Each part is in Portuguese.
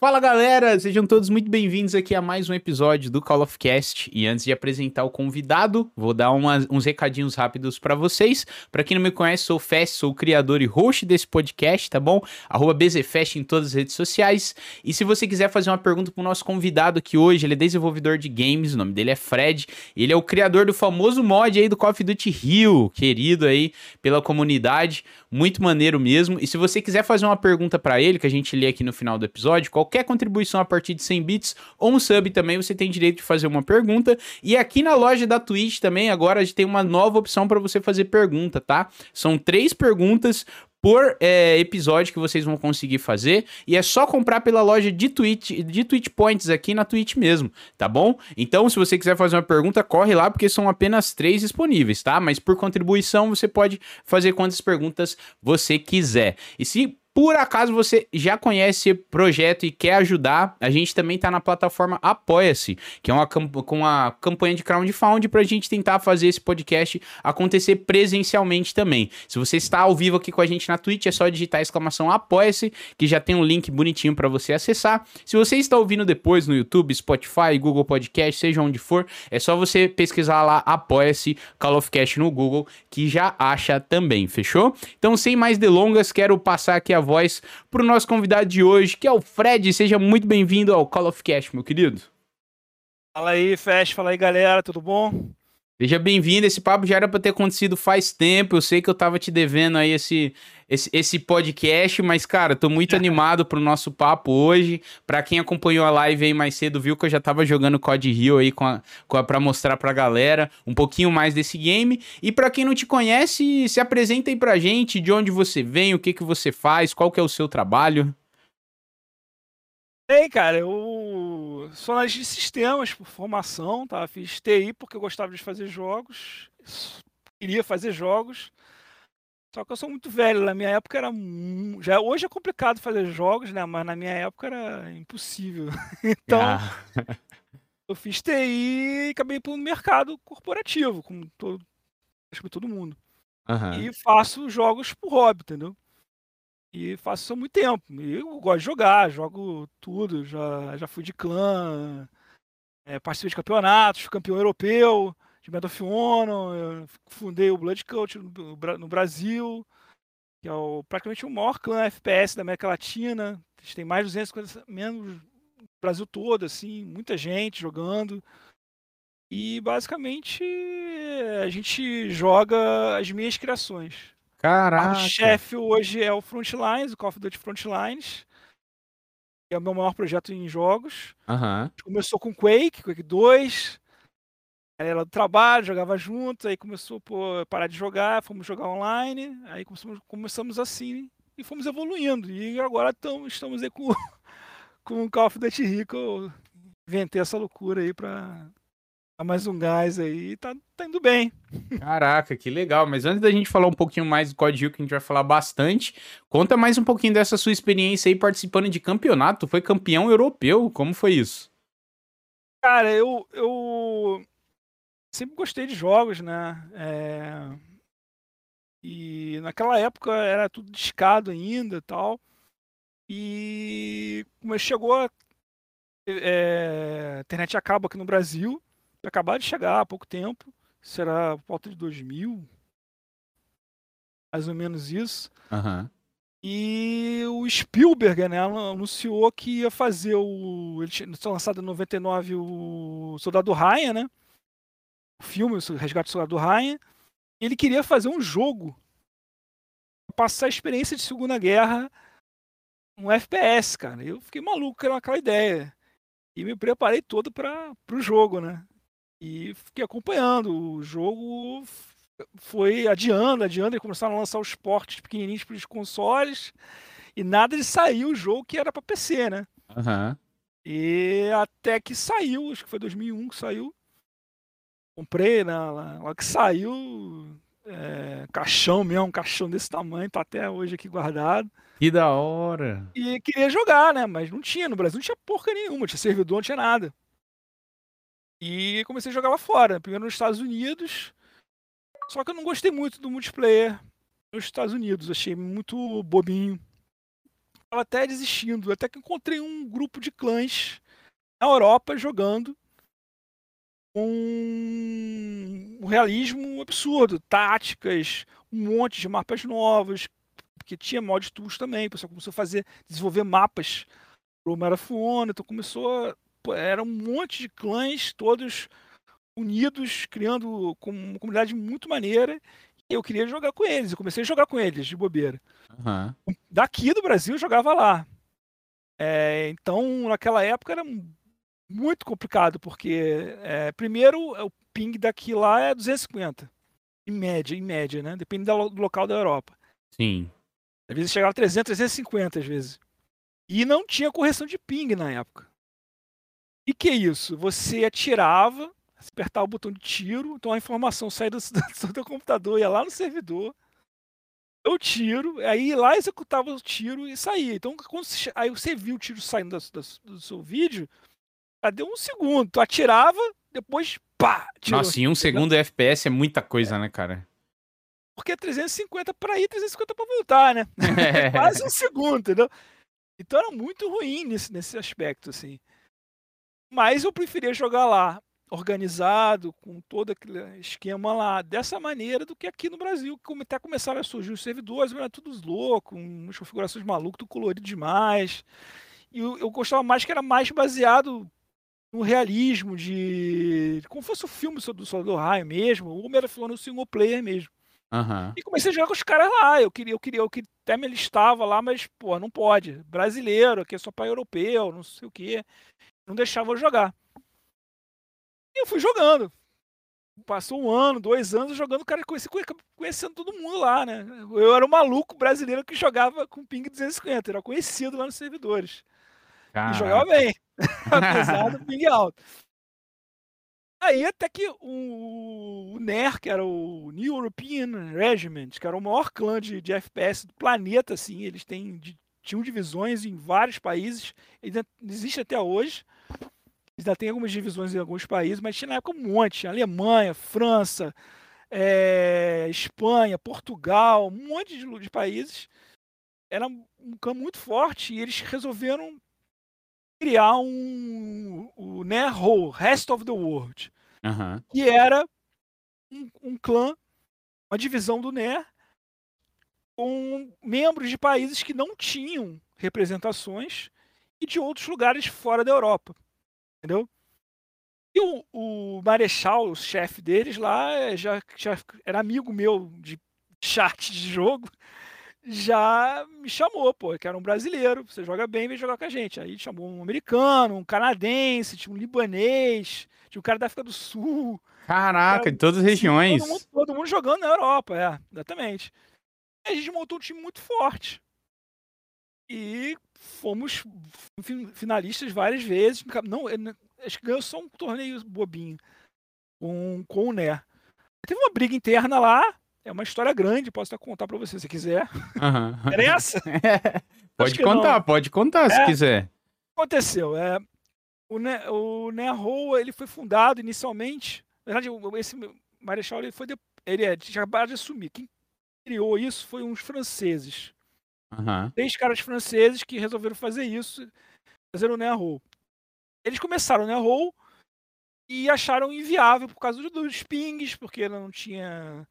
Fala galera, sejam todos muito bem-vindos aqui a mais um episódio do Call of Cast. E antes de apresentar o convidado, vou dar uns recadinhos rápidos para vocês. Para quem não me conhece, sou o Fest, sou o criador e host desse podcast, tá bom? Arroba BZFest em todas as redes sociais. E se você quiser fazer uma pergunta pro nosso convidado aqui hoje, ele é desenvolvedor de games, o nome dele é Fred. Ele é o criador do famoso mod aí do Call of Duty Rio, querido aí pela comunidade, muito maneiro mesmo. E se você quiser fazer uma pergunta para ele, que a gente lê aqui no final do episódio, qual qualquer contribuição a partir de 100 bits ou um sub também, você tem direito de fazer uma pergunta. E aqui na loja da Twitch também, agora a gente tem uma nova opção para você fazer pergunta, tá? São três perguntas por é, episódio que vocês vão conseguir fazer. E é só comprar pela loja de Twitch, de Twitch Points aqui na Twitch mesmo, tá bom? Então, se você quiser fazer uma pergunta, corre lá, porque são apenas três disponíveis, tá? Mas por contribuição, você pode fazer quantas perguntas você quiser. E se por acaso você já conhece projeto e quer ajudar, a gente também está na plataforma Apoia-se, que é uma, com uma campanha de crowdfunding para a gente tentar fazer esse podcast acontecer presencialmente também. Se você está ao vivo aqui com a gente na Twitch, é só digitar a exclamação Apoia-se, que já tem um link bonitinho para você acessar. Se você está ouvindo depois no YouTube, Spotify, Google Podcast, seja onde for, é só você pesquisar lá Apoia-se Call of Cast no Google, que já acha também, fechou? Então, sem mais delongas, quero passar aqui a voz para o nosso convidado de hoje, que é o Fred. Seja muito bem-vindo ao Call of Cast, meu querido. Fala aí, Fest. Fala aí, galera. Tudo bom? Seja bem-vindo. Esse papo já era para ter acontecido faz tempo. Eu sei que eu tava te devendo aí esse, esse, esse podcast, mas, cara, tô muito animado pro nosso papo hoje. Para quem acompanhou a live aí mais cedo, viu que eu já tava jogando COD Rio aí com a, com a, pra mostrar pra galera um pouquinho mais desse game. E para quem não te conhece, se apresenta aí pra gente, de onde você vem, o que que você faz, qual que é o seu trabalho. Ei, cara, eu sou analista de sistemas por formação, tá? Fiz TI porque eu gostava de fazer jogos, queria fazer jogos. Só que eu sou muito velho, na minha época era já hoje é complicado fazer jogos, né, mas na minha época era impossível. Então, ah. eu fiz TI e acabei pro mercado corporativo, como todo acho que todo mundo. Uhum. E faço jogos por hobby, entendeu? E faço isso há muito tempo. E eu gosto de jogar, jogo tudo, já, já fui de clã, é, participei de campeonatos, fui campeão europeu de Medal of Honor, fundei o Blood Cult no, no Brasil, que é o, praticamente o maior clã FPS da América Latina. A gente tem mais de 250 membros no Brasil todo, assim, muita gente jogando. E basicamente a gente joga as minhas criações. Caraca! O chefe hoje é o Frontlines, o Call of Duty Frontlines. Que é o meu maior projeto em jogos. Uhum. Começou com Quake, Quake 2 ela do trabalho, jogava junto, aí começou a parar de jogar, fomos jogar online, aí começamos, começamos assim e fomos evoluindo. E agora tamo, estamos aí com, com o Call of Duty Rico. Inventei essa loucura aí pra dar mais um gás aí. Tá, tá indo bem. Caraca, que legal. Mas antes da gente falar um pouquinho mais do Rio, que a gente vai falar bastante, conta mais um pouquinho dessa sua experiência aí participando de campeonato. Tu foi campeão europeu, como foi isso? Cara, eu, eu sempre gostei de jogos, né? É... E naquela época era tudo discado ainda tal. E mas chegou a é, internet acaba aqui no Brasil, acabar de chegar há pouco tempo, será por volta de 2000, mais ou menos isso. Uhum. E o Spielberg, né, anunciou que ia fazer o. Ele tinha lançado em 99 o Soldado Ryan, né? Filme, o Resgate Solar do Ryan, ele queria fazer um jogo passar a experiência de Segunda Guerra um FPS, cara. Eu fiquei maluco com aquela ideia. E me preparei todo para o jogo, né? E fiquei acompanhando. O jogo foi adiando, adiando, e começaram a lançar os portes pequenininhos para os consoles. E nada de sair o jogo que era para PC, né? Uhum. E até que saiu, acho que foi 2001 que saiu. Comprei, né? Lá, que saiu, é, caixão mesmo, um caixão desse tamanho, tá até hoje aqui guardado. Que da hora! E queria jogar, né? Mas não tinha, no Brasil não tinha porca nenhuma, tinha servidor, não tinha nada. E comecei a jogar lá fora, primeiro nos Estados Unidos. Só que eu não gostei muito do multiplayer nos Estados Unidos, achei muito bobinho. estava até desistindo, até que encontrei um grupo de clãs na Europa jogando com um realismo absurdo, táticas, um monte de mapas novos, porque tinha mod tools também, o pessoal começou a fazer, desenvolver mapas pro Marathon, então começou, a, era um monte de clãs, todos unidos, criando uma comunidade muito maneira, e eu queria jogar com eles, eu comecei a jogar com eles, de bobeira. Uhum. Daqui do Brasil eu jogava lá. É, então, naquela época era muito complicado, porque é, primeiro o ping daqui lá é 250, em média, em média, né? Depende do local da Europa. Sim. Às vezes chegava a 300, 350 às vezes. E não tinha correção de ping na época. E que é isso? Você atirava, apertava o botão de tiro, então a informação saía do, do seu computador, ia lá no servidor, eu tiro, aí lá executava o tiro e saía. Então, quando você, aí você viu o tiro saindo do, do, do seu vídeo, Cadê um segundo? Tu atirava, depois pá! Nossa, e um segundo FPS é muita coisa, né, cara? Porque é 350 para ir, 350 para voltar, né? É. Quase um segundo, entendeu? Então era muito ruim nesse, nesse aspecto, assim. Mas eu preferia jogar lá, organizado, com todo aquele esquema lá, dessa maneira, do que aqui no Brasil, que até começaram a surgir os servidores, mas era tudo louco, umas configurações malucas, tudo colorido demais. E eu, eu gostava mais que era mais baseado no realismo de. como fosse o filme do Soldado Raio mesmo, o Homem falou no single player mesmo. Uhum. E comecei a jogar com os caras lá. Eu queria, eu queria, eu queria, até me listava lá, mas, pô, não pode. Brasileiro, aqui é só para europeu, não sei o quê. Não deixava eu jogar. E eu fui jogando. Passou um ano, dois anos jogando, cara, conheci, conhecendo todo mundo lá, né? Eu era um maluco brasileiro que jogava com ping 250, era conhecido lá nos servidores. Caraca. E jogava bem. apesar do ping alto. Aí até que o, o NER, que era o New European Regiment, que era o maior clã de, de FPS do planeta, assim, eles têm, de, tinham divisões em vários países, ainda existe até hoje. Ainda tem algumas divisões em alguns países, mas tinha na época um monte. Alemanha, França, é, Espanha, Portugal, um monte de, de países. Era um campo muito forte e eles resolveram criar um, o NERO, Rest of the World, uhum. que era um, um, clã, uma divisão do NER, com membros de países que não tinham representações e de outros lugares fora da Europa, entendeu? E o, o Marechal, o chefe deles lá, já, já era amigo meu de chat de jogo, já me chamou, pô, que era um brasileiro, você joga bem, vem jogar com a gente. Aí chamou um americano, um canadense, tinha um libanês, tinha um cara da África do Sul. Caraca, cara, de todas as regiões. Todo mundo, todo mundo, jogando na Europa, é, exatamente. E a gente montou um time muito forte. E fomos finalistas várias vezes. Não, acho que ganhou só um torneio bobinho com, com o NER. Teve uma briga interna lá, é uma história grande, posso até contar para você se quiser. Uhum. Interessa? pode contar, não. pode contar se é, quiser. Aconteceu. É, o, ne o Nerro, ele foi fundado inicialmente. Na verdade, esse Marechal ele foi de, ele é, acabaram de assumir. Quem criou isso foi uns franceses. Uhum. Três caras franceses que resolveram fazer isso, fazer o Nerro. Eles começaram o Nerro e acharam inviável por causa dos pings, porque não tinha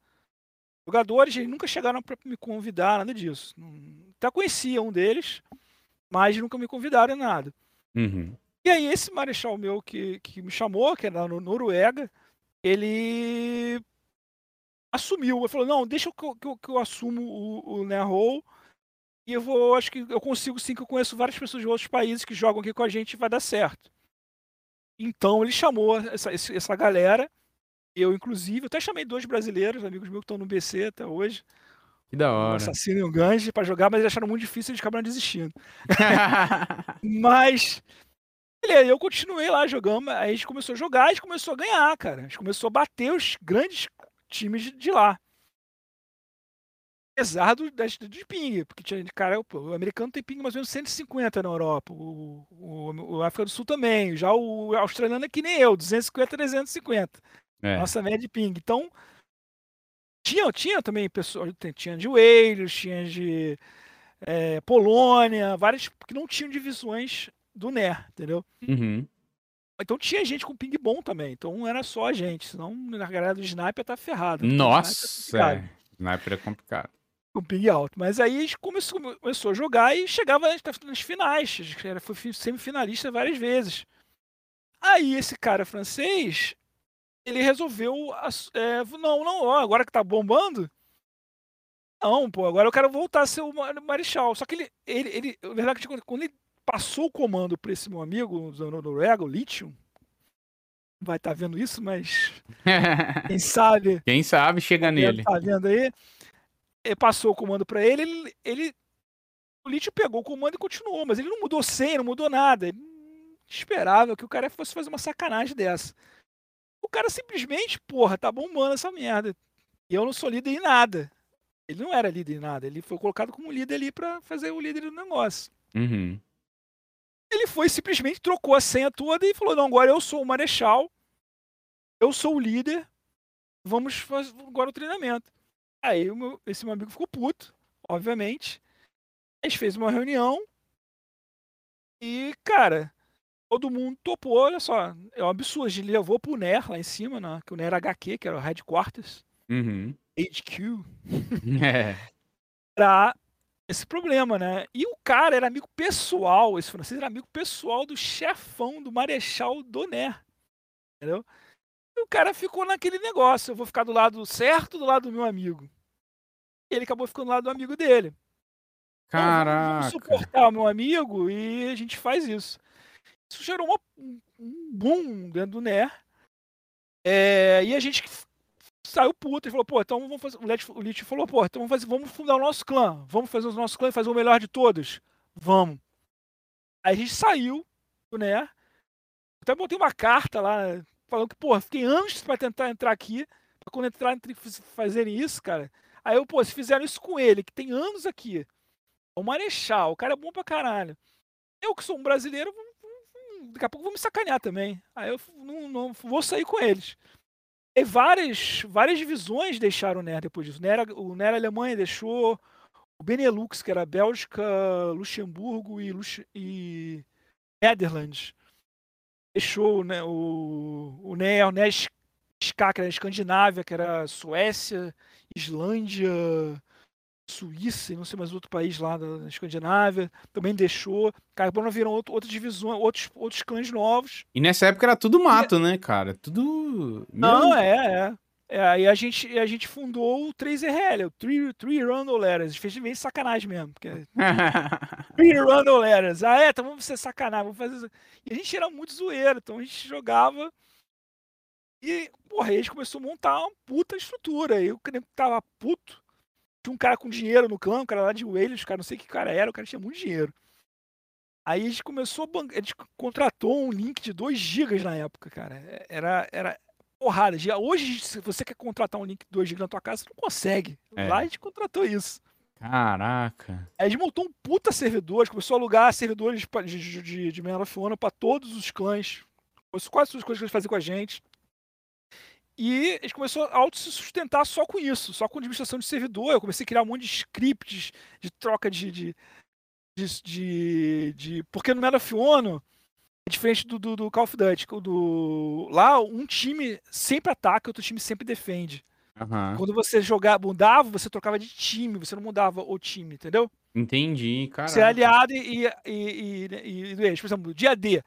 jogadores, eles nunca chegaram para me convidar, nada disso. Até conhecia um deles, mas nunca me convidaram em nada. Uhum. E aí, esse marechal meu que, que me chamou, que era no Noruega, ele assumiu. Ele falou: Não, deixa que eu, que eu, que eu assumo o, o Nerrow. E eu vou, acho que eu consigo sim, que eu conheço várias pessoas de outros países que jogam aqui com a gente e vai dar certo. Então ele chamou essa, essa galera eu, inclusive, até chamei dois brasileiros, amigos meus que estão no BC até hoje. Que da hora. Um assassino e um gangue para jogar, mas eles acharam muito difícil e eles acabaram desistindo. mas. Eu continuei lá jogando, aí a gente começou a jogar, a gente começou a ganhar, cara. A gente começou a bater os grandes times de, lá. Apesar do, das, de ping, porque tinha cara, o, americano tem ping mais ou menos 150 na Europa, o, o, o África do Sul também, já o australiano é que nem eu, 250, 350. É. Nossa média de ping. Então, tinha, tinha também pessoas, tinha de Wales, tinha de é, Polônia, várias que não tinham divisões do NER, entendeu? Uhum. Então tinha gente com ping bom também, então não era só a gente, senão a galera do sniper tá ferrada. Nossa, é. Sniper é complicado. Com ping alto. Mas aí a gente começou, começou a jogar e chegava nas finais. Era, foi semifinalista várias vezes. Aí esse cara francês, ele resolveu. É, não, não, ó, agora que tá bombando. Não, pô, agora eu quero voltar a ser o Marechal. Só que ele, ele, ele na verdade, quando ele passou o comando para esse meu amigo no Noruega, o Lithium. Vai estar tá vendo isso, mas quem sabe. Quem sabe chega nele. Tá vendo aí? Ele passou o comando para ele, ele, ele, o Lithium pegou o comando e continuou, mas ele não mudou senha, não mudou nada. Ele esperava que o cara fosse fazer uma sacanagem dessa. O cara simplesmente, porra, tá bombando essa merda. E eu não sou líder em nada. Ele não era líder em nada. Ele foi colocado como líder ali para fazer o líder do negócio. Uhum. Ele foi simplesmente trocou a senha toda e falou: Não, agora eu sou o marechal, eu sou o líder, vamos fazer agora o treinamento. Aí meu, esse meu amigo ficou puto, obviamente. A gente fez uma reunião e, cara, todo mundo topou. Olha só, é um absurdo. A gente levou pro NER lá em cima, né, que o NER HQ, que era o Headquarters, uhum. HQ, é. pra esse problema, né? E o cara era amigo pessoal, esse francês era amigo pessoal do chefão do Marechal Donner. Entendeu? E o cara ficou naquele negócio, eu vou ficar do lado certo do lado do meu amigo. E ele acabou ficando do lado do amigo dele. Caraca. Então, vamos suportar o meu amigo e a gente faz isso. Isso gerou um boom dentro do NER. É, e a gente saiu puto e falou, pô, então vamos fazer. O Lich falou, pô, então vamos, fazer, vamos fundar o nosso clã. Vamos fazer o nosso clã e fazer o melhor de todos. Vamos. Aí a gente saiu, né? Até botei uma carta lá, falando que, pô, fiquei anos para tentar entrar aqui. Pra quando entrar, fazerem isso, cara. Aí eu, pô, se fizeram isso com ele, que tem anos aqui. O Marechal, o cara é bom pra caralho. Eu que sou um brasileiro, daqui a pouco vou me sacanear também. Aí eu não, não vou sair com eles. E várias, várias divisões deixaram o NER depois disso. O NER, o NER Alemanha deixou, o Benelux, que era Bélgica, Luxemburgo e, Lux, e Netherlands. Deixou né, o, o NER, o NER que era Escandinávia, que era Suécia, Islândia, Suíça e não sei mais outro país lá da Escandinávia, também deixou. Carbono viram outro, outras divisões, outros, outros clãs novos. E nessa época era tudo mato, e... né, cara? Tudo. Não, é, é. É, aí a gente, a gente fundou o 3RL, o Three, three Random Letters. A gente fez meio sacanagem mesmo. Porque... three Random Letters. Ah, é, então vamos ser sacanagem, vamos fazer. E a gente era muito zoeiro, então a gente jogava. E, porra, aí a gente começou a montar uma puta estrutura. E o que tava puto tinha um cara com dinheiro no clã, um cara lá de Wales, cara, não sei que cara era, o cara tinha muito dinheiro. Aí a gente começou a bancar, a gente contratou um link de 2 GB na época, cara. É, era, era porrada. Hoje, se você quer contratar um link de 2 GB na tua casa, você não consegue. É. Lá a gente contratou isso. Caraca. Aí a gente montou um puta servidor, a gente começou a alugar servidores de, de, de, de Medal of Honor pra todos os clãs. Quase todas as coisas que eles faziam com a gente. E a gente começou a auto se sustentar só com isso, só com administração de servidor. Eu comecei a criar um monte de scripts de troca de. de, de, de, de... Porque no Medal of Honor é diferente do, do, do, Call of Duty. Do... Lá, um time sempre ataca, outro time sempre defende. Uhum. Quando você jogava, mudava, você trocava de time, você não mudava o time, entendeu? Entendi, cara. Você é aliado e, e, e, e, e, por exemplo, dia D.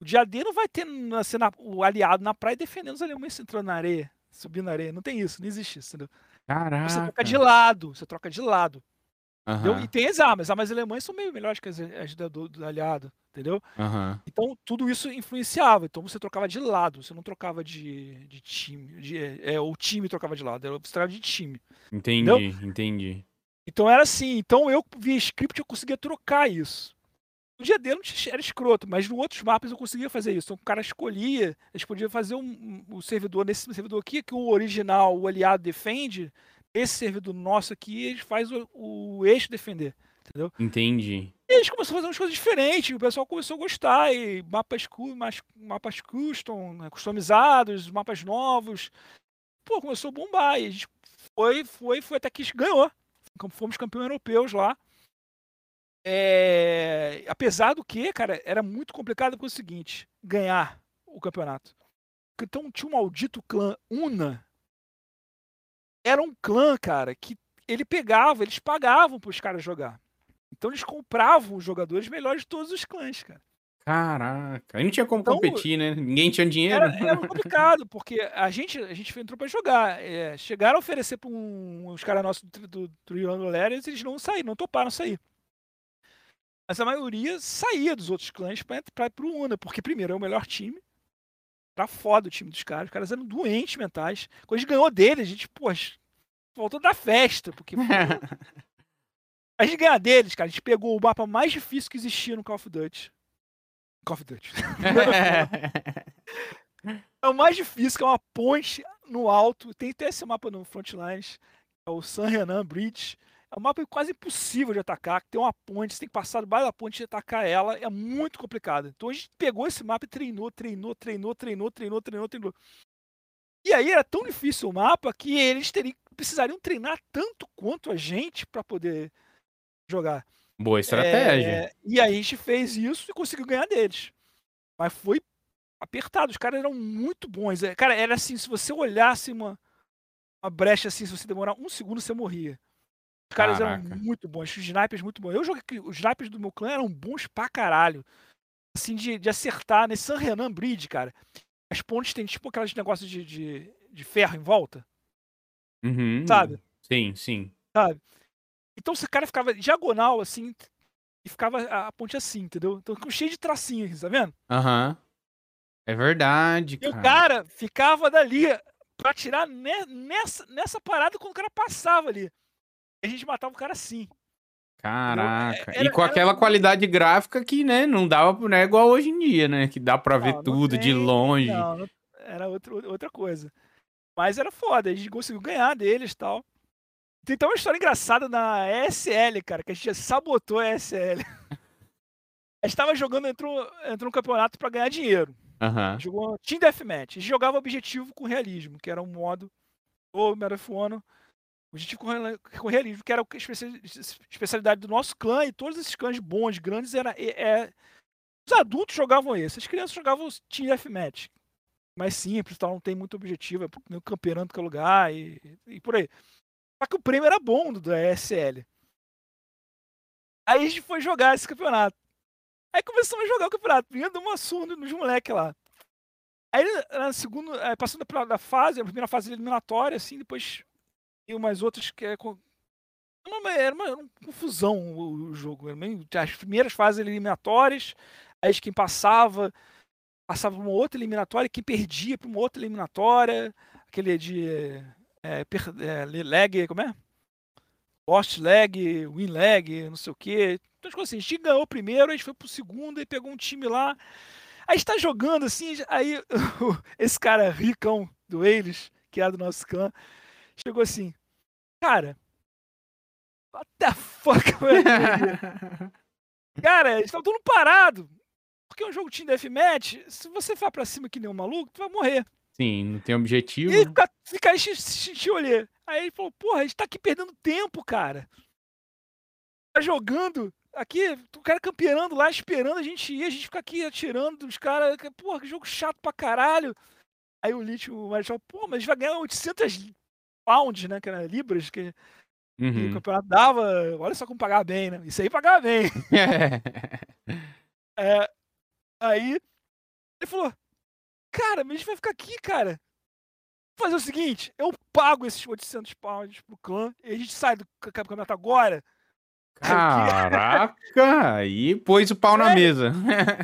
O dia D não vai ter assim, na, o aliado na praia defendendo os alemães entrando na areia, subindo na areia. Não tem isso, não existe isso, entendeu? Caraca. Você troca de lado, você troca de lado. Uhum. E tem as armas, as armas alemãs são meio melhores que as, as do, do, aliado, entendeu? Uhum. Então tudo isso influenciava. Então você trocava de lado, você não trocava de, de time. De, é, o time trocava de lado, você trocava de time. Entendi, entendeu? entendi. Então era assim. Então eu via script eu conseguia trocar isso. No dia dele era escroto, mas no outros mapas eu conseguia fazer isso. Então o cara escolhia, a gente podia fazer um, um, servidor, nesse servidor aqui, que o original, o aliado defende, esse servidor nosso aqui, ele faz o, o eixo defender. Entendeu? Entendi. E eles começaram a fazer umas coisas diferentes, o pessoal começou a gostar, e mapas, mapas custom, né, customizados, mapas novos. Pô, começou a bombar. E a gente foi, foi, foi até que ganhou. Fomos campeões europeus lá. É, apesar do que, cara, era muito complicado é o seguinte, ganhar o campeonato. Então tinha um maldito clã Una. Era um clã, cara, que ele pegava, eles pagavam para os caras jogar. Então eles compravam os jogadores melhores de todos os clãs, cara. Caraca, aí não tinha como então, competir, né? Ninguém tinha dinheiro. Era, era complicado, porque a gente, a gente entrou para jogar. É, chegaram a oferecer para um, uns caras nossos do, do, do e eles não saíram, não toparam sair. Mas a maioria saía dos outros clãs para ir pro Una, porque primeiro é o melhor time. Era foda o time dos caras. Os caras eram doentes mentais. Quando a gente ganhou dele, a gente, pô, voltou da festa, porque. a gente ganhar deles, cara, a gente pegou o mapa mais difícil que existia no Call of Duty. Call of Duty. é o mais difícil, que é uma ponte no alto. Tem até esse mapa no Frontlines, é o San Renan Bridge. É um mapa quase impossível de atacar, tem uma ponte, você tem que passar debaixo da ponte e atacar ela, é muito complicado. Então a gente pegou esse mapa e treinou, treinou, treinou, treinou, treinou, treinou, treinou. E aí era tão difícil o mapa que eles teriam, precisariam treinar tanto quanto a gente para poder jogar. Boa estratégia. É, e aí a gente fez isso e conseguiu ganhar deles. Mas foi apertado, os caras eram muito bons. É, cara, era assim, se você olhasse uma, uma brecha assim, se você demorar um segundo, você morria. Os caras Caraca. eram muito bons, os snipers muito bons. Eu joguei os snipers do meu clã eram bons pra caralho. Assim, de, de acertar nesse San Renan Bridge, cara. As pontes têm tipo aqueles negócios de, de, de ferro em volta. Uhum. Sabe? Sim, sim. Sabe? Então esse cara ficava diagonal assim e ficava a ponte assim, entendeu? Então cheio de tracinhos, tá vendo? Aham. Uhum. É verdade, cara. E o cara ficava dali pra tirar nessa, nessa parada quando o cara passava ali a gente matava o cara assim. Caraca. Era, e com aquela era... qualidade gráfica que, né, não dava, né, igual hoje em dia, né? Que dá pra não, ver tudo tem, de longe. Não, não, era outro, outra coisa. Mas era foda, a gente conseguiu ganhar deles e tal. Tem até uma história engraçada na ESL, cara, que a gente sabotou a ESL. a gente tava jogando, entrou, entrou um campeonato pra ganhar dinheiro. Uhum. Jogou Team Deathmatch. A gente jogava objetivo com realismo, que era um modo do Medal of Honor o objetivo com realismo, que era a especialidade do nosso clã, e todos esses clãs bons, grandes, era, é, é... os adultos jogavam esse, as crianças jogavam Team Deathmatch. Mais simples, tal, não tem muito objetivo, é camperando que lugar e, e por aí. Só que o prêmio era bom do da ESL. Aí a gente foi jogar esse campeonato. Aí começamos a jogar o campeonato, vinha de uma surra nos moleques lá. Aí na segunda, passando da fase, a primeira fase eliminatória, assim, depois e umas outras que é. Era uma, era uma confusão o, jogo. As primeiras fases eliminatórias, aí quem passava, passava para uma outra eliminatória, quem perdia para uma outra eliminatória, aquele de é, per, é, lag, como é? Lost lag, win lag, não sei o quê. Então, tipo assim, a gente ganhou o primeiro, a gente foi pro segundo e pegou um time lá. Aí está jogando assim, aí esse cara ricão do eles, que era do nosso clã, chegou assim, cara, what the fuck, Cara, eles estão tudo parado. Porque é um jogo Team Deathmatch, se você for pra cima que nem um maluco, tu vai morrer. Sim, não tem objetivo. E fica, fica aí te olhar. Aí ele falou, porra, a gente tá aqui perdendo tempo, cara. Tá jogando aqui, o cara campeando lá, esperando a gente ir, a gente fica aqui atirando os caras. Porra, que jogo chato pra caralho. Aí o Lich, o Marechal, pô, mas vai ganhar 800 pounds, né? Que era libras, que, uhum. o campeonato dava. Olha só como pagava bem, né? Isso aí pagava bem. é, aí ele falou: Cara, mas a gente vai ficar aqui, cara. Vou fazer o seguinte: eu pago esses 800 pounds pro clã e a gente sai do campeonato agora. Caraca! aí pôs o pau é, na mesa.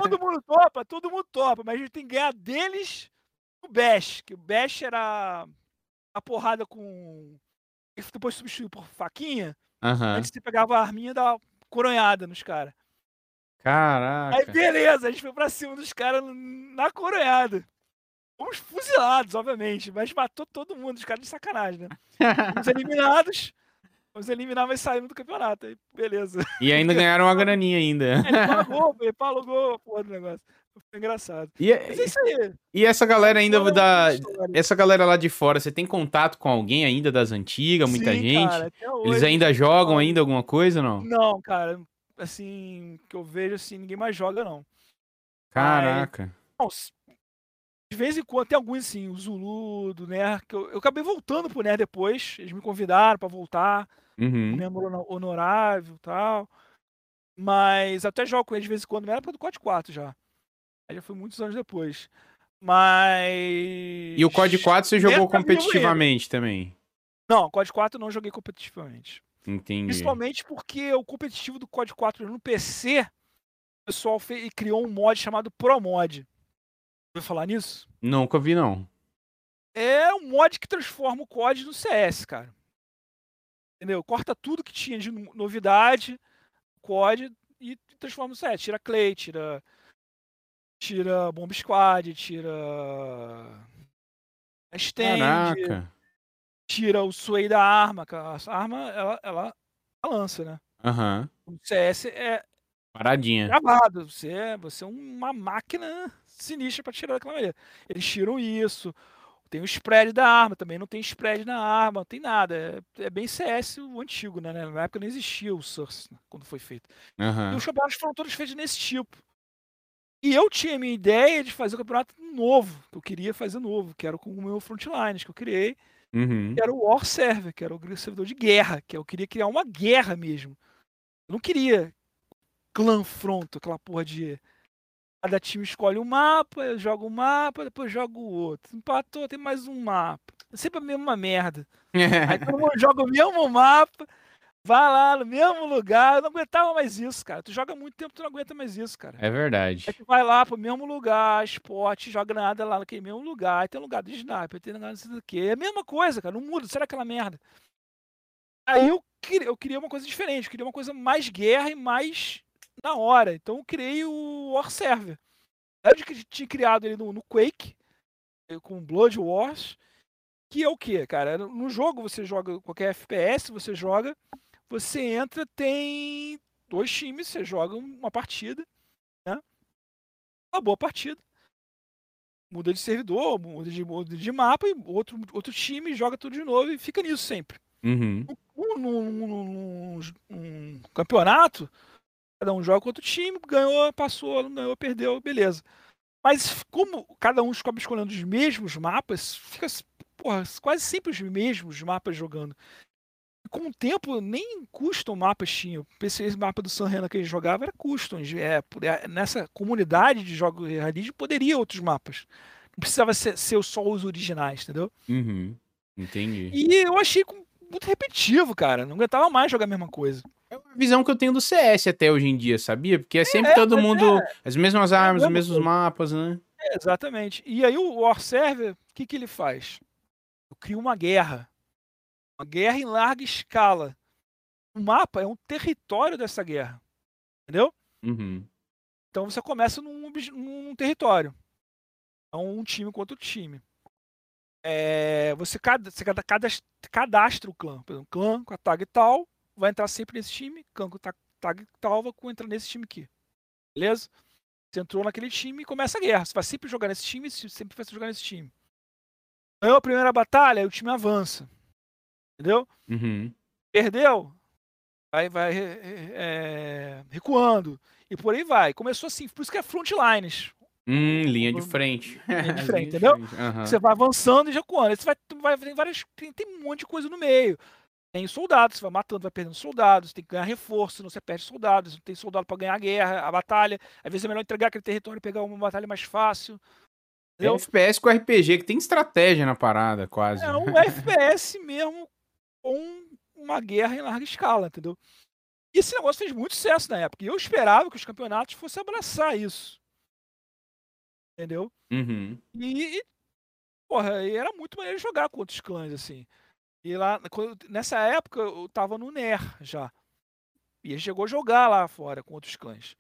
todo mundo topa, todo mundo topa, mas a gente tem que ganhar deles o Bash, que o Bash era a porrada com. Depois substituiu por faquinha. Uhum. Antes você pegava a arminha e dava coronhada nos caras. Caraca. Aí beleza, a gente foi pra cima dos caras na coronhada. Fomos fuzilados, obviamente, mas matou todo mundo, os caras de sacanagem, né? Fomos eliminados. Fomos eliminar, mas saímos do campeonato. Aí, beleza. E ainda ganharam uma graninha ainda. É, ele pagou, ele pagou a porra do negócio. Foi engraçado. E, é, Mas é isso aí. E essa galera ainda da. Essa galera lá de fora, você tem contato com alguém ainda das antigas, muita Sim, gente? Cara, Eles ainda jogam ainda alguma coisa não? Não, cara. assim, que eu vejo assim, ninguém mais joga, não. Caraca. Mas, de vez em quando tem alguns assim, o Zulu, do Ner, que eu, eu acabei voltando pro Ner depois. Eles me convidaram pra voltar. Uhum. Um membro hono- honorável e tal. Mas até jogo com eles de vez em quando, era pra do COD 4 já. Aí já foi muitos anos depois. Mas. E o COD 4 você jogou competitivamente também. Não, COD 4 eu não joguei competitivamente. Entendi. Principalmente porque o competitivo do COD 4 no PC, o pessoal fe- criou um mod chamado Pro Mod. Ouviu falar nisso? Nunca vi, não. É um mod que transforma o COD no CS, cara. Entendeu? Corta tudo que tinha de no- novidade, COD, e transforma no CS. Tira Clay, tira. Tira Bomb Squad, tira. A Stand, Caraca. tira o sway da arma, a arma ela, ela balança, né? Aham. O CS é Paradinha. gravado. Você é, você é uma máquina sinistra pra tirar daquela maneira. Eles tiram isso. Tem o spread da arma, também não tem spread na arma, não tem nada. É, é bem CS o antigo, né? Na época não existia o Source né, quando foi feito. E Aham. os campeonatos foram todos feitos nesse tipo. E eu tinha a minha ideia de fazer o campeonato novo, que eu queria fazer novo, que era com o meu Frontlines, que eu criei, Uhum. que era o War Server, que era o servidor de guerra, que eu queria criar uma guerra mesmo. Eu não queria clã fronto, aquela porra de. Cada time escolhe um mapa, eu jogo um mapa, depois jogo o outro. Empatou, tem mais um mapa. É sempre a mesma merda. Aí todo mundo joga o mesmo mapa, vai lá no mesmo lugar. Eu não aguentava mais isso, cara. Tu joga muito tempo, tu não aguenta mais isso, cara. É verdade. Aí tu vai lá pro mesmo lugar, esporte, joga nada lá naquele mesmo lugar. Aí tem lugar de sniper, tem lugar não sei do que. É a mesma coisa, cara. Não muda, será aquela merda? Aí eu queria, eu queria uma coisa diferente, eu queria uma coisa mais guerra e mais na hora. Então eu criei o War Server. Eu tinha criado ele no, no Quake, eh, com Blood Wars, que é o que, cara? No jogo você joga qualquer FPS, você joga, você entra, tem dois times, você joga uma partida, né? Uma boa partida. Muda de servidor, muda de, muda de mapa, e outro, outro time joga tudo de novo e fica nisso sempre Uhum. num, num- num- num- campeonato, cada um joga contra o time, ganhou, passou, não ganhou, perdeu, beleza. Mas como cada um acaba escolhendo os mesmos mapas, fica porra, quase sempre os mesmos mapas jogando. Com o tempo, nem custom mapas tinham. Esse mapa do San Renan que a gente jogava era custom. É, é, nessa comunidade de jogos de realismo poderia outros mapas. Não precisava ser, ser só os originais, entendeu? Uhum. Entendi. E eu achei muito repetitivo, cara. Não aguentava mais jogar a mesma coisa. É uma visão que eu tenho do CS até hoje em dia, sabia? Porque é sempre É, todo mundo. As mesmas armas, os mesma mesmos mapas, né? É, exatamente. E aí o War Server, o que, que ele faz? Eu crio uma guerra. Uma guerra em larga escala. O mapa é um território dessa guerra. Entendeu? Uhum. Então você começa num, num território. Então um time contra o time. É, você, cada, você cada- cadas- cadastra o clã. Por exemplo, clã com a tag tal vai entrar sempre nesse time. Clã com a ta- tag tal vai entrar nesse time aqui. Beleza? Você entrou naquele time e começa a guerra. Você vai sempre jogar nesse time, sempre vai jogar nesse time. Ganhou a primeira batalha, aí o time avança. Entendeu? Uhum. Perdeu, vai, vai é, recuando. E por aí vai. Começou assim, por isso que é frontlines. Hum, linha de frente. Linha de frente, entendeu? aham. Você vai avançando e recuando. Aí você vai, vai tem várias. Tem, tem um monte de coisa no meio. Tem soldados, você vai matando, vai perdendo soldados, tem que ganhar reforço, senão você perde soldados, não tem soldado para ganhar a guerra, a batalha. Às vezes é melhor entregar aquele território e pegar uma batalha mais fácil. É um FPS com RPG, que tem estratégia na parada, quase. É um FPS mesmo com uma guerra em larga escala, entendeu? E esse negócio fez muito sucesso na época. E eu esperava que os campeonatos fossem abraçar isso. Entendeu? Uhum. E, e, porra, e era muito maneiro jogar com outros clãs, assim. E lá, quando- nessa época, eu tava no NER já. E ele chegou a jogar lá fora com outros clãs.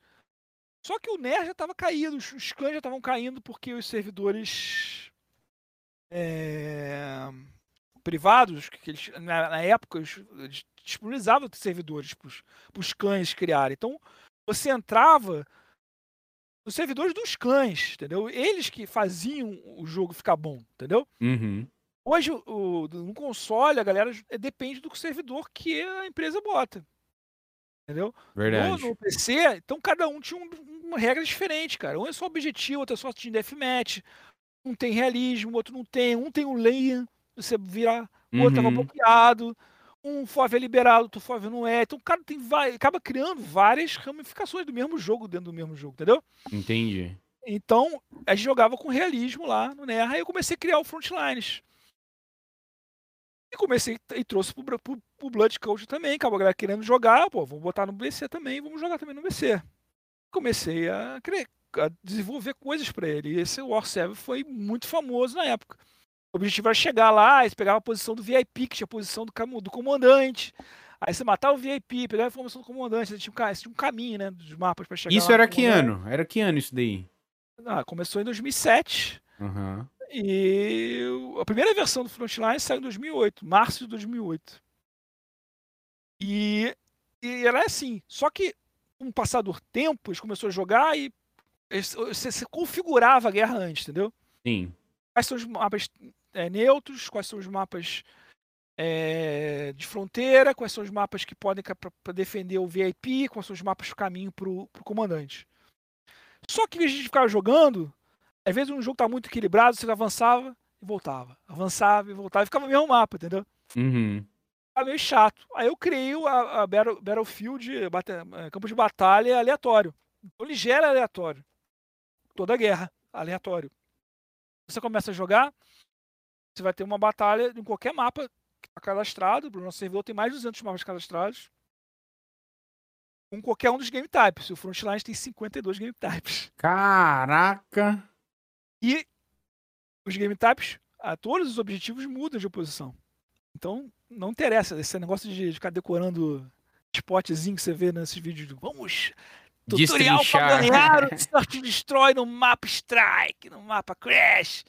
Só que o NER já tava caído, os, os clãs já estavam caindo porque os servidores é, privados, que eles, na, na época, eles, disponibilizavam servidores para os clãs criarem. Então, você entrava nos servidores dos clãs, entendeu? Eles que faziam o jogo ficar bom, entendeu? Uhum. Hoje, o, no console, a galera depende do servidor que a empresa bota. Entendeu? Verdade. No, no PC, então cada um tinha um, uma regra diferente, cara. Um é só objetivo, outro é só team deathmatch. Um tem realismo, outro não tem. Um tem o lane, você virar, o outro tava Uhum. bloqueado. Um FOV é liberado, outro FOV não é. Então o cara tem vai, acaba criando várias ramificações do mesmo jogo dentro do mesmo jogo, entendeu? Entendi. Então, a gente jogava com realismo lá no NER, aí eu comecei a criar o Frontlines. E comecei e trouxe pro, pro, pro Blood Code também, acabou a galera querendo jogar, pô, vamos botar no BC também, vamos jogar também no BC. Comecei a, cre- a desenvolver coisas para ele. E esse War 7 foi muito famoso na época. O objetivo era chegar lá, você pegava a posição do VIP, que tinha a posição do, do comandante. Aí você matava o VIP, pegava a informação do comandante, tinha um, tinha um caminho, né, dos mapas para chegar Isso era que ano? Era que ano isso daí? Ah, começou em 2007. Aham. E a primeira versão do Frontline saiu em 2008, março de 2008. E, e era assim. Só que, com o passar do tempo, eles começaram a jogar e eles- você, você configurava a guerra antes, entendeu? Sim. Quais são os mapas é, neutros, quais são os mapas é, de fronteira, quais são os mapas que podem para defender o VIP, quais são os mapas de caminho para o comandante. Só que a gente ficava jogando, às vezes um jogo tá muito equilibrado, você avançava e voltava, avançava e voltava, e ficava no mesmo mapa, entendeu? Uhum. Ficava meio chato. Aí eu criei o- a, a Battle- Battlefield, bate- eh, campo de batalha aleatório. Então ele gera aleatório. Toda guerra, aleatório. Você começa a jogar, você vai ter uma batalha em qualquer mapa que está cadastrado. O nosso servidor tem mais de 200 mapas cadastrados. Com qualquer um dos game types. O Frontlines tem 52 game types. Caraca. E os game types, todos os objetivos mudam de oposição. Então, não interessa esse negócio de ficar decorando spotzinho que você vê nesses vídeos de vamos tutorial pra Destrinchar. ganhar o and Destroy no mapa Strike, no mapa Crash.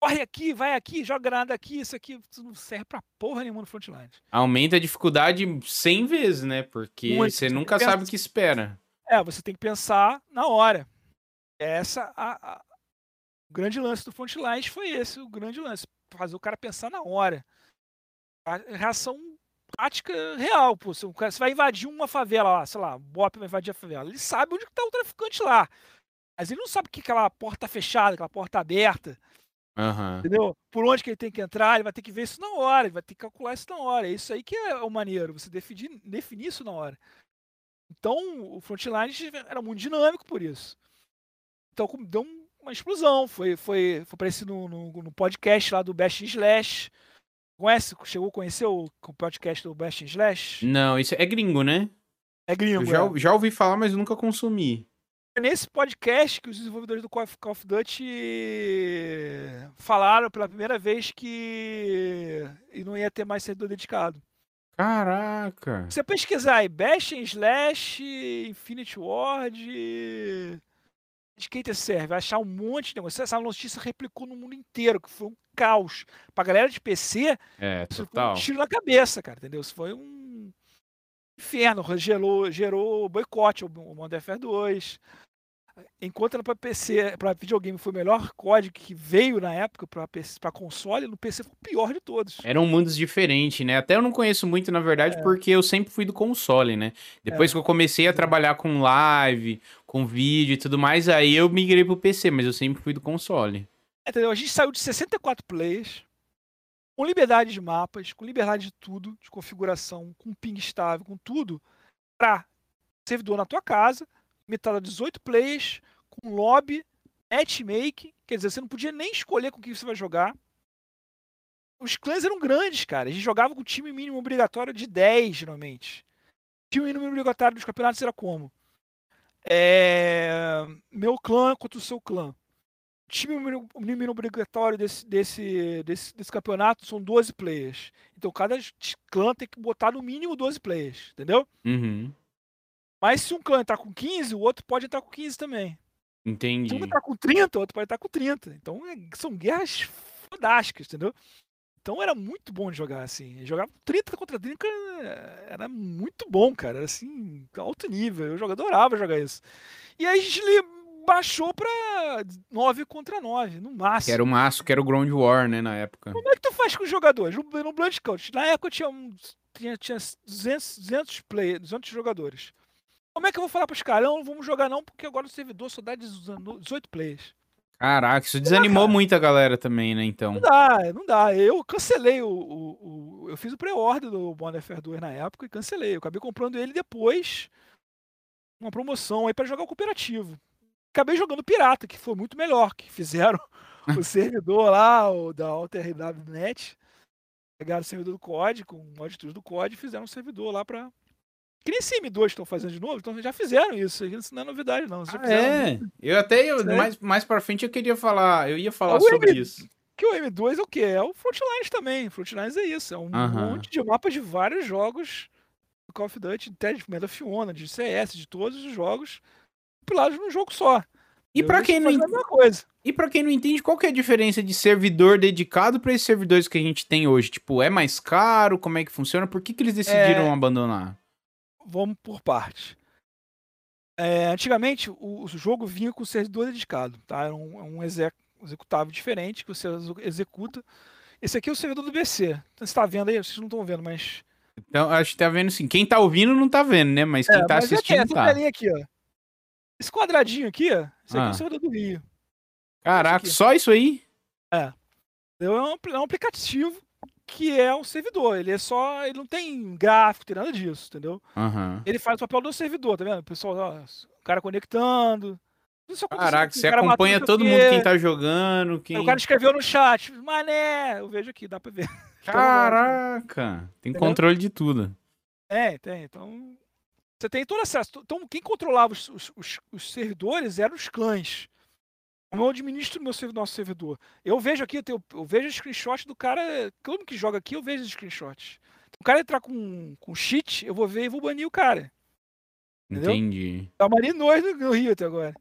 Corre aqui, vai aqui, joga granada aqui, isso aqui isso não serve pra porra nenhuma no Frontline. Aumenta a dificuldade 100 vezes, né? Porque Muito. você nunca pensa- sabe o que espera. É, você tem que pensar na hora. Essa a, a- o grande lance do Frontlines foi esse, o grande lance, fazer o cara pensar na hora. A reação prática real, pô. Você, o cara- você vai invadir uma favela lá, sei lá, o Bop vai invadir a favela. Ele sabe onde que tá o traficante lá. Mas ele não sabe que aquela porta fechada, aquela porta aberta, Aham. entendeu? Por onde que ele tem que entrar, ele vai ter que ver isso na hora, ele vai ter que calcular isso na hora. É isso aí que é o maneiro, você definir, definir isso na hora. Então, o Frontline era muito dinâmico por isso. Então, deu um- uma explosão. Foi, foi, foi aparecido no, no, no podcast lá do Best in Slash. Conhece? Chegou a conhecer o, o podcast do Best in Slash? Não, isso é gringo, né? É gringo. Eu já, é. já ouvi falar, mas nunca consumi. É nesse podcast que os desenvolvedores do Call of, Duty falaram pela primeira vez que e não ia ter mais servidor dedicado. Caraca. Se você pesquisar aí, Bash Slash, Infinity Ward, te serve, achar um monte de negócio. Essa notícia replicou no mundo inteiro, que foi um caos. Pra galera de PC, É, total. um tiro na cabeça, cara, entendeu? Isso foi um inferno, gerou, gerou boicote ao Modern Warfare 2. Enquanto era para PC, para videogame foi o melhor código que veio na época para para console, no PC foi o pior de todos. Eram mundos diferentes, né? Até eu não conheço muito, na verdade, É. porque eu sempre fui do console, né? Depois É. que eu comecei a trabalhar com live, com vídeo e tudo mais, aí eu migrei pro PC, mas eu sempre fui do console. Entendeu? A gente saiu de 64 players, com liberdade de mapas, com liberdade de tudo, de configuração, com ping estável, com tudo, para servidor na tua casa, limitado a 18 players, com lobby, matchmaking, quer dizer, você não podia nem escolher com quem você vai jogar. Os clãs eram grandes, cara. A gente jogava com time mínimo obrigatório de 10, geralmente. Time mínimo obrigatório dos campeonatos era como? É... Meu clã contra o seu clã time mínimo- obrigatório desse, desse, desse, desse campeonato são 12 players. Então cada clã tem que botar no mínimo 12 players, entendeu? Uhum. Mas se um clã entrar com 15, o outro pode entrar com 15 também. Se Entendi. um entrar com 30, o outro pode entrar com 30. Então é- são guerras fantásticas, entendeu? Então era muito bom de jogar assim. Jogar 30 contra 30 era muito bom, cara. Era assim, alto nível. Eu adorava jogar isso. E aí a gente baixou pra 9 contra 9, no máximo. Que era o máximo, que era o Ground War, né, na época. Como é que tu faz com os jogadores? No, no Blood Count, na época tinha, um, tinha, tinha 200, 200, play, 200 jogadores. Como é que eu vou falar pros caras? Não, vamos jogar não, porque agora o servidor só dá 18 players. Caraca, isso desanimou dá, muito a galera também, né, então. Não dá, não dá. Eu cancelei o... o, o eu fiz o pré-order do Modern Warfare 2 na época e cancelei. Eu acabei comprando ele depois, uma promoção aí para jogar o cooperativo. Acabei jogando pirata, que foi muito melhor, que fizeram o servidor lá, o da AlterRW.net. Pegaram o servidor do COD, com o mod do COD, e fizeram um servidor lá para que nem CM2 estão fazendo de novo, então já fizeram isso. Isso não é novidade, não. Ah, é. Eu até, eu, mais, mais pra frente, eu queria falar, eu ia falar o sobre M, isso. Que o M2 é o quê? É o Frontlines também. Frontlines é isso. É um monte de mapas de vários jogos do Call of Duty, até de Medal of Honor, de CS, de todos os jogos, compilados num jogo só. E para quem não coisa. E para quem não entende, qual que é a diferença de servidor dedicado para esses servidores que a gente tem hoje? Tipo, é mais caro? Como é que funciona? Por que, que eles decidiram é... abandonar? Vamos por parte. É, antigamente, o, o, jogo vinha com o servidor dedicado, tá? Era um, é um executável diferente que você executa. Esse aqui é o servidor do BC. Então, você está vendo aí? Vocês não estão vendo, mas. Então, acho que tá vendo sim. Quem tá ouvindo não tá vendo, né? Mas quem é, tá mas assistindo aqui, tá. Aqui, ó. Esse quadradinho aqui, ó. Esse aqui ah. é o ah. servidor do Rio. Caraca, só isso aí? É. É um, é um aplicativo que é um servidor. Ele é só. Ele não tem gráfico, tem nada disso, entendeu? Uhum. Ele faz o papel do servidor, tá vendo? O pessoal, ó, o cara conectando. Caraca, você acompanha todo mundo quem tá jogando. Quem... O cara escreveu no chat, mané, eu vejo aqui, dá pra ver. Caraca, tem entendeu? controle de tudo. É, tem. Então, você tem todo acesso. Então, quem controlava os, os, os servidores eram os clãs. Eu administro meu nosso servidor. Eu vejo aqui, eu, tenho, eu vejo screenshot do cara. Mundo que joga aqui, eu vejo os screenshots. O cara entrar com, com cheat, eu vou ver e vou banir o cara. Entendeu? Entendi. Tá banindo nós no, no Rio até agora.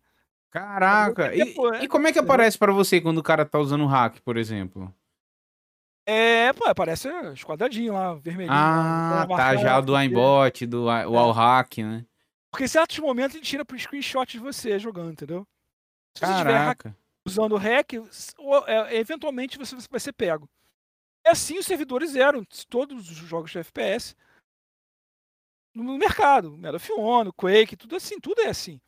Caraca! E, é. e, como é que aparece para você quando o cara tá usando hack, por exemplo? É, pô, aparece os quadradinhos lá, vermelhinho. Ah, lá, tá, já o do aimbot, do o é. hack, né? Porque em certos momentos ele tira pro screenshot de você jogando, entendeu? Se você usando o hack, é, eventualmente você vai ser pego. E assim os servidores eram, todos os jogos de FPS no mercado. Of Honor, Quake, tudo assim, tudo é assim.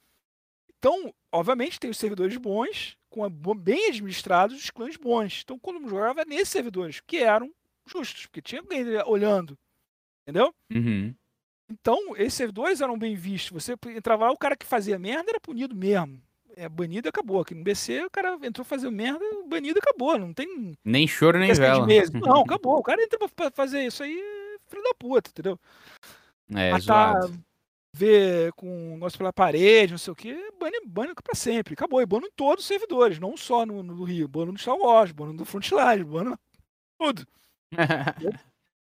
Então, obviamente, tem os servidores bons, com bem administrados, os clãs bons. Então, quando jogava nesses servidores, que eram justos, porque tinha alguém olhando. Entendeu? Uhum. Então, esses servidores eram bem vistos. Você entrava lá, o cara que fazia merda era punido mesmo é banido acabou. Aqui no BC o cara entrou fazer merda, banido acabou. Não tem. Nem choro nem vela. Não, acabou. O cara entrou pra fazer isso aí, filho da puta, entendeu? É, Matar, zoado. ver com o nosso pela parede, não sei o que, bane, bane pra sempre. Acabou. E bano em todos os servidores, não só no, no Rio. Bano no Star Wars, bano no Frontline, bano tudo.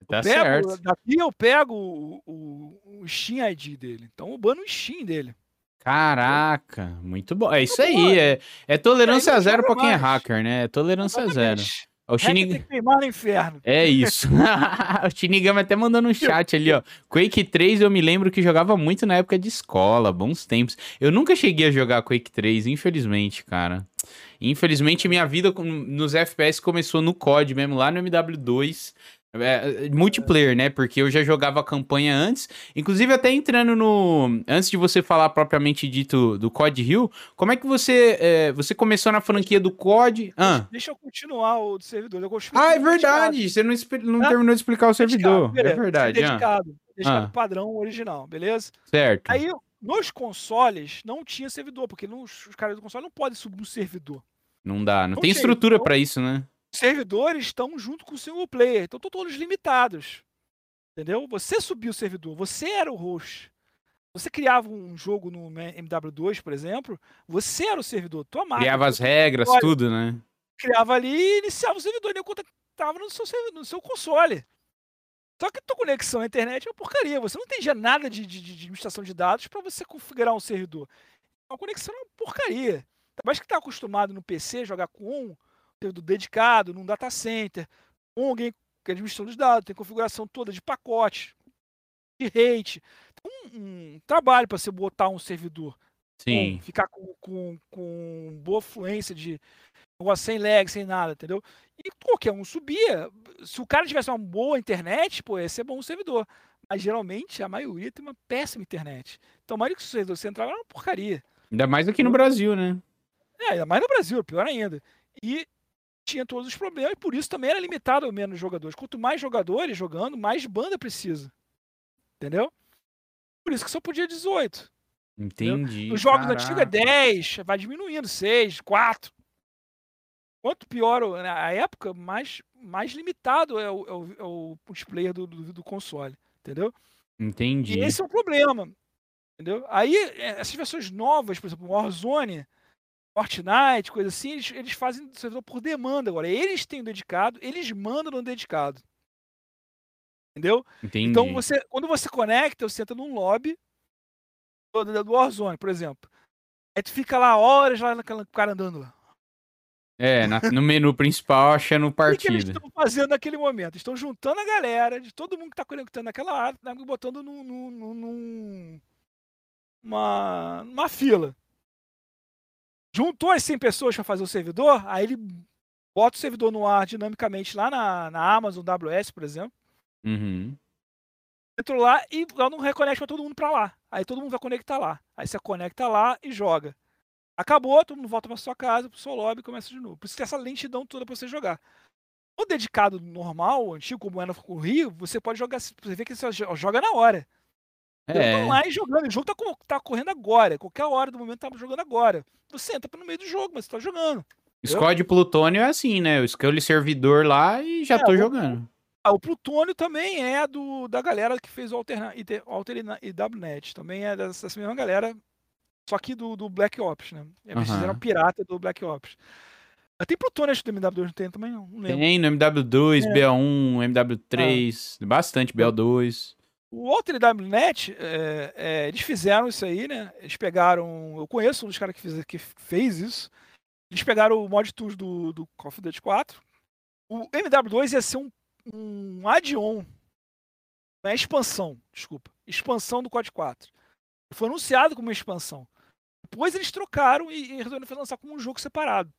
tá eu pego, certo. Daqui eu pego o, o, o Steam ID dele. Então eu bano o Steam dele. Caraca, muito bom. É isso aí, é, é tolerância zero pra quem é hacker, né? É tolerância zero. O Shinig... no inferno. É isso. o Shinigami até mandando um chat ali, ó. Quake 3 eu me lembro que jogava muito na época de escola, bons tempos. Eu nunca cheguei a jogar Quake 3, infelizmente, cara. Infelizmente minha vida nos FPS começou no COD mesmo, lá no MW2. É, multiplayer, né? Porque eu já jogava a campanha antes. Inclusive, até entrando no. Antes de você falar propriamente dito do COD Rio, como é que você. É, você começou na franquia do COD. Ah. Deixa eu continuar o servidor. Eu ah, é verdade. Você não, não ah? terminou de explicar o servidor. É verdade. É dedicado. Ah. Dedicado ah. padrão original, beleza? Certo. Aí, nos consoles, não tinha servidor, porque nos, os caras do console não podem subir um servidor. Não dá. Não, não tem estrutura então, para isso, né? Servidores estão junto com o single player, então estão todos limitados. Entendeu? Você subiu o servidor, você era o host. Você criava um jogo no MW2, por exemplo, você era o servidor, tua máquina. Criava as regras, console, tudo, né? Criava ali e iniciava o servidor, e estava no seu, no seu console. Só que tua conexão à internet é uma porcaria. Você não entendia nada de, de, de administração de dados para você configurar um servidor. A conexão é uma porcaria. Mas que está acostumado no PC jogar com um, dedicado, num data center, com alguém que é administração dos dados, tem configuração toda de pacote, de rate. Então, um, um trabalho para você botar um servidor. Sim. Com, ficar com, com, com boa fluência de negócio sem lag, sem nada, entendeu? E qualquer um subia. Se o cara tivesse uma boa internet, pô, ia ser bom o servidor. Mas geralmente a maioria tem uma péssima internet. Então, a maioria que o servidor central é uma porcaria. Ainda mais aqui no Brasil, né? É, ainda mais no Brasil, pior ainda. E tinha todos os problemas, e por isso também era limitado ao menos jogadores. Quanto mais jogadores jogando, mais banda precisa. Entendeu? Por isso que só podia 18. Entendi. Nos jogos antigos é 10, vai diminuindo, 6, 4. Quanto pior a época, mais, mais limitado é o, é o, é o multiplayer do, do, do, console, entendeu? Entendi. E esse é o problema, entendeu? Aí, é, essas versões novas, por exemplo, Warzone, Fortnite, coisa assim, eles, eles fazem servidor por demanda agora. Eles têm o dedicado, eles mandam no dedicado. Entendeu? Entendi. Então, você, quando você conecta, você entra num lobby do, do Warzone, por exemplo. Aí tu fica lá horas lá naquela cara andando lá. É, na, no menu principal achando partida. O que, que eles estão fazendo naquele momento? Estão juntando a galera de todo mundo que está conectando naquela área, né, botando num, num, num, uma, uma fila juntou as 100 pessoas para fazer o servidor, aí ele bota o servidor no ar dinamicamente lá na, na Amazon WS, por exemplo. Uhum. Entrou lá e lá não reconecta todo mundo para lá. Aí todo mundo vai conectar lá. Aí você conecta lá e joga. Acabou, todo mundo volta para sua casa, para seu lobby e começa de novo. Por isso tem essa lentidão toda para você jogar. O dedicado normal, antigo, como era no Rio, você pode jogar. Você vê que você joga na hora. É. Tô lá e jogando. O jogo tá, tá, correndo agora. Qualquer hora do momento tá jogando agora. Você entra no meio do jogo, mas você tá jogando. Squad Plutônio é assim, né? Eu escolho servidor lá e já é, tô o, jogando. Ah, o Plutônio também é do, da galera que fez o Alter, Alter e WNet. Também é dessa, dessa mesma galera. Só que do, do Black Ops, né? Eles uhum. fizeram pirata do Black Ops. Tem Plutônio, acho que do MW2 não tem também, não, não. Tem no MW2, é. BA1, MW3, é. bastante, BO2. O Walter WNet, é, é, eles fizeram isso aí, né? Eles pegaram. Eu conheço um dos caras que fez, que fez isso. Eles pegaram o mod tools do, do Call of Duty 4. O MW2 ia ser um, um add-on. Não é expansão, desculpa. Expansão do COD 4. Foi anunciado como uma expansão. Depois eles trocaram e, e resolveram lançar como um jogo separado.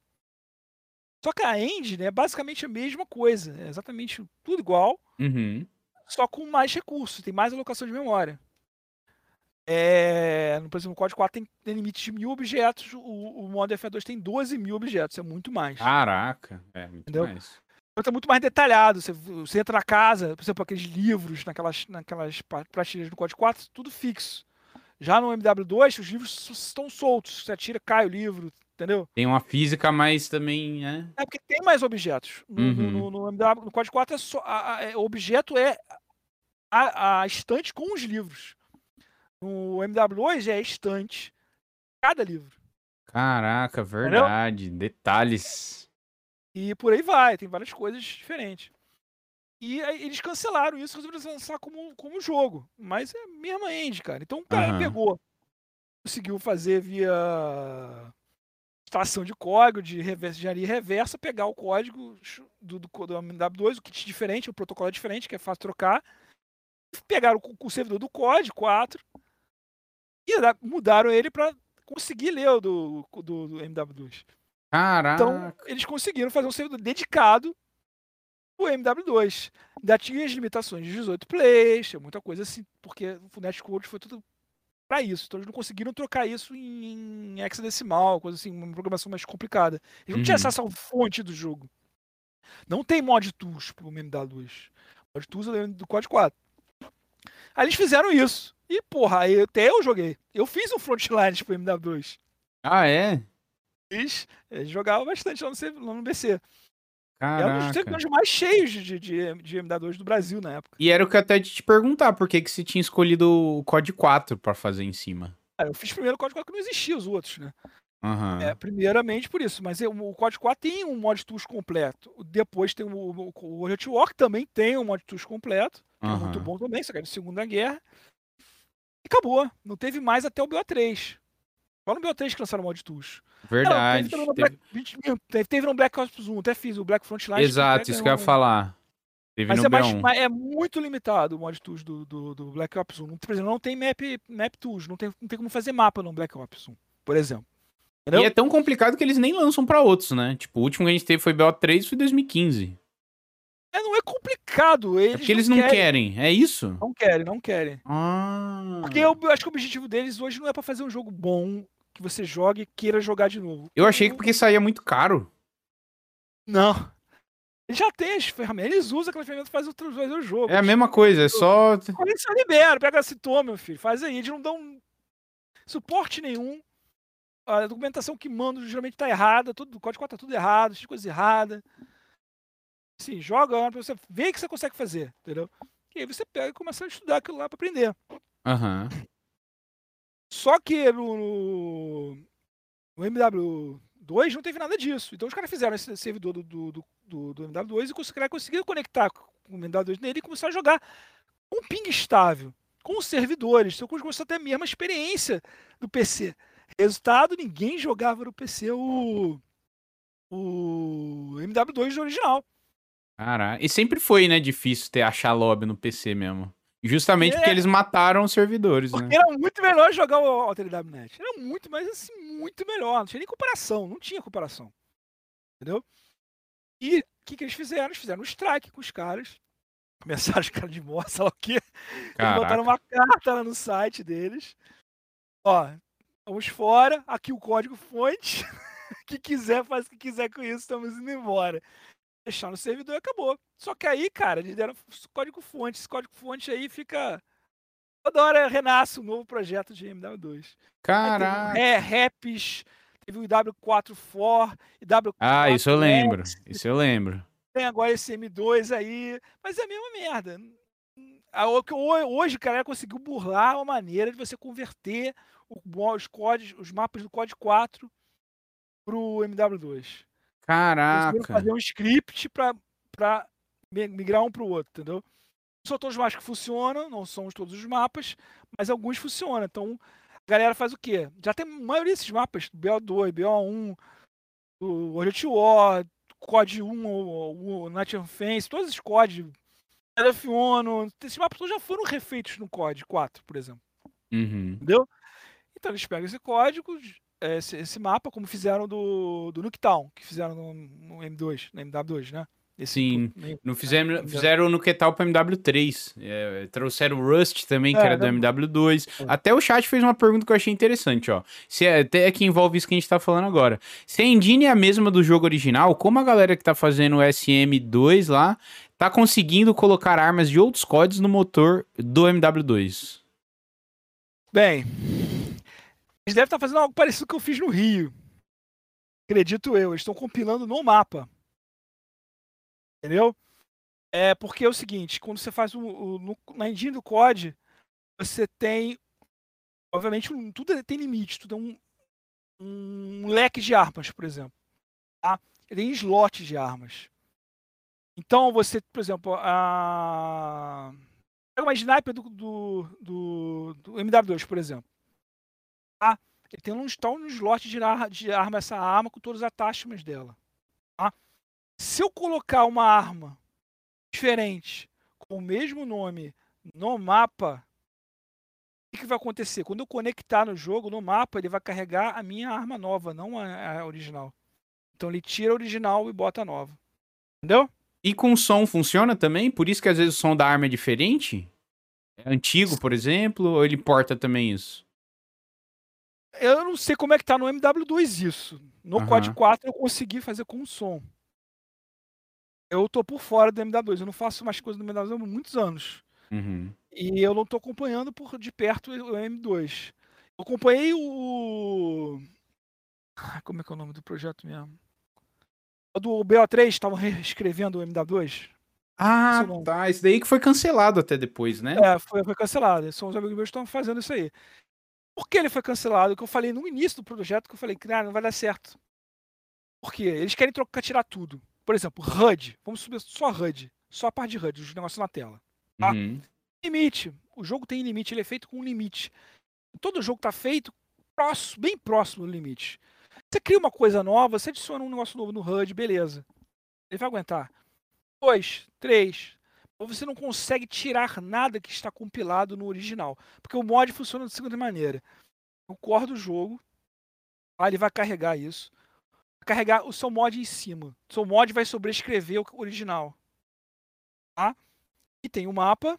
Só que a engine é basicamente a mesma coisa. É exatamente tudo igual. Uhum só com mais recursos, tem mais alocação de memória. É, por exemplo, o código 4 tem, tem limite de mil objetos, o, o modo FA2 tem 12 mil objetos, é muito mais. Caraca, é muito Entendeu? mais. Então, é muito mais detalhado. Você, você, entra na casa, por exemplo, aqueles livros, naquelas, naquelas prateleiras do código 4, tudo fixo. Já no MW2, os livros estão soltos. Você atira, cai o livro, entendeu? Tem uma física mais também, né? É porque tem mais objetos. No, uhum. no, no, no, no código 4 é só. A, a, é, o objeto é a, a estante com os livros. No MW2 é estante cada livro. Caraca, verdade. Entendeu? Detalhes. E por aí vai, tem várias coisas diferentes. E eles cancelaram isso, resolveram lançar como, como jogo. Mas é a mesma end, cara. Então o cara uhum. pegou, conseguiu fazer via extração de código, de engenharia reversa, pegar o código do, do, do MW2, o kit diferente, o protocolo é diferente, que é fácil trocar, pegaram o, servidor do COD 4 e mudaram ele para conseguir ler o do, do, do MW2. Caraca. Então, eles conseguiram fazer um servidor dedicado o MW2. Ainda tinha as limitações de 18 plays, muita coisa assim, porque o Netcode foi tudo para isso. Então eles não conseguiram trocar isso em, em hexadecimal, coisa assim, uma programação mais complicada. Eles não uhum. tinham acesso à fonte do jogo. Não tem mod tools pro MW2. Mod tools é do Code 4. Aí eles fizeram isso. E, porra, aí até eu joguei. Eu fiz um Frontlines pro MW2. Ah, é? Fiz. Eles jogavam bastante lá no, lá no BC. Caraca. Era um dos mais cheios de, de, de MW2 do Brasil na época. E era o que eu até te perguntar, por que, que você tinha escolhido o COD 4 pra fazer em cima? Ah, eu fiz primeiro o COD 4 que não existia os outros, né? Uhum. É, primeiramente por isso, mas o COD 4 tem um mod tools completo. Depois tem o, o, o World War, que também tem um mod tools completo que uhum. é muito bom também, só que é de Segunda Guerra. E acabou. Não teve mais até o BO3. Só no BO3 que lançaram o mod tools. Verdade. Não, teve, teve... Black, teve no Black Ops 1, até fiz o Black Frontline. Exato, isso que eu ia falar. Teve mas, é mais, mas, é muito limitado o mod tools do, do, do, Black Ops 1. Por exemplo, não tem map, map tools, não tem, não tem como fazer mapa no Black Ops 1. por exemplo. Entendeu? E é tão complicado que eles nem lançam para outros, né? Tipo, o último que a gente teve foi BO3 foi 2015. É, não é complicado. Eles é porque eles não, não querem. querem. é isso? Não querem, não querem. Ah. Porque eu, eu acho que o objetivo deles hoje não é para fazer um jogo bom, que você jogue e queira jogar de novo. Eu achei que porque saía muito caro. Não. Ele já tem as ferramentas, eles usam aquelas ferramentas para fazer, fazer o jogo. É a mesma coisa, é só. Eles só liberam, pega esse toma, meu filho, faz aí. Eles não dão suporte nenhum. A documentação que mandam geralmente tá errada, tudo, o código 4 tá tudo errado, tem coisa errada. Assim, joga pra você ver o que você consegue fazer, entendeu? E aí você pega e começa a estudar aquilo lá para aprender. Aham. Uhum. Só que no, no MW2 não teve nada disso. Então os caras fizeram esse servidor do, do, do, do MW2 e conseguiram, conseguiram conectar o MW2 nele e começar a jogar com ping estável, com os servidores. Então começou a ter a mesma experiência do PC. Resultado, ninguém jogava no PC o, o MW2 original. Caralho. E sempre foi, né, difícil ter achar lobby no PC mesmo. Justamente é. porque eles mataram os servidores, porque né? Era muito melhor jogar o Altered Net. Era muito, mas assim, muito melhor. Não tinha nem comparação, não tinha comparação. Entendeu? E o que, que eles fizeram? Eles fizeram um strike com os caras. Começaram os caras de morte, sei lá o quê. Eles botaram uma carta lá no site deles. Ó, vamos fora, aqui o código fonte. que quiser, faz o que quiser com isso, estamos indo embora deixar no servidor e acabou. Só que aí, cara, eles deram código fonte. Esse código fonte aí fica. Toda hora renasce um novo projeto de MW2. Caraca! É, raps, teve o IW4 For, IW4. Ah, isso eu lembro. Isso eu lembro. Tem agora esse M2 aí. Mas é a mesma merda. Hoje, cara, conseguiu burlar uma maneira de você converter os códigos, os mapas do código 4 pro MW2. Caraca. Fazer um script para migrar um para o outro, entendeu? Não são todos os mapas que funcionam, não são todos os mapas, mas alguns funcionam. Então, a galera faz o quê? Já tem a maioria desses mapas, BO2, BO1, o Orient War, COD 1, o, o Night Fence, todos esses COD, F1, esses mapas já foram refeitos no COD 4, por exemplo. Uhum. Entendeu? Então eles pegam esse código, esse, esse, mapa, como fizeram do, do Nuketown, que fizeram no, no M2, no MW2, né? Esse Sim, no fizeram, fizeram no Ketal para MW3. É, trouxeram o Rust também, que é, era do MW2. É. Até o chat fez uma pergunta que eu achei interessante, ó. Se é, até que envolve isso que a gente tá falando agora. Se a engine é a mesma do jogo original, como a galera que tá fazendo o SM2 lá tá conseguindo colocar armas de outros códigos no motor do MW2? Bem, eles devem estar fazendo algo parecido com o que eu fiz no Rio. Acredito eu. Eles estão compilando no mapa. Entendeu? É porque é o seguinte, quando você faz o, o no, na engine do COD, você tem. Obviamente, tudo tem limite, tudo é um, um leque de armas, por exemplo. Tá? Tem slots de armas. Então você, por exemplo, a. Pega uma sniper do, do, do, do MW2, por exemplo. Tá? Ele tem um, um slot de, de arma essa arma com todos os attachments dela. Tá? Se eu colocar uma arma diferente com o mesmo nome no mapa, o que vai acontecer? Quando eu conectar no jogo, no mapa, ele vai carregar a minha arma nova, não a, a original. Então ele tira a original e bota a nova. Entendeu? E com som funciona também? Por isso que às vezes o som da arma é diferente? É antigo, por exemplo, ou ele porta também isso? Eu não sei como é que tá no MW2 isso. No uhum. COD 4 eu consegui fazer com som. Eu tô por fora do MW2. Eu não faço mais coisas do MW2 há muitos anos. Uhum. E eu não tô acompanhando por de perto o M2. Eu acompanhei o. Como é que é o nome do projeto mesmo? O do BO3 estavam reescrevendo o MW2. Ah, tá. Esse daí que foi cancelado até depois, né? É, foi, foi cancelado. São os amigos meus que estão fazendo isso aí. Por que ele foi cancelado? Que eu falei no início do projeto, que eu falei que ah, não vai dar certo. Por quê? Eles querem trocar, tirar tudo. Por exemplo, HUD. Vamos subir só HUD. Só a parte de HUD, os negócios na tela. Tá? Uhum. Limite. O jogo tem limite, ele é feito com um limite. Todo jogo está feito próximo, bem próximo do limite. Você cria uma coisa nova, você adiciona um negócio novo no HUD, beleza. Ele vai aguentar. Dois, três, você não consegue tirar nada que está compilado no original. Porque o mod funciona da seguinte maneira. O core do jogo, Aí ele vai carregar isso. Vai carregar o seu mod em cima. O seu mod vai sobrescrever o original. Tá? E tem o mapa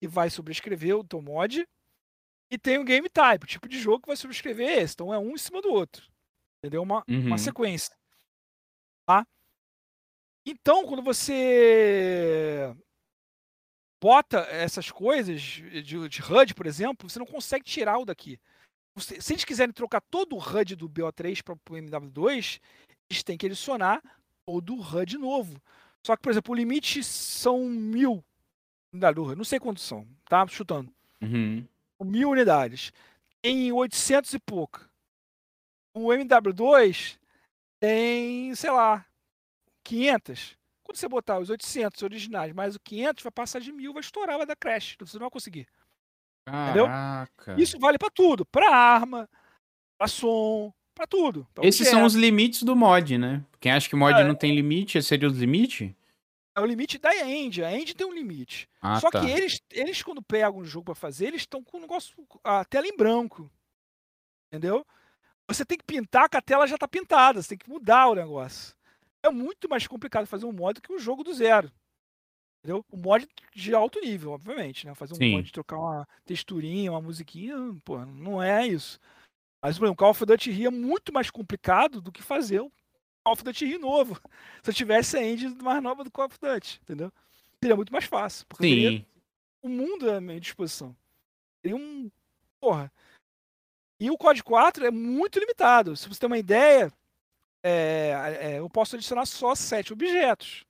que vai sobrescrever o teu mod. E tem o game type, o tipo de jogo que vai sobrescrever esse. Então é um em cima do outro. Entendeu? Uma, Uhum. uma sequência. Tá? Então, quando você bota essas coisas de, de HUD, por exemplo, você não consegue tirar o daqui. Você- se eles quiserem trocar todo o HUD do BO3 para o MW2, eles têm que adicionar todo o HUD novo. Só que, por exemplo, o limite são mil unidades. Não sei quantos são, tá? Chutando. Uhum. Mil unidades. Tem 800 e pouco. O MW2 tem, sei lá, 500. Quando você botar os 800 originais mais o 500, vai passar de mil, vai estourar, vai dar crash. Você não vai conseguir. Entendeu? Caraca. Isso vale pra tudo, Pra arma, pra som, pra tudo. pra Esses são os limites do mod, né? Quem acha que mod Ah, não tem limite, seria os limites? É o limite da End. A End tem um limite. Ah, Só tá. que eles, eles, quando pegam um jogo pra fazer, eles estão com o negócio, a tela em branco. Entendeu? Você tem que pintar que a tela já tá pintada. Você tem que mudar o negócio. É muito mais complicado fazer um mod que um jogo do zero. Entendeu? Um mod de alto nível, obviamente, né? Fazer um Sim. mod de trocar uma texturinha, uma musiquinha, pô, não é isso. Mas, por exemplo, Call of Duty Rio é muito mais complicado do que fazer o Call of Duty Rio novo. Se eu tivesse a engine mais nova do Call of Duty, entendeu? Seria muito mais fácil. Porque teria Sim. o mundo à minha disposição. Tem um. Porra. E o COD 4 é muito limitado. Se você tem uma ideia, é, é, eu posso adicionar só sete objetos.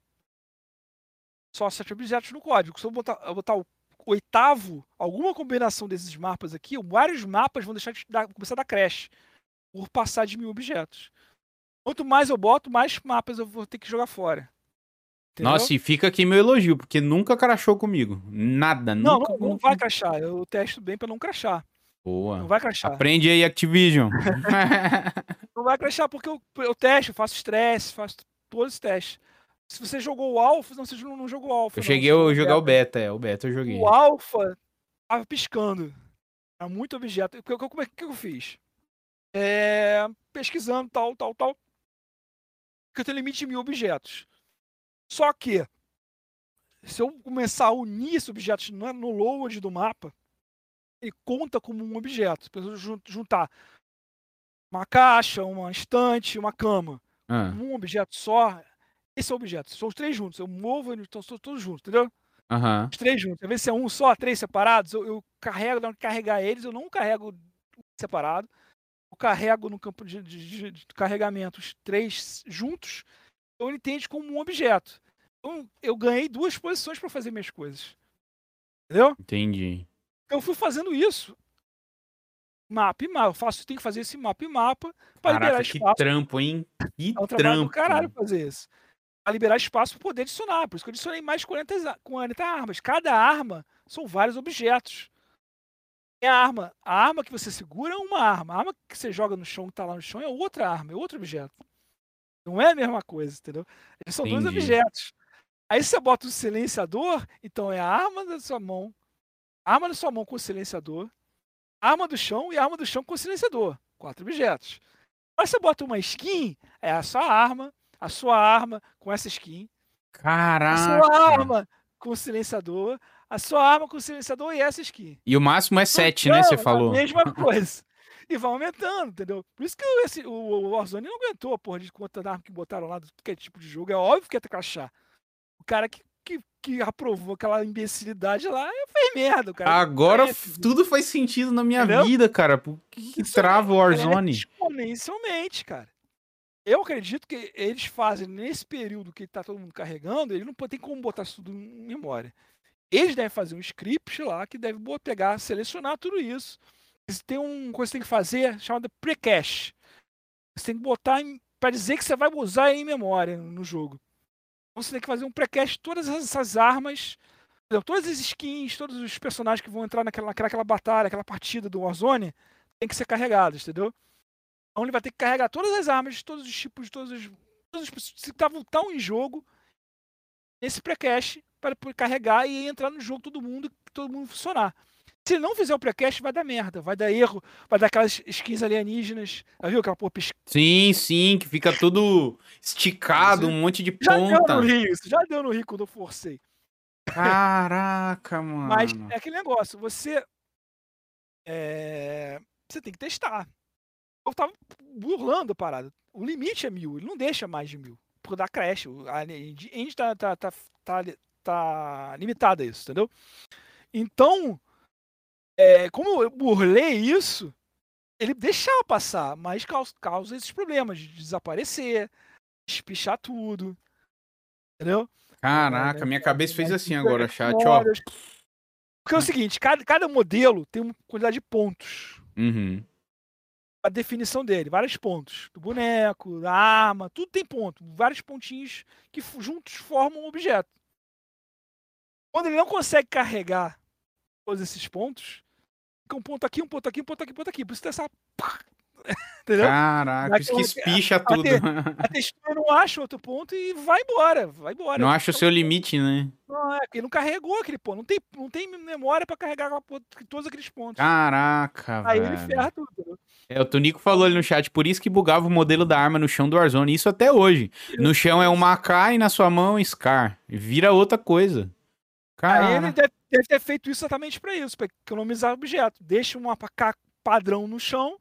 Só sete objetos no código. Se eu botar, eu botar o oitavo, alguma combinação desses mapas aqui, vários mapas vão deixar de dar, começar a dar crash por passar de mil objetos. Quanto mais eu boto, mais mapas eu vou ter que jogar fora. Entendeu? Nossa, e fica aqui meu elogio, porque nunca crashou comigo. Nada, não, nunca. não, não vai crashar. Eu testo bem pra não crashar. Boa. Não vai crashar. Aprende aí, Activision. Não vai crashar porque eu, eu testo, eu faço estresse, faço todos os testes. Se você jogou o Alpha, não, você não, jogou o Alpha. eu não, cheguei a jogar o beta, é. O beta eu joguei. O Alpha tava piscando. Era muito objeto. O que, que- é que eu fiz? É, pesquisando, tal, tal, tal. Que eu tenho limite de mil objetos. Só que, se eu começar a unir esses objetos no, no load do mapa, ele conta como um objeto. Se jun- juntar uma caixa, uma estante, uma cama, Ah, um objeto só, esse é o objeto. São os três juntos. Eu movo, eles estão todos juntos, entendeu? Aham. Os três juntos. Às vezes se é um só, três separados, eu, eu carrego, de carregar eles, eu não carrego separado. Eu carrego no campo de, de- de- de carregamento os três juntos, então ele entende como um objeto. Então eu ganhei duas posições para fazer minhas coisas. Entendeu? Entendi. Então eu fui fazendo isso. Mapa e mapa. Eu faço, tenho que fazer esse mapa e mapa para liberar Caraca, que espaço. trampo, hein? Que É um trabalho do trampo. caralho fazer isso. Pra liberar espaço para poder adicionar. Por isso que eu adicionei mais de 40, za- 40 armas. Cada arma são vários objetos. É a arma. A arma que você segura é uma arma. A arma que você joga no chão, que tá lá no chão, é outra arma, é outro objeto. Não é a mesma coisa, entendeu? Eles são dois Entendi. objetos. Aí você bota o silenciador, então é a arma da sua mão. A arma da sua mão com silenciador. a Arma do chão e a arma do chão com silenciador. Quatro objetos. Aí você bota uma skin, é a sua arma, a sua arma com essa skin, a Caraca. sua arma com silenciador, a sua arma com silenciador e essa skin. E o máximo é 7, né? Você é falou. A mesma coisa. E vai aumentando, entendeu? Por isso que esse, o, o Warzone não aguentou a porra de quanta arma que botaram lá, do que tipo de jogo. É óbvio que ia ter que achar. O cara que, que, que aprovou aquela imbecilidade lá fez merda. Cara Agora É, tudo faz sentido na minha Entendeu? vida, cara. Por que, que Isso trava o é Warzone? exponencialmente, cara. Eu acredito que eles fazem nesse período que tá todo mundo carregando, eles não tem como botar isso tudo em memória. Eles devem fazer um script lá que deve pegar, selecionar tudo isso. Têm uma coisa que você tem que fazer chamada pre-cache. Você tem que botar para dizer que você vai usar em memória no jogo. Você tem que fazer um de todas essas armas, todas as skins, todos os personagens que vão entrar naquela, naquela aquela batalha, aquela partida do Warzone, tem que ser carregados, entendeu? Então ele vai ter que carregar todas as armas, todos os tipos, todos os. Todos os se estavam tão em jogo, nesse pre-cache, para carregar e entrar no jogo todo mundo, todo mundo funcionar. Se ele não fizer o precast, vai dar merda, vai dar erro, vai dar aquelas skins alienígenas. Viu aquela porra pisc... Sim, sim, que fica tudo esticado, um monte de Já deu ponta. no Rio, isso já deu no Rio quando eu forcei. Caraca, mano. Mas é aquele negócio, você. é, você tem que testar. Eu tava burlando a parada. O limite é mil, ele não deixa mais de mil. Por dar crash. A gente tá, tá, tá, tá, tá limitada a isso, entendeu? Então, é, como eu burlei isso, ele deixava passar, mas causa, causa esses problemas de desaparecer, espichar tudo. Entendeu? Caraca, minha cabeça fez assim agora, chat, ó. Porque é o seguinte, cada, cada modelo tem uma quantidade de pontos. Uhum. A definição dele, vários pontos. Do boneco, da arma, tudo tem ponto. Vários pontinhos que juntos formam um objeto. Quando ele não consegue carregar todos esses pontos, um ponto aqui, um ponto aqui, um ponto aqui, um ponto aqui. Por isso tem essa. Entendeu? Caraca, isso que espicha tudo. A textura não acha outro ponto e vai embora. Vai embora. Não acha o seu limite, né? Não, é, porque ele não carregou aquele ponto. Não tem, não tem memória pra carregar todos aqueles pontos. Caraca, Aí ele velho. ferra tudo. entendeu? É, o Tonico falou ali no chat, por isso que bugava o modelo da arma no chão do Warzone. Isso até hoje. No chão é uma AK e na sua mão é um Scar. Vira outra coisa. Aí ele Cara, deve, deve ter feito isso exatamente pra isso, pra economizar objeto. Deixa um AK padrão no chão,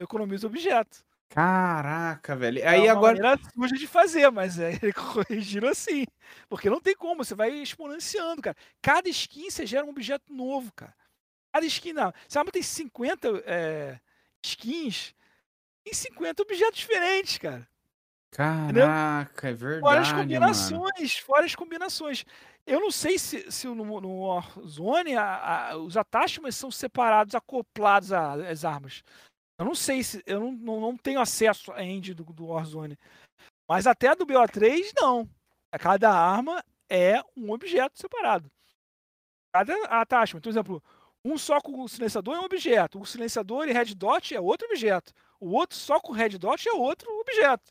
economiza objeto. caraca, velho. É Aí uma agora. maneira suja de fazer, mas é, ele corrigiram assim. Porque não tem como, você vai exponenciando, cara. Cada skin você gera um objeto novo, cara. Cada skin, não. A arma tem 50 é, skins, tem 50 objetos diferentes, cara. Caraca, é Fora as verdade, mano. combinações, fora as combinações. Eu não sei se, se no, no Warzone a- a- os attachments são separados, acoplados às armas. Eu não sei se. Eu não, não, não tenho acesso à end do, do Warzone. Mas até a do BO3, não. Cada arma é um objeto separado. Cada attachment. Por exemplo, um só com o silenciador é um objeto. O silenciador e red dot é outro objeto. O outro só com red dot é outro objeto.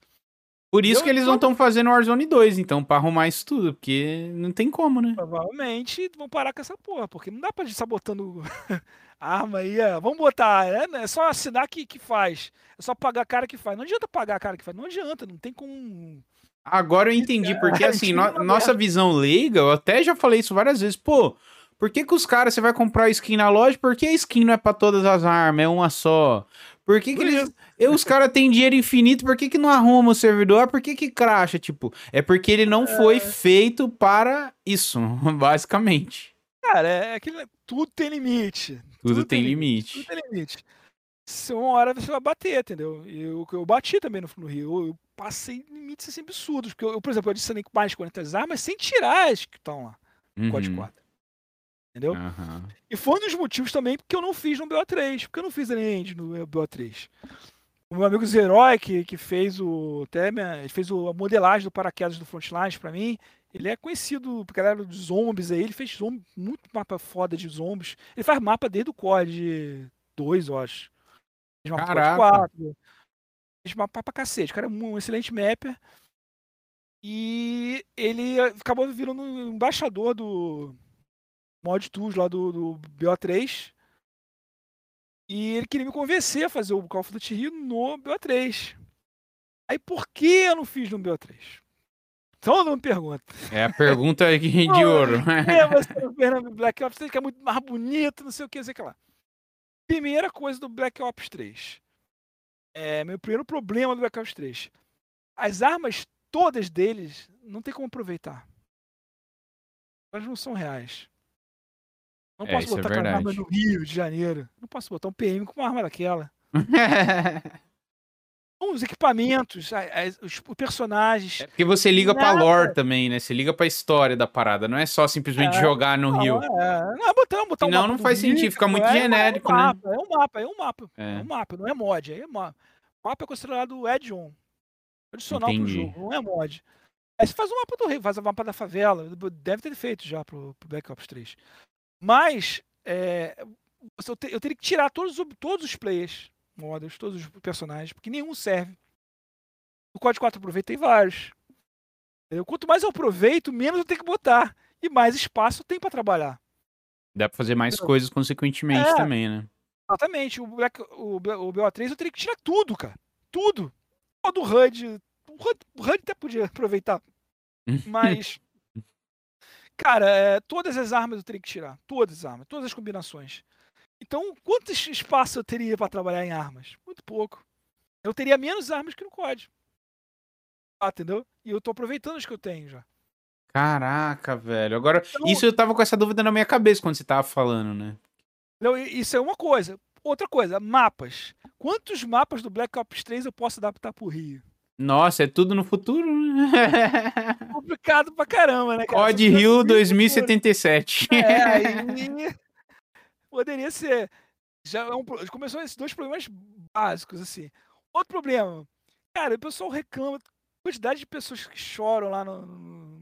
Por isso Eu que eles não estão fazendo Warzone 2, então, pra arrumar isso tudo, porque não tem como, né? Provavelmente vão parar com essa porra, porque não dá pra gente estar botando arma aí. é, Vamos botar, é, né, é só assinar que, que faz. É só pagar a cara que faz. Não adianta pagar a cara que faz. Não adianta, não tem como. Agora eu entendi, porque a assim, no- nossa visão leiga, eu até já falei isso várias vezes, pô, por que que os caras, você vai comprar skin na loja, por que a skin não é pra todas as armas, é uma só? Por que que eles... Eu, os caras têm dinheiro infinito, por que que não arruma o servidor? Por que que cracha, tipo? É porque ele não foi feito para isso, basicamente. Cara, é aquele. Tudo tem limite. Tudo, tem limite. Tudo tem limite. Se uma hora você vai bater, entendeu? Eu, eu bati também no, no Rio. Eu, eu passei limites assim, absurdos. Porque, eu, eu, por exemplo, eu adicionei mais 40 armas sem tirar as que estão lá no código Uhum. 4. Entendeu? Aham. E foi um dos motivos também porque eu não fiz no BO3. Porque eu não fiz End no BO3. O meu amigo Zeroy, que, que fez o. Até minha- ele fez o, a modelagem do paraquedas do Frontlines pra mim. Ele é conhecido porque galera dos zombies aí. Ele fez zombi, muito mapa foda de zombies. Ele faz mapa desde o COD 2, eu acho. Fez mapa do COD Caraca. 4. Fez mapa pra cacete. O cara é um excelente mapper. E ele acabou virando um embaixador do Mod Tools lá do, do BO3. E ele queria me convencer a fazer o Call of Duty Rio no BO3. Aí por que eu não fiz no BO3? Todo mundo pergunta. É a pergunta aqui de ouro. É, você não fez no Black Ops 3 que é muito mais bonito, não sei o que, não sei o que lá. Primeira coisa do Black Ops 3. É, meu primeiro problema do Black Ops 3. As armas todas deles não tem como aproveitar. Elas não são reais. Não É, posso é botar aquela arma verdade. no Rio de Janeiro. Não posso botar um PM com uma arma daquela. Os equipamentos, os personagens. É porque você liga pra Nada. lore também, né? Você liga pra história da parada. Não é só simplesmente É. jogar no Não, Rio. é, não, é botar, botar um Senão mapa não faz Rio, sentido, fica muito é, genérico, é um né? mapa, É um mapa, é um mapa. É. É um mapa, não é mod. É mapa. O mapa é considerado add-on. Adicional Entendi. pro jogo, não é mod. Aí você faz um mapa do rei, faz o mapa da favela. Deve ter feito já pro, pro Black Ops 3. Mas é, eu, te- eu teria que tirar todos, os- todos os players, modas, todos os personagens, porque nenhum serve. O código 4 aproveita tem vários. Entendeu? Quanto mais eu aproveito, menos eu tenho que botar. E mais espaço tem para trabalhar. Dá pra fazer mais coisas consequentemente É. também, né? Exatamente. O, Black, o, o BO3 eu teria que tirar tudo, cara. Tudo. Todo o HUD. O HUD, o HUD até podia aproveitar. Mas. Cara, é, todas as armas eu teria que tirar. Todas as armas, todas as combinações. Então, quanto es- espaço eu teria para trabalhar em armas? Muito pouco. Eu teria menos armas que no COD. Ah, entendeu? E eu tô aproveitando as que eu tenho já. Caraca, velho. Agora, Então- isso eu tava com essa dúvida na minha cabeça quando você tava falando, né? Não, isso é uma coisa. Outra coisa, mapas. Quantos mapas do Black Ops 3 eu posso adaptar pro Rio? Nossa, é tudo no futuro, né? Complicado pra caramba, né, cara? Code Rio no futuro. 2077. É, aí poderia ser. Já é um começou esses dois problemas básicos, assim. Outro problema, cara, o pessoal reclama, a quantidade de pessoas que choram lá no, no,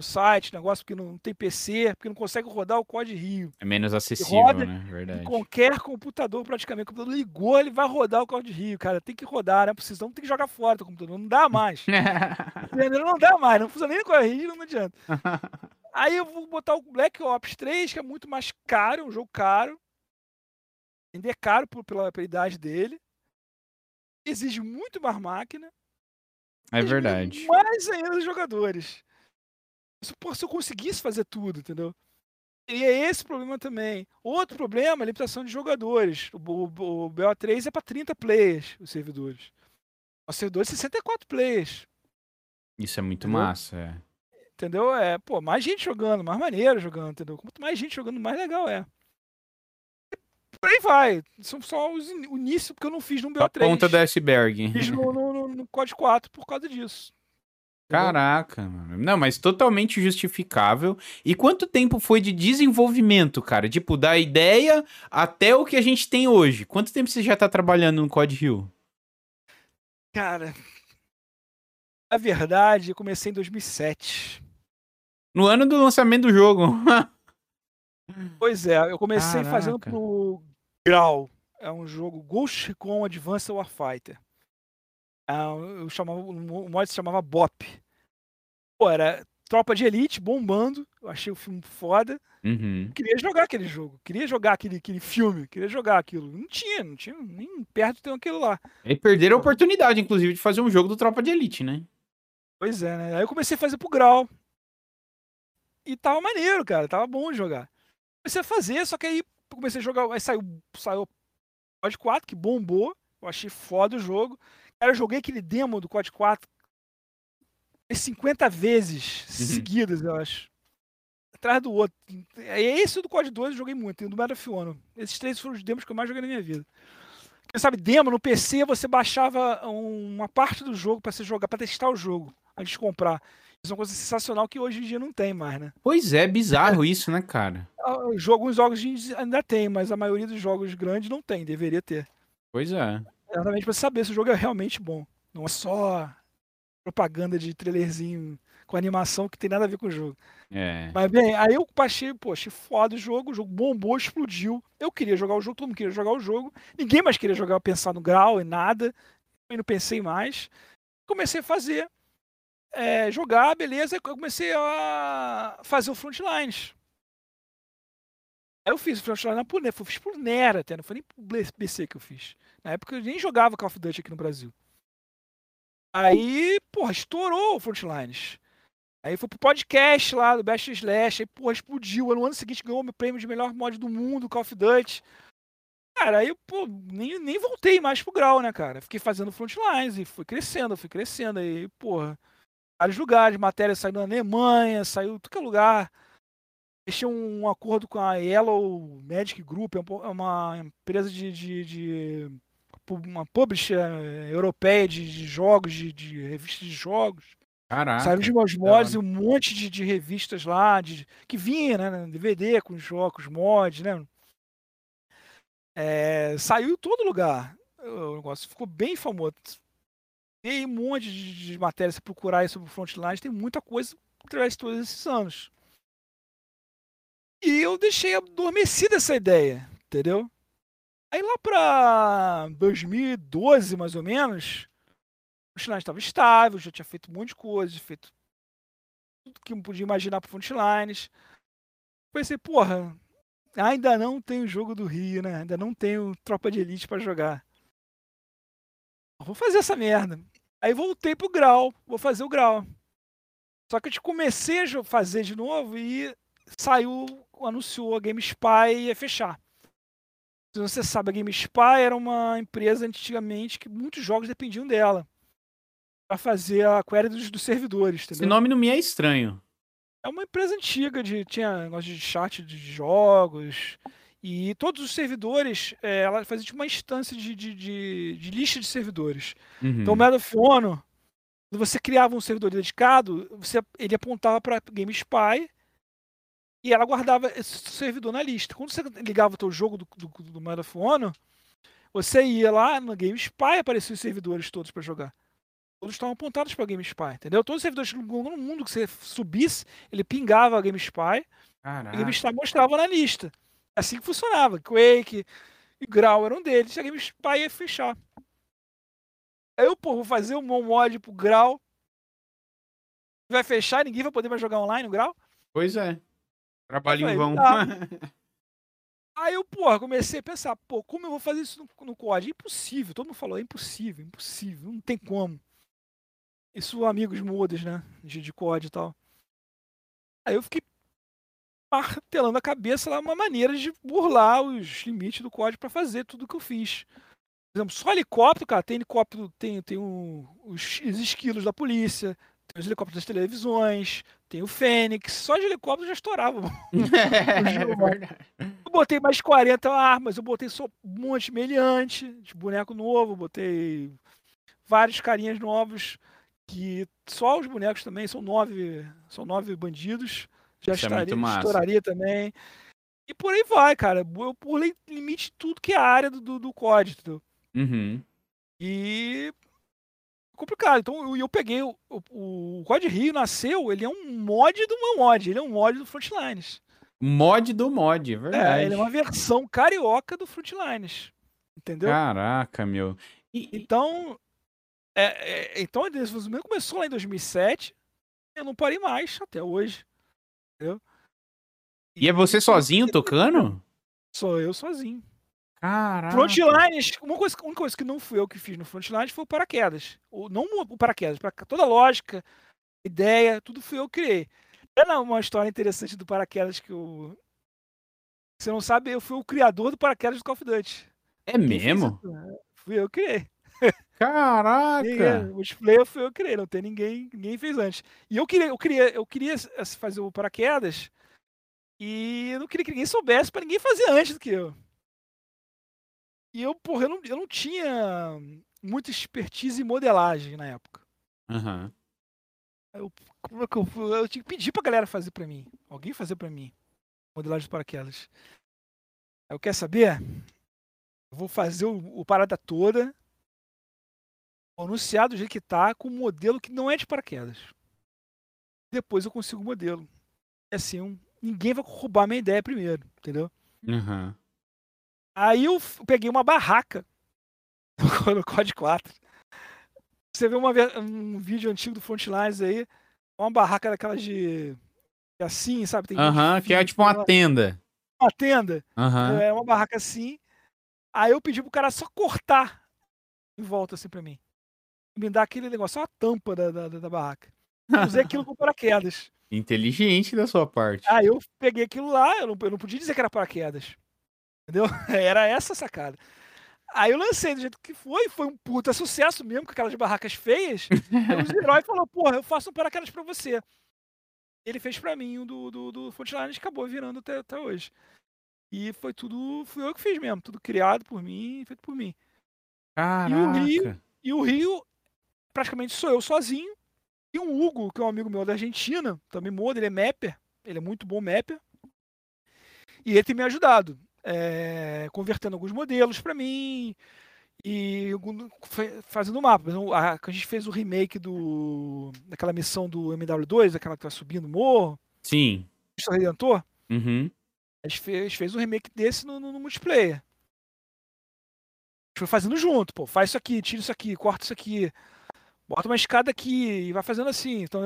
no- site, negócio porque não tem PC, porque não consegue rodar o Code Rio. É menos acessível, roda né? Verdade. Em qualquer computador, praticamente. O computador ligou, ele vai rodar o Code Rio, cara. Tem que rodar, né? Precisa, não tem que jogar fora do computador. Não dá mais. Não dá mais, não funciona nem com a Rio, não adianta. Aí eu vou botar o Black Ops 3, que é muito mais caro, um jogo caro. Ainda é caro por- pela, pela idade dele. Exige muito mais máquina. É verdade. Mais ainda dos jogadores. Se, eu conseguisse fazer tudo, entendeu? Teria esse problema também. Outro problema é a limitação de jogadores. O, o, o BO3 é para 30 players, os servidores. Os servidores 64 players. Isso é muito Entendeu? massa, é. Entendeu? É, pô, mais gente jogando, mais maneiro jogando, entendeu? Quanto mais gente jogando, mais legal é. Por aí vai. São só os o início, porque eu não fiz no A BO3. ponta do iceberg. Fiz no, no, no, no COD 4 por causa disso. Caraca, mano. Não, mas totalmente justificável. E quanto tempo foi de desenvolvimento, cara? Tipo, da ideia até o que a gente tem hoje. Quanto tempo você já tá trabalhando no Code Rio? Cara, a verdade, eu comecei em 2007. No ano do lançamento do jogo. Pois é, eu comecei fazendo Caraca. pro Grau. É um jogo Ghost Recon Advanced Warfighter. Ah, eu chamava, o mod se chamava BOP. Pô, era tropa de elite bombando. Eu achei o filme foda. Uhum. queria jogar aquele jogo, queria jogar aquele, aquele filme, queria jogar aquilo. Não tinha, não tinha nem perto de ter aquilo lá. E perderam a oportunidade, inclusive, de fazer um jogo do Tropa de Elite, né? Pois é, né? Aí eu comecei a fazer pro grau. E tava maneiro, cara, tava bom jogar. Comecei a fazer, só que aí comecei a jogar, aí saiu, saiu o COD 4, que bombou. Eu achei foda o jogo. Cara, eu joguei aquele demo do COD 4 umas 50 vezes seguidas, eu acho. Atrás do outro. É esse do COD 2 eu joguei muito, e o do of Honor. Esses três foram os demos que eu mais joguei na minha vida. Porque, sabe, demo no PC você baixava um- uma parte do jogo pra você jogar, pra testar o jogo, antes de comprar. Isso é uma coisa sensacional que hoje em dia não tem mais, né? Pois é, bizarro isso, né, cara? Ah, Alguns jogos ainda tem, mas a maioria dos jogos grandes não tem, deveria ter. Pois é. Exatamente pra saber se o jogo é realmente bom. Não é só propaganda de trailerzinho com animação que tem nada a ver com o jogo. É. Mas bem, aí eu baixei, pô, achei foda o jogo, o jogo bombou, explodiu. Eu queria jogar o jogo, todo mundo queria jogar o jogo. Ninguém mais queria jogar, pensar no grau e nada. Eu não pensei mais. Comecei a fazer, é, jogar, beleza. Eu comecei a fazer o Frontlines. Aí eu fiz o Frontlines na eu fiz por Nera até, não foi nem por BC que eu fiz. Na época eu nem jogava Call of Duty aqui no Brasil. Aí, porra, estourou o Frontlines. Aí foi pro podcast lá do Best Slash, aí, porra, explodiu. No ano seguinte ganhou o prêmio de melhor mod do mundo, Call of Duty. Cara, aí, pô, nem, nem voltei mais pro grau, né, cara? Fiquei fazendo frontlines e fui crescendo, fui crescendo. Aí, porra, vários lugares, matéria saiu na Alemanha, saiu em todo é lugar. Fechei um, acordo com a Yellow Magic Group, é é uma empresa de, de, de- uma publisher eh, europeia de, de jogos, de, de revistas de jogos. Caraca. Saíram de mods e um monte de, de revistas lá, de, que vinha, né, DVD com os jogos, mods, né? É, saiu em todo lugar. O negócio ficou bem famoso. Tem um monte de, de matéria, se procurar aí sobre o Frontlines, tem muita coisa através de todos esses anos. E eu deixei adormecida essa ideia, entendeu? Aí lá pra 2012, mais ou menos, o Frontline estava estável, já tinha feito um monte de coisa, feito tudo que eu podia imaginar para Frontlines. Pensei, porra, ainda não tem o jogo do Rio, né? Ainda não tenho Tropa de Elite pra jogar. Vou fazer essa merda. Aí voltei pro Grau, vou fazer o Grau. Só que eu comecei a fazer de novo e saiu, anunciou a GameSpy ia fechar. Se você sabe, a GameSpy era uma empresa antigamente que muitos jogos dependiam dela para fazer a query dos, dos servidores. Entendeu? Esse nome não me é estranho. É uma empresa antiga de tinha negócio de chat de jogos e todos os servidores é, ela fazia tipo uma instância de, de, de, de lista de servidores. Uhum. Então o Medal of Honor, quando você criava um servidor dedicado, você, ele apontava para GameSpy e ela guardava esse servidor na lista. Quando você ligava o teu jogo do, do, do of Honor, você ia lá no GameSpy e apareciam os servidores todos para jogar. Todos estavam apontados para GameSpy, entendeu? Todos os servidores no mundo que você subisse, ele pingava a GameSpy Caraca. e a GameSpy mostrava na lista. Assim que funcionava. Quake e Grau eram deles, a GameSpy ia fechar. Aí eu, pô, vou fazer um mod pro Grau. Vai fechar, ninguém vai poder mais jogar online no Grau? Pois é. Trabalho em vão. Tá. Aí eu, porra, comecei a pensar, pô, como eu vou fazer isso no, no COD? É impossível. Todo mundo falou, é impossível, impossível, não tem como. Isso amigos mudos, né? De, de COD e tal. Aí eu fiquei martelando a cabeça lá uma maneira de burlar os limites do COD para fazer tudo que eu fiz. Por exemplo, só helicóptero, cara, tem helicóptero, tem, tem um, os, os esquilos da polícia, tem os helicópteros das televisões, tem o Fênix, só de helicóptero já estourava. É, eu botei mais 40 armas, eu botei só um monte de meliante, de boneco novo, botei vários carinhas novos, que só os bonecos também, são nove, são nove bandidos, já Isso é estaria, é estouraria também. E por aí vai, cara. Eu pulei limite tudo que é a área do, do, do código. Uhum. E complicado. Então eu, eu peguei o, o, o Rio nasceu, ele é um mod do meu mod, ele é um mod do Frontlines. Mod do mod, é verdade. É, ele é uma versão carioca do Frontlines. Entendeu? Caraca, meu. E, então, é, é, então o desenvolvimento começou lá em 2007. Eu não parei mais até hoje. Entendeu? E, e é você sozinho tocando? Sou eu sozinho. Caraca. Frontlines, uma coisa, uma coisa que não fui eu que fiz no Frontlines foi o paraquedas. O, não o paraquedas, para toda a lógica, ideia, tudo fui eu que criei. É uma história interessante do paraquedas que eu. Você não sabe, eu fui o criador do paraquedas do Call of Duty. É mesmo? Fui eu que criei. Caraca! o multiplayer foi eu que criei, não tem ninguém, ninguém fez antes. E eu queria, eu queria, eu queria fazer o paraquedas e eu não queria que ninguém soubesse para ninguém fazer antes do que eu. E eu, porra, eu não, eu não tinha muita expertise em modelagem na época. Uhum. Eu, como é que eu, eu tinha que pedir pra galera fazer pra mim. Alguém fazer pra mim. Modelagem de paraquedas. Eu quero saber? Eu vou fazer o, o parada toda. Anunciar do jeito que tá, com um modelo que não é de paraquedas. Depois eu consigo o modelo. É assim, um, ninguém vai roubar minha ideia primeiro, entendeu? Uhum. Aí eu peguei uma barraca no COD 4. Você vê uma, um vídeo antigo do Frontlines aí, uma barraca daquelas de. assim, sabe? Aham, que é tipo uma tenda. Uma tenda. Uhum. É uma barraca assim. Aí eu pedi pro cara só cortar em volta assim pra mim. Me dar aquele negócio, só a tampa da, da, da barraca. Eu usei aquilo com paraquedas. Inteligente da sua parte. Aí eu peguei aquilo lá, eu não, eu não podia dizer que era paraquedas. Entendeu? Era essa a sacada. Aí eu lancei do jeito que foi, foi um puta sucesso mesmo, com aquelas barracas feias. Aí os heróis falou, porra, eu faço um paraquedas pra você. Ele fez pra mim o do, do, do Frontline e acabou virando até, até hoje. E foi tudo, fui eu que fiz mesmo, tudo criado por mim, feito por mim. Caraca. E o Rio, e o Rio praticamente sou eu sozinho. E o Hugo, que é um amigo meu da Argentina, também muda, ele é mapper, ele é muito bom mapper. E ele tem me ajudado é, convertendo alguns modelos para mim e fazendo mapa. A, a gente fez o remake do daquela missão do MW2, aquela que tá subindo o morro. Sim. Cristo Redentor. Uhum. A gente fez, fez um remake desse no, no, no multiplayer. A gente foi fazendo junto, pô. Faz isso aqui, tira isso aqui, corta isso aqui. Bota uma escada aqui e vai fazendo assim. Então,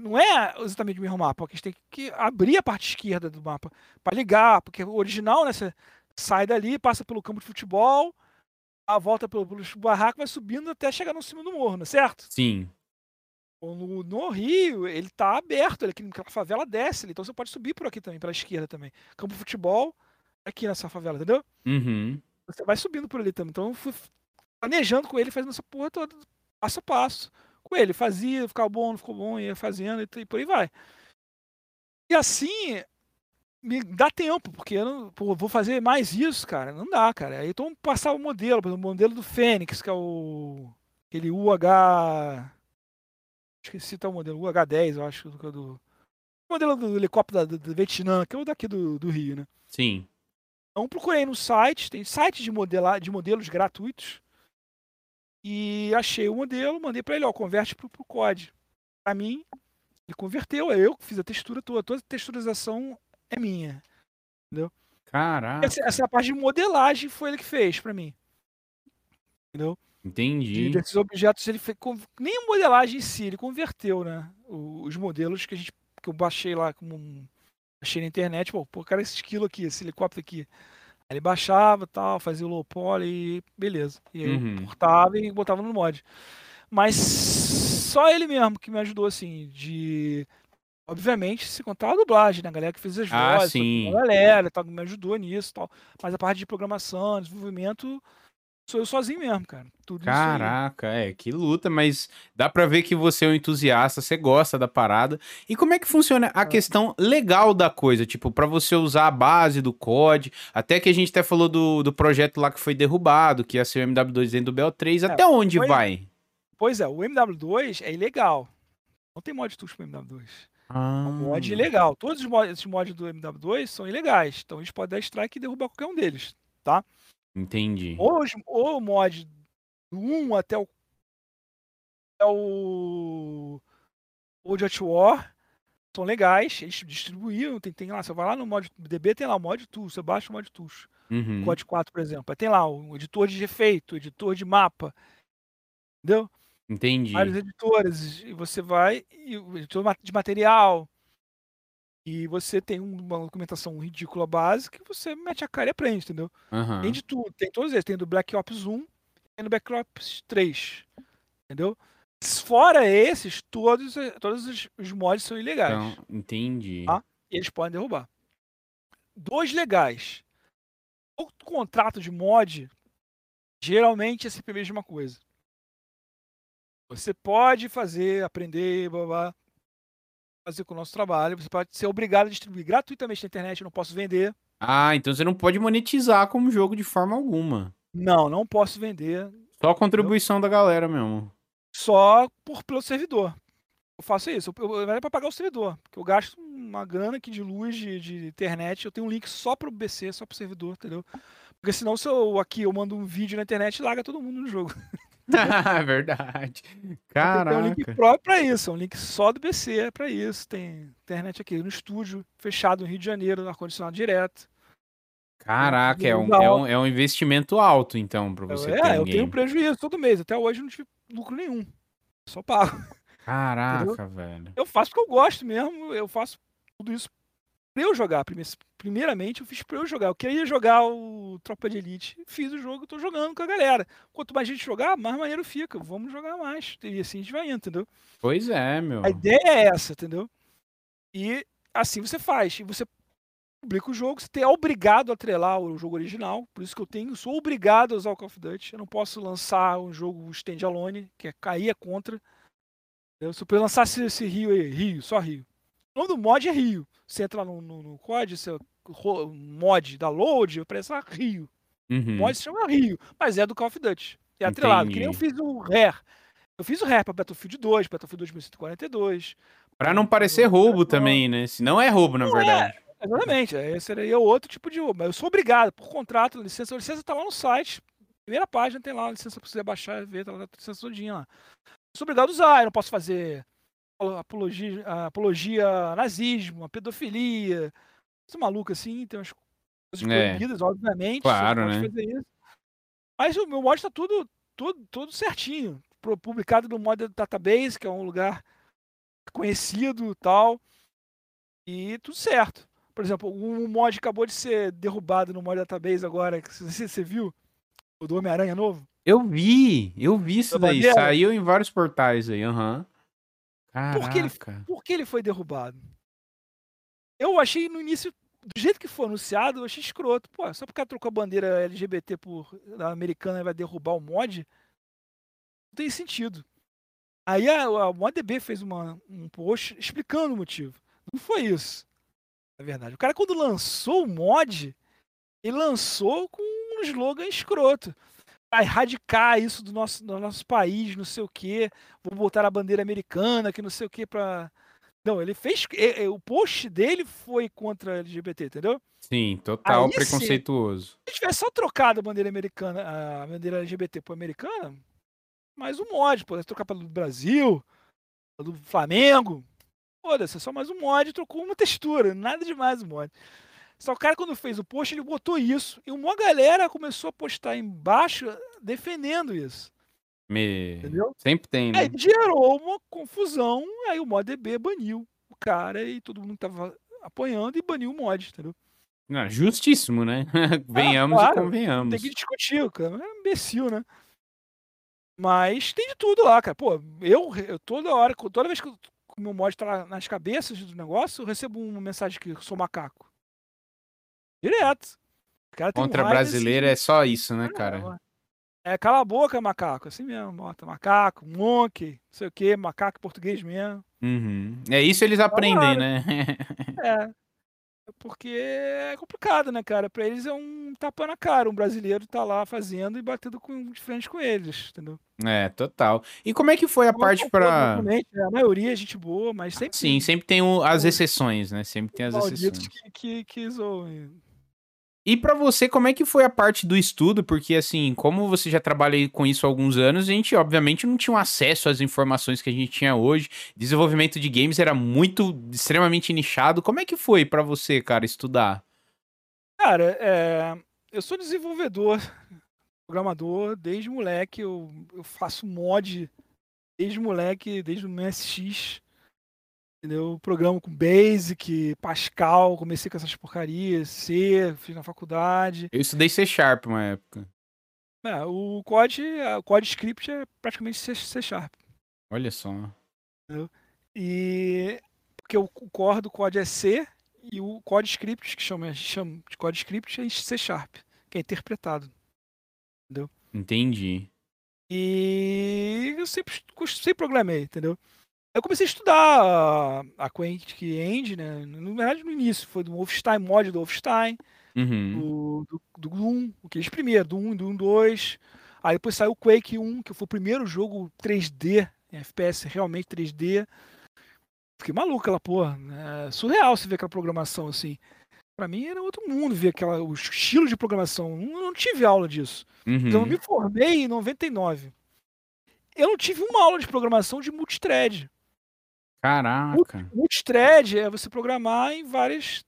não é exatamente o mesmo mapa, porque a gente tem que abrir a parte esquerda do mapa para ligar, porque o original, né, você sai dali, passa pelo campo de futebol, a volta pelo, pelo barraco, vai subindo até chegar no cimo do morro, não é certo? Sim. No, no, Rio, ele tá aberto, ele, aquela favela desce, então você pode subir por aqui também, pela esquerda também. Campo de futebol, aqui nessa favela, entendeu? Uhum. Você vai subindo por ali também. Então eu fui planejando com ele, fazendo essa porra toda, passo a passo. Com ele, fazia, ficava bom, não ficou bom, ia fazendo e, e por aí vai. E assim, me dá tempo, porque eu não, pô, vou fazer mais isso, cara. Não dá, cara. Aí então passar o modelo, o modelo do Fênix, que é o aquele UH esqueci tal modelo, UH10, eu acho, do, do o modelo do helicóptero do, do Vietnã, que é o daqui do, do Rio, né? Sim. Então procurei no site, tem sites de, modelar, de modelos gratuitos. E achei o modelo, mandei para ele, ó, converte pro, pro COD. Para mim, ele converteu, é eu que fiz a textura toda, toda a texturização é minha. Entendeu? Caraca. Essa, essa parte de modelagem foi ele que fez para mim. Entendeu? Entendi. E desses objetos ele fez. Nem modelagem em si, ele converteu, né? Os modelos que a gente. que eu baixei lá como. Achei na internet, pô, pô, cara, esse esquilo aqui, esse helicóptero aqui. Ele baixava tal, fazia o low poly e beleza. E aí uhum. eu cortava e botava no mod. Mas só ele mesmo que me ajudou, assim, de Obviamente, se contar a dublagem, né? A galera que fez as ah, vozes, sim. a galera tal, me ajudou nisso tal. Mas a parte de programação, desenvolvimento, sou eu sozinho mesmo, cara. Tudo Caraca, é, que luta, mas dá pra ver que você é um entusiasta, você gosta da parada. E como é que funciona a é. questão legal da coisa? Tipo, para você usar a base do COD, até que a gente até falou do, do projeto lá que foi derrubado, que ia ser o MW2 dentro do BO3, é, até onde vai? Pois é, o MW2 é ilegal. Não tem mod tools pro MW2. Ah. É um mod ilegal. Todos os mods, esses mods do MW2 são ilegais. Então a gente pode dar strike e derrubar qualquer um deles, tá? Entendi. Hoje, o mod do 1 até o. Até o. World at War são legais. Eles distribuíram. Tem, tem lá, você vai lá no mod DB, tem lá o mod tools. Você baixa o mod tools. Uhum. COD 4, por exemplo. Aí tem lá o editor de efeito, editor de mapa. Entendeu? Entendi. Vários editores. E você vai. E o editor de material. E você tem uma documentação ridícula básica que você mete a cara e aprende, entendeu? Uhum. Tem de tudo. Tem todos eles. Tem do Black Ops 1 e do Black Ops 3. Entendeu? Fora esses, todos, todos os mods são ilegais. Então, entendi. Tá? E eles podem derrubar. Dois legais. O contrato de mod, geralmente é sempre a mesma coisa. Você pode fazer, aprender, blá, blá, fazer com o nosso trabalho. Você pode ser obrigado a distribuir gratuitamente na internet, eu não posso vender. Ah, então você não pode monetizar como jogo de forma alguma. Não, não posso vender. Só a contribuição da galera mesmo. Só por, pelo servidor. Eu faço isso. Eu, eu, é para pagar o servidor. Porque eu gasto uma grana aqui de luz, de, de internet. Eu tenho um link só para o BC, só para o servidor, entendeu? Porque senão, se eu aqui eu mando um vídeo na internet, larga todo mundo no jogo. É verdade. Caraca. Tem um link próprio para isso, é um link só do BC para isso. Tem internet aqui no estúdio, fechado no Rio de Janeiro, ar-condicionado direto. Caraca, é um, é, um, é um investimento alto, então, para você é, ter. É, eu tenho prejuízo todo mês. Até hoje não tive lucro nenhum. Só pago. Caraca, Entendeu? velho. Eu faço porque eu gosto mesmo. Eu faço tudo isso pra eu jogar. Primeiramente, eu fiz pra eu jogar. Eu queria jogar o Tropa de Elite. Fiz o jogo, tô jogando com a galera. Quanto mais gente jogar, mais maneiro fica. Vamos jogar mais. E assim a gente vai indo, entendeu? Pois é, meu. A ideia é essa, entendeu? E assim você faz. E você publica o jogo, você é obrigado a atrelar o jogo original. Por isso que eu tenho, sou obrigado a usar o Call of Duty. Eu não posso lançar um jogo standalone, que é cair contra. Eu, se eu lançasse esse Rio aí, Rio, só Rio. O nome do mod é Rio. Você entra no, no, no COD, você, mod da load, aparece lá Rio. Uhum. mod se chama Rio, mas é do Call of Duty. É atrelado, que nem eu fiz o Rare. Eu fiz o Rare pra Battlefield 2, Battlefield 2142. Pra não parecer roubo também, né? Se não é roubo, na não é, verdade. É, exatamente, esse seria outro tipo de roubo. Mas eu sou obrigado, por contrato, licença. A licença tá lá no site. Primeira página tem lá a licença pra você baixar e ver, tá lá a licença todinha lá. Eu sou obrigado a usar, eu não posso fazer apologia, apologia a nazismo, a pedofilia, coisa maluca assim, tem umas coisas é. proibidas, obviamente. Claro, né? Mas o meu mod tá tudo, tudo, tudo certinho. publicado no Model Database, que é um lugar conhecido tal. E tudo certo. Por exemplo, um mod acabou de ser derrubado no Mod Database agora. Você, você viu? O do Homem-Aranha novo? Eu vi, eu vi isso daí. Saiu em vários portais aí, aham. Uhum. Por, que ele, por que ele foi derrubado? Eu achei no início, do jeito que foi anunciado, eu achei escroto. Pô, só porque trocou a bandeira LGBT por americana e vai derrubar o mod, não tem sentido. Aí a, a ModDB fez uma, um post explicando o motivo. Não foi isso. Na verdade. O cara, quando lançou o mod, ele lançou com um slogan escroto. Erradicar isso do nosso, do nosso país, não sei o quê. Vou botar a bandeira americana, que não sei o quê, pra. Não, ele fez. O post dele foi contra LGBT, entendeu? Sim, total Aí, preconceituoso. Se ele tivesse só trocado a bandeira americana, a bandeira LGBT por americana, mais um mod, pode trocar pelo Brasil, do Flamengo. Foda-se, é só mais um mod, trocou uma textura, nada demais o mod. Só o cara, quando fez o post, ele botou isso. E uma galera começou a postar embaixo defendendo isso. Me... Entendeu? Sempre tem, né? Aí gerou uma confusão, aí o ModDB baniu o cara e todo mundo tava apoiando e baniu o mod, entendeu? Não, justíssimo, né? Venhamos ah, claro, e convenhamos. Tem que discutir, cara. É um imbecil, né? Mas tem de tudo lá, cara. Pô, eu, eu toda hora, toda vez que o meu mod tá nas cabeças do negócio, eu recebo uma mensagem que eu sou macaco. Direto. Contra um brasileiro assim, é só isso, né, cara? É, cala a boca, macaco. Assim mesmo, bota macaco, monkey, não sei o que, macaco português mesmo. Uhum. É isso eles aprendem, né? é. Porque é complicado, né, cara? Pra eles é um tapa na cara. Um brasileiro tá lá fazendo e batendo com, de frente com eles, entendeu? É, total. E como é que foi a Não parte para né? A maioria é gente boa, mas sempre. Sim, sempre tem o, as exceções, né? Sempre tem as exceções. Que, que, que zoam. E para você, como é que foi a parte do estudo? Porque, assim, como você já trabalha com isso há alguns anos, a gente, obviamente, não tinha acesso às informações que a gente tinha hoje. Desenvolvimento de games era muito, extremamente nichado. Como é que foi para você, cara, estudar? Cara, é... eu sou desenvolvedor, programador, desde moleque. Eu, eu faço mod desde moleque, desde o MSX. Entendeu? Programa com Basic, Pascal, comecei com essas porcarias, C, fiz na faculdade. Eu estudei C Sharp uma época. É, o Code, o Script é praticamente C, C Sharp. Olha só. Entendeu? E porque o core do código é C e o Code Script, que chama, chama de Code Script, é C Sharp, que é interpretado. Entendeu? Entendi. E eu sempre, sempre programei, entendeu? Eu comecei a estudar a Quantic Engine, né? Na verdade, no início, foi do Wolfenstein, mod do Wolfenstein, uhum. do, do, do Doom, aqueles primeiros, do 1 e do 1 2. Aí depois saiu o Quake 1, que foi o primeiro jogo 3D, FPS realmente 3D. Fiquei maluco aquela porra. Né? Surreal você ver aquela programação assim. Pra mim era outro mundo ver aquela, o estilo de programação. Eu não tive aula disso. Uhum. Então eu me formei em 99. Eu não tive uma aula de programação de multithread. Caraca. Multithread é você programar em vários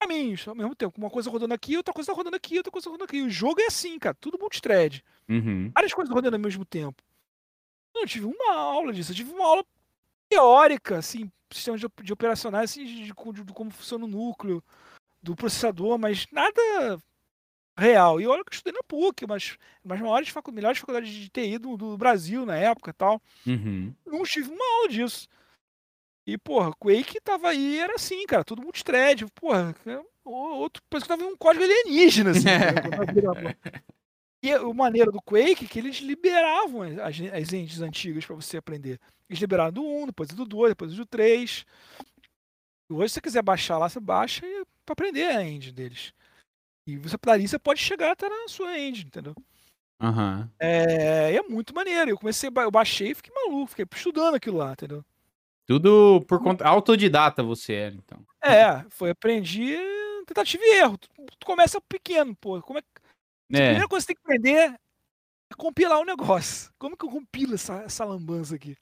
caminhos ao mesmo tempo. Uma coisa rodando aqui, outra coisa rodando aqui, outra coisa rodando aqui. O jogo é assim, cara, tudo multithread. Uhum. Várias coisas rodando ao mesmo tempo. Eu tive uma aula disso, eu tive uma aula teórica, assim, sistemas de, de operacionais, assim, de, de, de, como funciona o núcleo do processador, mas nada real. E olha que eu estudei na PUC, mas nas maiores facu melhores faculdades de TI do, do Brasil na época tal. Uhum. Não tive uma aula disso. E, porra, Quake tava aí, era assim, cara, tudo multithread. Porra, é outro, parece que tava um código alienígena, assim. e o maneiro do Quake é que eles liberavam as, as entes antigas para você aprender. Eles liberaram do 1, depois do 2, depois do 3. E hoje, se você quiser baixar lá, você baixa para aprender a engine deles. E você, dali, você pode chegar até na sua engine, entendeu? Uhum. É, é muito maneiro. Eu comecei, eu baixei e fiquei maluco, fiquei estudando aquilo lá, entendeu? Tudo por conta. Autodidata você era, então. É, foi aprendi tentativa e erro. Tu, tu começa pequeno, pô. Como é, é. A primeira coisa que você tem que aprender é compilar o um negócio. Como que eu compilo essa, essa lambança aqui?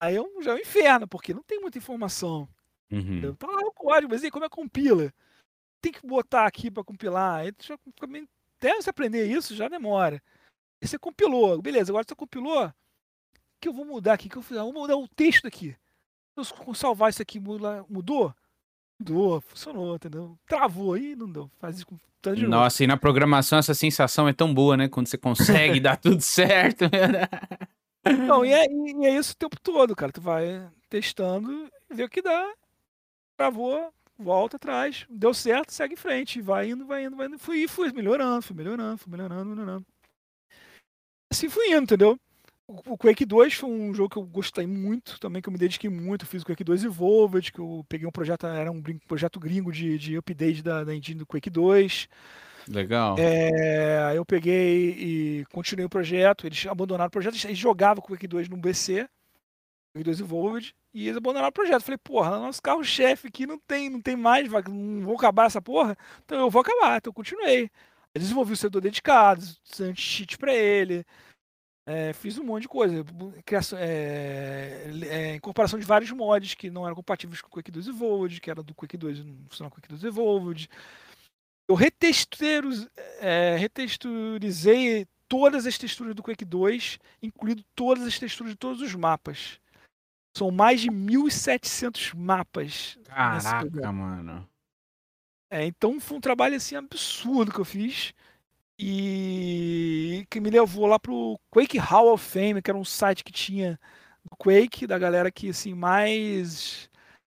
Aí eu, já é um inferno, porque não tem muita informação. Uhum. Tá lá o código, mas aí como é que compila? Tem que botar aqui para compilar. Aí já, até você aprender isso já demora. E você compilou, beleza, agora você compilou, que eu vou mudar aqui? que eu fiz? Ah, vou mudar o texto aqui. Eu salvar isso aqui, mudou? Mudou, funcionou, entendeu? Travou aí, não deu. Faz isso com tá Nossa, e na programação essa sensação é tão boa, né? Quando você consegue dar tudo certo. Não, e é, e é isso o tempo todo, cara. Tu vai testando vê o que dá. Travou, volta atrás, deu certo, segue em frente, vai indo, vai indo, vai indo. Fui, fui melhorando, fui melhorando, fui melhorando, melhorando. Assim fui indo, entendeu? O Quake 2 foi um jogo que eu gostei muito, também que eu me dediquei muito. Eu fiz o Quake 2 Evolved, que eu peguei um projeto, era um projeto gringo de, de update da, da engine do Quake 2. Legal. É, eu peguei e continuei o projeto. Eles abandonaram o projeto, eles jogavam o Quake 2 no BC, Quake 2 Evolved, e eles abandonaram o projeto. Falei, porra, nosso carro-chefe aqui não tem, não tem mais, não vou acabar essa porra, então eu vou acabar. Então eu continuei. Eu desenvolvi o servidor dedicado, anti-cheat pra ele. É, fiz um monte de coisa. Criação, é, é, incorporação de vários mods que não eram compatíveis com o Quake 2 Evolved, que era do Quake 2 não funcionava com o Quake 2 Evolved. Eu é, retexturizei todas as texturas do Quake 2, incluindo todas as texturas de todos os mapas. São mais de 1.700 mapas. Caraca, mano. É, então foi um trabalho assim absurdo que eu fiz e que me levou lá pro Quake Hall of Fame, que era um site que tinha do Quake, da galera que assim mais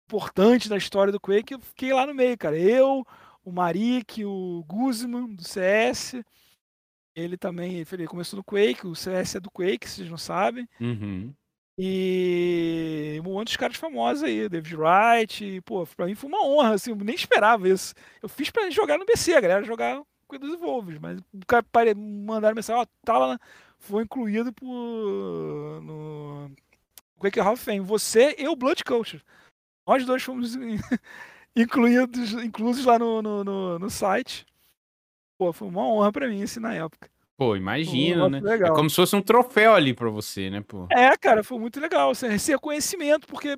importante da história do Quake. Eu fiquei lá no meio, cara. Eu, o Marik, o Guzman do CS. Ele também, ele começou no Quake, o CS é do Quake, vocês não sabem. Uhum. E um monte de caras famosos aí, David Wright, e, pô, pra mim foi uma honra, assim, eu nem esperava isso. Eu fiz pra jogar no BC, a galera jogar dos Wolves, mas o cara mandaram mensagem, ó, tá lá, foi incluído por, no Quake Hall of Fame, você e o Blood Culture. Nós dois fomos incluídos, inclusos lá no, no, no, no site. Pô, foi uma honra pra mim, assim, na época. Pô, imagina, né? É como se fosse um troféu ali pra você, né, pô? É, cara, foi muito legal. Assim, esse reconhecimento, porque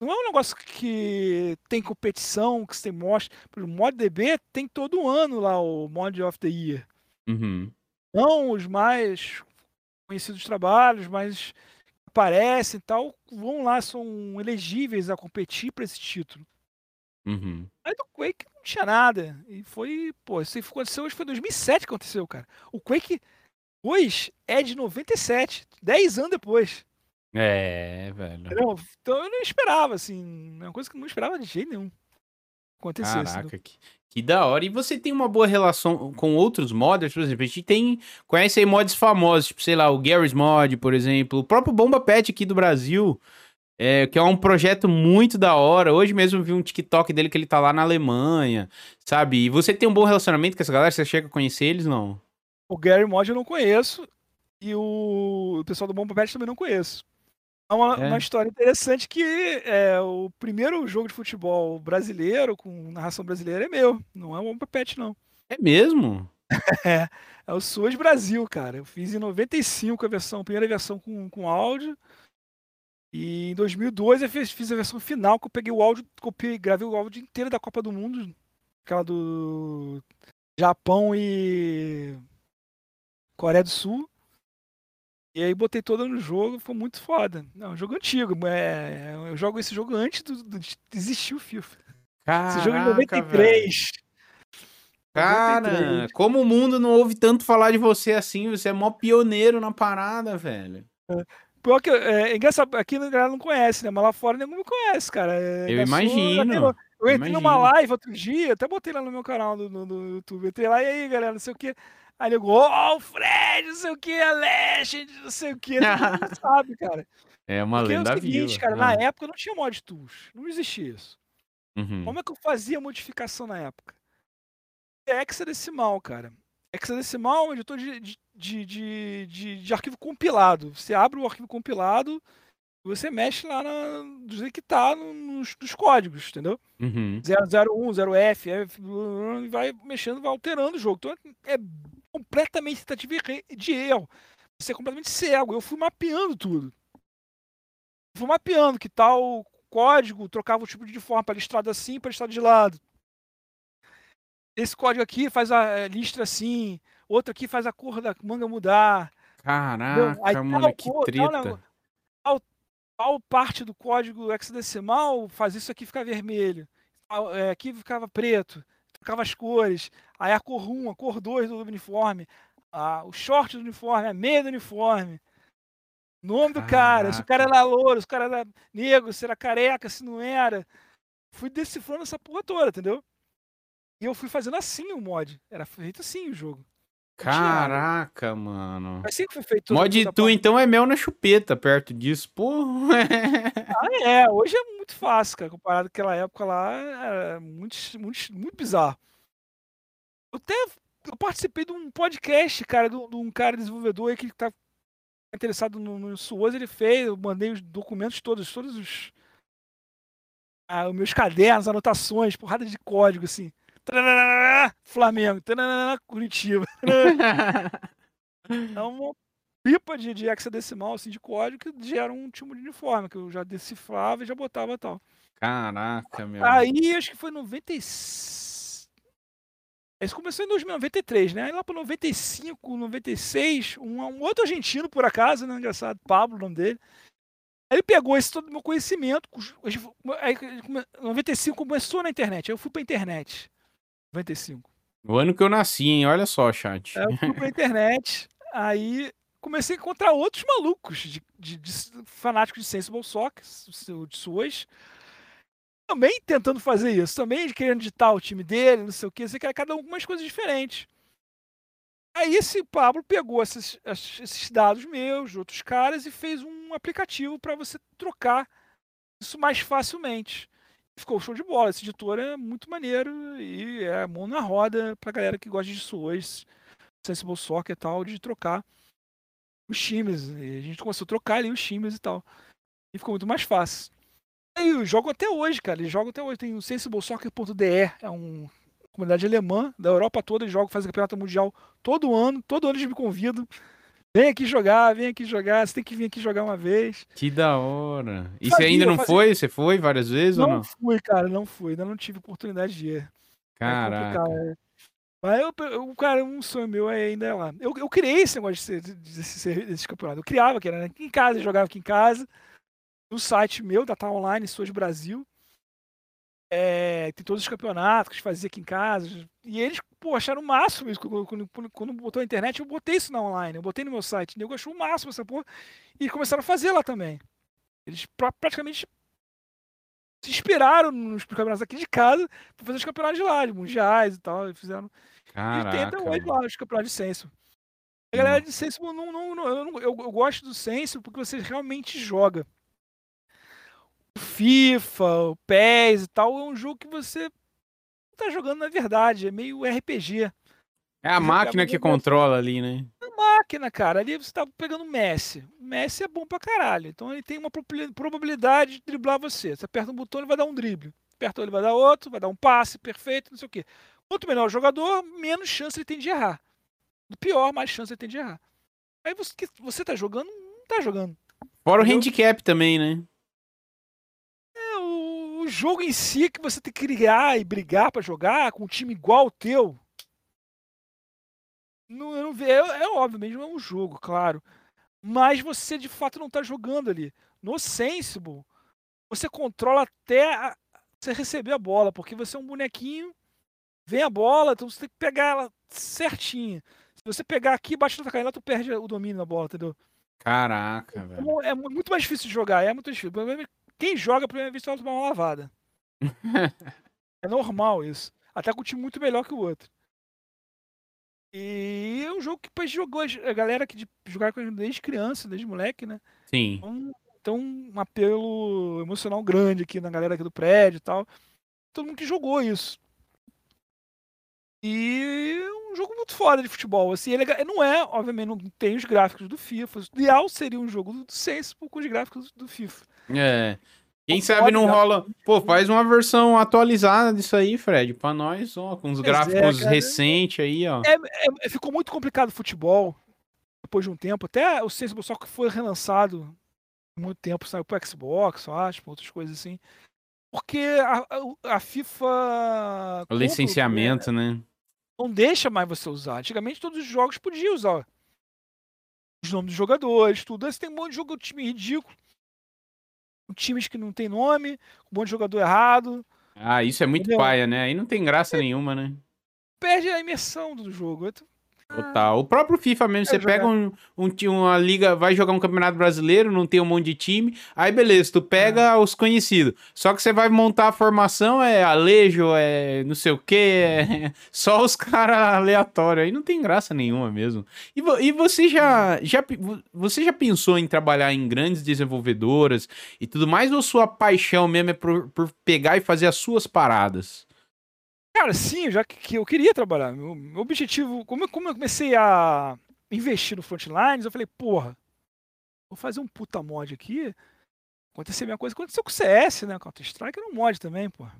não é um negócio que tem competição, que você mostra. O ModDB tem todo ano lá o Mod of the Year. Uhum. Não os mais conhecidos trabalhos, mas aparecem e tal, vão lá, são elegíveis a competir para esse título. Uhum. Aí do Quake não tinha nada. E foi, pô, isso aconteceu hoje foi 2007 que aconteceu, cara. O Quake 2 é de 97, 10 anos depois. É, velho. Não, então eu não esperava, assim. É uma coisa que eu não esperava de jeito nenhum. Acontecesse. Caraca, que, que da hora. E você tem uma boa relação com outros modders, por exemplo? A gente tem. Conhece aí mods famosos, tipo, sei lá, o Gary's Mod, por exemplo. O próprio Bomba Pet aqui do Brasil. É, que é um projeto muito da hora. Hoje mesmo vi um TikTok dele que ele tá lá na Alemanha, sabe? E você tem um bom relacionamento com essa galera? Você chega a conhecer eles, não? O Gary Mod eu não conheço. E o, o pessoal do Bomba Pet também não conheço. É uma, é uma, história interessante que é, o primeiro jogo de futebol brasileiro, com narração brasileira, é meu. Não é o Bomba Pet, não. É mesmo? é, é o Suas Brasil, cara. Eu fiz em 95 a versão, a primeira versão com, com áudio. E em 2002 eu fiz, fiz a versão final, que eu peguei o áudio, copiei, gravei o áudio inteiro da Copa do Mundo, aquela do Japão e Coreia do Sul. E aí botei toda no jogo, foi muito foda. Não, é jogo antigo, é, eu jogo esse jogo antes do, do, de existir o FIFA. Caraca, esse jogo em 93. Cara, 93. como o mundo não ouve tanto falar de você assim, você é mó pioneiro na parada, velho. É. Pior que é, é engraçado, aqui a galera não conhece, né? Mas lá fora ninguém me conhece, cara. É, eu imagino. eu, eu entrei numa live outro dia, até botei lá no meu canal do, no, no YouTube. Entrei lá, e aí, galera, não sei o que. Aí ele ó, oh, Fred, não sei o que, a Legend, não sei o que. Todo mundo sabe, cara. É uma Porque lenda é o seguinte, viva. cara, né? na época não tinha mod tools. Não existia isso. Uhum. Como é que eu fazia modificação na época? É hexadecimal, cara. Hexadecimal é um editor de, de, de, de, de, arquivo compilado. Você abre o arquivo compilado e você mexe lá na, do jeito que tá nos, nos códigos, entendeu? Uhum. 001, 0F, F, e vai mexendo, vai alterando o jogo. Então é completamente tentativa de erro. Você é completamente cego. Eu fui mapeando tudo. Fui mapeando que tal código trocava o tipo de forma para listrado assim, para listrado de lado esse código aqui faz a é, listra assim, outro aqui faz a cor da manga mudar. Caraca, Aí, mano, que cor, treta. Tal, tal, tal parte do código hexadecimal faz isso aqui ficar vermelho. É, aqui ficava preto, trocava as cores. Aí a cor 1, a cor 2 do uniforme, a, o short do uniforme, a meia do uniforme. Nome do cara, se o cara era louro, se o cara era negro, se era careca, se não era. Fui decifrando essa porra toda, entendeu? E eu fui fazendo assim o mod. Era feito assim o jogo. Caraca, mano. Assim que foi feito. Mod tu parte. então é mel na chupeta perto disso, porra. ah, é. Hoje é muito fácil, cara. Comparado com aquela época lá, era muito, muito, muito bizarro. Eu até eu participei de um podcast, cara, de, um cara desenvolvedor aí que tá interessado no, no Suoso, ele fez, eu mandei os documentos todos, todos os, ah, os meus cadernos, anotações, porrada de código, assim. Flamengo, Curitiba. é uma pipa de, de hexadecimal, assim, de código que gera um tipo de uniforme, que eu já decifrava e já botava tal. Caraca, meu. Aí acho que foi 96. Isso começou em 2093, né? Aí lá para 95, 96, um, um outro argentino, por acaso, né? Engraçado, Pablo, o nome dele. Ele pegou esse todo o meu conhecimento. Aí, 95 começou na internet. Aí eu fui pra internet. 95. O ano que eu nasci, hein? Olha só, chat. Aí eu fui pra internet. Aí comecei a encontrar outros malucos de, de, de fanáticos de Sensible Soccer, de suas. Também tentando fazer isso. Também querendo editar o time dele, não sei o que. Você quer cada um com umas coisas diferentes. Aí esse Pablo pegou esses, esses dados meus, de outros caras, e fez um aplicativo para você trocar isso mais facilmente. Ficou show de bola. Esse editor é muito maneiro e é mão na roda pra galera que gosta de suas, Sensible Soccer e tal, de trocar os times. E a gente começou a trocar ali os times e tal. E ficou muito mais fácil. E eu jogo até hoje, cara. Eles jogam até hoje. Tem o sensiblesoccer.de, é um comunidade alemã da Europa toda, eles jogam, fazem campeonato mundial todo ano, todo ano eles me convidam. Vem aqui jogar, vem aqui jogar, você tem que vir aqui jogar uma vez. Que da hora. E você ainda não fazia... foi? Você foi várias vezes não ou não? Não fui, cara, não fui. Ainda não tive oportunidade de ir. É Caraca. É Mas eu, eu, cara, um sonho meu é ainda lá. Eu, eu criei esse negócio de ser, desse, desse campeonato. Eu criava, que era aqui em casa, jogava aqui em casa. No site meu, da Tá Online, Souza Brasil. É, tem todos os campeonatos que a gente fazia aqui em casa. E eles, pô, acharam o máximo isso. Quando, quando, quando botou a internet, eu botei isso na online, eu botei no meu site. O nego achou o máximo essa porra. E começaram a fazer lá também. Eles pra, praticamente se inspiraram nos campeonatos aqui de casa pra fazer os campeonatos de lá, de mundiais e tal. E fizeram. Caraca, e tem até hoje lá os campeonatos de Senso. A galera de Senso, não, não, não, eu, eu, eu gosto do Senso porque você realmente joga. FIFA, o PES e tal, é um jogo que você tá jogando na verdade, é meio RPG. É a máquina que controla ali, né? É a máquina, cara. Ali você tá pegando o Messi. O Messi é bom pra caralho. Então ele tem uma probabilidade de driblar você. Você aperta um botão, ele vai dar um drible. Aperta ele vai dar outro, vai dar um passe perfeito, não sei o quê. Quanto melhor o jogador, menos chance ele tem de errar. Do pior, mais chance ele tem de errar. Aí você, você tá jogando, não tá jogando. Fora o handicap também, né? O jogo em si que você tem que criar e brigar para jogar com um time igual ao teu. Não, não, é, é obviamente não é um jogo, claro. Mas você de fato não está jogando ali. No Sensible, você controla até a, você receber a bola, porque você é um bonequinho, vem a bola, então você tem que pegar ela certinho. Se você pegar aqui, bate na canela, tu perde o domínio da bola, entendeu? Caraca, então, velho. É muito mais difícil de jogar, é muito difícil. Quem joga a primeira vez vai tomar uma lavada. é normal isso. Até com um time muito melhor que o outro. E é um jogo que depois jogou a galera que de jogar com desde criança, desde moleque, né? Sim. Então, então um apelo emocional grande aqui na galera aqui do prédio e tal. Todo mundo que jogou isso. E é um jogo muito foda de futebol. Assim, ele é, não é, obviamente, não tem os gráficos do FIFA. O ideal seria um jogo do Sense com os gráficos do FIFA. É. Quem sabe não rola. Pô, faz uma versão atualizada disso aí, Fred, pra nós, ó, com os gráficos é, recentes aí, ó. É, é, ficou muito complicado o futebol depois de um tempo. Até o Sensible Soccer foi relançado muito tempo, saiu pro Xbox, eu acho, outras coisas assim. Porque a, a, a FIFA. O licenciamento, né? Não deixa mais você usar. Antigamente todos os jogos podiam usar os nomes dos jogadores, tudo. Aí você tem um monte de jogo de time ridículo times que não tem nome, um monte de jogador errado. Ah, isso é muito Entendeu? paia, né? Aí não tem graça nenhuma, né? Perde a imersão do jogo. Tô- Total. O próprio FIFA mesmo, você Quero pega um, um uma liga, vai jogar um campeonato brasileiro, não tem um monte de time, aí beleza, tu pega os conhecidos. Só que você vai montar a formação, é Alejo, é não sei o que, é só os caras aleatórios, aí não tem graça nenhuma mesmo. E, e você já, já, pe- vo- você já pensou em trabalhar em grandes desenvolvedoras e tudo mais, ou sua paixão mesmo é por, por pegar e fazer as suas paradas? Cara, sim, já que, eu queria trabalhar. Meu, meu objetivo, como eu, como eu comecei a investir no Frontlines, eu falei, porra, vou fazer um puta mod aqui. Acontecer a mesma coisa que aconteceu com o CS, né? Counter-Strike era um mod também, porra.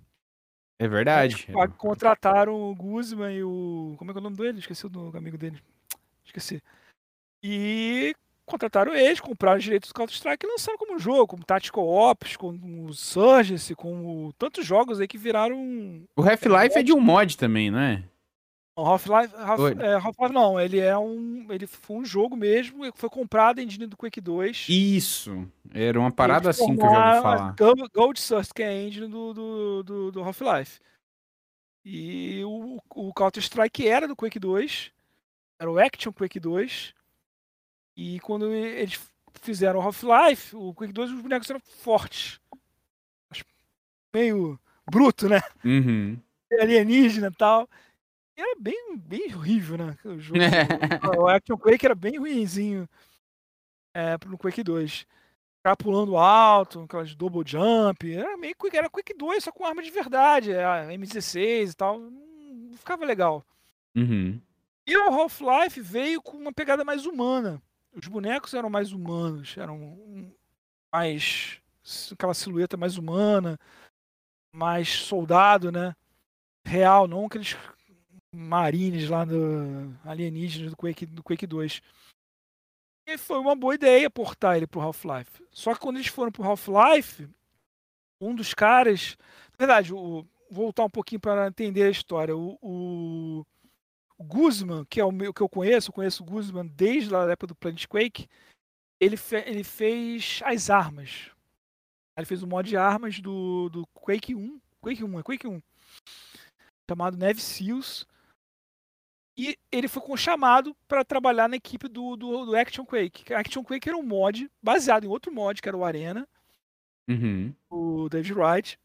É verdade. Eles Contrataram o Guzman e o. Como é que é o nome dele? Esqueci o do amigo dele. Esqueci. E contrataram eles, compraram os direitos do Counter-Strike e lançaram como jogo, como Tactical Ops, como o Surgency, como tantos jogos aí que viraram. O Half-Life é de um mod também, não é? Não, Half-Life Half, é, Half-Life não, ele é um. Ele foi um jogo mesmo, foi comprado em engine do Quake 2. Isso. Era uma parada assim que eu já ouvi falar. Gold, Gold Source, que é a engine do, do, do, do Half-Life. E o, o Counter-Strike era do Quake 2, era o Action Quake 2. E quando eles fizeram o Half-Life, o Quake 2 os bonecos eram fortes. Meio bruto, né? Uhum. Alienígena e tal. E era bem, bem horrível, né? O jogo. o Action Quake era bem ruinzinho é, no Quake 2. Ficava pulando alto, aquelas double jump. Era meio Quake, era Quake 2, só com arma de verdade. A M16 e tal. Não ficava legal. Uhum. E o Half-Life veio com uma pegada mais humana. Os bonecos eram mais humanos, eram mais. aquela silhueta mais humana, mais soldado, né? Real, não aqueles marines lá do alienígenas do Quake, do Quake 2. E foi uma boa ideia portar ele pro Half-Life. Só que quando eles foram pro Half-Life, um dos caras. Na verdade, o- voltar um pouquinho para entender a história. O, o Guzman, que é o meu, que eu conheço, eu conheço o Guzman desde a época do Planet Quake, ele, fe- ele fez as armas. Ele fez o mod de armas do, do Quake 1. Quake 1, é Quake 1. Chamado Neve Seals. E ele foi chamado para trabalhar na equipe do, do, do Action Quake. Action Quake era um mod baseado em outro mod, que era o Arena, Uhum. o David Wright,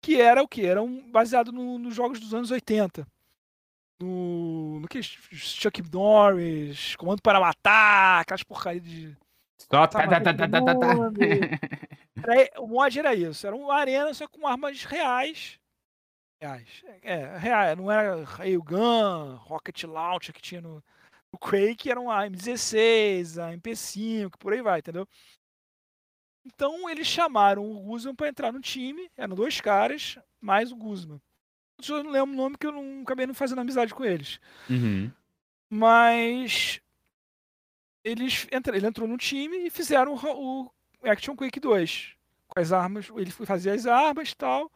que era o que? Era um, baseado no- nos jogos dos anos 80. No, no que? Chuck Norris, Comando para Matar, aquelas porcarias de. Só Tá tá, tá, tá, tá, tá, tá, tá. todo Era- o mod era isso, era uma arena só com armas reais. Reais. É, reais, não era Railgun, Rocket Launcher que tinha no, no Quake, eram a M16, a MP5, por aí vai, entendeu? Então eles chamaram o Guzman para entrar no time, eram dois caras, mais o Guzman. Eu não lembro o nome que eu não acabei não fazendo amizade com eles. Uhum. Mas eles entra, ele entrou no time e fizeram o, o Action Quake 2. Com as armas, ele foi fazer as armas e tal.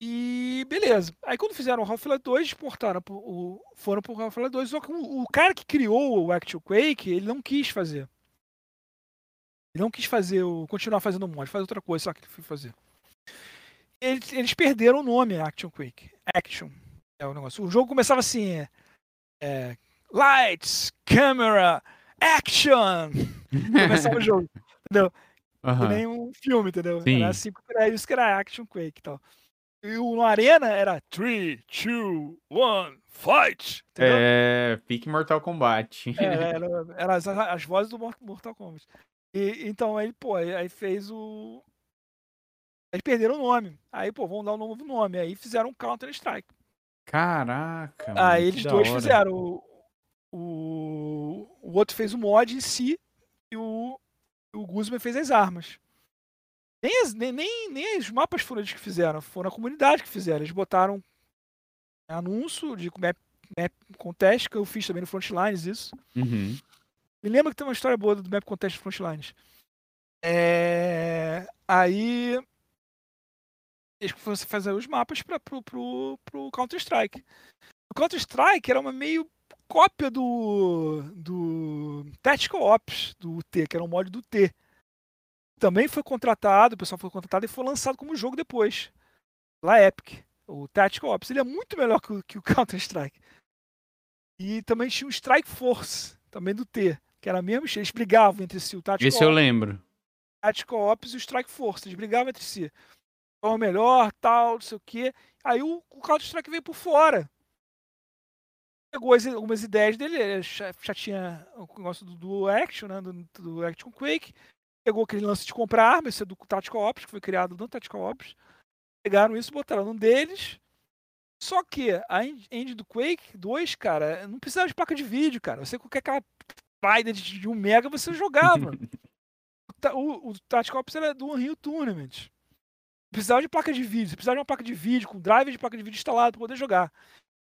E beleza. Aí quando fizeram o Half-Life 2, exportaram pro, o, foram pro Half-Life 2. Só que o, o cara que criou o Action Quake, ele não quis fazer. Ele não quis fazer o. continuar fazendo o mod, fazer outra coisa, só que ele foi fazer. Eles, eles perderam o nome Action Quake. Action. É o negócio. O jogo começava assim. é, é, lights, camera, action! Começava o jogo, entendeu? Aham. nem um filme, entendeu? Sim. Era assim, era isso que era Action Quake e tal. E o no Arena era 3, 2, 1, fight! Entendeu? É, pique Mortal Kombat. É, era, era as, as vozes do Mor- Mortal Kombat. E, então aí, pô, aí fez o. Aí perderam o nome. Aí, pô, vamos dar um novo nome. Aí fizeram um Counter-Strike. Caraca, mano, Aí eles dois hora. fizeram. O, o, o outro fez o mod em si e o, o Guzman fez as armas. Nem, as, nem, nem, nem os mapas foram eles que fizeram, foram a comunidade que fizeram. Eles botaram anúncio de map, map contest, que eu fiz também no Frontlines isso. Uhum. Me lembra que tem uma história boa do Map Contest Frontlines. É... Aí eles foram fazer os mapas para pro, pro, pro Counter-Strike. O Counter-Strike era uma meio cópia do, do Tactical Ops, do T, que era um mod do T. também foi contratado, o pessoal foi contratado e foi lançado como jogo depois. Lá Epic, o Tactical Ops. Ele é muito melhor que o, que o Counter-Strike. E também tinha o Strike Force, também do T, que era mesmo, eles brigavam entre si, o Tactical Esse eu lembro. O Tactical Ops e o Strike Force, eles brigavam entre si. O melhor, tal, não sei o quê. Aí o, o Counter-Strike veio por fora. Pegou as, algumas ideias dele, já, já tinha o negócio do, do Action, né, do, do Action Quake. Pegou aquele lance de comprar armas, esse é do Tactical Ops, que foi criado no Tactical Ops. Pegaram isso, botaram num deles só que a engine do Quake 2, cara, não precisava de placa de vídeo, cara. Você com aquela Spider de 1 mega, você jogava. o, o Tactical Ops era do Unreal Tournament. Precisava de placa de vídeo, você precisava de uma placa de vídeo, com drive de placa de vídeo instalado para poder jogar.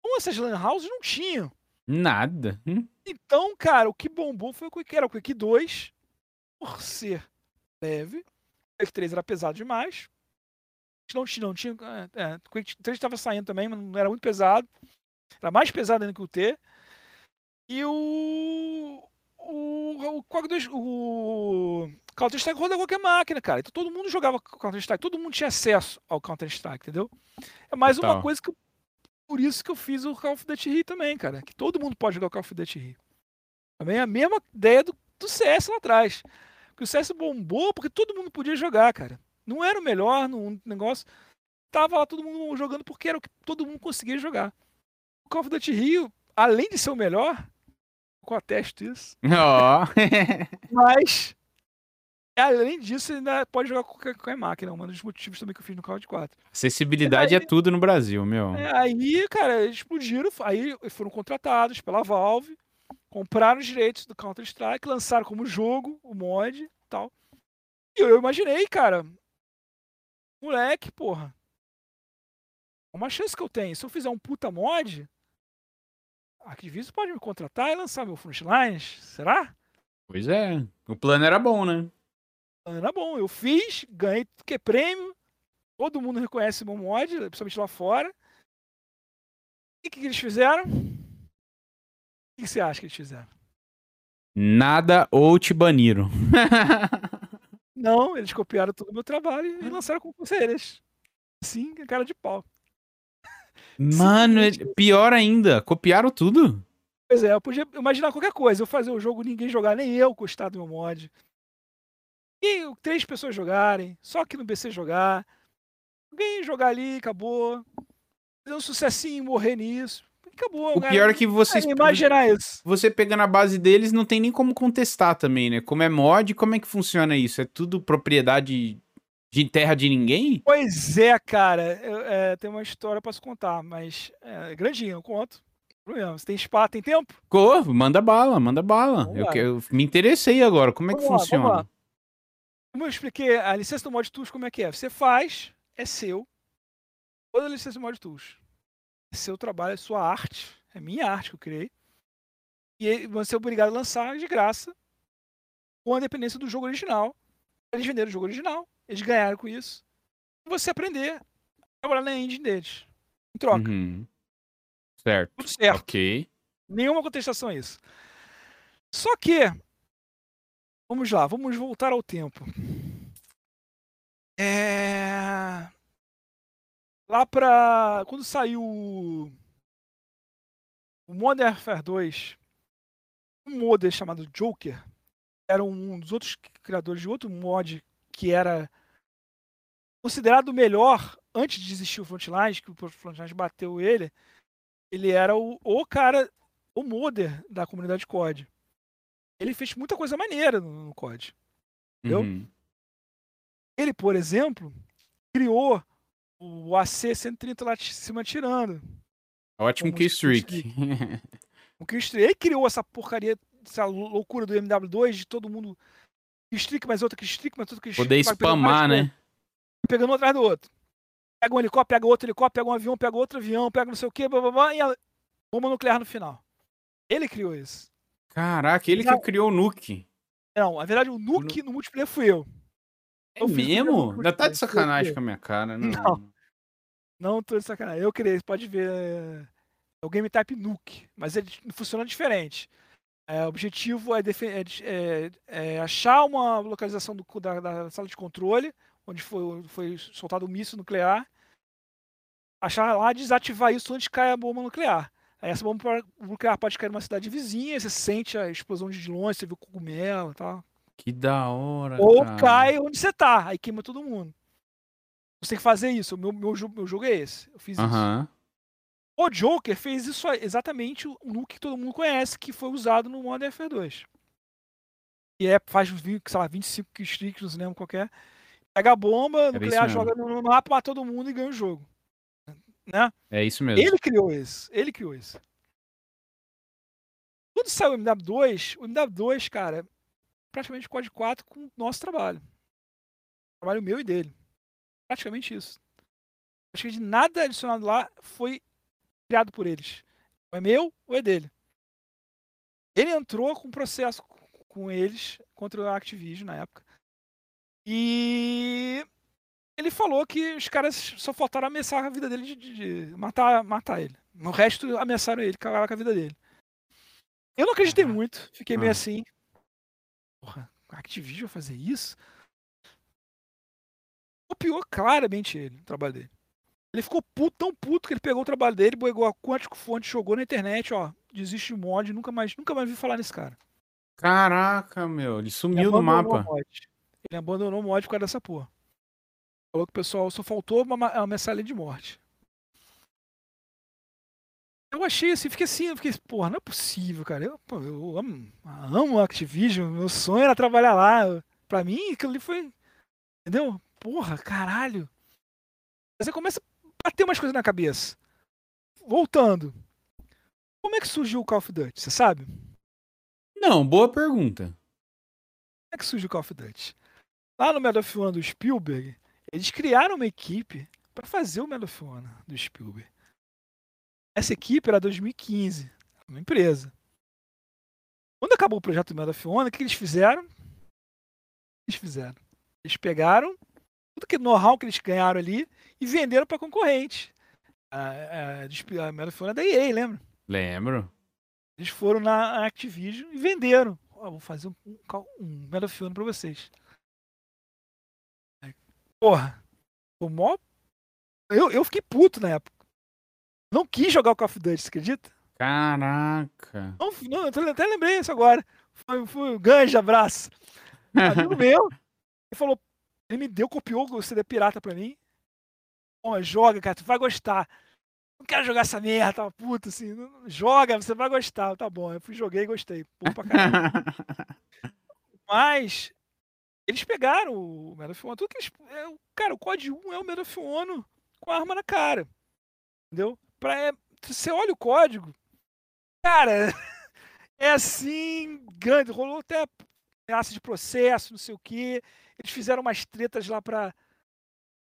Como essas LAN houses não tinham. Nada. Hum? Então, cara, o que bombou foi o Quake, era o Quake 2, por ser leve. O Quake 3 era pesado demais não tinha, não tinha. É, é, o Quake 3 estava saindo também, mas não era muito pesado. Era mais pesado ainda que o T. E o. O, o, o Counter-Strike roda qualquer máquina, cara. Então todo mundo jogava Counter-Strike, todo mundo tinha acesso ao Counter-Strike, entendeu? É mais uma coisa que. por isso que eu fiz o Call of Duty também, cara. Que todo mundo pode jogar o Call of Duty Também é a mesma ideia do, do CS lá atrás. Que o CS bombou porque todo mundo podia jogar, cara. Não era o melhor no negócio. Tava lá todo mundo jogando porque era o que todo mundo conseguia jogar. O Call of Duty Rio, além de ser o melhor, eu atesto isso. Oh. mas, além disso, ainda pode jogar com qualquer, máquina. Um dos motivos também que eu fiz no of 4. Acessibilidade aí, é tudo no Brasil, meu. É, aí, cara, explodiram. Aí foram contratados pela Valve, compraram os direitos do Counter-Strike, lançaram como jogo o mod e tal. E eu imaginei, cara, Moleque, porra. Uma chance que eu tenho. Se eu fizer um puta mod, a Activision pode me contratar e lançar meu Frontlines. Será? Pois é. O plano era bom, né? O plano era bom. Eu fiz, ganhei que prêmio. Todo mundo reconhece meu mod, principalmente lá fora. E o que, que eles fizeram? O que, você acha que eles fizeram? Nada ou te baniram. Não, eles copiaram todo o meu trabalho e lançaram com eles. Sim, cara de pau. Mano, pior ainda, copiaram tudo. Pois é, eu podia imaginar qualquer coisa. Eu fazer o jogo, ninguém jogar, nem eu gostar do meu mod. E três pessoas jogarem, só que no PC jogar. Alguém jogar ali, acabou. Fazer um sucessinho, morrer nisso acabou. O cara. pior é que vocês. É, imaginar isso. Você pegando a base deles, não tem nem como contestar também, né? Como é mod, como é que funciona isso? É tudo propriedade de terra de ninguém? Pois é, cara. Eu, é, tem uma história pra se contar, mas é grandinho, eu conto. Você tem espaço, tem tempo? Cor, manda bala, manda bala. Eu, eu, me interessei agora. Como é que vamos funciona? Lá, Como eu expliquei, a licença do Mod Tools, como é que é? Você faz, é seu. Toda a licença do Mod Tools seu trabalho, é sua arte, é minha arte que eu criei. E você é obrigado a lançar de graça com a dependência do jogo original. Eles venderam o jogo original, eles ganharam com isso. E você aprender a trabalhar na engine deles. Em troca. Uhum. Certo. Tudo certo. Ok. Nenhuma contestação a isso. Só que, vamos lá, vamos voltar ao tempo. É lá pra. Quando saiu o Modern Warfare 2, um modder chamado Joker era um dos outros criadores de outro mod que era considerado o melhor antes de existir o Frontlines, que o Frontlines bateu ele. Ele era o, o cara, o modder da comunidade COD. Ele fez muita coisa maneira no, no COD. Entendeu? Uhum. Ele, por exemplo, criou o AC 130 lá de cima tirando. Ótimo keystreak. o keystreak. Ele criou essa porcaria, essa loucura do MW2 de todo mundo keystreak, mais outra keystreak, mais outra keystreak. Poder spamar, né? Pegando um atrás do outro. Pega um helicóptero, pega outro helicóptero, pega um avião, pega outro avião, pega não sei o que, blá, blá, blá, e a bomba nuclear no final. Ele criou isso. Caraca, ele não, que criou o nuke. Não, na verdade o nuke no multiplayer fui eu. É mesmo? Ainda tá de sacanagem com a minha cara, não. Não, não tô de sacanagem. Eu criei, pode ver. É o Game Type Nuke, mas ele funciona diferente. É, o objetivo é, é, é, é, achar uma localização do, da, da, sala de controle, onde foi, foi soltado um míssil nuclear, achar lá, desativar isso antes de cair a bomba nuclear. Aí essa bomba nuclear pode cair numa cidade vizinha, você sente a explosão de longe, você vê o cogumelo e tal. Que da hora. Ou cara. cai onde você tá, aí queima todo mundo. Você tem que fazer isso. Meu, meu, meu jogo é esse. Eu fiz isso. O Joker fez isso exatamente o nuke que todo mundo conhece, que foi usado no Modern Warfare 2. E é, faz, sei lá, 25 streaks, não se lembra qualquer. Pega a bomba, Era nuclear, joga no mapa, mata todo mundo e ganha o jogo. Né? É isso mesmo. Ele criou isso. Ele criou isso. Quando saiu o MW2, o MW2, cara, praticamente código 4 com o nosso trabalho. Trabalho meu e dele. Praticamente isso. Acho que de nada adicionado lá foi criado por eles. Ou é meu ou é dele. Ele entrou com um processo com eles contra a Activision na época. E ele falou que os caras só faltaram ameaçar a vida dele de, de, de matar, matar ele. No resto, ameaçaram ele, cagaram com a vida dele. Eu não acreditei muito, fiquei meio assim. Porra, Activision fazer isso? Copiou claramente ele, o trabalho dele. Ele ficou puto, tão puto que ele pegou o trabalho dele, pegou a quântico fonte, jogou na internet, ó. Desiste do mod, nunca mais, nunca mais vi falar nesse cara. Caraca, meu, ele sumiu do mapa. Ele abandonou o mod por causa dessa porra. Falou que o pessoal só faltou uma, uma mensagem de morte. Eu achei assim, fiquei assim, eu fiquei, porra, não é possível, cara. Eu, pô, eu amo, amo Activision, meu sonho era trabalhar lá. Pra mim, aquilo ali foi. Entendeu? Porra, caralho. Você começa bater umas coisas na cabeça. Voltando. Como é que surgiu o Call of Duty? Você sabe? Não, boa pergunta. Como é que surgiu o Call of Duty? Lá no Medal of Honor do Spielberg, eles criaram uma equipe para fazer o Medal of Honor do Spielberg. Essa equipe era 2015, uma empresa. Quando acabou o projeto do Medal of Honor, o que eles fizeram? Eles fizeram. Eles pegaram tudo que know-how que eles ganharam ali e venderam para concorrente. A, a, a Medal of Honor é da EA, lembra? Lembro. Eles foram na Activision e venderam. Oh, vou fazer um, um, um Medal of Honor pra vocês. Porra. O maior... eu, eu fiquei puto na época. Não quis jogar o Call of Duty, você acredita? Caraca. Não, não eu até lembrei isso agora. Foi, foi o Ganja, abraço. Amigo meu. Ele falou, ele me deu, copiou o CD pirata pra mim. Bom, joga, cara, tu vai gostar. Não quero jogar essa merda, tava puto assim. Joga, você vai gostar. Tá bom, eu fui, joguei e gostei. Pô, pra caralho. Mas eles pegaram o Medal of Honor. Tudo que eles, é, cara, o COD 1 é o Medal of Honor com a arma na cara. Entendeu? Pra, é, você olha o código, cara, é assim, grande. Rolou até ameaça de processo, não sei o quê. Eles fizeram umas tretas lá pra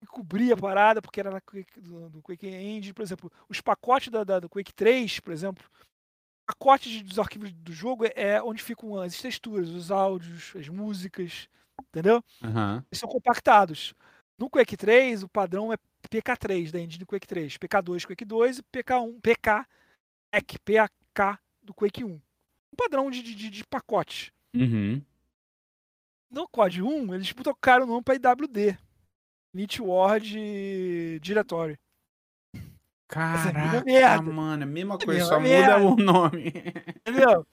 cobrir a parada, porque era na Quake, do, do Quake Engine, por exemplo. Os pacotes da, da, do Quake 3, por exemplo, pacotes dos arquivos do jogo é, é onde ficam as texturas, os áudios, as músicas, entendeu? Uhum. Eles são compactados. No Quake 3, o padrão é PK3 da engine do Quake 3, PK2 Quake 2 e PK1, PK, PK, PK do Quake 1. Um padrão de, de, de pacotes. Uhum. No COD 1, eles tocaram o nome para IWD. Need Word Directory. Caraca, é mano, mesma coisa, é só muda o nome. Entendeu?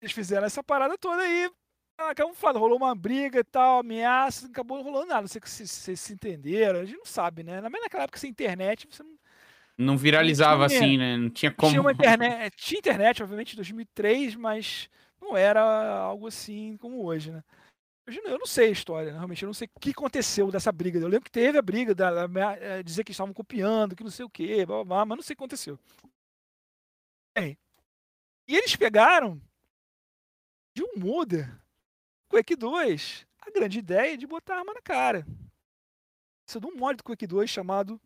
Eles fizeram essa parada toda aí. Acabou falando, rolou uma briga e tal, ameaça, não acabou rolando nada. Não sei se vocês se entenderam, a gente não sabe, né? Mas naquela época, sem internet, você não. Não viralizava não tinha, assim, né? Não tinha como. Tinha, uma internet, tinha internet, obviamente, em 2003, mas não era algo assim como hoje, né? Eu não sei a história, né? realmente. Eu não sei o que aconteceu dessa briga. Eu lembro que teve a briga, da, da, é, dizer que estavam copiando, que não sei o quê, blá, blá, blá, mas não sei o que aconteceu. Bem, e eles pegaram de um Muda, Quake 2, a grande ideia de botar arma na cara. Isso é de um mod do Quake 2 chamado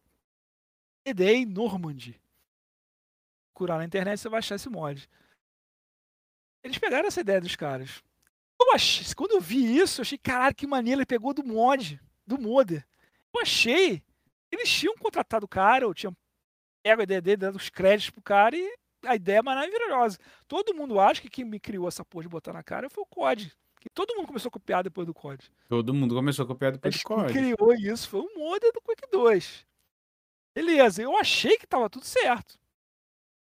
EDA Normandy. Curar na internet você vai achar esse mod. Eles pegaram essa ideia dos caras eu achei, quando eu vi isso, eu achei, caralho, que maneiro, ele pegou do mod, do modder. Eu achei, eles tinham contratado o cara, ou tinham pego a ideia dele, dando os créditos pro cara e a ideia é maravilhosa. Todo mundo acha que quem me criou essa porra de botar na cara foi o COD. Que todo mundo começou a copiar depois do COD. Todo mundo começou a copiar depois Mas do COD. quem criou isso foi o modder do Quake 2. Beleza, eu achei que tava tudo certo.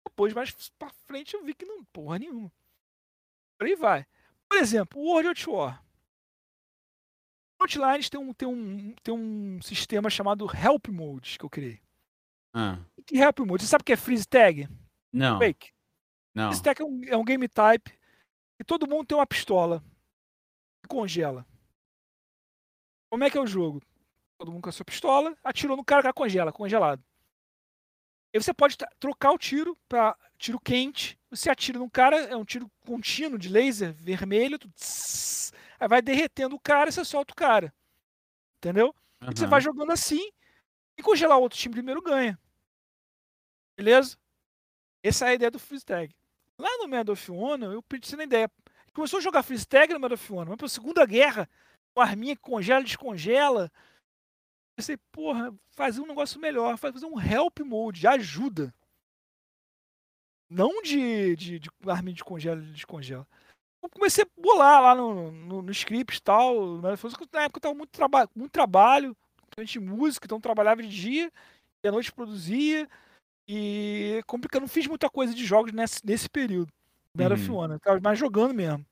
Depois, mais pra frente, eu vi que não, porra nenhuma. Por aí vai. Por exemplo, o World of War. Frontlines tem um, tem, um, tem um sistema chamado Help Mode que eu criei. Ah, que Help Mode? Você sabe o que é Freeze Tag? não, Fake. não. Freeze Tag é um, é um game type e todo mundo tem uma pistola que congela. Como é que é o jogo? Todo mundo com a sua pistola, atirou no cara, cara congela, congelado. Aí você pode trocar o tiro para tiro quente. Você atira no cara, é um tiro contínuo de laser vermelho, tu tss, aí vai derretendo o cara e você solta o cara. Entendeu? E você vai jogando assim e congelar o outro time primeiro ganha. Beleza? Essa é a ideia do freeze tag. Lá no Medal of Honor, eu pensei na ideia. Começou a jogar tag no of Honor, mas pra Segunda Guerra, com arminha que congela descongela. Pensei, porra, fazer um negócio melhor, fazer um help mode, de ajuda. Não de, de, de arminha de congela descongela. Eu comecei a bolar lá no, no, no script e tal. Na época eu tava muito, traba muito trabalho, em música, então trabalhava de dia e à noite produzia. E é complicado, não fiz muita coisa de jogos nesse, nesse período. Of Uhum. Tava mais jogando mesmo.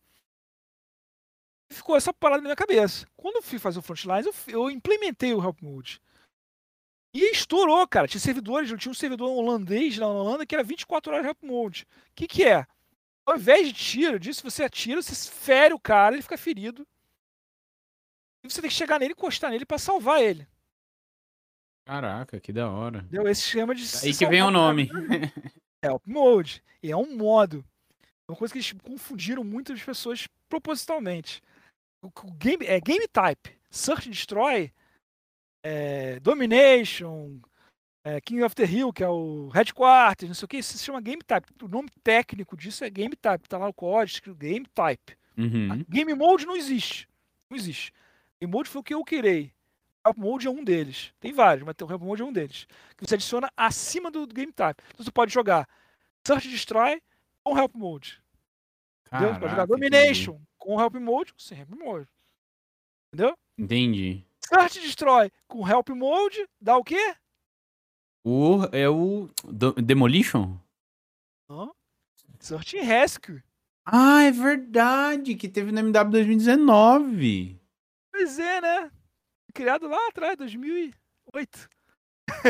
E ficou essa parada na minha cabeça. Quando eu fui fazer o Frontlines, eu, eu implementei o Help Mode. E estourou, cara. Tinha servidores, eu tinha um servidor holandês lá na Holanda que era 24 horas de Help Mode. O que, que é? Ao invés de tiro disso, você atira, você fere o cara, ele fica ferido. E você tem que chegar nele, encostar nele pra salvar ele. Caraca, que da hora. Entendeu? Esse esquema de Aí que vem o nome. Help Mode. E é um modo. Uma coisa que eles confundiram muitas pessoas propositalmente. O, game, é game type. Search and Destroy, é, Domination, é, King of the Hill, que é o Headquarters, não sei o que, isso se chama game type. O nome técnico disso é game type. Tá lá o código, escrito game type. Uhum. Game Mode não existe. Não existe. Game Mode foi o que eu criei. Help Mode é um deles. Tem vários, mas tem o Help Mode é um deles. Que você adiciona acima do, do Game Type. Então você pode jogar Search Destroy com Help Mode. Entendeu? Você pode jogar Caraca, entendi. Domination com Help Mode sem Help Mode. Entendeu? Entendi. Search Destroy com Help Mode dá o quê? O é o Do- Demolition? Hã? Search and Rescue. Ah, é verdade, que teve no MW 2019. Pois é, né? Criado lá atrás, 2008.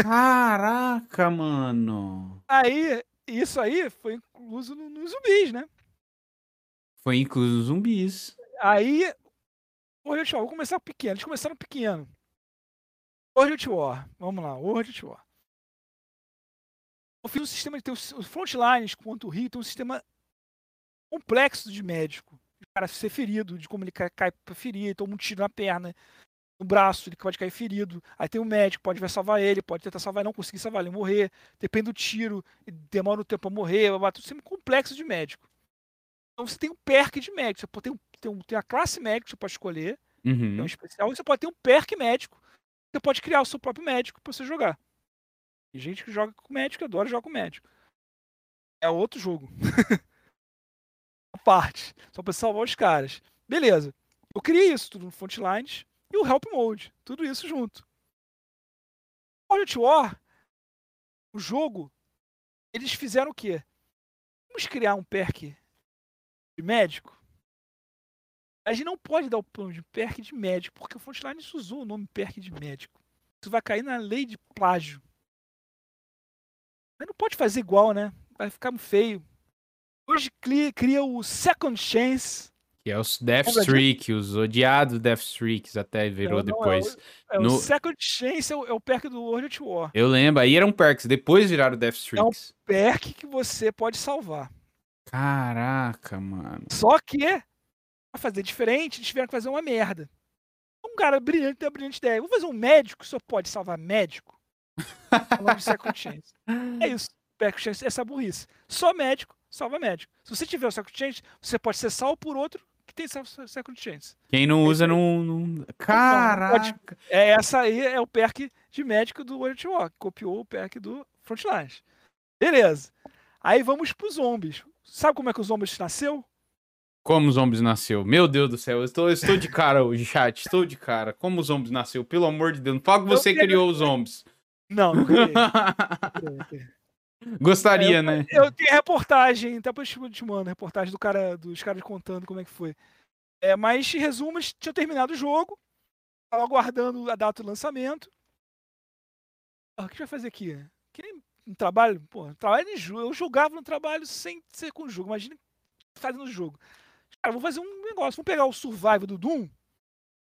Caraca, mano. Aí, isso aí foi incluso no- nos zumbis, né? Foi incluso os zumbis. Aí, World War, vou começar pequeno. Eles começaram pequeno. World War, vamos lá, World War. Eu fiz um sistema de ter os frontlines quanto o Rio, tem um sistema complexo de médico. O cara ser ferido, de como ele cai, cai pra ferir, toma um tiro na perna, no braço, ele pode cair ferido. Aí tem o médico, pode ver salvar ele, pode tentar salvar não conseguir salvar ele, morrer. Depende do tiro, demora um tempo pra morrer, é um sistema complexo de médico. Então você tem um perk de médico, você pode ter, um, tem, um, tem a classe médico que você pode escolher, que é Uhum. um especial, e você pode ter um perk médico. Você pode criar o seu próprio médico pra você jogar. Tem gente que joga com médico, adora jogar com médico. É outro jogo. a parte. Só pra salvar os caras. Beleza. Eu criei isso tudo no Frontlines e o Help Mode. Tudo isso junto. Of War, o jogo, eles fizeram o quê? Vamos criar um perk de médico? A gente não pode dar o plano de perk de médico, porque o Frontlines usou o nome perk de médico. Isso vai cair na lei de plágio. Mas não pode fazer igual, né? Vai ficar feio. Hoje cria o Second Chance. Que é os Death Lembra disso? Streak, os odiados Death Streaks, até virou Não, não, depois. É o No- Second Chance é o, é o perk do World of War. Eu lembro, aí eram perks, depois viraram Death É um-. Perk que você pode salvar. Caraca, mano. Só que, pra fazer diferente, eles tiveram que fazer uma merda. Um cara brilhante tem uma brilhante ideia. Vou fazer um médico só pode salvar médico. O nome de Second Chance. É isso. Second Chance é essa burrice. Só médico salva médico. Se você tiver o Second Chance, você pode ser salvo por outro que tem Second Chance. Quem não usa não. não... Caraca. É essa aí é o perk de médico do World que copiou o perk do Frontlines. Beleza. Aí vamos pros zombies. Sabe como é que os zombies nasceu? Como os zombies nasceu? Meu Deus do céu, eu estou, eu estou de cara hoje, chat. Estou de cara. Como os zombies nasceu? Pelo amor de Deus. Não fala que você criou os zombies. Não, não criei. Gostaria, eu, né? Eu tenho reportagem, até eu te mando, reportagem do cara, dos caras contando como é que foi. É, mas, em resumo, eles tinham terminado o jogo, tava aguardando a data do lançamento. Ah, o que a gente vai fazer aqui? Que nem um trabalho, pô, trabalho em jogo. Eu jogava no trabalho sem ser com o jogo. Imagina fazendo o jogo. Cara, vou fazer um negócio. Vamos pegar o Survival do Doom.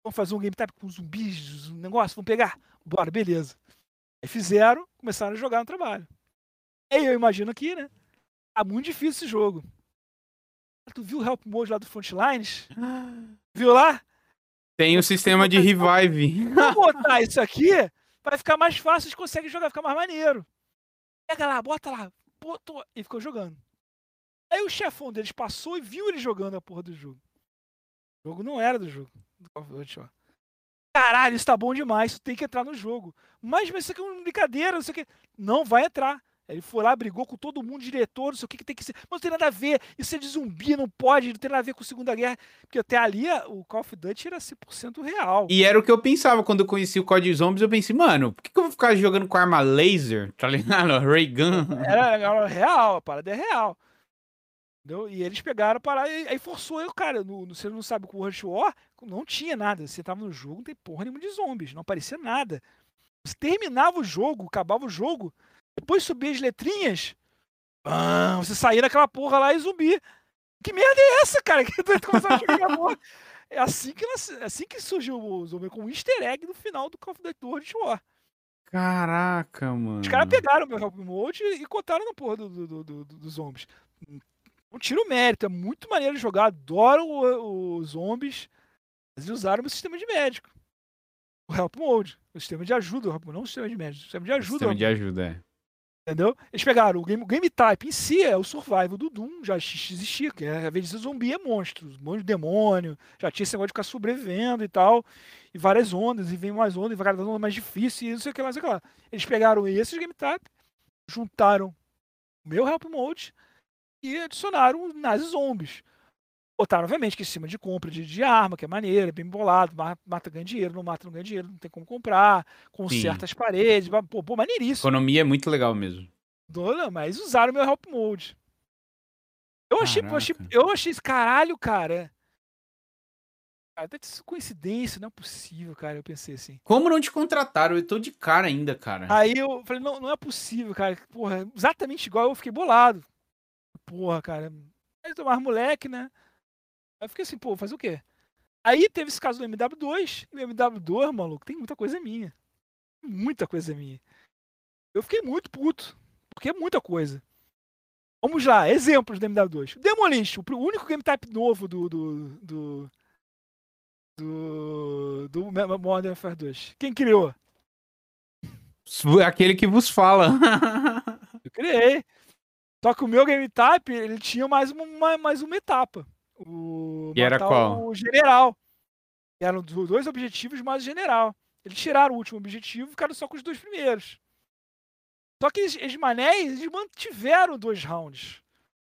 Vamos fazer um game type com zumbis, um negócio. Vamos pegar. Bora, beleza. Aí fizeram, começaram a jogar no trabalho. Aí eu imagino aqui, né? Tá muito difícil esse jogo. Tu viu o Help Mode lá do Frontlines? Viu lá? Tem o sistema de revive. Vou botar isso aqui, vai ficar mais fácil, gente consegue jogar, ficar mais maneiro. Pega lá, bota lá, botou, e ficou jogando. Aí o chefão deles passou e viu ele jogando a porra do jogo. O jogo não era do jogo. Caralho, isso tá bom demais, isso tem que entrar no jogo. Mas, mas isso aqui é uma brincadeira, não sei o que. Não vai entrar. Ele foi lá, brigou com todo mundo, diretor, não sei o que, que tem que ser. Mas não tem nada a ver, isso é de zumbi, não pode, não tem nada a ver com a Segunda Guerra. Porque até ali o Call of Duty era 100% real. E era o que eu pensava quando eu conheci o Código Zombies. Eu pensei, mano, por que, que eu vou ficar jogando com arma laser? Tá ligado? Ray Gun. Era, era real, a parada é real. Entendeu? E eles pegaram para e aí forçou eu, cara. No, no, você não sabe com o Rush War, não tinha nada. Você tava no jogo, não tem porra nenhuma de zombies, não aparecia nada. Você terminava o jogo, acabava o jogo, depois subia as letrinhas, bam, você saía daquela porra lá e zumbi. Que merda é essa, cara? Que a jogar porra. É assim que, é assim que surgiu o zumbi, com um easter egg no final do Call of Duty World War. Caraca, mano. Os caras pegaram o meu Help Mode e contaram na porra do, do, do, do, dos zombies. Não tira o mérito, é muito maneiro de jogar, adoro os zombies. Eles usaram o sistema de médico. O Help Mode. O sistema de ajuda, não o sistema de médico, o sistema de ajuda. O sistema de ajuda, é. Entendeu? Eles pegaram o game, o game type em si, é o survival do Doom, já existia, que é, às vezes zumbi é monstro, monstro demônio, já tinha esse negócio de ficar sobrevivendo e tal, e várias ondas, e vem mais ondas, e cada onda mais difícil, e não sei o que mais, o lá. Eles pegaram esses game type, juntaram o meu help mode e adicionaram nazis zombies. Botaram, obviamente, que em cima de compra de, de arma, que é maneiro, é bem bolado, mata, ganha dinheiro, não mata, não ganha dinheiro, não tem como comprar, conserta as paredes, pô, pô, maneiríssimo. Economia é muito legal mesmo. Dona, mas usaram meu help mode. Eu achei, eu achei, eu achei esse caralho, cara. Até que coincidência, não é possível, cara. Eu pensei assim. Como não te contrataram? Eu tô de cara ainda, cara. Aí eu falei, não, não é possível, cara. Porra, exatamente igual eu fiquei bolado. Porra, cara. Aí tomar moleque, né? Aí eu fiquei assim, pô, fazer o quê? Aí teve esse caso do MW2, e o MW2, maluco, tem muita coisa minha. Muita coisa minha. Eu fiquei muito puto, porque é muita coisa. Vamos lá, exemplos do MW2. Demolition, o único game type novo do. do. do. do, do Modern Warfare 2. Quem criou? Aquele que vos fala. eu criei. Só que o meu game type, ele tinha mais uma, mais uma etapa. O e era qual? O general. Eram dois objetivos mais o general. Eles tiraram o último objetivo e ficaram só com os dois primeiros. Só que eles, eles manéis, eles mantiveram dois rounds.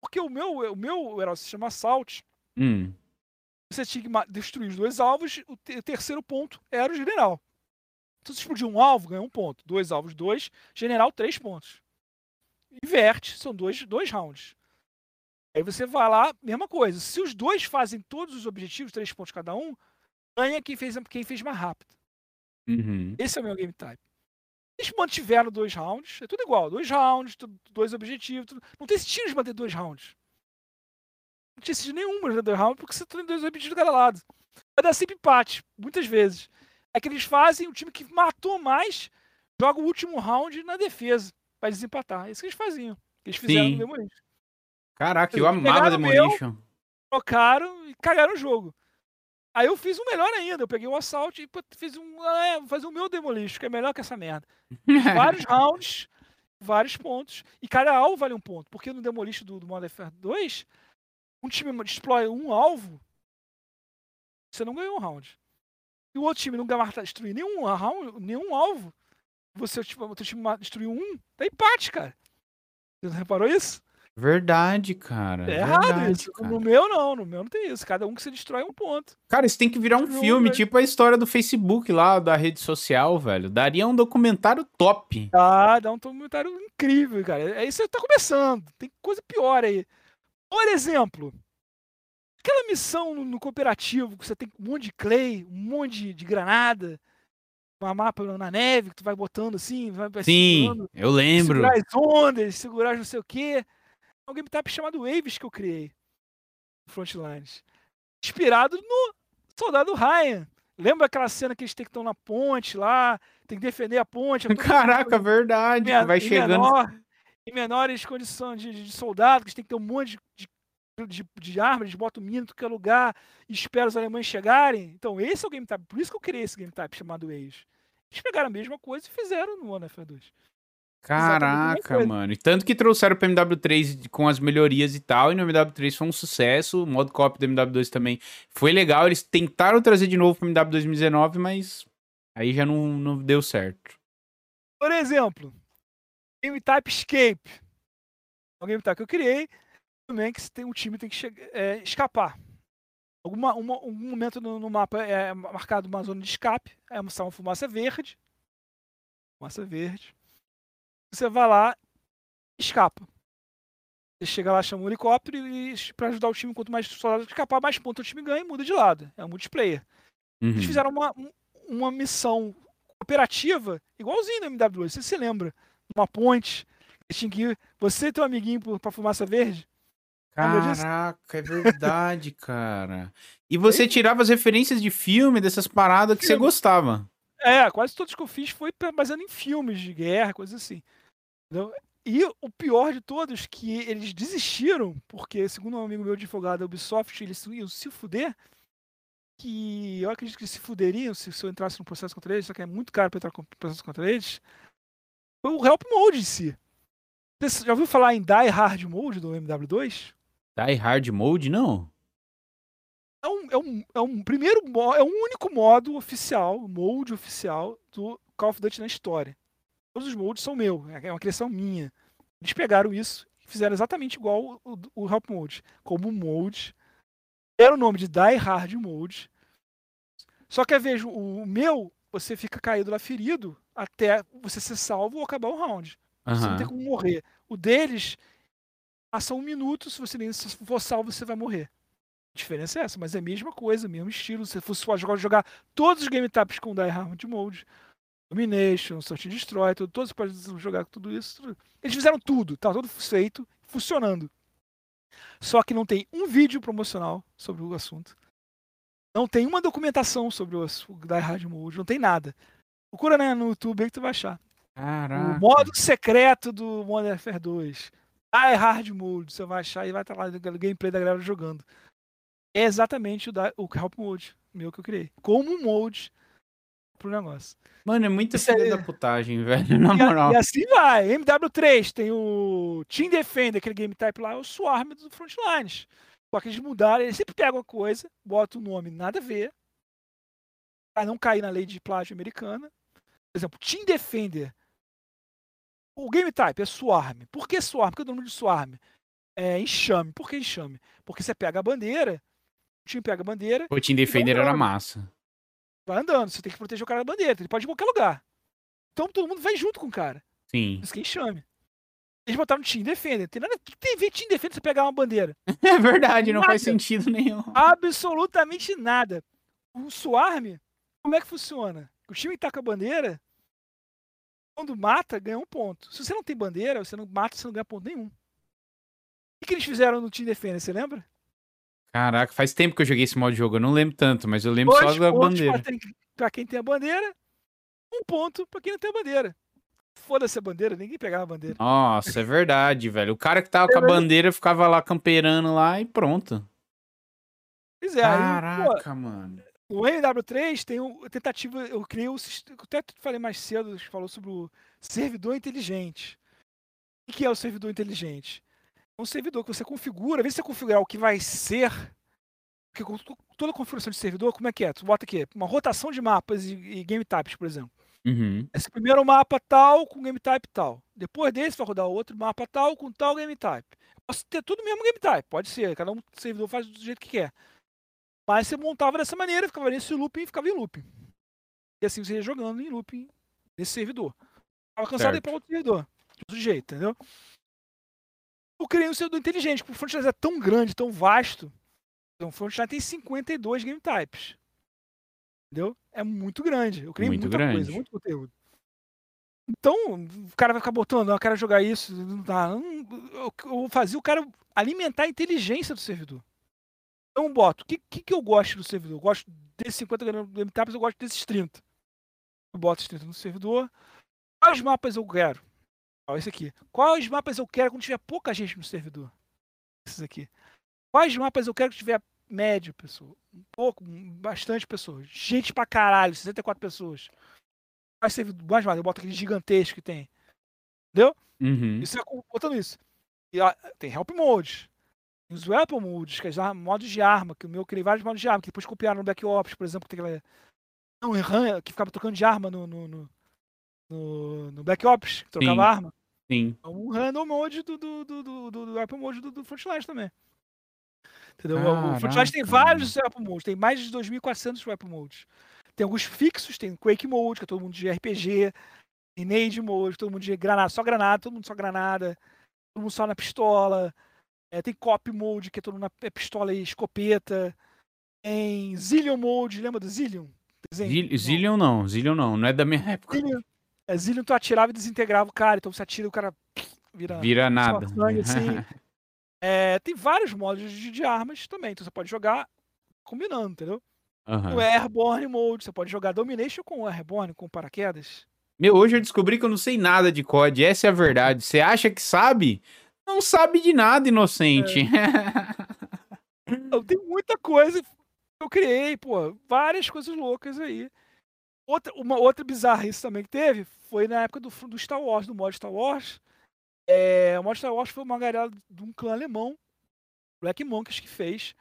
Porque o meu, o meu herói se chama Assault. Hum. Você tinha que destruir os dois alvos, o, te, o terceiro ponto era o general. Então, se explodir um alvo, ganha um ponto. Dois alvos, dois. General, três pontos. Inverte, são dois, dois rounds. Aí você vai lá, mesma coisa. Se os dois fazem todos os objetivos, três pontos cada um, ganha quem fez, quem fez mais rápido. Uhum. Esse é o meu game type. Eles mantiveram dois rounds, é tudo igual. Dois rounds, dois objetivos. Tudo... Não tem sentido de manter dois rounds. Não tinha sentido nenhum manter dois rounds, porque você tem dois objetivos de cada lado. Vai dar sempre empate, muitas vezes. É que eles fazem o time que matou mais joga o último round na defesa para desempatar. É isso que eles faziam. Eles fizeram Sim. no Demolition. Caraca, eu amava Demolition. Meu, trocaram e cagaram o jogo. Aí eu fiz um melhor ainda. Eu peguei o um assalto e fiz um. Ah, é, vou fazer o meu Demolition, que é melhor que essa merda. vários rounds, vários pontos. E cada alvo vale um ponto. Porque no Demolition do, do Modern Warfare 2, um time deploy um alvo, você não ganhou um round. E o outro time não destruir nenhum, round, nenhum alvo, você, tipo, o outro time destruiu um, tá empate, cara. Você não reparou isso? Verdade, cara. É verdade, errado isso. Cara. No meu não, no meu não tem isso. Cada um que se destrói um ponto. Cara, isso tem que virar um Não, filme, velho. tipo a história do Facebook lá, da rede social, velho. Daria um documentário top. Ah, dá um comentário incrível, cara. Aí você tá começando. Tem coisa pior aí. Por exemplo, aquela missão no, no cooperativo que você tem um monte de clay, um monte de, de granada, uma mapa na neve que tu vai botando assim, vai, Sim, eu lembro. segurar as ondas, segurar não sei o quê. Um game type chamado Waves que eu criei. Frontlines. Inspirado no Soldado Ryan. Lembra aquela cena que eles têm que estar na ponte lá, tem que defender a ponte. é Caraca, mundo verdade. vai chegando. menor- em menores condições de, de, soldado, que eles têm que ter um monte de, de, de, armas, eles botam mina em qualquer lugar e esperam os alemães chegarem. Então, esse é o game type. Por isso que eu criei esse game type chamado Age. Eles pegaram a mesma coisa e fizeram no One F2. Caraca, coisa. mano. E tanto que trouxeram pro MW3 com as melhorias e tal, e no MW3 foi um sucesso. O modo copy do MW2 também foi legal. Eles tentaram trazer de novo pro MW 2019, mas aí já não, não deu certo. Por exemplo, game type Escape. É um game type que eu criei também que tem um time tem que chegar, é, escapar. Alguma, uma, algum momento no, no mapa é marcado uma zona de escape, é uma fumaça verde. Fumaça verde. Você vai lá e escapa. Você chega lá, chama um helicóptero e para ajudar o time, quanto mais soldados escapar, mais pontos o time ganha e muda de lado. É um multiplayer. Eles Uhum. fizeram uma, um- uma missão cooperativa, igualzinho no MW2, você se lembra? Uma ponte, eles tinham que ir, você e teu amiguinho pra fumaça verde. Caraca, é verdade, cara. E você tirava as referências de filme, dessas paradas que você gostava. É, quase todos que eu fiz foi baseado em filmes de guerra, coisas assim. Entendeu? E o pior de todos, que eles desistiram, porque, segundo um amigo meu advogado da Ubisoft, eles iam se fuder, que eu acredito que eles se fuderiam se, se eu entrasse num processo contra eles, só que é muito caro pra entrar com processo contra eles, foi o Help Mode em si. Você já ouviu falar em Die Hard Mode do MW2? Die Hard Mode, não? É um, é um, é um primeiro é um único modo oficial, mode oficial do Call of Duty na história. Todos os modes são meu, é uma criação minha. Eles pegaram isso e fizeram exatamente igual o, o Help Mode, como mode. Era o nome de Die Hard Mode. Só que veja, o meu, você fica caído lá ferido até você ser salvo ou acabar o round. Você não tem como morrer. O deles passa um minuto, se você nem se for salvo, você vai morrer. A diferença é essa, mas é a mesma coisa, mesmo estilo. Se você for jogar, jogar todos os game types com Die Hard Mode, Domination, Search and Destroy, tudo, todos podem jogar com tudo isso. tudo. Eles fizeram tudo, tá tudo feito, funcionando. Só que não tem um vídeo promocional sobre o assunto. Não tem uma documentação sobre o, Die Hard Mode, não tem nada. Procura né, no YouTube aí que tu vai achar. Caraca. O modo secreto do Modern Warfare 2. Die Hard Mode. Você vai achar e vai estar lá o gameplay da galera jogando. É exatamente o, da, o Help Mode meu que eu criei. Como um mode pro negócio. Mano, é muita filha aí- da putagem, velho. Na moral. e assim vai. MW3 tem o Team Defender, aquele game type lá, é o Swarm do Frontlines. Só que eles mudaram, eles sempre pegam a coisa, botam o nome nada a ver, pra não cair na lei de plágio americana. Por exemplo, Team Defender. O game type é Swarm. Por que Swarm? Por que o nome de Swarm? É enxame. Por que enxame? Porque você pega a bandeira, o time pega a bandeira, O Team Defender era massa. Vai andando. Você tem que proteger o cara da bandeira. Ele pode ir em qualquer lugar. Então todo mundo vai junto com o cara. Sim. Isso que é enxame. Eles botaram Team Defender. Tem nada que tem a ver Team Defender você pegar uma bandeira. É verdade, não faz Nada. sentido nenhum. Absolutamente nada. O Swarm, como é que funciona? O time que tá com a bandeira, quando mata, ganha um ponto. Se você não tem bandeira, você não mata, você não ganha ponto nenhum. O que, que eles fizeram no Team Defender, você lembra? Caraca, faz tempo que eu joguei esse modo de jogo. Eu não lembro tanto, mas eu lembro só da bandeira. Pra, tem- pra quem tem a bandeira, um ponto pra quem não tem a bandeira. Foda-se a bandeira, ninguém pegava a bandeira. Nossa, é verdade, velho. O cara que tava com a bandeira ficava lá camperando lá e pronto. Pois é, aí, pô, Caraca, mano. O MW3 tem um, tentativa, eu criei o eu até falei mais cedo, falou sobre o servidor inteligente. O que é o servidor inteligente? Um servidor que você configura, vez você configurar o que vai ser, porque toda configuração de servidor, como é que é? Tu bota aqui, uma rotação de mapas e, e game types, por exemplo. Uhum. Esse primeiro mapa tal com game type tal. Depois desse vai rodar outro mapa tal com tal game type. Posso ter tudo mesmo game type, pode ser, cada um servidor faz do jeito que quer. Mas você montava dessa maneira, ficava nesse looping, ficava em looping. E assim você ia jogando em looping nesse servidor. Tava cansado de ir pra outro servidor. Outro jeito, entendeu? Eu criei um servidor inteligente, porque o Frontline é tão grande, tão vasto. Então, o Frontline tem 52 game types. Entendeu? É muito grande. Eu criei Muito muita grande. coisa, muito conteúdo. Então, o cara vai ficar botando, "Ah, eu quero jogar isso, não dá. Eu, eu fazia o cara alimentar a inteligência do servidor. Então, eu boto, o que, que, que eu gosto do servidor? Eu gosto desses 50 game types, eu gosto desses 30. Eu boto esses 30 no servidor. Quais mapas eu quero? Ó, esse aqui. Quais mapas eu quero quando tiver pouca gente no servidor? Esses aqui. Quais mapas eu quero que tiver médio, pessoa? Um pouco, bastante pessoas. Gente pra caralho, 64 pessoas. Quais servidor, mais mapas? Eu boto aquele gigantesco que tem. Entendeu? Uhum. Isso é botando isso. E ó, tem Help Mode. Tem os Weapon Modes, que é modos de arma, que o meu eu criei vários modos de arma, que depois copiaram no Black Ops, por exemplo, que tem aquela. Não, que ficava trocando de arma no, no, no, no- no Black Ops, que trocava Sim. arma. Sim. É um random mode do, do, do, do, do, do Weapon Mode do, do Frontline também. Entendeu? O Frontline tem Caraca. vários Weapon Modes, tem mais de 2.400 Weapon Modes. Tem alguns fixos, tem Quake Mode, que é todo mundo de RPG, tem Nade Mode, todo mundo de granada, só granada, todo mundo só granada, todo mundo só na pistola. É, tem Cop Mode, que é todo mundo na é pistola e escopeta. Tem Zillion Mode, lembra do Zillion? Zillion não, Zillion não, não é da minha época. Zillion. É, Zillion tu atirava e desintegrava o cara, então você atira e o cara vira Vira nada. sangue, assim. É, tem vários modos de, de armas também, então você pode jogar combinando, entendeu? Aham. O Airborne Mode, você pode jogar Domination com o Airborne, com paraquedas. Meu, hoje eu descobri que eu não sei nada de COD, essa é a verdade. Você acha que sabe? Não sabe de nada, inocente. Então, tem muita coisa que eu criei, pô, várias coisas loucas aí. Outra, uma outra bizarrice também que teve foi na época do, do Star Wars, do modo Star Wars. É, o modo Star Wars foi uma galera de um clã alemão, Black Monkeys, que fez.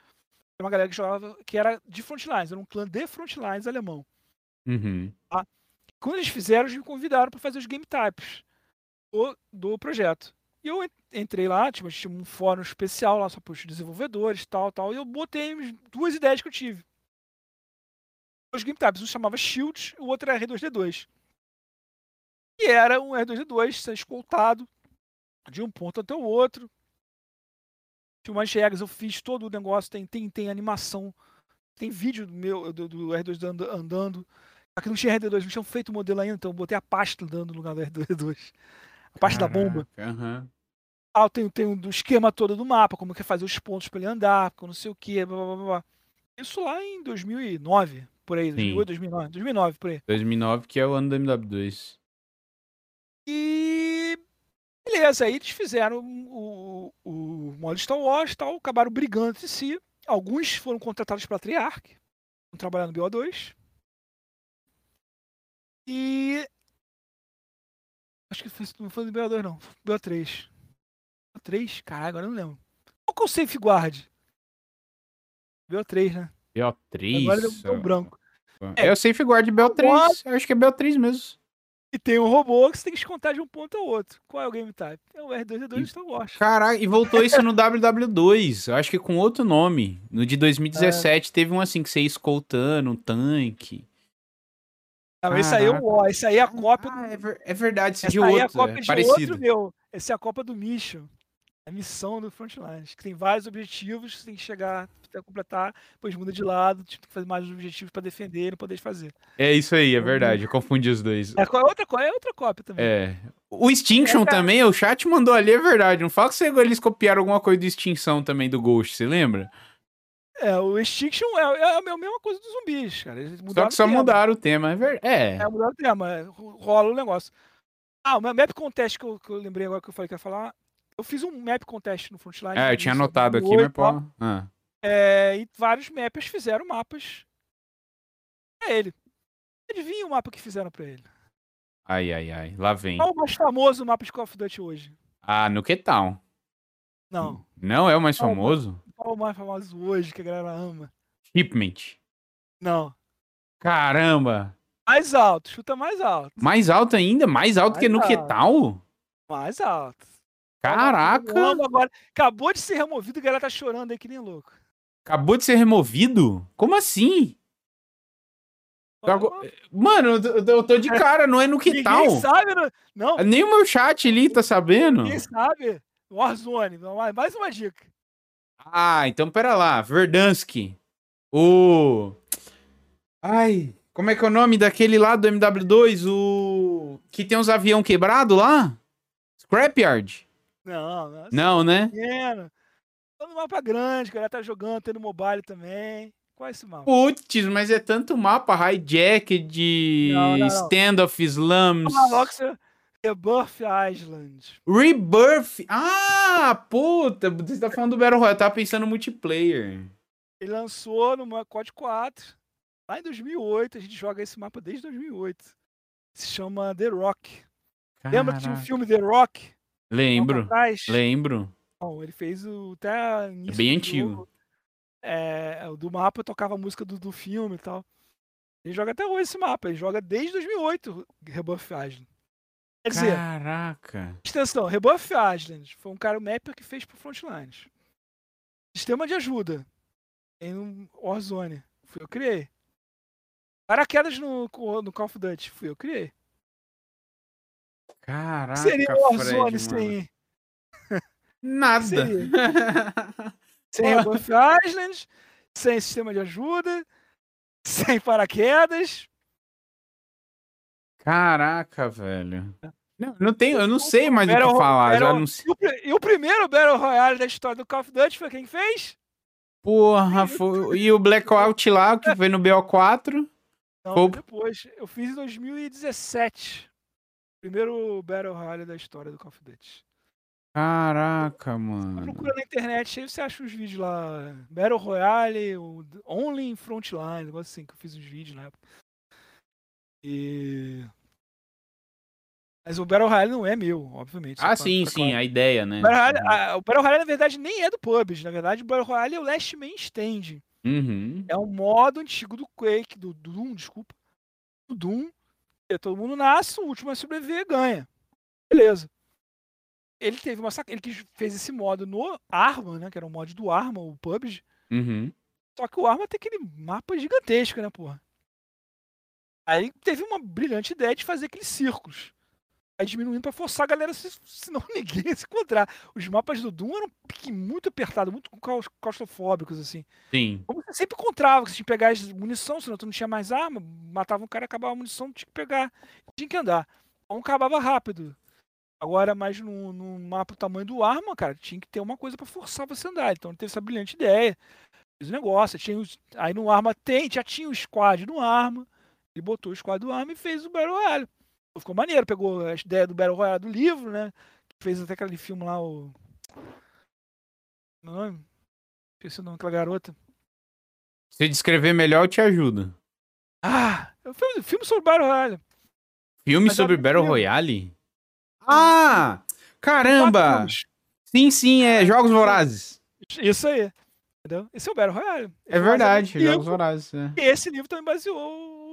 Uma galera que jogava, que era de Frontlines, era um clã de Frontlines alemão. Uhum. Quando eles fizeram, eles me convidaram para fazer os game types do, do projeto. E eu en- entrei lá, tipo, tinha um fórum especial lá só para os desenvolvedores, tal, tal, e eu botei as duas ideias que eu tive. Os game types, um chamava Shield, o outro era R2D2. E era um R2D2 ser escoltado de um ponto até o outro. Tinha umas regras, eu fiz todo o negócio, tem, tem, tem animação, tem vídeo do meu do, do R2D and- andando. Só que não tinha R2D2, não tinham feito o modelo ainda, então eu botei a pasta andando no lugar do R2D2. A parte da bomba. Aham. Ah, tem, tem o do esquema todo do mapa, como que é fazer os pontos pra ele andar, não sei o que, blá, blá, blá. Isso lá em 2009, por aí, 2008, 2009, 2009, por aí. 2009, que é o ano do MW2. E beleza, aí eles fizeram o, o modo Star Wars e tal, acabaram brigando entre si. Alguns foram contratados pela Triarch, estão trabalhando no BO2. E. Acho que foi, não foi do BO2, não. Foi do BO3. BO3? Caralho, agora eu não lembro. Qual que é o Safeguard? BO3, né? BO3. Agora deu, deu um branco. É, o Safeguard BO3. Eu acho que é BO3 mesmo. E tem um robô que você tem que descontar de um ponto ao outro. Qual é o game type? É o R2D2 Star Wars. Caralho, e voltou isso no WW2. Eu acho que com outro nome. No de 2017 teve um assim que você ia escoltando um tanque. Não, esse aí é o ó, esse aí é a cópia Ah, do. é, é verdade, esse de é a outro. cópia é de parecido. outro meu. Essa é a Copa do Mission. A missão do Frontlines. Que tem vários objetivos, você tem que chegar, até completar, depois muda de lado, tipo, tem que fazer mais objetivos pra defender e não poder fazer. É isso aí, é verdade. Eu confundi os dois. É qual- outra, é outra cópia também. É. O Extinction É, também, o chat mandou ali, é verdade. Não fala que você- eles copiaram alguma coisa do Extinção também do Ghost, você lembra? É, o Extinction é, é a mesma coisa dos zumbis, cara. Eles Só que só tema. mudaram o tema, é verdade. É. É, mudaram o tema. é, ro- Rola o negócio. Ah, o map contest que eu, que eu lembrei agora que eu falei que ia falar. Eu fiz um map contest no Frontline. É, eu no tinha anotado aqui, 2008, mas pô. Ah. É, e vários mappers fizeram mapas pra ele. Adivinha o mapa que fizeram pra ele? Ai, ai, ai. Lá vem. Qual o mais famoso mapa de Call of Duty hoje? Ah, no que tal? Não. Não é o mais famoso? Qual o mais famoso hoje que a galera ama? Shipment. Não. Caramba! Mais alto, chuta mais alto. Mais alto ainda? Mais alto que Mais no que alto. tal? Mais alto. Caraca! Agora, acabou de ser removido e a galera tá chorando aí que nem louco. Acabou de ser removido? Como assim? Mano, eu tô de cara, não é no que tal. Ninguém sabe, não. Nem o meu chat ali tá sabendo. Ninguém sabe. Warzone, mais uma dica. Ah, então pera lá. Verdansky. O. Ai, como é que é o nome daquele lá do MW2? O. Que tem uns avião quebrado lá? Scrapyard? Não, não. Não, né? Pequeno. Todo mapa grande, cara tá jogando, tendo mobile também. Qual é esse mapa? Putz, mas é tanto mapa. Hijack de Standoff Slums. Ah, Rebirth Island. Rebirth? Ah, puta. Você tá falando do Battle Royale. Eu tava pensando no multiplayer. Ele lançou no COD 4. Lá em 2008. A gente joga esse mapa desde 2008. Se chama The Rock. Caraca. Lembra que tinha um filme The Rock? Lembro. Lembro. Bom, ele fez o até é bem antigo. Jogo é, do mapa tocava a música do, do filme e tal. Ele joga até hoje esse mapa, ele joga desde 2008 Rebuff Island. Quer dizer, Caraca! Extensão, Rebuff Island foi um cara, o mapper que fez pro Frontlines. Sistema de ajuda em um Warzone, fui eu criei. Paraquedas no, no Call of Duty, fui eu criei. Caraca, Seria Warzone sem... Nada. Sem Rebuff Island, sem sistema de ajuda, sem paraquedas. Caraca, velho. Não, não tenho, eu não sei mais o que falar. Battle, já não sei. E, o, primeiro Battle Royale da história do Call of Duty foi quem fez? Porra, foi, e o Blackout lá, que foi no BO4? Não, foi... depois. Eu fiz em 2017. Primeiro Battle Royale da história do Call of Duty. Caraca, mano. Procura na internet aí você acha os vídeos lá. Battle Royale, Only in Frontline, negócio assim, que eu fiz os vídeos na época. E. Mas o Battle Royale não é meu, obviamente. Ah, sim, sim, claro. a ideia, né? O Battle, Royale, a, o Battle Royale, na verdade, nem é do PUBG. Na verdade, o Battle Royale é o Last Man Stand. Uhum. É um modo antigo do Quake, do, do Doom, desculpa. Do Doom. Todo mundo nasce, o último a sobreviver ganha. Beleza ele teve uma sac... ele que fez esse modo no Arma, né? Que era o mod do Arma, o PUBG. Uhum. Só que o Arma tem aquele mapa gigantesco, né, porra? Aí teve uma brilhante ideia de fazer aqueles círculos. Aí diminuindo pra forçar a galera, senão ninguém ia se encontrar. Os mapas do Doom eram muito apertados, muito claustrofóbicos, assim. Sim. Como você sempre encontrava, você tinha que pegar munição, senão tu não tinha mais arma, matava um cara, acabava a munição, tinha que pegar. Tinha que andar. Então acabava rápido. Agora, mais no, no mapa o tamanho do arma, cara, tinha que ter uma coisa para forçar você a andar. Então ele teve essa brilhante ideia. Fez o negócio. Tinha os, aí no arma tem, já tinha o squad no arma. Ele botou o squad do arma e fez o Battle Royale. Ficou maneiro, pegou a ideia do Battle Royale do livro, né? Fez até aquele filme lá, o. Meu nome? Esqueci o nome daquela garota. Se descrever melhor, eu te ajudo. Ah! É um filme, filme sobre Battle Royale. Filme Mas sobre Battle filme. Royale? Ah! Caramba! Sim, sim, é Jogos Vorazes. Isso aí. Entendeu? Esse é o Battle Royale. É verdade, é Jogos Vorazes. É. E esse livro também baseou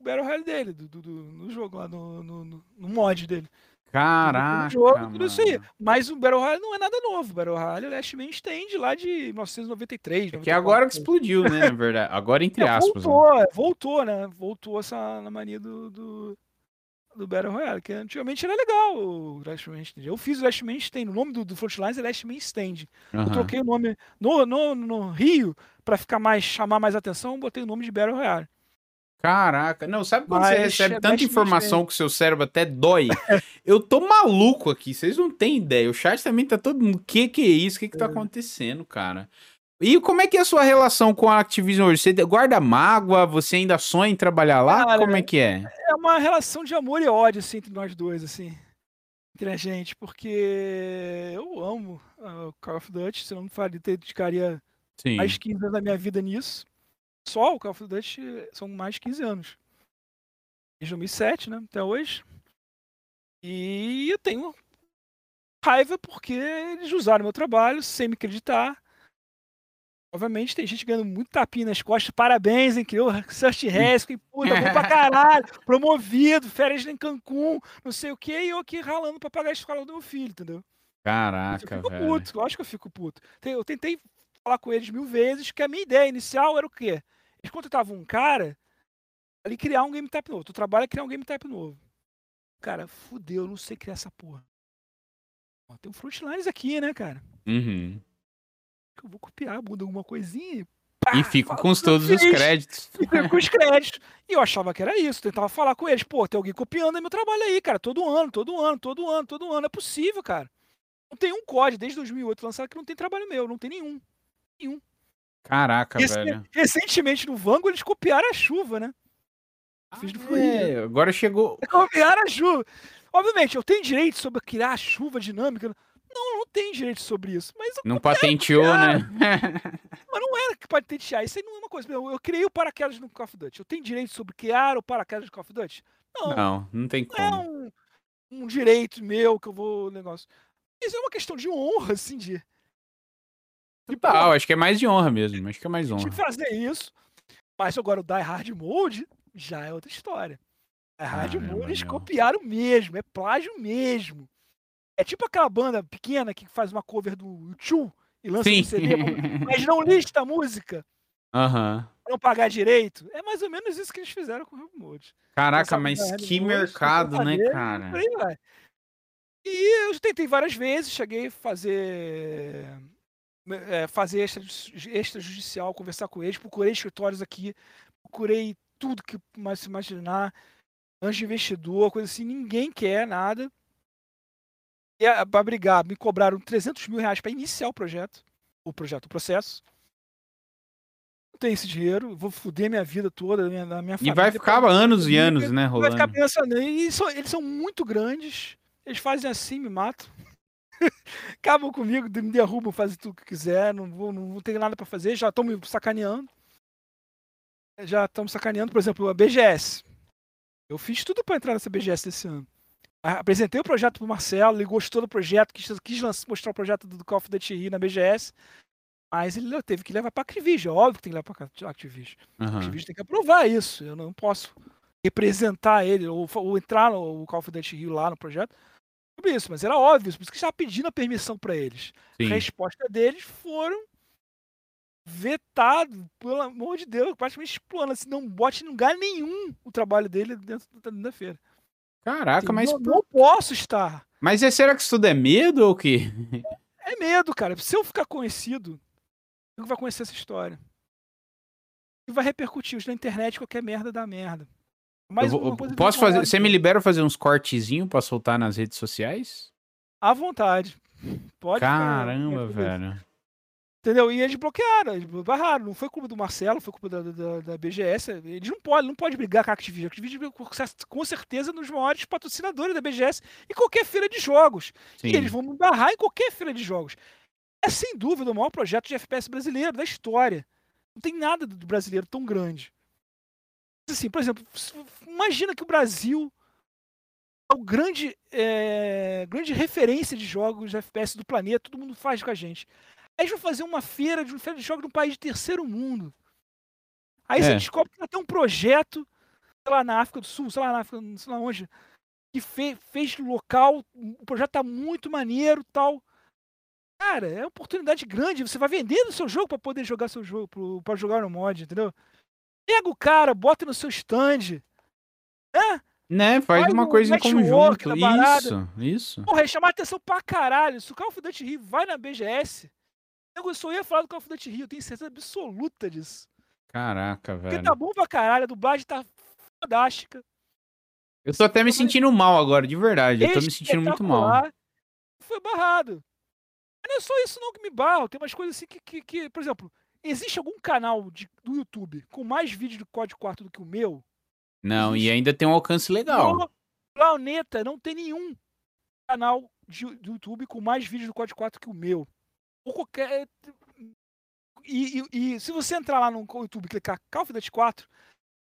Battle Royale dele, do, do, do no jogo lá, no, no, no mod dele. Caraca. Jogo, tudo isso aí. Mas o Battle Royale não é nada novo. O Battle Royale é o Last Man Stand lá de 1993. É que agora que explodiu, né? Na verdade. Agora, entre é, aspas. Voltou, né? voltou, né? Voltou essa na mania do, do, do Battle Royale, que antigamente era legal o Last Man Stand. Eu fiz o Last Man Stand, o nome do, do Frontlines é Last Man Stand. Uhum. Eu troquei o nome no, no, no Rio, para ficar mais, chamar mais atenção, botei o nome de Battle Royale. Caraca, não, sabe quando Mas você recebe é tanta informação que o seu cérebro até dói? eu tô maluco aqui, vocês não têm ideia. O chat também tá todo mundo. O que que é isso? O que que tá é. acontecendo, cara? E como é que é a sua relação com a Activision hoje? Você guarda mágoa? Você ainda sonha em trabalhar lá? Cara, como é que é? É uma relação de amor e ódio, assim, entre nós dois, assim. Entre a gente, porque eu amo o Call of Duty, se eu não faria, dedicaria Sim. mais 15 anos da minha vida nisso. Só o Call of Duty são mais de 15 anos. Desde 2007, né, até hoje. E eu tenho raiva porque eles usaram meu trabalho sem me acreditar Obviamente tem gente ganhando muito tapinha nas costas. Parabéns, hein? Criou Search Rescue, puta, bom pra caralho. Promovido, férias em Cancún, não sei o quê. E eu aqui ralando pra pagar a escola do meu filho, entendeu? Caraca, eu fico velho. puto, lógico que eu fico puto. Eu tentei falar com eles mil vezes que a minha ideia inicial era o quê? Eles contratavam um cara ali criar um game type novo. Tu trabalha é criar um game type novo. Cara, fudeu, eu não sei criar essa porra. Ó, tem um frontlines aqui, né, cara? Uhum. Eu vou copiar, muda alguma coisinha e E fico com os- todos os créditos. E fico com os créditos. E eu achava que era isso. Tentava falar com eles. Pô, tem alguém copiando meu trabalho aí, cara. Todo ano, todo ano, todo ano, todo ano. É possível, cara. Não tem um código desde 2008 lançado que não tem trabalho meu. Não tem nenhum. Nenhum. Caraca, Rec- velho. Recentemente no Vango eles copiaram a chuva, né? Do É, agora chegou. Copiaram a chuva. Obviamente, eu tenho direito sobre criar a chuva dinâmica. Não, não tenho direito sobre isso. Mas, Não patenteou, né? mas não era que patentear. Isso aí não é uma coisa. Eu, criei o paraquedas no Call of Duty. Eu tenho direito sobre criar o paraquedas no Call of Duty? Não. Não, não tem não é como. um, um direito meu que eu vou. negócio. Isso é uma questão de honra, assim, de. De, pô, Total, acho que é mais de honra mesmo. Acho que é mais de honra. fazer isso. Mas agora o Die Hard Mode já é outra história. Die Hard Caramba, Mode eles meu. copiaram mesmo, é plágio mesmo. É tipo aquela banda pequena que faz uma cover do YouTube e lança Sim. no CD, mas não lista a música Aham. pra não pagar direito. É mais ou menos isso que eles fizeram com o Hard Mode. Caraca, mas que Mode, mercado, né, cara? E eu tentei várias vezes, cheguei a fazer é, fazer extra- extrajudicial, conversar com eles, procurei escritórios aqui, procurei tudo que mais se imaginar, anjo de investidor, coisa assim, ninguém quer nada. E a- pra brigar, me cobraram 300 mil reais para iniciar o projeto, o projeto, o processo. Não tenho esse dinheiro, vou foder minha vida toda, minha, da minha E família. vai pra- ficar anos e anos, né, vai ficar rolando. pensando, e são- eles são muito grandes, eles fazem assim, me matam. Acabam comigo, me derrubam, fazem tudo que quiser, não vou, não vou ter nada pra fazer, já estão me sacaneando. Já estão me sacaneando, por exemplo, a BGS. Eu fiz tudo pra entrar nessa BGS desse ano. Apresentei o projeto pro Marcelo, ele gostou do projeto, quis, quis mostrar o projeto do Call of Duty na BGS, mas ele teve que levar pra Activision, óbvio que tem que levar pra Activision. A Aham. Activision tem que aprovar isso. Eu não posso representar ele ou, ou entrar no Call of Duty Rio lá no projeto sobre isso, mas era óbvio, por isso que estava pedindo a permissão para eles. A Sim. resposta deles foram vetado, pelo amor de Deus, praticamente explana, assim, não bote em lugar nenhum o trabalho dele dentro da, feira. Caraca, mas, não, não posso estar. mas é, será que isso tudo é medo ou o quê? É medo, cara. Se eu ficar conhecido, eu vai conhecer essa história. E vai repercutir. Isso na internet, qualquer merda dá merda. Mais Eu vou- posso fazer. Você me libera fazer uns cortezinhos pra soltar nas redes sociais? À vontade. Pode Caramba, ficar- velho. Entendeu? E eles bloquearam, eles barraram. Não foi culpa do Marcelo, foi culpa da, da, da BGS. Eles não podem, não pode brigar com a Activision. A Activision, com cer- com certeza, dos maiores patrocinadores da BGS e qualquer feira de jogos. Sim. E eles vão me barrar em qualquer feira de jogos. É sem dúvida o maior projeto de FPS brasileiro da história. Não tem nada do brasileiro tão grande. Assim, por exemplo, imagina que o Brasil é o grande, é, grande referência de jogos de FPS do planeta, todo mundo faz com a gente. Aí eles vão fazer uma feira de, uma feira de jogos de um país de terceiro mundo. Aí você É. descobre que tem um projeto, sei lá, na África do Sul, sei lá, na África, sei lá onde, que fe- fez local, o projeto tá muito maneiro tal. Cara, é uma oportunidade grande. Você vai vender o seu jogo para poder jogar seu jogo, pra jogar no mod, entendeu? Pega o cara, bota no seu stand. Né? Né? Faz Faz uma um coisa em conjunto. Isso, isso. Porra, ia chamar atenção pra caralho. Se o Call of Duty Rio vai na BGS, eu só ia falar do Call of Duty Rio, eu tenho certeza absoluta disso. Caraca, Porque velho. tá bom pra caralho, a dublagem tá fantástica. Eu tô até me sentindo mal agora, de verdade. Eu tô me sentindo muito mal. Foi barrado. Mas não é só isso não que me barra. Tem umas coisas assim que, que, que- por exemplo, existe algum canal de- do YouTube com mais vídeos do Código 4 do que o meu? Não, e Existe. ainda tem um alcance legal. No planeta não tem nenhum canal de- do YouTube com mais vídeos do Código 4 que o meu. Ou qualquer. E, e- e se você entrar lá no YouTube e clicar Call of Duty 4,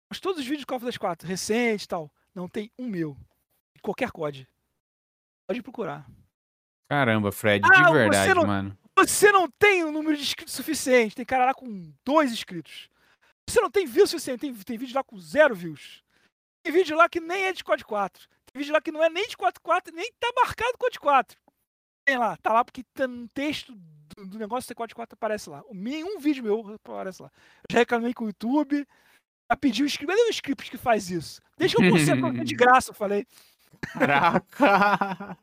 mas todos os vídeos do Call of Duty 4, recente e tal, não tem um meu. Qualquer COD. Pode procurar. Caramba, Fred, Ah, de verdade, não- mano. Você não tem o número de inscritos suficiente. Tem cara lá com dois inscritos. Você não tem views suficiente. Tem, tem vídeo lá com zero views. Tem vídeo lá que nem é de COD 4. Tem vídeo lá que não é nem de COD 4, nem tá marcado COD 4. Tem lá, tá lá porque tá no texto do, do negócio C44 aparece lá. Nenhum vídeo meu aparece lá. Eu já reclamei com o YouTube, já pedi o script. Cadê o script que faz isso? Deixa eu consertar de graça, eu falei. Caraca!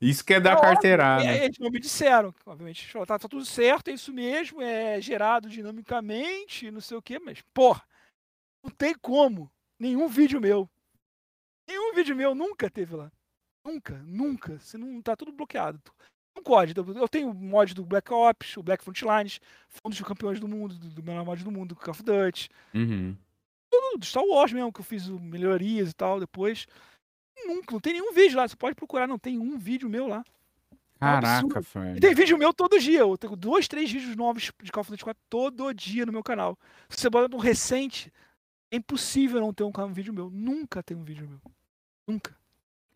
Isso que é dar carteirada. É, eles não me disseram, obviamente. Tá, tá, tudo certo, é isso mesmo, é gerado dinamicamente, não sei o quê, mas, porra, não tem como. Nenhum vídeo meu. Nenhum vídeo meu nunca teve lá. Nunca, nunca. Você não tá tudo bloqueado. Um código. Eu tenho o mod do Black Ops, o Black Frontlines, fundos de campeões do mundo, do, do melhor mod do mundo, do Call of Duty. Uhum. Tudo, do Star Wars mesmo, que eu fiz melhorias e tal depois. Nunca, não tem nenhum vídeo lá. Você pode procurar, não tem um vídeo meu lá. É Caraca, velho. Tem vídeo meu todo dia. Eu tenho dois, três vídeos novos de Call of Duty 4 todo dia no meu canal. Se você bota no recente, é impossível não ter um, um vídeo meu. Nunca tem um vídeo meu. Nunca.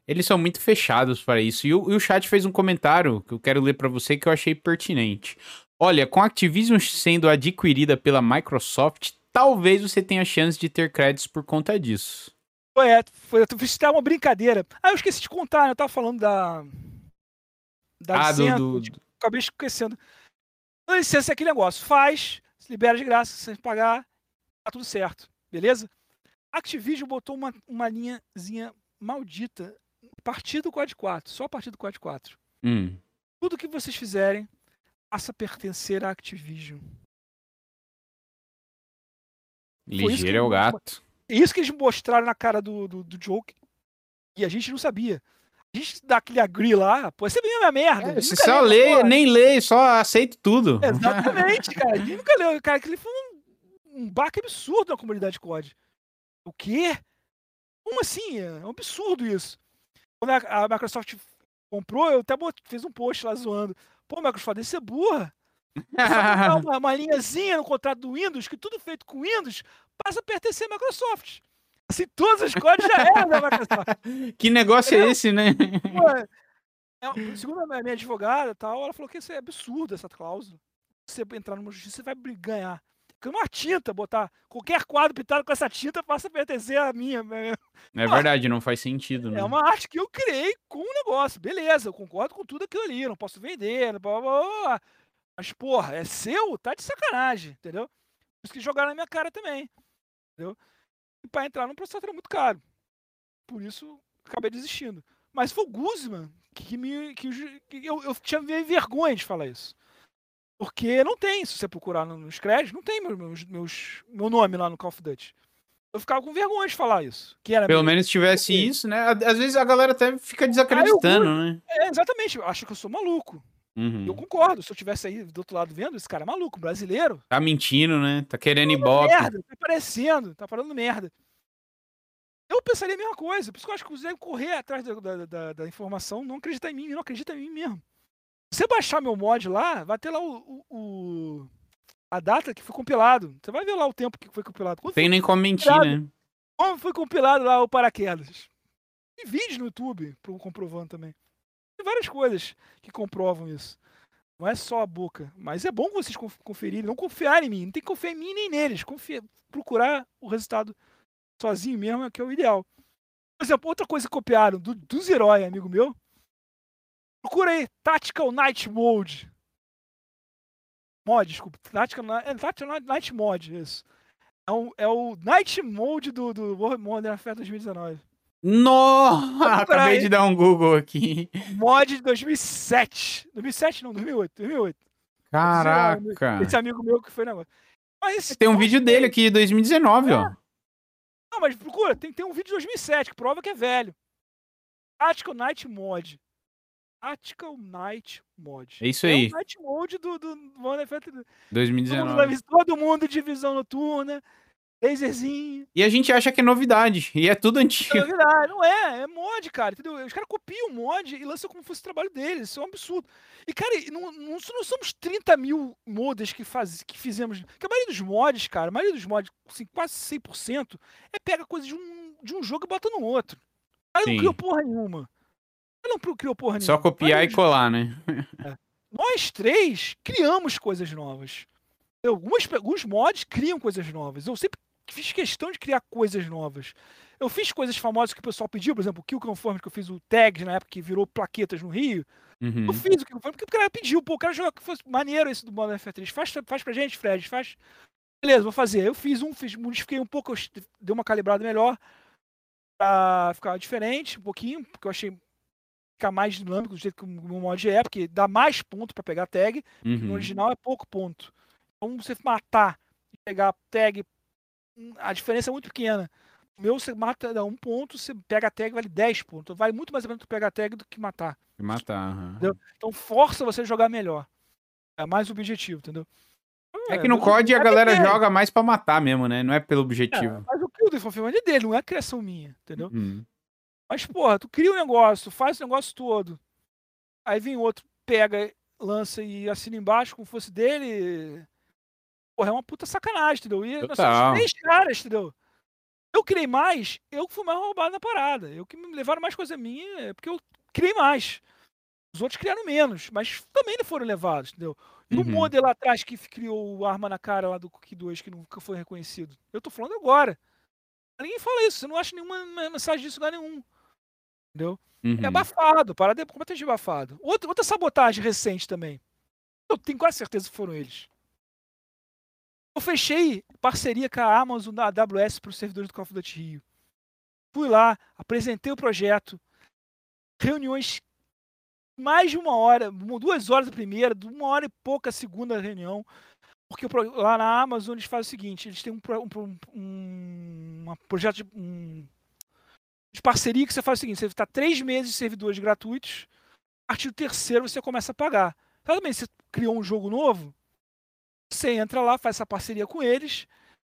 Eles são muito fechados para isso. E o, e o chat fez um comentário que eu quero ler para você que eu achei pertinente. Olha, com a Activision sendo adquirida pela Microsoft, talvez você tenha chance de ter créditos por conta disso. É, foi, eu fiz até uma brincadeira. Ah, eu esqueci de contar, né? Eu tava falando da. Da ah, licença, do, do... Acabei esquecendo. Então, licença é aquele negócio. Faz, se libera de graça, sem pagar, tá tudo certo. Beleza? Activision botou uma, uma linhazinha maldita a partir do Quad 4, só a partir do Quad 4. Hum. Tudo que vocês fizerem passa a pertencer à Activision. Ligeiro é o gato. Isso que eles mostraram na cara do, do, do Joke. E a gente não sabia. A gente dá aquele agree lá, pô, você é a merda. É, você só lê, nem lê, só aceita tudo. Exatamente, cara. A gente nunca leu. Cara, aquele foi um, um baque absurdo na comunidade COD. O quê? Como assim? É um absurdo isso. Quando a, a Microsoft comprou, eu até fiz um post lá zoando. Pô, Microsoft, isso é burra. uma, uma linhazinha no contrato do Windows, que tudo feito com Windows passa a pertencer à Microsoft. Assim, todos os códigos já eram da Microsoft. Que negócio é esse, né? É, segundo a minha advogada tal, ela falou que isso é absurdo, essa cláusula. Se você entrar numa justiça, você vai ganhar. Porque uma tinta, botar qualquer quadro pintado com essa tinta passa a pertencer à minha. É verdade, não faz sentido. Né? É uma arte que eu criei com um negócio. Beleza, eu concordo com tudo aquilo ali. Não posso vender, blá, blá, blá. Mas, porra, é seu? Tá de sacanagem, entendeu? Por isso que jogaram na minha cara também. Entendeu? E pra entrar num processo era muito caro. Por isso, acabei desistindo. Mas foi o Guzman que me. Que, que eu, eu tinha vergonha de falar isso. Porque não tem, se você procurar nos créditos, não tem meus, meus, meu nome lá no Call of Duty. Eu ficava com vergonha de falar isso. Que era Pelo menos tivesse isso, né? Às vezes a galera até fica desacreditando, eu, né? É, exatamente. Acha que eu sou maluco. Uhum. Eu concordo. Se eu tivesse aí do outro lado vendo, esse cara é maluco, brasileiro. Tá mentindo, né? Tá querendo tá ibope. Merda, tá aparecendo, tá falando merda. Eu pensaria a mesma coisa. Por isso que eu acho que você deve correr atrás da, da, da, informação, não acreditar em mim, não acredita em mim mesmo. Se você baixar meu mod lá, vai ter lá o, o, o a data que foi compilado. Você vai ver lá o tempo que foi compilado. Quando Tem nem como mentir, né? Como foi compilado lá o paraquedas. Tem vídeos no YouTube comprovando também. Tem várias coisas que comprovam isso. Não é só a boca. Mas é bom vocês conferirem, não confiarem em mim. Não tem que confiar em mim nem neles. Confiar, procurar o resultado sozinho mesmo é que é o ideal. Por exemplo, outra coisa que copiaram do, dos heróis, amigo meu. Procura aí, Tactical Night Mode. Mod, desculpa. Tactical, é, Tactical Night Mode, isso. É, um, é o Night Mode do, do Modern Warfare 2019. Nossa! Acabei de dar um Google aqui. Mod de 2007. 2007 não, 2008. 2008. Caraca! Esse amigo meu que foi negócio. Mas tem um vídeo dele aqui de 2019, é. ó. Não, mas procura, tem, tem um vídeo de 2007 que prova que é velho. Tactical Night Mod. Tactical Night Mod. É isso aí. É o Night Mode do, do Warfare 2019. Todo mundo, divisão noturna laserzinho. E a gente acha que é novidade. E é tudo antigo. É novidade, não é. É mod, cara. Entendeu? Os caras copiam o mod e lançam como se fosse o trabalho deles. Isso é um absurdo. E, cara, não, não, não somos 30 mil mods que, faz, que fizemos. Porque a maioria dos mods, cara, a maioria dos mods, assim, quase 100%, é pega coisa de um, de um jogo e bota no outro. Aí não criou porra nenhuma. Aí não criou porra nenhuma. Só copiar e colar, né? É. Nós três criamos coisas novas. Algumas, alguns mods criam coisas novas. Eu sempre fiz questão de criar coisas novas. Eu fiz coisas famosas que o pessoal pediu, por exemplo, o Kill Conforme, que eu fiz o Tags na época que virou plaquetas no Rio. Uhum. Eu fiz o Kill Conforme porque o cara pediu, pô, eu quero jogar que fosse maneiro esse do Modern Warfare 3. Faz, faz pra gente, Fred, faz. Beleza, vou fazer. Eu fiz um, fiz, modifiquei um pouco, eu dei uma calibrada melhor pra ficar diferente, um pouquinho, porque eu achei ficar mais dinâmico do jeito que o meu mod é, porque dá mais ponto pra pegar tag, Uhum. no original é pouco ponto. Então você matar e pegar tag, a diferença é muito pequena. O meu você mata dá um ponto, você pega a tag vale 10 pontos. Então, vale muito mais a pena tu pegar a tag do que matar. Matar. aham. Entendeu? Então força você a jogar melhor. É mais o objetivo, entendeu? É que no o COD a é galera dele. joga mais pra matar mesmo, né? Não é pelo É, objetivo. mas o kill do Fulfillment é dele, não é criação minha, entendeu? Hum. Mas, porra, tu cria um negócio, faz o negócio todo. Aí vem outro, pega, lança e assina embaixo como fosse dele. Porra, é uma puta sacanagem, entendeu? E nós Total. somos três caras, entendeu? Eu criei mais, eu fui mais roubado na parada. Eu que me levaram mais coisa minha, é porque eu criei mais. Os outros criaram menos, mas também não foram levados, entendeu? E o Uhum. modelo lá atrás que criou o arma na cara lá do Cookie 2, que nunca foi reconhecido. Eu tô falando agora. Ninguém fala isso, você não acha nenhuma me- mensagem disso em lugar nenhum. Entendeu? É Uhum. abafado, parada é completamente abafado. Outra, outra sabotagem recente também. Eu tenho quase certeza que foram eles. Eu fechei parceria com a Amazon da AWS para os servidores do Call of Duty Rio. Fui lá, apresentei o projeto, reuniões mais de uma hora, duas horas a primeira, uma hora e pouca a segunda reunião. Porque lá na Amazon eles fazem o seguinte: eles têm um, um, um, uma projeto de, um, de parceria que você faz o seguinte: você está três meses de servidores gratuitos, a partir do terceiro você começa a pagar. Também, você criou um jogo novo, você entra lá, faz essa parceria com eles,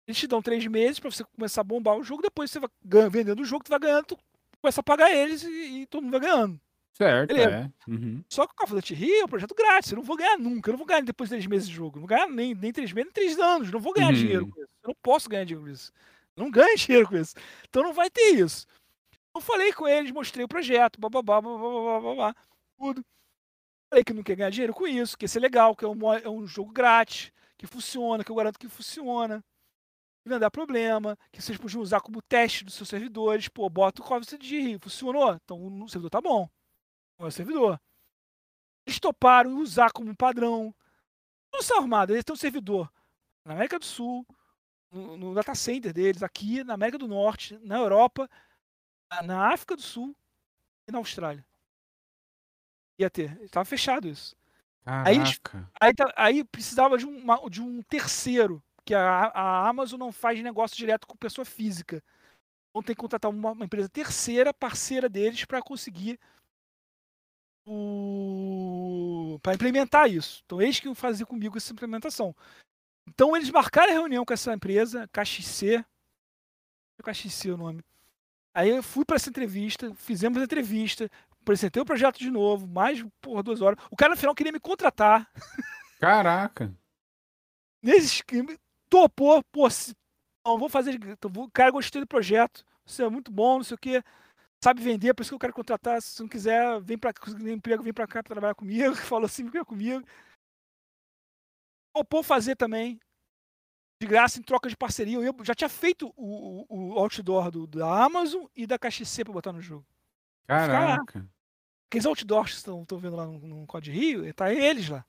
eles te dão três meses para você começar a bombar o jogo, depois você vai ganha- vendendo o jogo, tu vai ganhando, tu começa a pagar eles e, e todo mundo vai ganhando. Certo, Beleza. é. Uhum. Só que o Call of Duty Rio é um projeto grátis, eu não vou ganhar nunca, eu não vou ganhar depois de três meses de jogo, não vou ganhar nem, nem três meses, nem três anos, não vou ganhar Uhum. dinheiro com isso, eu não posso ganhar dinheiro com isso, eu não ganho dinheiro com isso, então não vai ter isso. Eu falei com eles, mostrei o projeto, bababá, bababá, bababá, tudo. Falei que não quer ganhar dinheiro com isso, que ia ser legal, que é um, é um jogo grátis, que funciona, que eu garanto que funciona, que não dá problema, que vocês podiam usar como teste dos seus servidores, pô, bota o Duty Rio, funcionou? Então o servidor tá bom, é o servidor. Eles toparam usar como padrão. Não são armados, eles têm um servidor na América do Sul, no, no data center deles, aqui na América do Norte, na Europa, na África do Sul e na Austrália. Ia ter, estava fechado isso. Aí eles-. Aí, tá- aí precisava de, uma- de um terceiro, que a, a Amazon não faz negócio direto com pessoa física. Então tem que contratar uma, uma empresa terceira, parceira deles, para conseguir o para implementar isso. Então eles que iam fazer comigo essa implementação. Então eles marcaram a reunião com essa empresa, KXC, KXC é o nome. Aí eu fui para essa entrevista, fizemos a entrevista, apresentei o projeto de novo, mais por duas horas. O cara no final queria me contratar. Caraca. nesse esquema, topou, pô, se, não, vou fazer, vou- cara, gostei do projeto, você é muito bom, não sei o que, sabe vender, por isso que eu quero contratar, se não quiser, vem pra cá, conseguir emprego, vem pra cá pra trabalhar comigo, falou assim, vem comigo. Topou fazer também, de graça, em troca de parceria, eu já tinha feito o, o, o outdoor do, da Amazon e da KXC pra botar no jogo. Caraca. Aqueles outdoors que estão vendo lá no, no Código Rio, tá eles lá.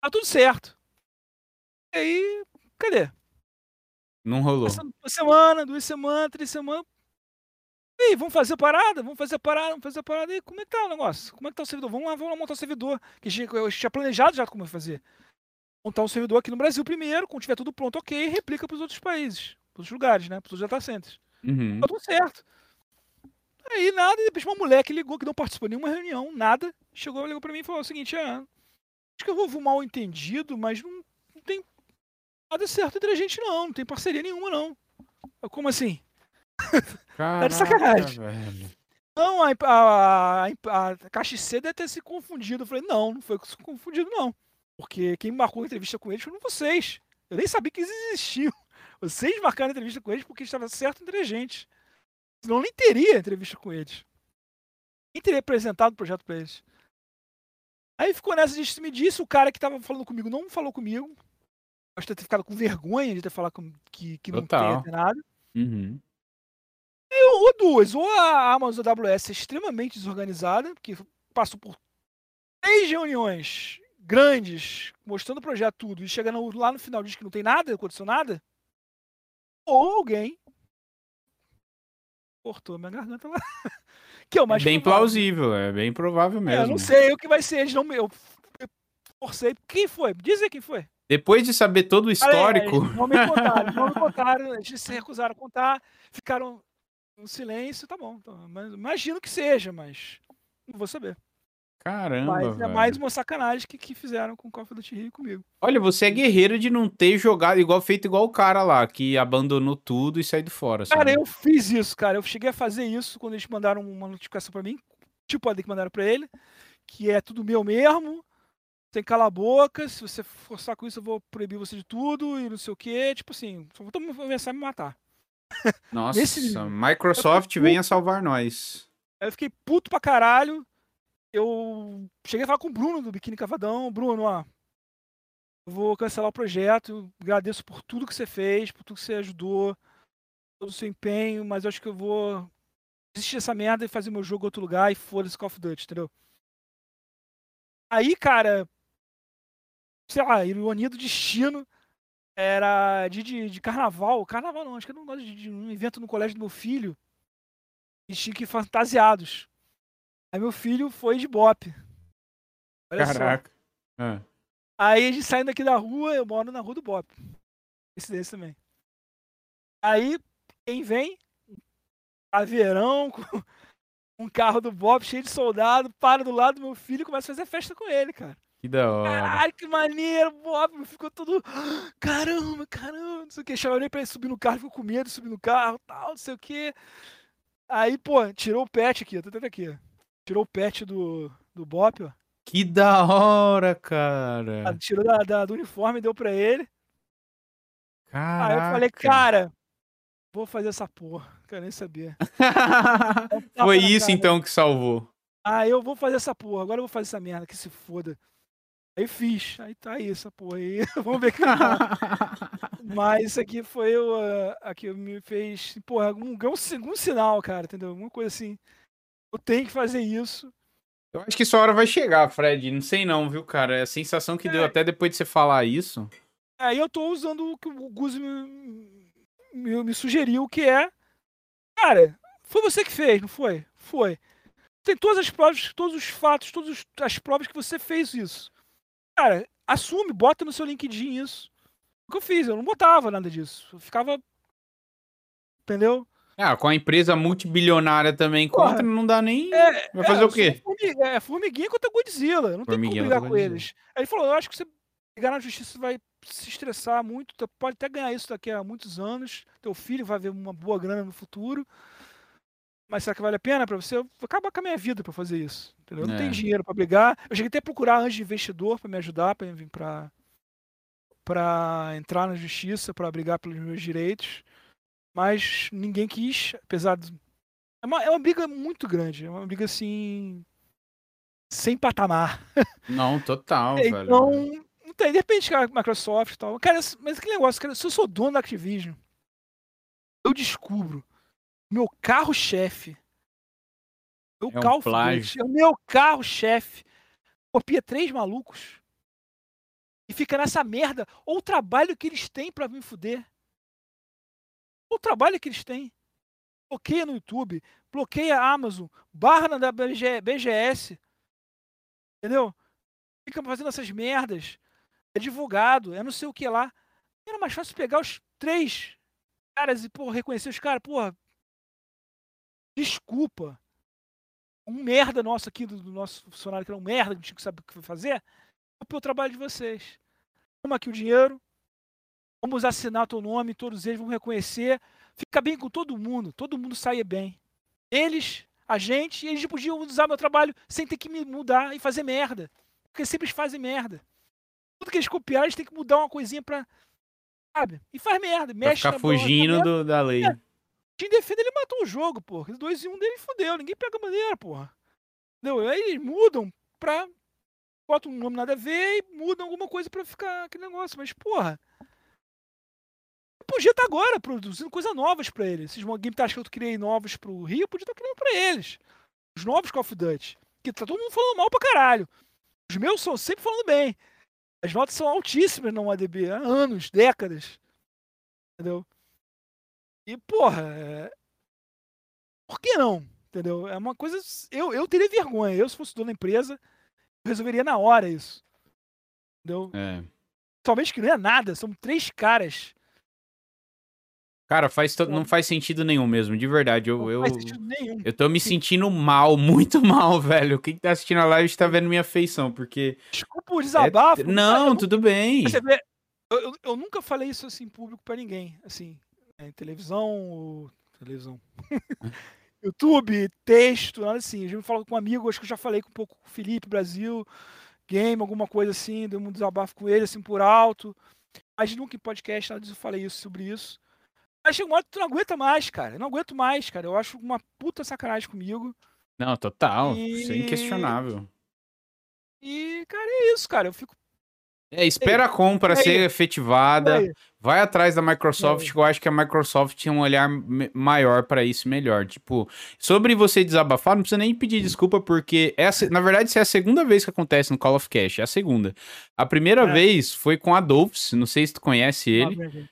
Tá tudo certo. E aí, cadê? Não rolou. Passando uma semana, duas semanas, três semanas. E aí, vamos fazer a parada? Vamos fazer a parada, vamos fazer a parada. E como é que tá o negócio? Como é que tá o servidor? Vamos lá, vamos lá montar o servidor. Que eu tinha planejado já como fazer. Montar um servidor aqui no Brasil primeiro, quando tiver tudo pronto, ok, replica para os outros países, para outros lugares, né? Para os data centers. Uhum. Tá tudo certo. Aí nada, e depois uma mulher que ligou, que não participou de nenhuma reunião, nada, chegou, ligou pra mim e falou o seguinte, ah, acho que houve um mal entendido, mas não, não tem nada certo entre a gente não, não tem parceria nenhuma não. Eu, como assim? Caraca, sacanagem. velho. Não, a, a, a, a KXC deve ter se confundido. Eu falei, não, não foi confundido não. Porque quem marcou a entrevista com eles foram vocês. Eu nem sabia que eles existiam. Vocês marcaram a entrevista com eles porque estava certo entre a gente. Senão nem teria entrevista com eles. Nem teria apresentado o projeto para eles. Aí ficou nessa de me disse, o cara que estava falando comigo não falou comigo. Pode ter ficado com vergonha de ter falado que, que não Total. tem nada. Uhum. Ou duas, ou a Amazon AWS é extremamente desorganizada, que passou por três reuniões grandes, mostrando o projeto tudo, e chegando lá no final diz que não tem nada, não aconteceu nada, ou alguém cortou minha garganta lá. que é o mais bem provável. plausível, é bem provável É, mesmo. eu não sei o que vai ser, eles não. Eu, forcei. Quem foi? Diz aí quem foi. Depois de saber todo o histórico, Eles não me contaram, não me contaram, eles se recusaram a contar, ficaram no silêncio, tá bom. tá, mas imagino que seja, mas não vou saber. Caramba, Mas é velho. mais uma sacanagem que, que fizeram com o Call of Duty Rio comigo. Olha, você é guerreiro de não ter jogado igual feito igual o cara lá, que abandonou tudo e saiu fora. Cara, sabe? eu fiz isso, cara. Eu cheguei a fazer isso quando eles mandaram uma notificação pra mim, tipo a que mandaram pra ele, que é tudo meu mesmo. Tem cala a boca, se você forçar com isso, eu vou proibir você de tudo e não sei o quê. Tipo assim, só vou começar a me matar. Nossa, nesse- Microsoft tô venha salvar nós. Eu fiquei puto pra caralho. Eu cheguei a falar com o Bruno do Biquíni Cavadão. Bruno, ó. Vou cancelar o projeto. Agradeço por tudo que você fez, por tudo que você ajudou, todo o seu empenho, mas eu acho que eu vou desistir dessa merda e fazer meu jogo em outro lugar e foda-se Call of Duty, entendeu? Aí, cara, sei lá, ironia do destino. Era de, de, de carnaval. Carnaval não, acho que era um, de, de um evento no colégio do meu filho. E tinha que ir fantasiados. Aí meu filho foi de bope. Olha só. Caraca. Ah. Aí a gente saindo aqui da rua, eu moro na rua do Bop. Esse desse também. Aí, quem vem? Caveirão, com um carro do Bop cheio de soldado, para do lado do meu filho e começa a fazer festa com ele, cara. Que da hora. Caralho, que maneiro, Bob. Ficou todo. Caramba, caramba, não sei o que. Chamei pra ele subir no carro, ficou com medo de subir no carro, tal, não sei o que. Aí, pô, tirou o pet aqui. Tô tendo aqui, ó. Tirou o pet do, do Bop, ó. Que da hora, Ah, cara. Tirou da, da- do uniforme e deu pra ele. Caraca. Aí eu falei, cara, vou fazer essa porra. Quero nem saber. Foi isso cara. então que salvou. Ah, eu vou fazer essa porra. Agora eu vou fazer essa merda, que se foda. Aí fiz. Aí tá aí essa porra aí. Vamos ver que. Mas isso aqui foi o, ah, a que me fez, porra, um, um, um sinal, cara, entendeu? Alguma coisa assim. Eu tenho que fazer isso. Eu acho que sua hora vai chegar, Fred. Não sei não, viu, cara? É a sensação que deu É. até depois de você falar isso. Aí eu tô usando o que o Guzi me, me, me sugeriu, que é. Cara, foi você que fez, não foi? Foi. Tem todas as provas, todos os fatos, todas as provas que você fez isso. Cara, assume, bota no seu LinkedIn isso. O que eu fiz, eu não botava nada disso. Eu ficava. Entendeu? Ah, com a empresa multibilionária também Porra. contra, não dá nem. É, Vai fazer é, o quê? eu sou formi- É, formiguinha contra Godzilla. Não tem Formiguinha como brigar com Godzilla. eles. Aí ele falou: eu acho que você brigar na justiça vai se estressar muito. Pode até ganhar isso daqui a muitos anos. Teu filho vai ver uma boa grana no futuro. Mas será que vale a pena pra você? Eu vou acabar com a minha vida pra fazer isso. Entendeu? Eu não É. tenho dinheiro pra brigar. Eu cheguei até a procurar anjo de investidor pra me ajudar, pra entrar na justiça, pra brigar pelos meus direitos. Mas ninguém quis, apesar de. É uma, é uma briga muito grande. É uma briga assim. Sem patamar. Não, total, velho. Então, não tem. De repente, cara, Microsoft e tal. Cara, mas aquele negócio, cara, se eu sou dono da Activision, eu descubro meu carro-chefe. Meu É um. Duty, é o meu carro-chefe. Copia três malucos. E fica nessa merda. Ou o trabalho que eles têm pra me fuder. O trabalho que eles têm. Bloqueia no YouTube, bloqueia a Amazon, barra na BG BGS. Entendeu? Fica fazendo essas merdas. É advogado, é não sei o que lá. Era mais fácil pegar os três caras e, pô, reconhecer os caras, porra. Desculpa. Um merda nosso aqui, do, do nosso funcionário que era um merda, que não sabe o que fazer. Copiou o trabalho de vocês. Toma aqui o dinheiro. Vamos assinar teu nome, todos eles vão reconhecer. Fica bem com todo mundo, todo mundo saia bem. Eles, a gente, eles podiam usar meu trabalho sem ter que me mudar e fazer merda. Porque sempre eles fazem merda. Tudo que eles copiaram, eles têm que mudar uma coisinha pra. Sabe? E faz merda. Pra Mexe ficar na bola, fugindo faz do- da lei. É. Team Defender ele matou o jogo, porra. Os dois e um dele fudeu. Ninguém pega maneira, porra. Entendeu? Aí eles mudam pra. Botam um nome nada a ver e mudam alguma coisa pra ficar aquele negócio. Mas, porra. Podia estar agora produzindo coisas novas para eles. Esses game tasks que eu criei novos pro Rio, eu podia estar criando para eles. Os novos Call of Duty. Que tá todo mundo falando mal pra caralho. Os meus são sempre falando bem. As notas são altíssimas no ADB, há anos, décadas. Entendeu? E, porra, é... por que não? Entendeu? É uma coisa. Eu, eu teria vergonha. Eu, se fosse dono da empresa, resolveria na hora isso. Entendeu? É. Somente que não é nada, são três caras. Cara, faz to... não faz sentido nenhum mesmo, de verdade. Eu, não eu, faz sentido nenhum. eu tô me sentindo mal, muito mal, velho. Quem tá assistindo a live tá vendo minha feição, porque. Desculpa o desabafo. É... Não, cara, tudo bem. Você vê, eu, eu, nunca falei isso assim em público pra ninguém. Assim, em televisão. Televisão. YouTube, texto, nada assim. Eu já falo com um amigo, acho que eu já falei com um pouco com o Felipe Brasil, game, alguma coisa assim, deu um desabafo com ele, assim, por alto. Mas nunca em podcast, nada disso, eu falei isso sobre isso. Mas chega uma hora que tu não aguenta mais, cara. Eu não aguento mais, cara. Eu acho uma puta sacanagem comigo. Não, total. E... Isso é inquestionável. E, cara, é isso, cara. Eu fico é, espera a compra ser efetivada. Vai atrás da Microsoft, que eu acho que a Microsoft tinha um olhar maior para isso melhor. Tipo, sobre você desabafar, não precisa nem pedir desculpa, porque essa, na verdade, isso é a segunda vez que acontece no Call of Cash. É a segunda. A primeira é. vez foi com a Adolphs, não sei se tu conhece ele.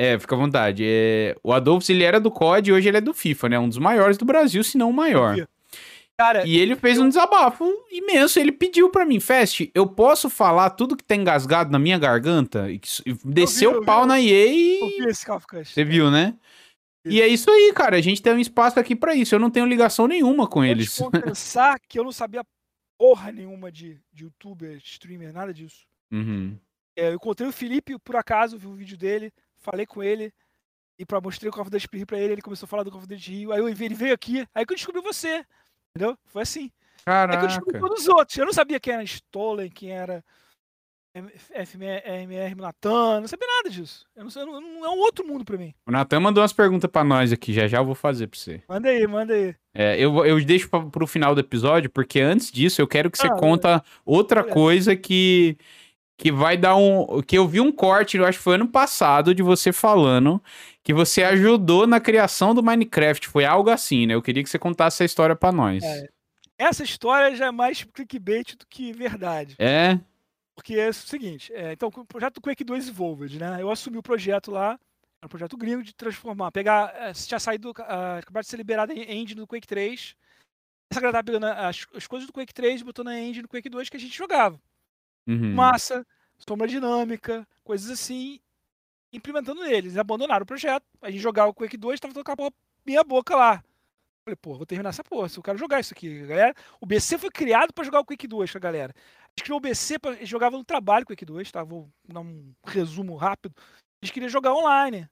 É, fica à vontade. É, o Adolphs, ele era do COD e hoje ele é do FIFA, né? Um dos maiores do Brasil, se não o maior. Cara, e ele fez eu... um desabafo imenso. Ele pediu para mim, Fest, eu posso falar tudo que tá engasgado na minha garganta? E desceu o pau vi, na EA e. Você viu, né? E é isso aí, cara. A gente tem um espaço aqui para isso. Eu não tenho ligação nenhuma com eu eles. Vou pensar que eu não sabia porra nenhuma de, de youtuber, streamer, nada disso. Uhum. É, eu encontrei o Felipe, por acaso, vi um vídeo dele, falei com ele. E pra mostrei o Call of Duty Rio pra ele, ele começou a falar do Call of Duty Rio. Aí eu, ele veio aqui, aí que eu descobri você. Entendeu? Foi assim. Caraca. É que eu descobri todos os outros. Eu não sabia quem era Stolen, quem era FMR Natan, não sabia nada disso. Eu não, sei, não, não é um outro mundo pra mim. O Natan mandou umas perguntas pra nós aqui, já já eu vou fazer pra você. Manda aí, manda aí. É, eu, eu deixo pra, pro final do episódio, porque antes disso eu quero que você ah, conta outra coisa que que vai dar um. Que eu vi um corte, eu acho que foi ano passado, de você falando que você ajudou na criação do Minecraft. Foi algo assim, né? Eu queria que você contasse essa história para nós. É. Essa história já é mais clickbait do que verdade. É. Porque é o seguinte, é, então, o projeto Quake 2 Evolved, né? Eu assumi o projeto lá, era um projeto gringo de transformar, pegar, é, tinha saído, uh, acabado de ser liberado em engine do Quake 3. Essa galera pegando as, as coisas do Quake 3 e botou na engine do Quake 2 que a gente jogava. Uhum. Massa, sombra dinâmica, coisas assim, implementando eles. Eles abandonaram o projeto, a gente jogava o Quake 2 tava tocando a minha boca lá. Falei, pô, vou terminar essa porra, se eu quero jogar isso aqui, galera. O BC foi criado para jogar o Quake 2 com a galera. A gente criou o BC, pra, jogava no trabalho o Quake 2, tá? Vou dar um resumo rápido. A gente queria jogar online.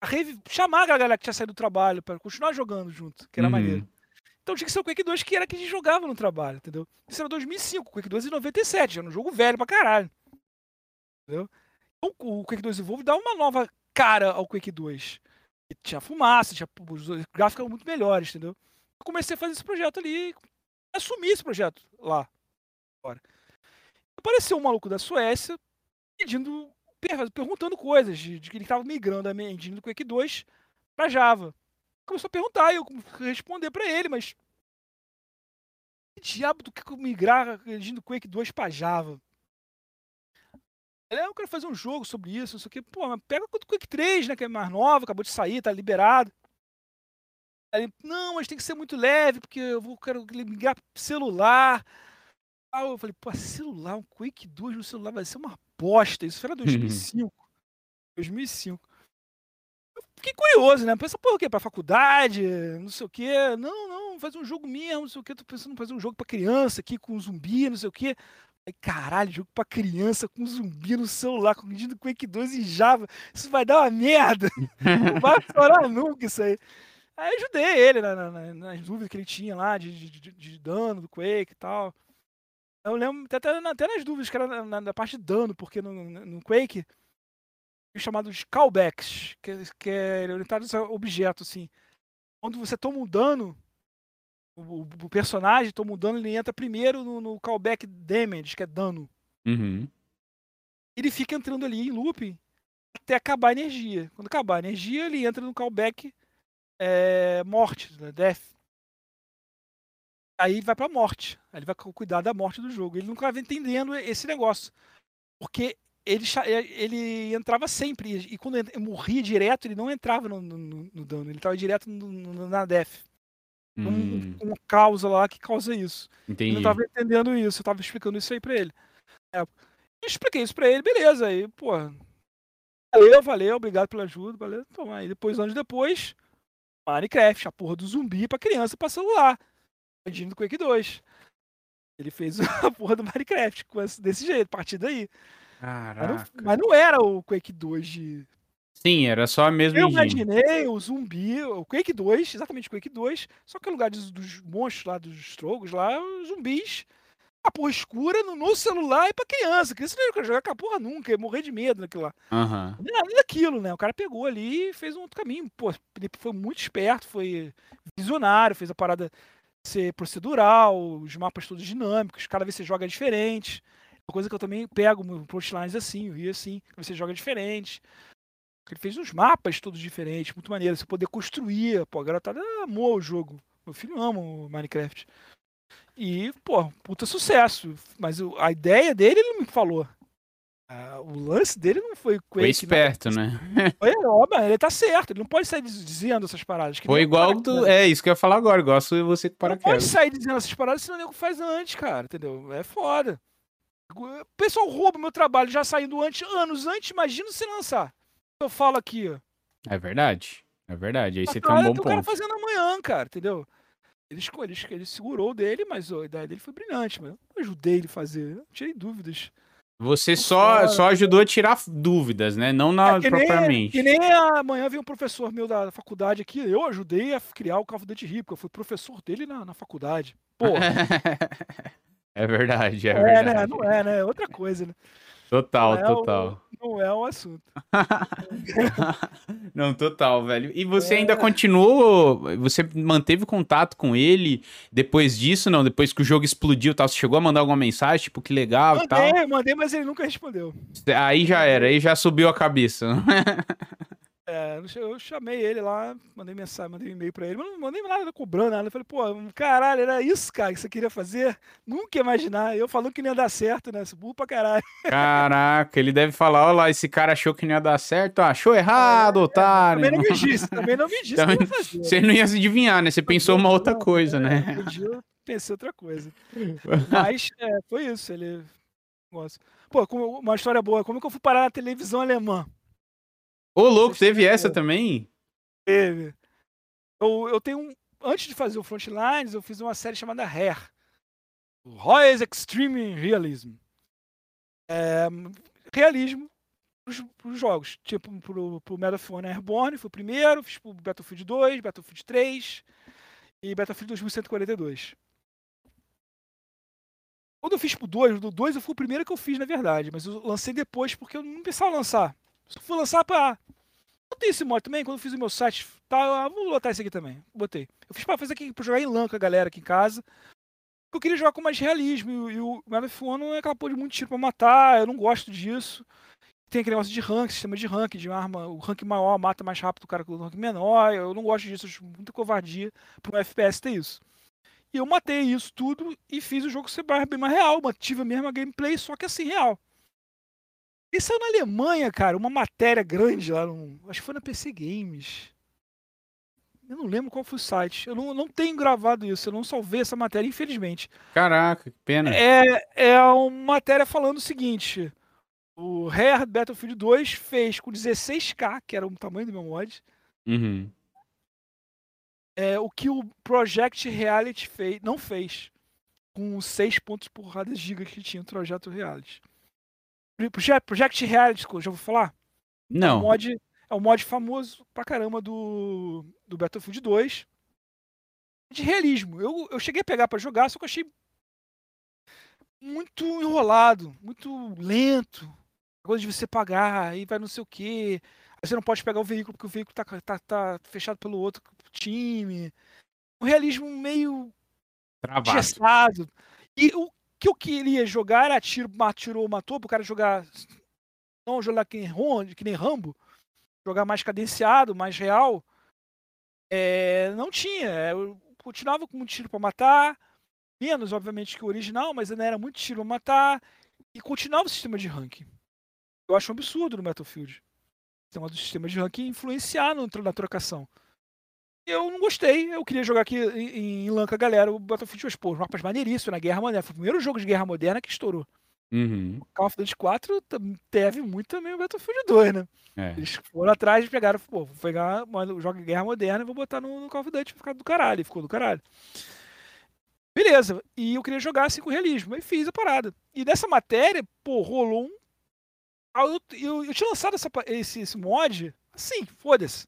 A Rave, chamar a galera que tinha saído do trabalho para continuar jogando junto, que era uhum. maneiro. Então tinha que ser o Quake 2 que era que a gente jogava no trabalho, entendeu? Isso era 2005, o Quake 2 em 97, já era um jogo velho pra caralho. Entendeu? Então, o Quake 2 Evolve dá uma nova cara ao Quake 2. E tinha fumaça, tinha, os gráficos eram muito melhores, entendeu? Eu comecei a fazer esse projeto ali, assumi esse projeto lá. Agora. Apareceu um maluco da Suécia pedindo, perguntando coisas, de, de que ele estava migrando a engine do Quake 2 para Java. Começou a perguntar e eu responder para ele, mas que diabo do que migrar do Quake 2 para Java? eu quero fazer um jogo sobre isso, não sei o quê. Pô, mas pega o Quake 3, né? Que é mais nova, acabou de sair, tá liberado. Aí, não, mas tem que ser muito leve, porque eu vou, quero ligar celular. Aí eu falei, pô, celular, um Quake 2 no celular vai ser uma bosta. Isso era 2005. 2005. Fiquei curioso, né? Pensa, pô, o quê? Pra faculdade, não sei o quê. Não, não, faz um jogo mesmo, não sei o quê. Tô pensando em fazer um jogo pra criança aqui, com zumbi, não sei o quê. Aí, caralho, jogo pra criança com zumbi no celular, com o Quake 2 em Java. Isso vai dar uma merda. Não vai estourar nunca isso aí. Aí ajudei ele na, na, nas dúvidas que ele tinha lá de, de, de, dano do Quake e tal. Eu lembro até, até nas dúvidas que era na, na parte de dano, porque no, no Quake chamado de callbacks, que, que é orientado a objeto, assim. Quando você toma um dano, o, o personagem toma um dano, ele entra primeiro no, no callback damage, que é dano. Uhum. Ele fica entrando ali em loop até acabar a energia. Quando acabar a energia, ele entra no callback é, morte, né, death. Aí vai pra morte. Aí ele vai cuidar da morte do jogo. Ele nunca vai entendendo esse negócio. Porque ele, ele entrava sempre. E quando morria direto, ele não entrava no, no, no dano. Ele estava direto no, na death. Hum. Um, uma causa lá que causa isso. Entendi. Eu não tava entendendo isso, eu tava explicando isso aí pra ele. É, eu expliquei isso pra ele, beleza. Aí, pô. Valeu, valeu, obrigado pela ajuda, valeu. Então, aí depois, anos depois, Minecraft, a porra do zumbi pra criança pra celular. Pedindo do Quake 2. Ele fez a porra do Minecraft desse jeito, a partir daí. Caraca. Mas não, mas não era o Quake 2 de Sim, era só a mesma Eu imaginei o zumbi, o Quake 2, exatamente o Quake 2, só que no lugar dos, dos monstros lá, dos strogos lá, os zumbis, a porra escura no, no celular e pra criança. Criança não ia jogar com a porra nunca, ia morrer de medo naquilo lá. Uhum. Nada daquilo, né? O cara pegou ali e fez um outro caminho. Pô, ele foi muito esperto, foi visionário, fez a parada ser procedural, os mapas todos dinâmicos, cada vez você joga diferente. Uma coisa que eu também pego no Plotlines assim, eu vi assim, você joga diferente. Ele fez uns mapas todos diferentes, muito maneiro. Você poder construir. Pô, a garotada amou o jogo. Meu filho ama o Minecraft. E, pô, puta sucesso. Mas a ideia dele ele não me falou. Ah, o lance dele não foi Quake. Foi esperto, não. né? Foi, ó, ele tá certo. Ele não pode sair dizendo essas paradas. Foi igual do. É, isso que eu ia falar agora. Gosto de você que para Não pode sair dizendo essas paradas, senão o nego faz antes, cara. Entendeu? É foda. O pessoal rouba meu trabalho já saindo antes, anos antes. Imagina se lançar eu falo aqui, ó. É verdade. É verdade. Aí você tem um bom ponto. O cara fazendo amanhã, cara, entendeu? Ele, ele, ele segurou dele, mas a ideia dele foi brilhante, mas eu ajudei ele a fazer. Eu tirei dúvidas. Você só, só ajudou a tirar dúvidas, né? Não na, é, que propriamente. Nem, que nem amanhã veio um professor meu da faculdade aqui, eu ajudei a criar o Cavo Dante Rico, eu fui professor dele na, na faculdade. Pô. é verdade, é, é verdade. Né? Não é, né? É outra coisa, né? Total, não total. É o, não é o assunto. não, total, velho. E você é... ainda continuou, você manteve contato com ele depois disso, não? Depois que o jogo explodiu tal, você chegou a mandar alguma mensagem, tipo, que legal e tal? Mandei, mandei, mas ele nunca respondeu. Aí já era, aí já subiu a cabeça. É, eu chamei ele lá, mandei mensagem, mandei um e-mail pra ele, mas não mandei nada cobrando nada. Eu falei, pô, caralho, era isso, cara, que você queria fazer? Nunca ia imaginar. Eu falando que não ia dar certo, né? Burro pra caralho. Caraca, ele deve falar, olha lá, esse cara achou que não ia dar certo, achou errado, é, otário. Também não me disse, também não me disse também, que ia fazer. Você não ia se adivinhar, né? Você pensou uma outra coisa, é, né? Eu pensei outra coisa. Mas é, foi isso, ele... Pô, uma história boa, como que eu fui parar na televisão alemã? Ô, louco, teve essa também? Teve. Eu, eu tenho um. Antes de fazer o Frontlines, eu fiz uma série chamada Hair. Roy's Extreme Realism. É, realismo para os jogos. Tipo, pro, pro Medal of Honor Airborne, foi o primeiro, fiz pro Battlefield 2, Battlefield 3 e Battlefield 2142. Quando eu fiz pro 2, do 2 eu fui o primeiro que eu fiz, na verdade, mas eu lancei depois porque eu não pensava lançar. Fui lançar pra. Eu tenho esse mod também, quando eu fiz o meu site, tá, vou botar esse aqui também. Botei. Eu fiz pra fazer aqui pra jogar em LAN com a galera aqui em casa. Eu queria jogar com mais realismo. E, e o of Honor é aquela porra de muito tiro pra matar. Eu não gosto disso. Tem aquele negócio de rank, sistema de rank, de arma. O rank maior mata mais rápido o cara que o rank menor. Eu não gosto disso. acho muita covardia um FPS ter isso. E eu matei isso tudo e fiz o jogo ser bem mais real. Mantive a mesma gameplay, só que assim, real. E saiu na Alemanha, cara, uma matéria grande lá, no, acho que foi na PC Games. Eu não lembro qual foi o site. Eu não, não tenho gravado isso, eu não salvei essa matéria, infelizmente. Caraca, que pena. É, é uma matéria falando o seguinte: o Rare Battlefield 2 fez com 16K, que era o tamanho do meu mod. Uhum. É, o que o Project Reality fez, não fez. Com 6 pontos porradas gigas que tinha o Projeto Reality. Project Reality, já vou falar? Não. É um mod, é um mod famoso pra caramba do, do Battlefield 2. De realismo. Eu, eu cheguei a pegar para jogar, só que eu achei muito enrolado, muito lento. Coisa de você pagar, aí vai não sei o quê. Aí você não pode pegar o veículo porque o veículo tá, tá, tá fechado pelo outro time. Um realismo meio Travado. E o que eu queria jogar era tiro, tirou, matou, pro cara jogar não jogar que nem, que nem Rambo, jogar mais cadenciado, mais real, é, não tinha. É, Eu continuava com muito tiro pra matar, menos, obviamente, que o original, mas ainda era muito tiro pra matar, e continuava o sistema de ranking. Eu acho um absurdo no Battlefield. O sistema de ranking influenciar na trocação. Eu não gostei, eu queria jogar aqui em, em LAN com a galera, o Battlefield 2, pô, os mapas maneiríssimos na Guerra Moderna. Foi o primeiro jogo de Guerra Moderna que estourou. Uhum. Call of Duty 4 tam- teve muito também o Battlefield 2, né? É. Eles foram atrás e pegaram, pô, vou pegar o jogo de Guerra Moderna e vou botar no, no Call of Duty pra ficar do caralho. E ficou do caralho. Beleza, e eu queria jogar assim com realismo, aí fiz a parada. E nessa matéria, pô, rolou um. Ah, Eu, eu, eu tinha lançado essa esse, esse mod, assim, foda-se.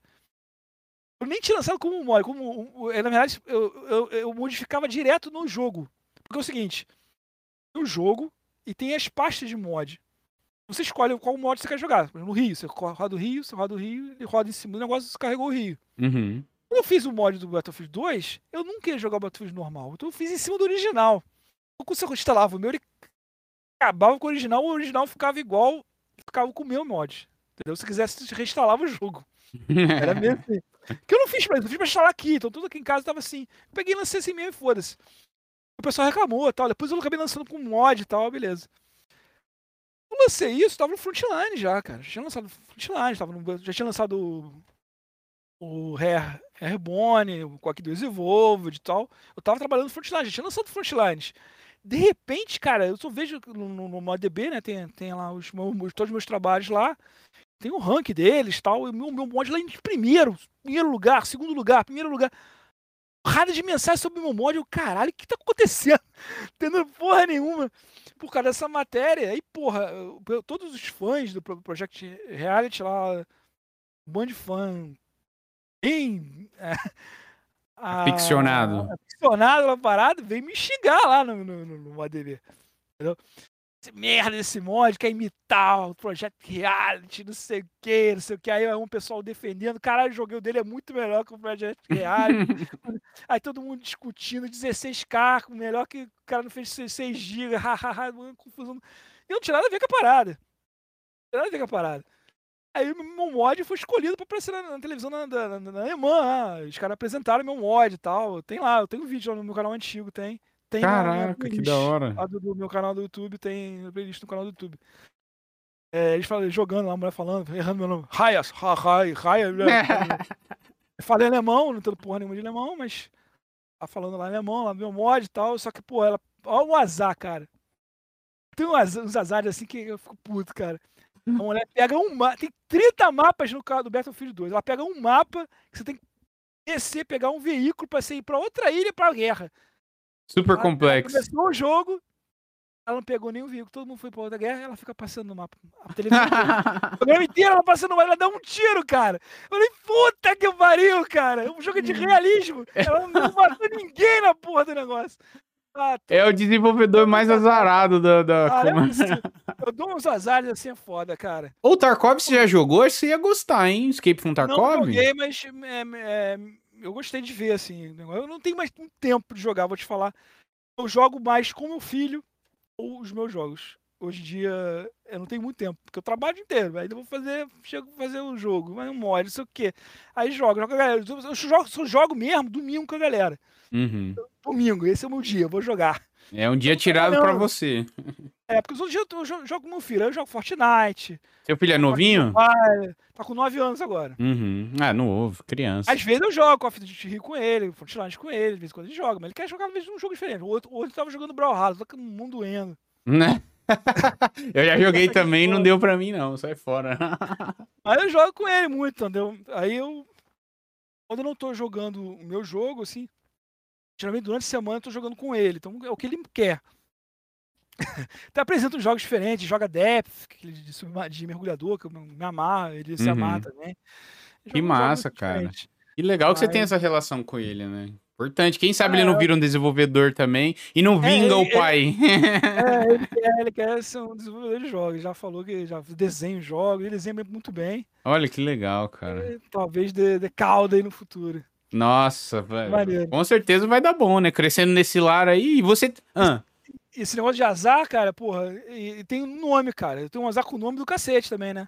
Eu nem tinha lançado como um mod, como. eh, Na verdade, eu, eu, eu modificava direto no jogo. Porque é o seguinte: tem o jogo e tem as pastas de mod. Você escolhe qual mod você quer jogar. Por exemplo, No Rio, você roda o Rio, você roda o Rio, ele roda em cima do negócio, você carregou o Rio. Uhum. Quando eu fiz o mod do Battlefield 2, eu não queria jogar o Battlefield normal. Então eu fiz em cima do original. Então, quando você instalava o meu, ele acabava com o original, o original ficava igual, ficava com o meu mod. Entendeu? Se quisesse, você reinstalava o jogo. Era mesmo assim. Que eu não fiz pra eu fiz pra instalar aqui. Então tudo aqui em casa tava assim. Eu peguei e lancei assim mesmo e foda-se. O pessoal reclamou tal. Depois eu acabei lançando com mod e tal, beleza. Eu lancei isso, tava no Frontline já, cara. Já tinha lançado Frontline, tava no, já tinha lançado o, Hair, Airbone, o Quack 2 Evolved e tal. Eu tava trabalhando no Frontline, já tinha lançado Frontlines. De repente, cara, eu só vejo no, no, no né? Tem, tem lá os meus, todos os meus trabalhos lá. Tem o rank deles tal. E o meu, meu mod lá em primeiro, primeiro lugar, segundo lugar, primeiro lugar. Porrada de mensagem sobre o meu mod. Eu, caralho, o que tá acontecendo? Entendendo porra nenhuma. Por causa dessa matéria. Aí, porra, eu- todos os fãs do Pro- Project Reality lá, um bando de fã bem. é, a- Aficionado. Aficionado na parada, vem me xingar lá no, no, no, no ModDB. Entendeu? Merda desse mod quer imitar o Project Reality, não sei o que, não sei o que. Aí é um pessoal defendendo. Caralho, o jogo dele é muito melhor que o Project Reality. Aí todo mundo discutindo 16K, melhor que o cara não fez 6 GB, confusão. E não tinha nada a ver com a parada. Não tinha nada a ver com a parada. Aí o meu mod foi escolhido pra aparecer na, na televisão na, na, na- na alemã. ah, Os caras apresentaram meu mod e tal. Tem lá, eu tenho um vídeo lá no meu canal antigo, tem. Tem Caraca, que da hora. lá do, do meu canal do YouTube, tem playlist no canal do YouTube. É, eles falam, jogando lá, a mulher falando, errando meu nome. Raias, hai, Raya. Eu falei alemão, não entendo porra nenhuma de alemão, mas tá falando lá alemão, lá meu mod e tal. Só que, pô, ela. Olha o azar, cara. Tem azar- uns azares assim que eu fico puto, cara. A mulher pega um mapa. Tem 30 mapas no carro do Battlefield 2. Ela pega um mapa que você tem que descer, pegar um veículo pra você ir pra outra ilha pra guerra. Super Ela- complexo. Começou o jogo, ela não pegou nenhum veículo, todo mundo foi pra outra guerra, ela fica passando no mapa. A televisão. O programa inteiro ela passando no mapa, ela dá um tiro, cara. Eu falei, puta que pariu, cara. É um jogo de realismo. Ela não matou ninguém na porra do negócio. Ah, tô- É o desenvolvedor mais azarado da. da ah, é como- possível. eu dou uns azares assim, é foda, cara. Ou Tarkov você já jogou? Você ia gostar, hein? Escape from Não Tarkov? joguei, mas é, é, eu gostei de ver, assim. negócio. Eu não tenho mais tempo de jogar, vou te falar. Eu jogo mais com meu filho ou os meus jogos. Hoje em dia eu não tenho muito tempo, porque eu trabalho inteiro. Aí eu vou fazer, chego a fazer um jogo, mas um mod, não sei o quê. Aí jogo, jogo com a galera. Eu eu jogo, só jogo mesmo domingo com a galera. Uhum. Domingo, esse é o meu dia, eu vou jogar. É um dia tirado pra Não. você. É, porque os outros dias eu jo- jogo meu filho. Eu jogo Fortnite. Seu filho é novinho? Tá com 9 anos agora. Uhum. Ah, novo, criança. Às vezes eu jogo Call of Duty Rio com ele, Fortnite com ele, de vez em quando ele joga, mas ele quer jogar vezes um jogo diferente. O outro, o outro tava jogando Brawlhalla, tá com o mundo doendo. Né? Eu já joguei que também, não deu pra mim, não. Sai fora. Aí eu jogo com ele muito, entendeu? Aí eu. Quando eu não tô jogando o meu jogo, assim. Geralmente durante a semana eu tô jogando com ele. Então é o que ele quer. Até apresenta uns jogos diferentes, joga Depth, aquele de, de mergulhador, que eu me amarro, ele se Uhum. amarra também. Que massa, cara. diferentes. Que legal que você Mas- tem essa relação com ele, né? Importante. Quem sabe ele É, não vira um desenvolvedor também e não vinga ele- o pai. É, ele quer, ele quer ser um desenvolvedor de jogos. Já falou que já desenha os jogos, ele desenha muito bem. Olha que legal, cara. E talvez dê, dê calda aí no futuro. Nossa, velho. Com certeza vai dar bom, né? Crescendo nesse lar aí. E você. Ah, esse negócio de azar, cara, porra, e, e tem um nome, cara. Eu tenho um azar com o nome do cacete também, né?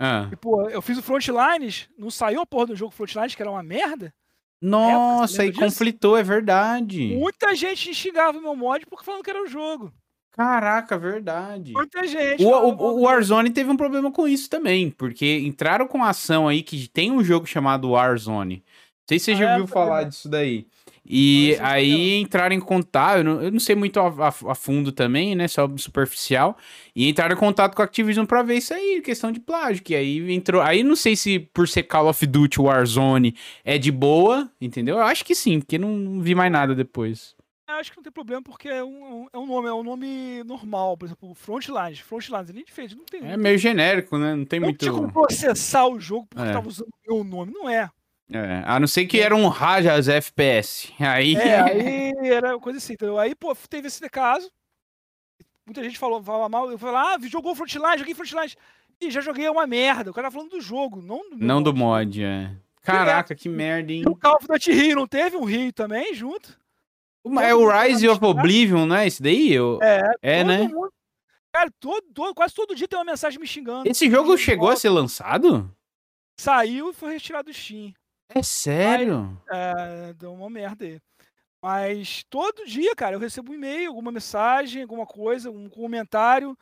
Ah. E, pô, eu fiz o Frontlines, não saiu a porra do jogo Frontlines, que era uma merda. Nossa, aí disso? conflitou, é verdade. Muita gente xingava o meu mod porque falando que era o jogo. Caraca, verdade. Muita gente. O, o, o Warzone teve um problema com isso também, porque entraram com a ação aí que tem um jogo chamado Warzone. Não sei se você Ah, já é? ouviu falar disso daí. E Não, não aí entraram em contato, eu não, eu não sei muito a, a- a fundo também, né? Só superficial. E entraram em contato com a Activision pra ver isso aí, questão de plágio. Que aí entrou. Aí não sei se por ser Call of Duty Warzone é de boa, entendeu? Eu acho que sim, porque não, não vi mais nada depois. Eu acho que não tem problema porque é um, é um nome, é um nome normal. Por exemplo, Frontlines. Frontlines é nem diferente, não tem. É meio genérico, né? Não tem não muito. tinha como processar o jogo porque É. tava usando o meu nome. Não é. É, a não ser que era um Rajas FPS. Aí. É, aí era coisa assim, entendeu? Aí, pô, teve esse caso. Muita gente falou, falava mal. Eu falei, ah, jogou Frontlines, joguei Frontlines. Ih, já joguei, uma merda. O cara tá falando do jogo, não do Não do mod. mod, é. Caraca, que merda, hein? E o Call of Duty Rio, não teve um Rio também junto? É o Rise of Oblivion, não é esse daí? Eu... É, É, né? mundo- Cara, todo, todo- quase todo dia tem uma mensagem me xingando. Esse jogo chegou a ser lançado? Saiu e foi retirado do Steam. É sério? É, deu uma merda aí. Mas todo dia, cara, eu recebo um e-mail, alguma mensagem, alguma coisa, um comentário.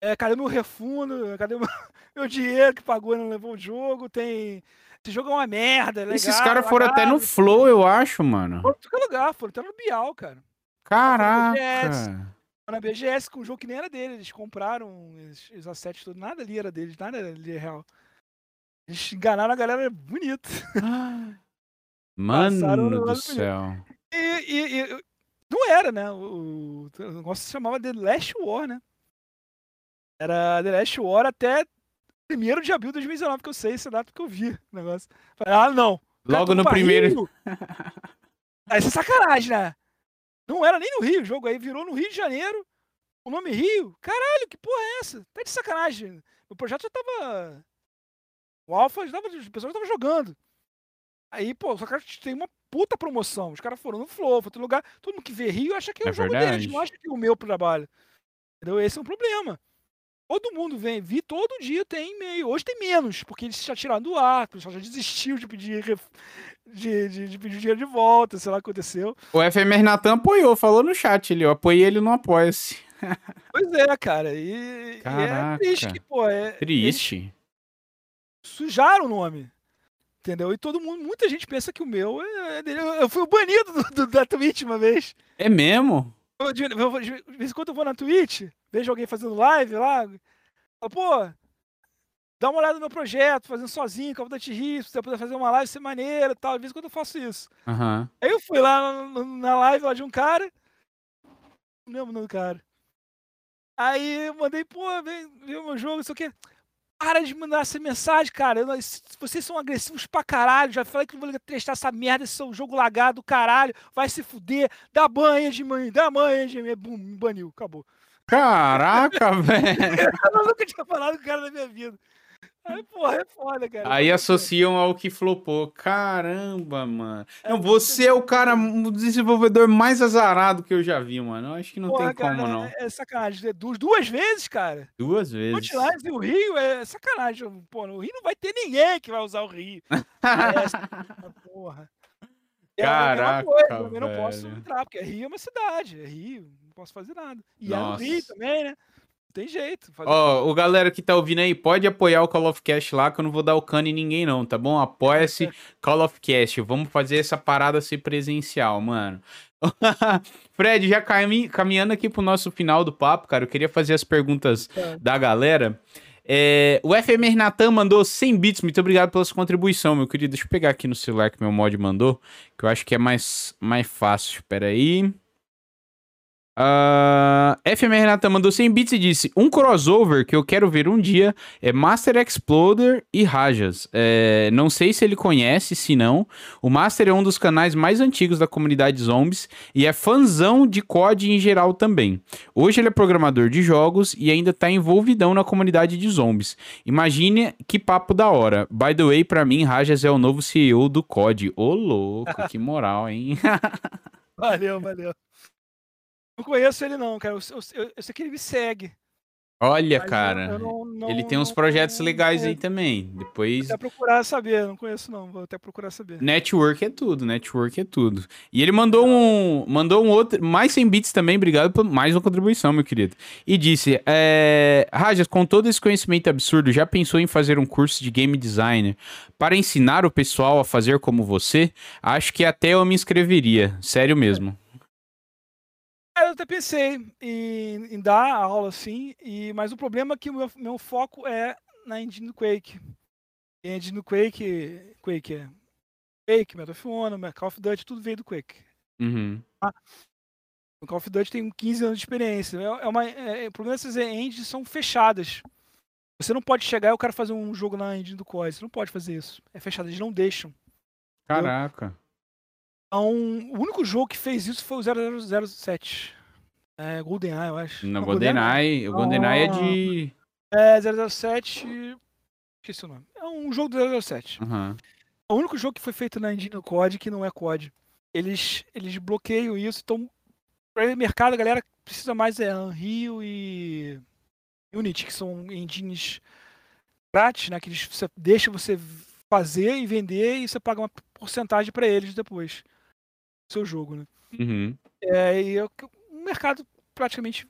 É, cadê meu refundo? Cadê meu, meu dinheiro que pagou e não levou o jogo? Tem. Esse jogo é uma merda. é Esses legal, caras foram até no. Flow, eu acho, mano. Foram em todo lugar, foram até no Bial, cara. Caraca. Na BGS, com um jogo que nem era dele. Eles compraram os, assets todos. Nada ali era deles, nada ali é real. Eles enganaram a galera bonito. Mano do céu. E, e- e- não era, né? O, o negócio se chamava The Last War, né? Era The Last War até 1 de abril de 2019, que eu sei essa data que eu vi o negócio. Falei, ah, não. Logo no primeiro. Aí isso é sacanagem, né? Não era nem no Rio o jogo, aí virou no Rio de Janeiro. O nome Rio. Caralho, que porra é essa? Tá de sacanagem. O projeto já tava. O Alpha pessoal já tava jogando. Aí, pô, só que tem uma puta promoção. Os caras foram no Flow, foi outro lugar. Todo mundo que vê Rio acha que é, É o jogo verdade. deles, não acha que é o meu trabalho. Entendeu? Esse é um problema. Todo mundo vem, vi todo dia tem e-mail. Hoje tem menos, porque eles já tiraram do ar, o pessoal já desistiu de pedir, de, de, de pedir dinheiro de volta, sei lá o que aconteceu. O FMR Natan apoiou, falou no chat ali, eu apoiei ele no Apoia-se. Pois é, cara. E, e é triste que, pô, é, eles Triste. Sujaram o nome. Entendeu? E todo mundo, muita gente pensa que o meu é dele. Eu, fui o banido do, do- da Twitch uma vez. É mesmo? Eu, de, eu de vez em quando eu vou na Twitch, vejo alguém fazendo live lá, falo, pô, dá uma olhada no meu projeto, fazendo sozinho, Call of Duty Rio, se você puder fazer uma live, ser maneiro e tal. De vez em quando eu faço isso. Aham. Aí eu fui lá na, na live lá de um cara, não lembro o nome do cara. Aí eu mandei, pô, vem ver o meu jogo, não sei o quê. Para de mandar essa mensagem, cara. Eu vocês são agressivos pra caralho. Já falei que não vou testar essa merda, esse jogo lagado, caralho. Vai se fuder. Dá banha de mãe, dá banha de mãe. Bum, baniu, acabou. Caraca, velho. Eu nunca tinha falado com o cara na minha vida. Aí, porra, é foda, cara. Aí o quê? associam ao que flopou. Caramba, mano. É Não, você é o cara, o desenvolvedor mais azarado que eu já vi, mano. Eu acho que não Porra, tem como, cara, não. É, é sacanagem. É duas, vezes, cara. Duas vezes. E o Rio é sacanagem. Pô, no Rio não vai ter ninguém que vai usar o Rio. Porra. É a mesma Caraca, coisa, eu não posso entrar, porque Rio é uma cidade, é Rio, não posso fazer nada. E é no Nossa. Rio também, né? Tem jeito. Ó, o galera que tá ouvindo aí, pode apoiar o Call of Cast lá, que eu não vou dar o cano em ninguém, não, tá bom? Apoia-se Call of Cast. Vamos fazer essa parada ser presencial, mano. Fred, já cami- caminhando aqui pro nosso final do papo, cara, eu queria fazer as perguntas Tá. da galera. É, o FMR Natan mandou 100 bits, muito obrigado pela sua contribuição, meu querido. Deixa eu pegar aqui no celular que meu mod mandou, que eu acho que é mais, mais fácil. Pera aí. FMR Natan mandou 100 bits e disse: Um crossover que eu quero ver um dia é Master Exploder e Rajas. É, não sei se ele conhece, se não. O Master é um dos canais mais antigos da comunidade Zombies e é fãzão de COD em geral também. Hoje ele é programador de jogos e ainda tá envolvidão na comunidade de Zombies. Imagine que papo da hora. By the way, pra mim, Rajas é o novo CEO do COD. Ô, louco, que moral, hein? Valeu, valeu. Não conheço ele não, cara. Eu, eu, eu sei que ele me segue. Olha, Mas cara, não, não, ele tem uns projetos legais aí também. Depois. Vou até procurar saber, não conheço não, vou até procurar saber. Network é tudo, network é tudo. E ele mandou um, mandou um outro, mais 100 bits também, obrigado por mais uma contribuição, meu querido. E disse: é, Rajas, com todo esse conhecimento absurdo, já pensou em fazer um curso de game designer para ensinar o pessoal a fazer como você? Acho que até eu me inscreveria, sério mesmo. Eu até pensei em, em dar aula, assim, e, mas o problema é que o meu, meu foco é na engine do Quake. E a engine do Quake, Quake é Quake, Medal of Honor, Call of Duty, tudo veio do Quake. Uhum. O Call of Duty tem 15 anos de experiência. É, é uma, é, o problema é que essas engines são fechadas. Você não pode chegar e o cara fazer um jogo na engine do COD. Você não pode fazer isso. É fechado, eles não deixam. Caraca. Entendeu? Então, o único jogo que fez isso foi o 007. É, GoldenEye, eu acho. Não, GoldenEye. O GoldenEye é de. É, 007. Esqueci o nome. É um jogo do 007. Uhum. O único jogo que foi feito na engine COD que não é COD. Eles, eles bloqueiam isso. Então, para o mercado, a galera precisa mais é Unreal e Unity, que são engines grátis, né? Que eles, você deixa você fazer e vender e você paga uma porcentagem para eles depois seu jogo, né? Uhum. É, e é o mercado praticamente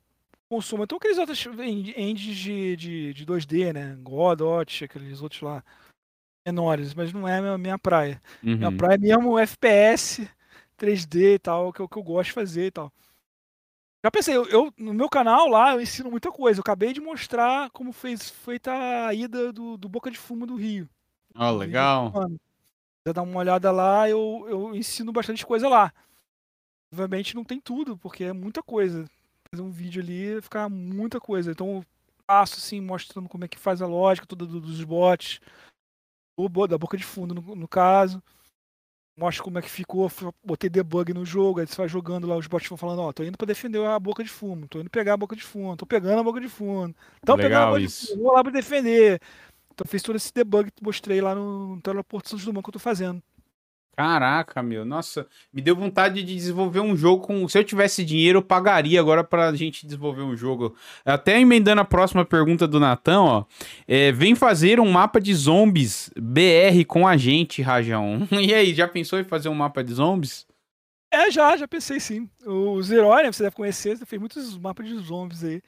consome. Então aqueles outros engines de, de, de 2D, né? Godot, aqueles outros lá menores, mas não é a minha, minha praia. Uhum. Minha praia é mesmo FPS, 3D e tal, que é o que eu gosto de fazer e tal. Já pensei, eu, eu, no meu canal lá eu ensino muita coisa. Eu acabei de mostrar como fez feita a ida do, do Boca de Fumo do Rio. Ó, oh, legal dar uma olhada lá, eu, eu ensino bastante coisa lá. Obviamente não tem tudo, porque é muita coisa. Fazer um vídeo ali ficar muita coisa. Então eu passo assim, mostrando como é que faz a lógica toda dos bots, da boca de fundo no, no caso. Mostro como é que ficou, botei debug no jogo, aí você vai jogando lá, os bots vão falando, ó, oh, tô indo pra defender a boca de fumo, tô indo pegar a boca de fumo, tô pegando a boca de fumo. Tô pegando a boca isso. de fumo, vou lá pra defender. Então fiz todo esse debug que mostrei lá no, no Teleporto Santos Dumont que eu tô fazendo. Caraca, meu, nossa, me deu vontade de desenvolver um jogo com. Se eu tivesse dinheiro, eu pagaria agora pra gente desenvolver um jogo. Até emendando a próxima pergunta do Natan, ó. É, vem fazer um mapa de zombies BR com a gente, Rajão. E aí, já pensou em fazer um mapa de zombies? É, já, já pensei sim. Os heróis, né, você deve conhecer, você fez muitos mapas de zombies aí.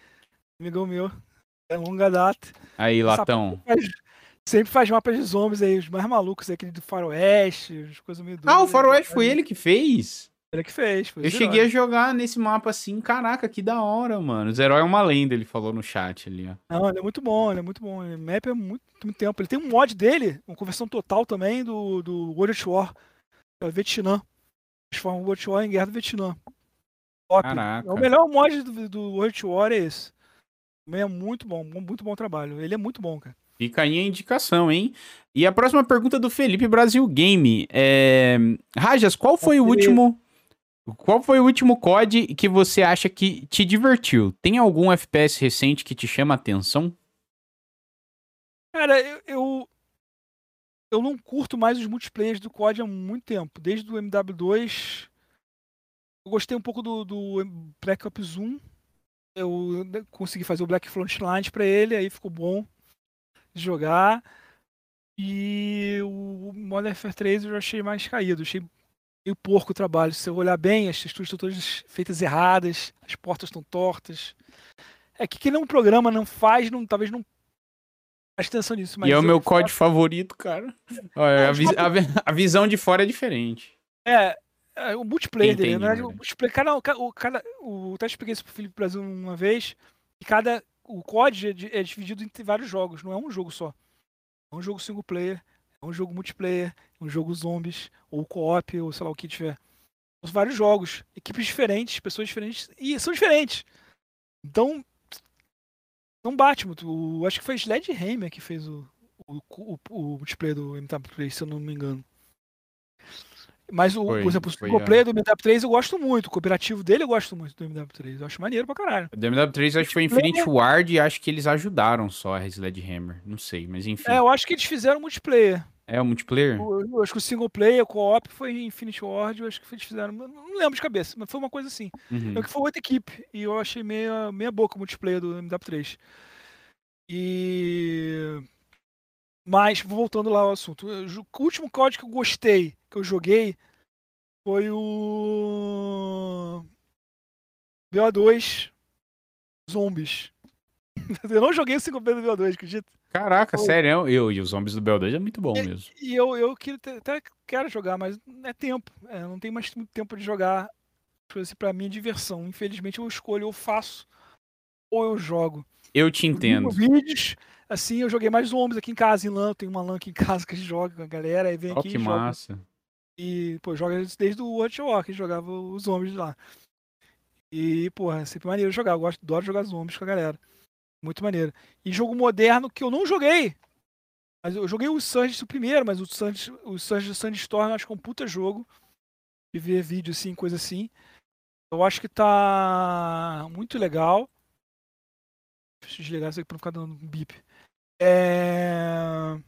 Amigão meu. É longa data. Aí, Latão. Sempre faz mapas de zombies aí, os mais malucos, aquele do Faroeste, as coisas meio Ah, o Faroeste foi ele que fez? Ele que fez. eu cheguei a jogar nesse mapa assim, caraca, que da hora, mano. Os heróis é uma lenda, ele falou no chat ali, ó. Não, ele é muito bom, ele é muito bom. O map é muito, muito tempo. Ele tem um mod dele, uma conversão total também do, do World of War, é o Vietnã. Transforma o World War em Guerra do Vietnã. Top. Caraca. É o melhor mod do, do World of War é esse. Também é muito bom, muito bom trabalho. Ele é muito bom, cara. Fica aí a indicação, hein? E a próxima pergunta do Felipe Brasil Game. É... Rajas, qual foi o último. Qual foi o último COD que você acha que te divertiu? Tem algum FPS recente que te chama a atenção? Cara, eu, eu, eu não curto mais os multiplayers do COD há muito tempo. Desde o MW2. Eu gostei um pouco do, do Black Ops 1 eu consegui fazer o Black Frontline para ele, aí ficou bom jogar. E o Modern Warfare 3 eu já achei mais caído, achei meio porco o trabalho. Se você olhar bem, as texturas estão todas feitas erradas, as portas estão tortas. É que quem não programa, não faz, não, talvez não preste atenção nisso. e é o meu código favorito, cara. Olha, a, vi a, a, visão de fora é diferente. É, é, o multiplayer Entendi, dele, né? O multiplayer, cada, o, cada, o, até expliquei isso pro Felipe Brasil uma vez, e cada, o COD é, é, dividido em vários jogos, não é um jogo só. É um jogo single player, é um jogo multiplayer, é um jogo zombies, ou co-op, ou sei lá o que tiver. São vários jogos, equipes diferentes, pessoas diferentes, e são diferentes. Então, não bate muito. O, acho que foi Sledgehammer que fez o, o, o, o multiplayer do MW3, se eu não me engano. Mas, o, foi, por exemplo, o single player do MW3 eu gosto muito. O cooperativo dele eu gosto muito do MW3. Eu acho maneiro pra caralho. O do MW3 acho que foi Infinity Ward e acho que eles ajudaram só a Hammer. Não sei, mas enfim. É, eu acho que eles fizeram multiplayer. É o multiplayer? Eu, eu acho que o single player, o co-op foi em Infinity Ward, eu acho que eles fizeram. Não lembro de cabeça, mas foi uma coisa assim. Uhum. É que foi outra equipe. E eu achei meia, meia boca o multiplayer do MW3. E. Mas, voltando lá ao assunto. O último código que eu gostei, que eu joguei, foi o. BO2 Zombies. eu não joguei o single player do BO2, acredita? Caraca, Foi. sério, eu e os zombies do BO2 é muito bom e, mesmo. E eu, eu até quero jogar, mas é tempo. É, não tem mais muito tempo de jogar. Assim, pra mim é diversão. Infelizmente eu escolho, ou faço, ou eu jogo. Eu te entendo. vídeos, assim, eu joguei mais zombies aqui em casa, em LAN. Tem uma LAN aqui em casa que a gente joga com a galera, aí vem oh, aqui que e massa. joga. E, pô, joga desde o World que jogava os zombies lá. E, porra, é sempre maneiro jogar. Eu gosto, adoro jogar zombies com a galera. Muito maneiro. E jogo moderno que eu não joguei. Mas eu joguei o Sanji o primeiro, mas o Sanji, o Sanji Sandstorm acho que é um puta jogo. De ver vídeo assim, coisa assim. Eu acho que tá muito legal. Deixa eu desligar isso aqui pra não ficar dando bip. É...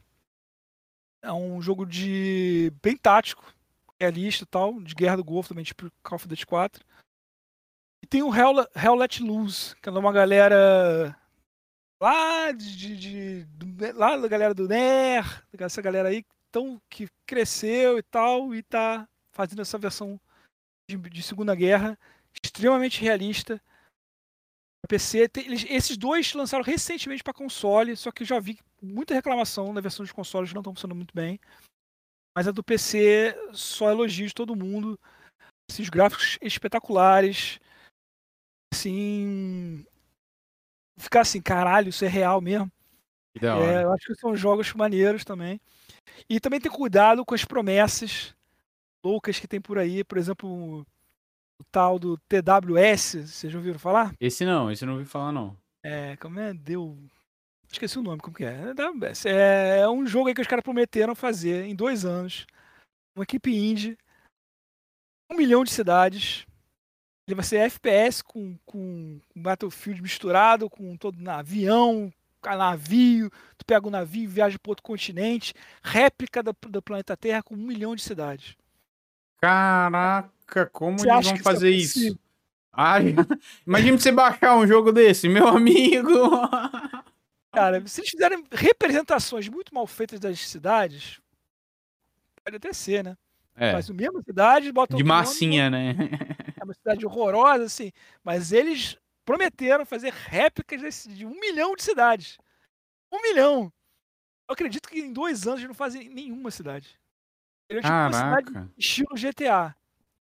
é um jogo de bem tático, realista e tal, de guerra do Golfo também, tipo Call of Duty 4. E tem o Hell, Hell Let Loose, que é uma galera lá de, de, de lá da galera do NER, essa galera aí tão, que cresceu e tal, e tá fazendo essa versão de, de Segunda Guerra extremamente realista. PC, tem, eles, esses dois lançaram recentemente para console, só que eu já vi muita reclamação na versão de consoles não estão funcionando muito bem. Mas a do PC só elogio de todo mundo. Esses gráficos espetaculares. Assim, ficar assim, caralho, isso é real mesmo. É, eu acho que são jogos maneiros também. E também ter cuidado com as promessas loucas que tem por aí. Por exemplo, o, o tal do TWS, vocês já ouviram falar? Esse não, esse eu não ouvi falar não. É, como é? Deu. Esqueci o nome, como que é? É, é um jogo aí que os caras prometeram fazer em dois anos. Uma equipe indie. Um milhão de cidades. Ele vai ser FPS com, com Battlefield misturado, com todo avião, navio, tu pega o um navio, viaja para outro continente, réplica do, do, planeta Terra com um milhão de cidades. Caraca, como você eles vão é fazer isso? isso? Ai, imagina você baixar um jogo desse, meu amigo. Cara, se eles fizerem representações muito mal feitas das cidades, pode até ser, né? É. Faz a mesma cidade, bota De massinha, nome, né? É uma cidade horrorosa, assim. Mas eles prometeram fazer réplicas de um milhão de cidades. Um milhão! Eu acredito que em dois anos eles não fazem nenhuma cidade. É tipo uma cidade estilo GTA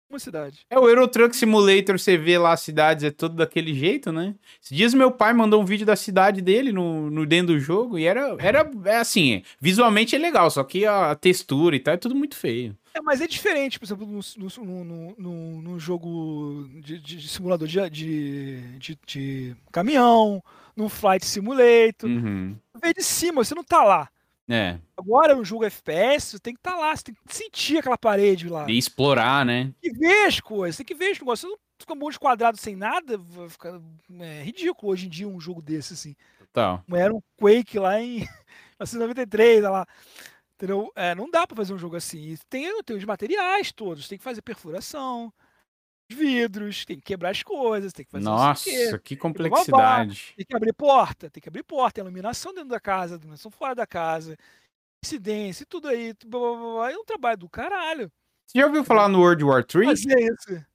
uma cidade. É o Euro Truck Simulator, você vê lá as cidades, é tudo daquele jeito, né? Esses dias meu pai mandou um vídeo da cidade dele no, no dentro do jogo e era, era é assim, visualmente é legal, só que a textura e tal é tudo muito feio. É, mas é diferente, por exemplo, no, no, jogo de, de, de simulador de, de, de, de, caminhão, no Flight Simulator. Uhum. Vê de cima, você não tá lá. É. Agora, no jogo FPS, você tem que estar tá lá, você tem que sentir aquela parede lá. E explorar, né? E ver as coisas, tem que ver as coisas. Você não fica um monte de quadrado sem nada, vai ficar é, ridículo hoje em dia um jogo desse, assim. Total. Era um Quake lá em 1993, lá. Entendeu? É, não dá pra fazer um jogo assim. Tem, tem os materiais todos, tem que fazer perfuração, vidros, tem que quebrar as coisas, tem que fazer Nossa, que complexidade. Tem que abrir porta, tem que abrir porta, iluminação dentro da casa, iluminação fora da casa, incidência, tudo aí, blá, blá, blá, é um trabalho do caralho. Você já ouviu falar no World War 3? Fazer isso.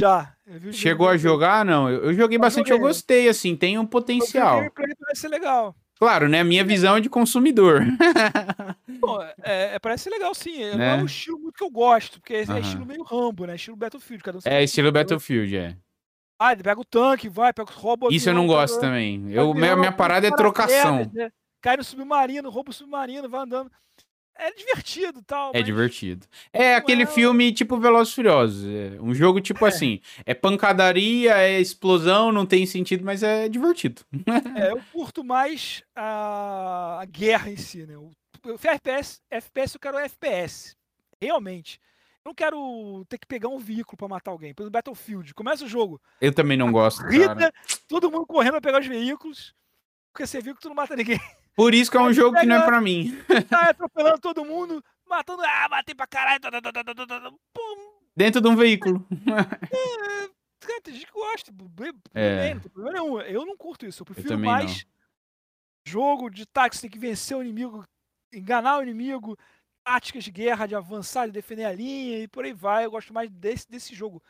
Já. Chegou a jogar? Não, eu, joguei bastante, eu gostei, assim, tem um potencial. Eu parece legal. Claro, né? Minha visão é de consumidor. Pô, é, é, parece legal, sim. Né? Não é um estilo muito que eu gosto, porque é, uhum. estilo meio Rambo, né? Estilo Battlefield. Cada um é, estilo Battlefield, é. Ah, ele pega o tanque, vai, pega os robôs. Isso eu não gosto também. Eu, minha, minha parada é trocação. né? Cai no submarino, rouba o submarino, vai andando é divertido tal. É divertido. É aquele é... filme tipo Velozes Furiosos. É um jogo tipo é. assim. É pancadaria, é explosão, não tem sentido, mas é divertido. é, eu curto mais a, a guerra em si, né? O, FPS, FPS, eu quero FPS. Realmente. Eu não quero ter que pegar um veículo para matar alguém. Pelo Battlefield, começa o jogo. Eu também não gosto. Corrida, todo mundo correndo pra pegar os veículos. Porque você viu que tu não mata ninguém. Por isso que é um jogo que não é pra mim. Tá atropelando todo mundo, matando. Ah, matei pra caralho. tá, tá, tá. Pum, Dentro de um veículo. Cara, tem gente que gosta. É. bem, não tem problema nenhum. Eu não curto isso. Eu prefiro mais jogo de tática, tem que vencer o inimigo, enganar o inimigo, táticas de guerra, de avançar, de defender a linha e por aí vai. Eu gosto mais desse, desse jogo.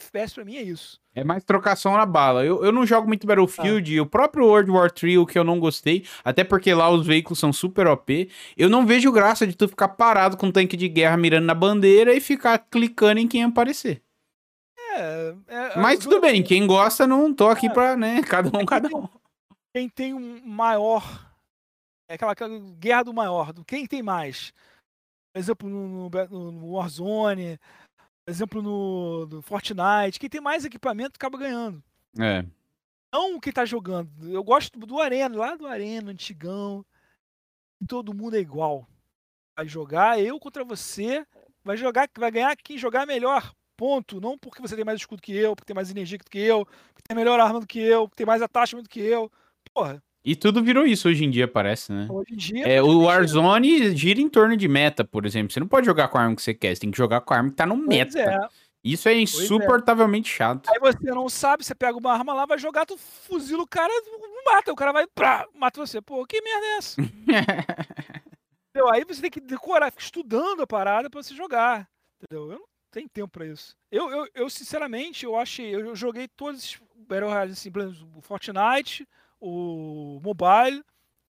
FPS pra mim é isso. É mais trocação na bala. Eu, eu não jogo muito Battlefield. e O próprio World War III, o que eu não gostei, até porque lá os veículos são super OP. Eu não vejo graça de tu ficar parado com um tanque de guerra mirando na bandeira e ficar clicando em quem aparecer. É, é- Mas o tudo bem, quem gosta, não tô aqui É. pra, né? Cada um, cada um. Quem tem um maior. É aquela, aquela guerra do maior. Quem tem mais. Por exemplo, no, no- no Warzone. Exemplo, no, no Fortnite. Quem tem mais equipamento acaba ganhando. É. Não quem tá jogando. Eu gosto do Arena, lá do Arena, antigão. Todo mundo é igual. Vai jogar eu contra você. Vai jogar, vai ganhar quem jogar melhor. Ponto. Não porque você tem mais escudo que eu, porque tem mais energia do que eu, porque tem melhor arma do que eu, porque tem mais attachment do que eu. Porra, E tudo virou isso hoje em dia, parece, né? hoje em dia. É, o Warzone gira em torno de meta, por exemplo. Você não pode jogar com a arma que você quer, você tem que jogar com a arma que tá no meta. é. Isso é é. insuportavelmente chato. Aí você não sabe, você pega uma arma lá, vai jogar, tu fuzila o cara, não mata. O cara vai, prá, mata você. Pô, que merda é essa? Entendeu? Aí você tem que decorar, fica estudando a parada pra você jogar. Entendeu? Eu não tenho tempo pra isso. Eu, eu, eu sinceramente, eu achei. Eu joguei todos esses Battle Royale, assim, o Fortnite, o Mobile,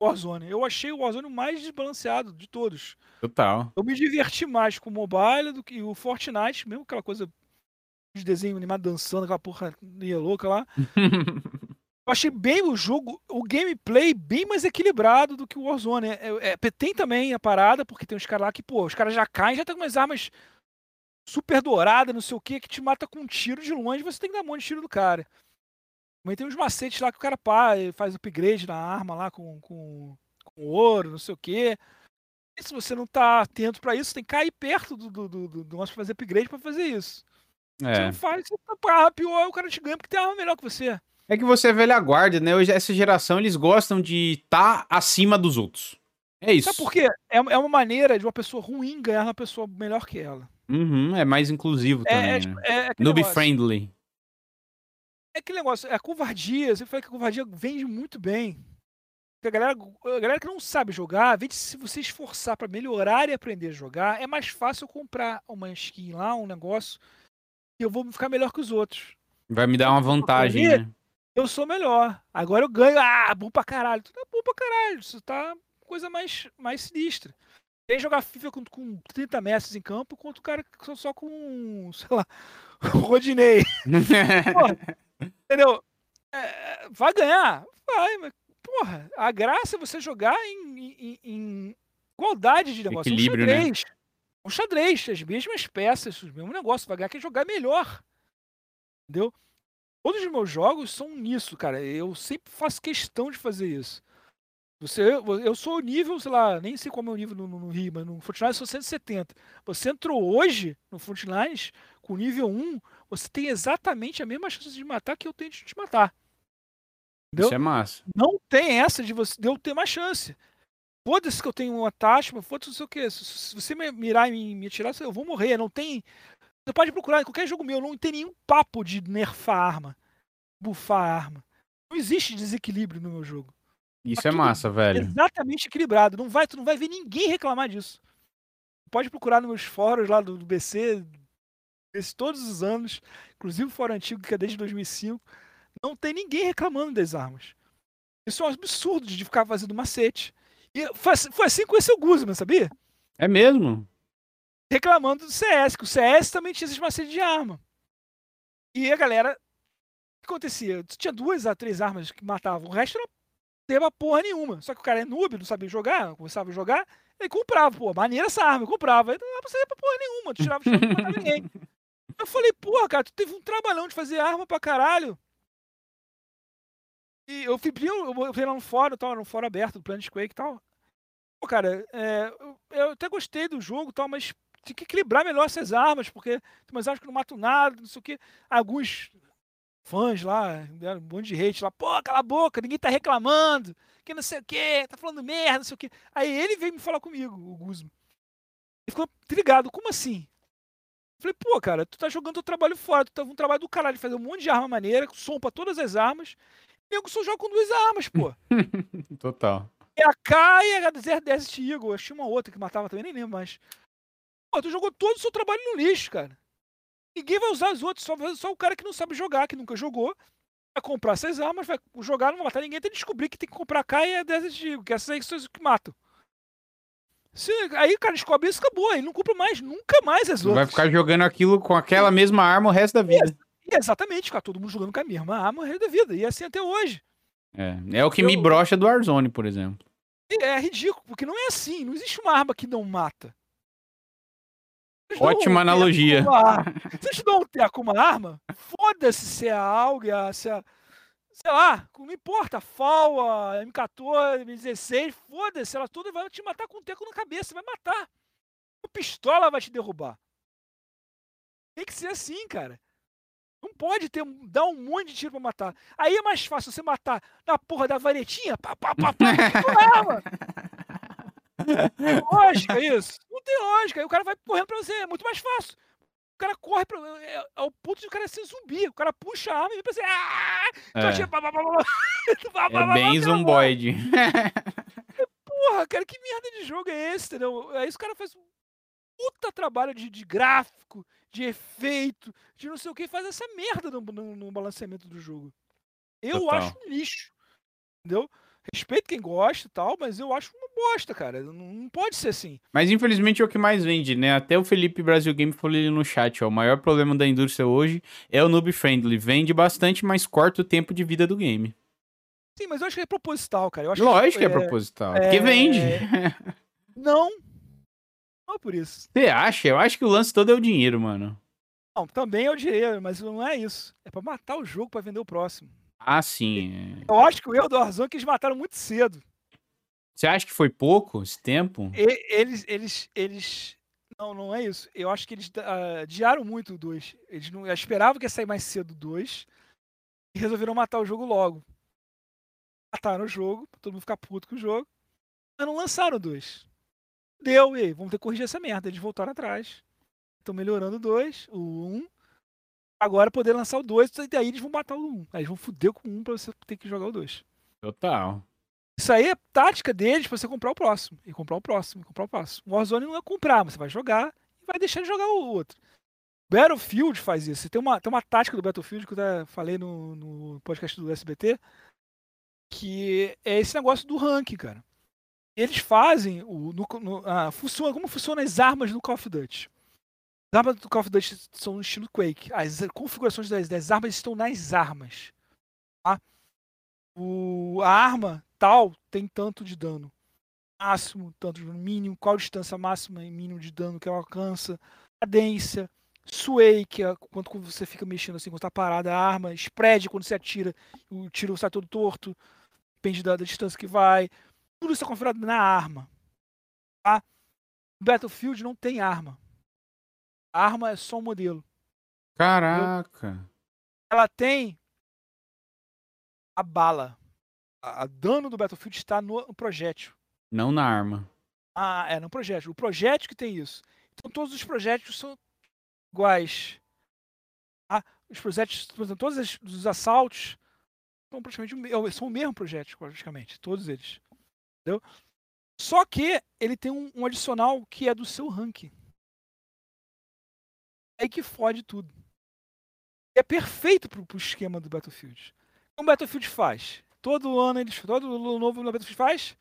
o Warzone. Eu achei o Warzone o mais desbalanceado de todos. Total. Eu me diverti mais com o Mobile do que o Fortnite, mesmo aquela coisa de desenho animado dançando, aquela porra louca lá. Eu achei bem o jogo, o gameplay bem mais equilibrado do que o Warzone. É, é- é- tem também a parada, porque tem uns caras lá que, pô, os caras já caem, já com umas armas super douradas, não sei o que, que te mata com um tiro de longe, você tem que dar um monte de tiro do cara. Também tem uns macetes lá que o cara pá, e faz upgrade na arma lá com, com, com ouro, não sei o que. E se você não tá atento pra isso, tem que cair perto do, do, do, do negócio pra fazer upgrade pra fazer isso. Você É. não faz, você tá pá, pior, o cara te ganha porque tem arma melhor que você. É que você é velha guarda, né? Hoje, essa geração, eles gostam de estar acima dos outros. É isso. Sabe por quê? É, é uma maneira de uma pessoa ruim ganhar uma pessoa melhor que ela. Uhum, é mais inclusivo É, também, é, né? tipo, é, aquele Noob negócio, friendly. É aquele negócio, é a covardia. Você fala que a covardia vende muito bem. Porque A galera, a galera que não sabe jogar, vê de se você esforçar pra melhorar e aprender a jogar, é mais fácil eu comprar uma skin lá, um negócio, e eu vou ficar melhor que os outros. Vai me dar uma vantagem, correr, né? Eu sou melhor. Agora eu ganho. Ah, bom pra caralho. Tudo é bom pra caralho. Isso tá coisa mais, mais sinistra. Tem jogar FIFA com, com 30 mestres em campo, quanto o cara que só, só com, sei lá, o Rodinei. Entendeu? É, vai ganhar? Vai, mas, porra, a graça é você jogar em, em- em igualdade de negócio. Equilíbrio, um né? xadrez. Um xadrez, as mesmas peças, o mesmo negócio. Vai ganhar quem jogar melhor. Entendeu? Todos os meus jogos são nisso, cara. Eu sempre faço questão de fazer isso. Você, eu sou o nível, sei lá, nem sei qual é o meu nível no, no, no Rio, mas no Fortnite eu sou 170. Você entrou hoje no Fortnite com nível 1, você tem exatamente a mesma chance de matar que eu tenho de te matar. Entendeu? Isso é massa. Não tem essa de, você, de eu ter mais chance. Foda-se que eu tenho uma taxa, foda-se não sei o que. Se, você me mirar e me, me atirar, eu vou morrer. Não tem. Você pode procurar em qualquer jogo meu, não tem nenhum papo de nerfar a arma, bufar a arma. Não existe desequilíbrio no meu jogo. Isso Tá é massa, velho. Exatamente equilibrado. Não vai, tu não vai ver ninguém reclamar disso. Pode procurar nos meus fóruns lá do, do BC, esse, todos os anos, inclusive o fórum antigo que é desde 2005, não tem ninguém reclamando das armas. Isso é um absurdo de ficar fazendo macete. E foi, assim- foi assim com esse Guzman, sabia? É mesmo? Reclamando do CS, que o CS também tinha esses macetes de arma. E a galera. O que acontecia? Tinha duas a três armas que matavam, o resto não teve porra nenhuma. Só que o cara é noob, não sabia jogar, não começava a jogar, ele comprava, pô, maneira essa arma, eu comprava. Aí não dava pra sair pra porra nenhuma, tu tirava o chão e não matava ninguém. Eu falei, porra, cara, tu teve um trabalhão de fazer arma pra caralho. E eu fui, eu, eu fui lá no fórum, tal, no fórum aberto do Planet Quake e tal. Pô, cara, é, eu, eu até gostei do jogo tal, mas tinha que equilibrar melhor essas armas, porque tem umas armas que não matam nada, não sei o quê. Alguns fãs lá, um monte de hate lá, pô, cala a boca, ninguém tá reclamando, que não sei o que, tá falando merda, não sei o que. Aí ele veio me falar comigo, o Guzman. Ele ficou intrigado, como assim? Falei, pô, cara, tu tá jogando teu trabalho fora, tu tá um trabalho do caralho fazer um monte de arma maneira, com som pra todas as armas. E eu só joga com duas armas, pô. Total. E a K e a Desert Eagle, eu tinha uma outra que matava também, nem lembro mais. Pô, tu jogou todo o seu trabalho no lixo, cara. Ninguém vai usar as outras, só, só o cara que não sabe jogar, que nunca jogou, vai comprar essas armas, vai jogar, não vai matar ninguém, até descobrir que tem que comprar a K e a Desert Eagle, que essas aí são as que matam. Se, aí o cara descobre isso, acabou. Ele não compra mais, nunca mais as outras. Vai ficar jogando aquilo com aquela mesma arma o resto da vida. E, exatamente, ficar todo mundo jogando com a mesma arma o resto da vida. E assim até hoje. É, é o que Eu... me brocha do Warzone, por exemplo. É ridículo, porque não é assim. Não existe uma arma que não mata. Ótima analogia. Vocês dão um teco com uma arma? Foda-se se é a AUG, se é sei lá, não importa, FAL, M14, M16, foda-se, ela toda vai te matar com um teco na cabeça, vai matar. Uma pistola vai te derrubar. Tem que ser assim, cara. Não pode ter, dar um monte de tiro pra matar. Aí é mais fácil você matar na porra da varetinha, pá, pá, pá, pá. Não tem lógica isso. Não tem lógica. Aí o cara vai correndo pra você. É muito mais fácil o cara corre pra, é, ao é ponto de o cara ser zumbi. O cara puxa a arma e pensa assim, ah! É, é bem zumboide. Porra, cara, que merda de jogo é esse, entendeu? Aí o cara faz um puta trabalho de, de gráfico, de efeito, de não sei o que, faz essa merda no, no, no balanceamento do jogo. Eu Total. acho um lixo, entendeu? Respeito quem gosta e tal, mas eu acho uma bosta, cara. Não, não, pode ser assim. Mas infelizmente é o que mais vende, né? Até o Felipe Brasil Game falou ali no chat, ó. O maior problema da indústria hoje é o noob friendly. Vende bastante, mas corta o tempo de vida do game. Sim, mas eu acho que é proposital, cara. Lógico que, é, é proposital. É... Porque vende. Não. Não é por isso. Você acha? Eu acho que o lance todo é o dinheiro, mano. Não, também é o dinheiro, mas não é isso. É pra matar o jogo pra vender o próximo. Ah, sim. Eu acho que o erro do Warzone é que eles mataram muito cedo. Você acha que foi pouco esse tempo? E, eles, eles, eles. Não, não é isso. Eu acho que eles uh, adiaram muito o 2. Eles não esperavam que ia sair mais cedo o 2 e resolveram matar o jogo logo. Mataram o jogo, pra todo mundo ficar puto com o jogo. Mas não lançaram o 2. Deu, e aí, vamos ter que corrigir essa merda. Eles voltaram atrás. Estão melhorando o 2, o 1. Um, agora poder lançar o 2, e daí eles vão matar o 1. Um. Aí eles vão foder com o 1 um pra você ter que jogar o 2. Total. Isso aí é tática deles pra você comprar o próximo. E comprar o próximo, e comprar o próximo. O Warzone não é comprar, mas você vai jogar e vai deixar de jogar o outro. Battlefield faz isso. Tem uma, tem uma tática do Battlefield que eu já falei no, no podcast do SBT, que é esse negócio do rank, cara. Eles fazem o no, no, ah, funciona como funcionam as armas no Call of Duty. As armas do Call of Duty são no estilo Quake. As configurações das, das armas estão nas armas. Tá? O, a arma tal tem tanto de dano máximo, tanto de mínimo, qual a distância máxima e mínimo de dano que ela alcança, cadência, sway, que é quando você fica mexendo assim, quando está parada a arma, spread, quando você atira, o tiro sai todo torto, depende da, da distância que vai. Tudo isso é configurado na arma. Tá? Battlefield não tem arma. A arma é só um modelo. Caraca. Entendeu? Ela tem a bala. A, a dano do Battlefield está no, projétil. Não na arma. Ah, é, no projétil. O projétil que tem isso. Então todos os projéteis são iguais. Ah, os projéteis, todos os assaltos são praticamente são o mesmo projétil, praticamente. Todos eles. Entendeu? Só que ele tem um, um adicional que é do seu ranking aí que fode tudo. É perfeito pro, pro esquema do Battlefield. O Battlefield faz? Todo ano eles. Todo novo Battlefield faz?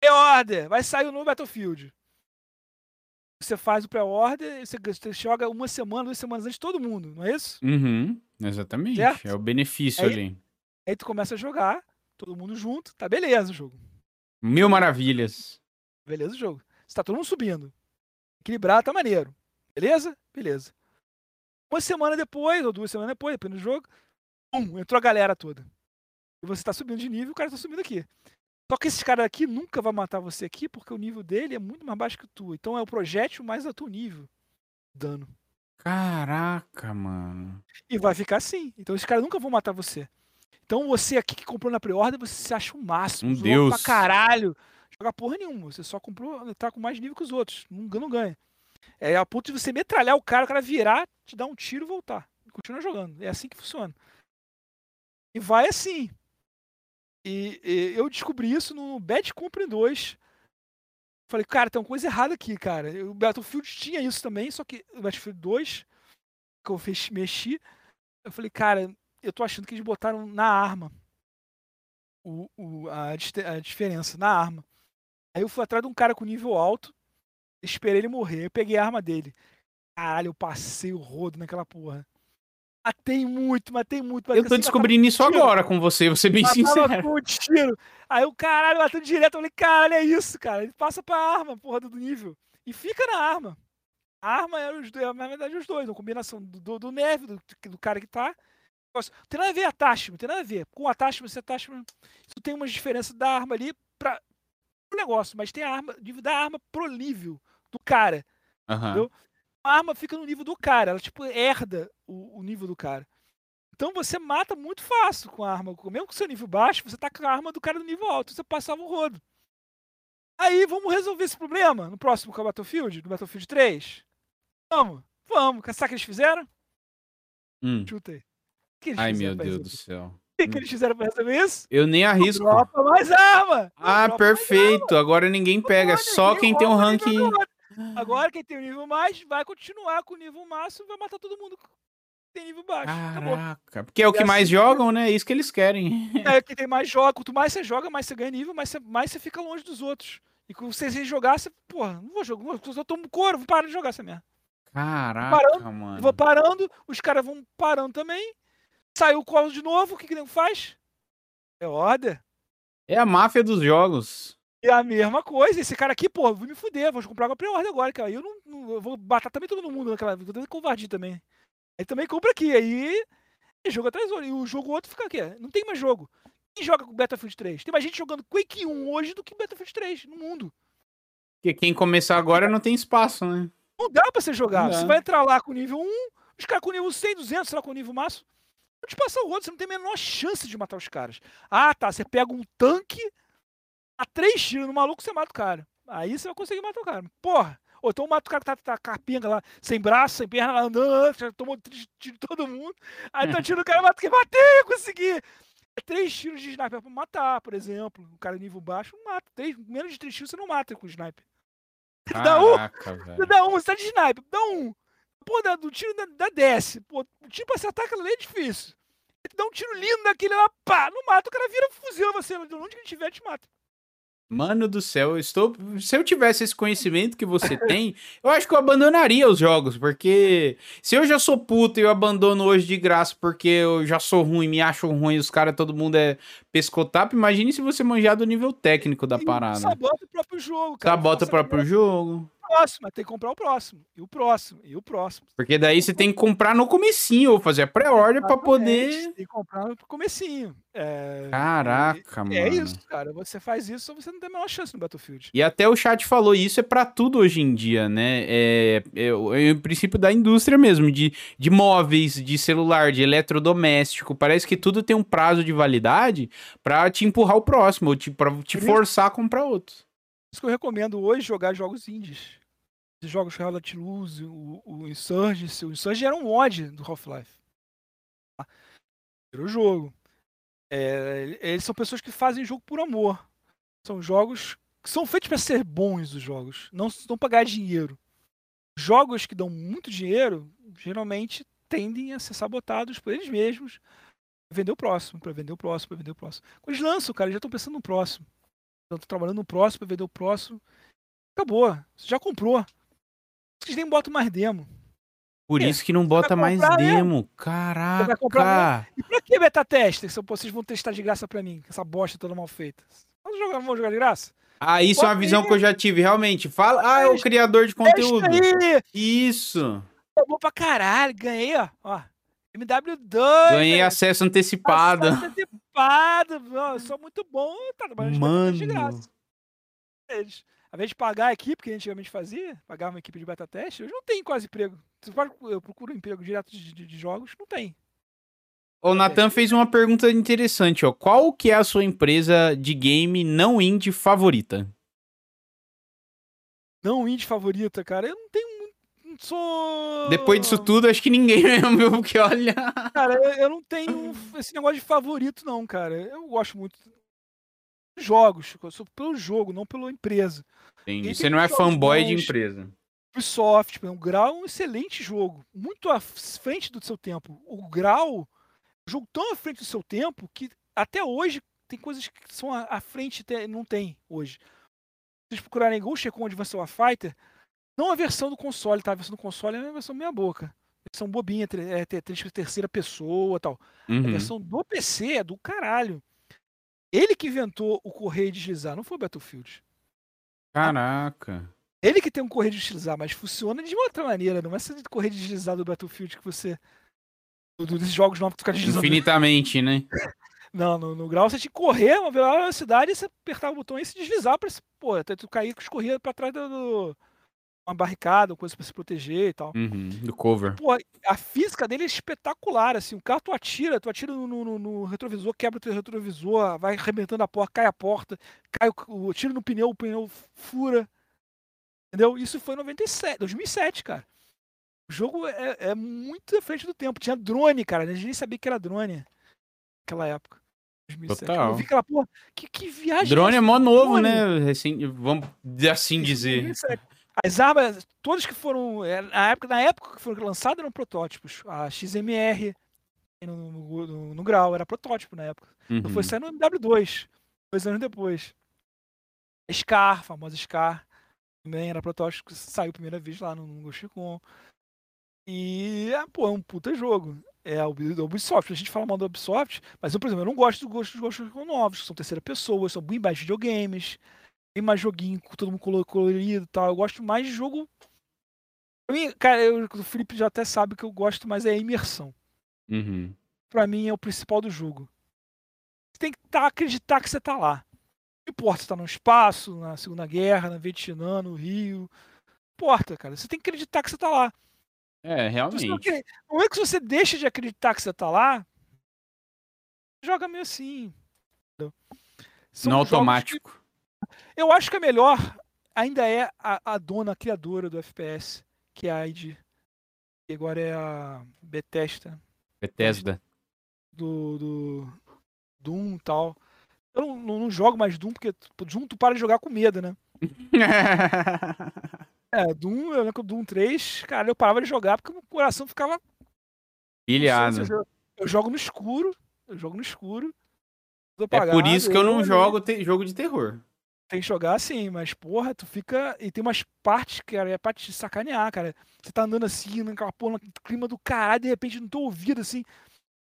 Pré-order! Vai sair o novo Battlefield. Você faz o pré-order, você, você joga uma semana, duas semanas antes de todo mundo, não é isso? Uhum, exatamente. Certo? É o benefício aí, ali. Aí tu começa a jogar, todo mundo junto, tá beleza o jogo. Mil maravilhas. Beleza o jogo. Você tá todo mundo subindo. Equilibrado, tá maneiro. Beleza? Beleza. Uma semana depois, ou duas semanas depois, depende do jogo, pum, entrou a galera toda. E você tá subindo de nível, o cara tá subindo aqui. Só que esse cara aqui nunca vai matar você aqui, porque o nível dele é muito mais baixo que o tu. Então é o projétil mais a teu nível. Dano. Caraca, mano. E vai ficar assim. Então esses caras nunca vão matar você. Então você aqui que comprou na pré-order, você se acha o máximo. Um deus. Pra caralho. Joga porra nenhuma. Você só comprou, tá com mais nível que os outros. Não, não ganha. É a ponto de você metralhar o cara, o cara virar, te dar um tiro e voltar. E continua jogando. É assim que funciona. E vai assim. E, e eu descobri isso no Bad Company 2. Falei, cara, tem uma coisa errada aqui, cara. O Battlefield tinha isso também, só que o Battlefield 2, que eu fez, mexi, eu falei, cara, eu tô achando que eles botaram na arma o, o- a, a diferença, na arma. Aí eu fui atrás de um cara com nível alto, esperei ele morrer, eu peguei a arma dele. Caralho, eu passei o rodo naquela porra. Matei muito, matei muito. Eu matei tô assim, descobrindo isso tiro. agora com você, vou ser bem Matava sincero. com um tiro. Aí o caralho batendo direto. Eu falei, caralho, é isso, cara. Ele passa pra arma, porra, do nível. E fica na arma. A arma é os dois, na verdade, os dois. Uma combinação do, do, do neve, do, do cara que tá. Não tem nada a ver attachment, tem nada a ver. Com attachment, esse attachment, isso tem umas diferenças da arma ali pra o negócio, mas tem a arma, da arma pro nível do cara. Aham. Eu- A arma fica no nível do cara, ela tipo herda o, o nível do cara. Então você mata muito fácil com a arma. Mesmo com seu nível baixo, você tá com a arma do cara do nível alto. Você passava o rodo. Aí vamos resolver esse problema no próximo Call of Battlefield, no Battlefield 3? Vamos, vamos. Sabe o que eles fizeram? Hum. Chuta aí. Ai, meu Deus do céu. O que, que eles fizeram pra resolver isso? Eu nem arrisco. Dropa mais arma! Ah, perfeito. Agora ninguém pega. É só ninguém quem tem um rouba Agora quem tem o nível mais vai continuar com o nível máximo e vai matar todo mundo que tem nível baixo. Acabou. Caraca. Porque é o que mais assim- jogam, né? É isso que eles querem. É, quem tem mais joga, quanto mais você joga, mais você ganha nível, mais você, mais você fica longe dos outros. E quando você jogar, você, porra, não vou jogar, eu só tomo couro, vou parar de jogar essa merda. Caraca, Eu mano. vou parando, os caras vão parando também. Saiu o colo de novo, o que que nego faz? É order. É a máfia dos jogos. É a mesma coisa. Esse cara aqui, pô, vou me fuder, vou comprar uma pré-order agora, cara. Aí eu não, não- eu vou matar também todo mundo naquela. Vou ter covardia também. Aí também compra aqui. Aí. E jogo atrás do outro. E o jogo outro fica aqui. Não tem mais jogo. Quem joga com Battlefield 3? Tem mais gente jogando Quake 1 hoje do que Battlefield 3 no mundo. Porque quem começar agora não tem espaço, né? Não dá pra você jogar. Não. Você vai entrar lá com nível 1, os caras com nível 100, 200, sei lá, com nível máximo. Vou te passar o outro, você não tem a menor chance de matar os caras. Ah, tá. Você pega um tanque, a três tiros no maluco, você mata o cara. Aí você vai conseguir matar o cara. Porra. Ou então mata o cara que tá, tá capenga lá, sem braço, sem perna, lá andando, já tomou tiros de todo mundo. Aí tá tirando o cara, mata quem matei, eu consegui. É Três tiros de sniper pra matar, por exemplo. O cara nível baixo não mata. Três, menos de três tiros você não mata com sniper. Dá um. Caraca, Você velho. dá um, você tá de sniper, dá um. Pô, dá, do tiro da, da desce. Pô, o tiro pra acertar aquilo ali é difícil. Dá um tiro lindo daquele lá, pá, não mata, o cara vira fuzil você. De onde que ele tiver, te mata. Mano do céu, eu estou. Se eu tivesse esse conhecimento que você tem, eu acho que eu abandonaria os jogos, porque se eu já sou puto e eu abandono hoje de graça porque eu já sou ruim, me acho ruim, os caras, todo mundo é pescotapo, imagine se você manjar do nível técnico da E parada. Sabota o próprio jogo, cara. Sabota o próprio jogo. o próximo, mas tem que comprar o próximo. E o próximo, e o próximo. Porque daí você tem que comprar no comecinho, ou fazer a pré-order pra poder. Tem que comprar no comecinho. É, Caraca, mano. é isso, cara. Você faz isso, você não tem a menor chance no Battlefield. E até o chat falou, isso é pra tudo hoje em dia, né? É, é, o- é o princípio da indústria mesmo, de, de móveis, de celular, de eletrodoméstico. Parece que tudo tem um prazo de validade pra te empurrar o próximo, ou te, pra te Por isso- forçar a comprar outro. Por isso que eu recomendo hoje jogar jogos indies. Os jogos Reality Lose, o, o Insurgency. O Insurgency era um mod do Half-Life. Era o jogo. É, eles são pessoas que fazem jogo por amor. São jogos que são feitos para ser bons os jogos, não, não pra ganhar dinheiro. Jogos que dão muito dinheiro, geralmente tendem a ser sabotados por eles mesmos. Vender o próximo, para vender o próximo, para vender o próximo. Quando eles lançam, cara, eles já estão pensando no próximo. Estão trabalhando no próximo para vender o próximo. Acabou. Você já comprou. Vocês nem botam mais demo. Por É, isso que não bota mais demo. vai comprar Caraca. E pra que beta teste? Se vocês vão testar de graça pra mim? Essa bosta toda mal feita. Vamos jogar, vamos jogar de graça? Ah, isso é uma visão aí. que eu já tive, realmente. Fala, ah, é o Testa- criador de conteúdo. Testa! Isso. Tá bom pra caralho. Ganhei, ó. ó. MW2. Ganhei acesso antecipado. Acesso antecipado. Eu sou muito bom. Tá trabalhando de graça. Eles. Ao invés de pagar a equipe, que antigamente fazia, pagar uma equipe de beta teste, hoje não tem quase emprego. Eu procuro emprego direto de, de, de jogos, não tem. O Nathan fez uma pergunta interessante, ó. Qual que é a sua empresa de game não indie favorita? Não indie favorita, cara. Eu não tenho sou. Depois disso tudo, acho que ninguém mesmo, porque olha. Cara, eu, eu não tenho esse negócio de favorito, não, cara. Eu gosto muito de jogos. Eu sou pelo jogo, não pela empresa. Entendi. Você não é fanboy de empresa. Ubisoft, o Grau é um excelente jogo. Muito à frente do seu tempo. O Grau, jogo tão à frente do seu tempo que até hoje tem coisas que são à frente, não tem hoje. Se vocês procurarem Ghost Recon Advanced Warfighter, não a versão do console, tá? A versão do console é uma versão meia boca. Versão bobinha, é, terceira pessoa e tal. Uhum. A versão do PC é do caralho. Ele que inventou o correio de deslizar, não foi o Battlefield. Caraca. Ele que tem um correio de deslizar, mas funciona de outra maneira. Não é esse correio de deslizar do Battlefield que você. Dos jogos novos que tu fica deslizando. Infinitamente, né? Não, no, no, grau você tinha que correr uma velocidade e você apertava o botão e se deslizar pra. Pô, até tu cair com escorria pra trás do, uma barricada, coisa para se proteger e tal. Uhum, do cover. Pô, a física dele é espetacular, assim. O carro tu atira, tu atira no, no, no retrovisor, quebra o teu retrovisor, vai arrebentando a porta, cai a porta, cai o, o tiro no pneu, o pneu fura. Entendeu? Isso foi em 97, 2007, cara. O jogo é, é muito à frente do tempo. Tinha drone, cara. A gente nem sabia que era drone naquela época. 2007. Total. Eu vi aquela porra. Que, que viagem. Drone é mó novo, drone. né? Assim, vamos assim dizer. 2007. As armas, todas que foram. É, na época, na época que foram lançadas eram protótipos. A XMR no, no, no, no grau, era protótipo na época. Uhum. Então foi sair no MW2, dois anos depois. Scar, a famosa Scar, também era protótipo, saiu a primeira vez lá no, no Ghost Recon. E, é, pô, é um puta jogo. É o Ubisoft. A gente fala mal do Ubisoft, mas eu, por exemplo, eu não gosto do Ghost, dos Ghost Recon novos, que são terceira pessoa, são bem mais videogames tem mais joguinho com todo mundo colorido e tal. Eu gosto mais de jogo. Pra mim, cara, eu, o Felipe já até sabe que eu gosto mais é a imersão. Uhum. Pra mim é o principal do jogo. Você tem que tá, acreditar que você tá lá. Não importa se tá no espaço, na Segunda Guerra, na Vietnã, no Rio. Não importa, cara. Você tem que acreditar que você tá lá. É, realmente. Não, não é que você deixa de acreditar que você tá lá, joga meio assim. São no automático. Eu acho que a melhor ainda é a, a dona a criadora do FPS, que é a ID. Que agora é a Bethesda. Bethesda. Do, do Doom e tal. Eu não, não, não, jogo mais Doom, porque Doom tu para de jogar com medo, né? é, Doom, eu lembro que o Doom 3, cara, eu parava de jogar porque o coração ficava. Pilhado. Eu, eu jogo no escuro, eu jogo no escuro. É por isso que eu não jogo te, jogo de terror. Tem que jogar assim, mas porra, tu fica. E tem umas partes, cara, é parte de sacanear, cara. Você tá andando assim, naquela porra, no clima do caralho, de repente no teu ouvido, assim,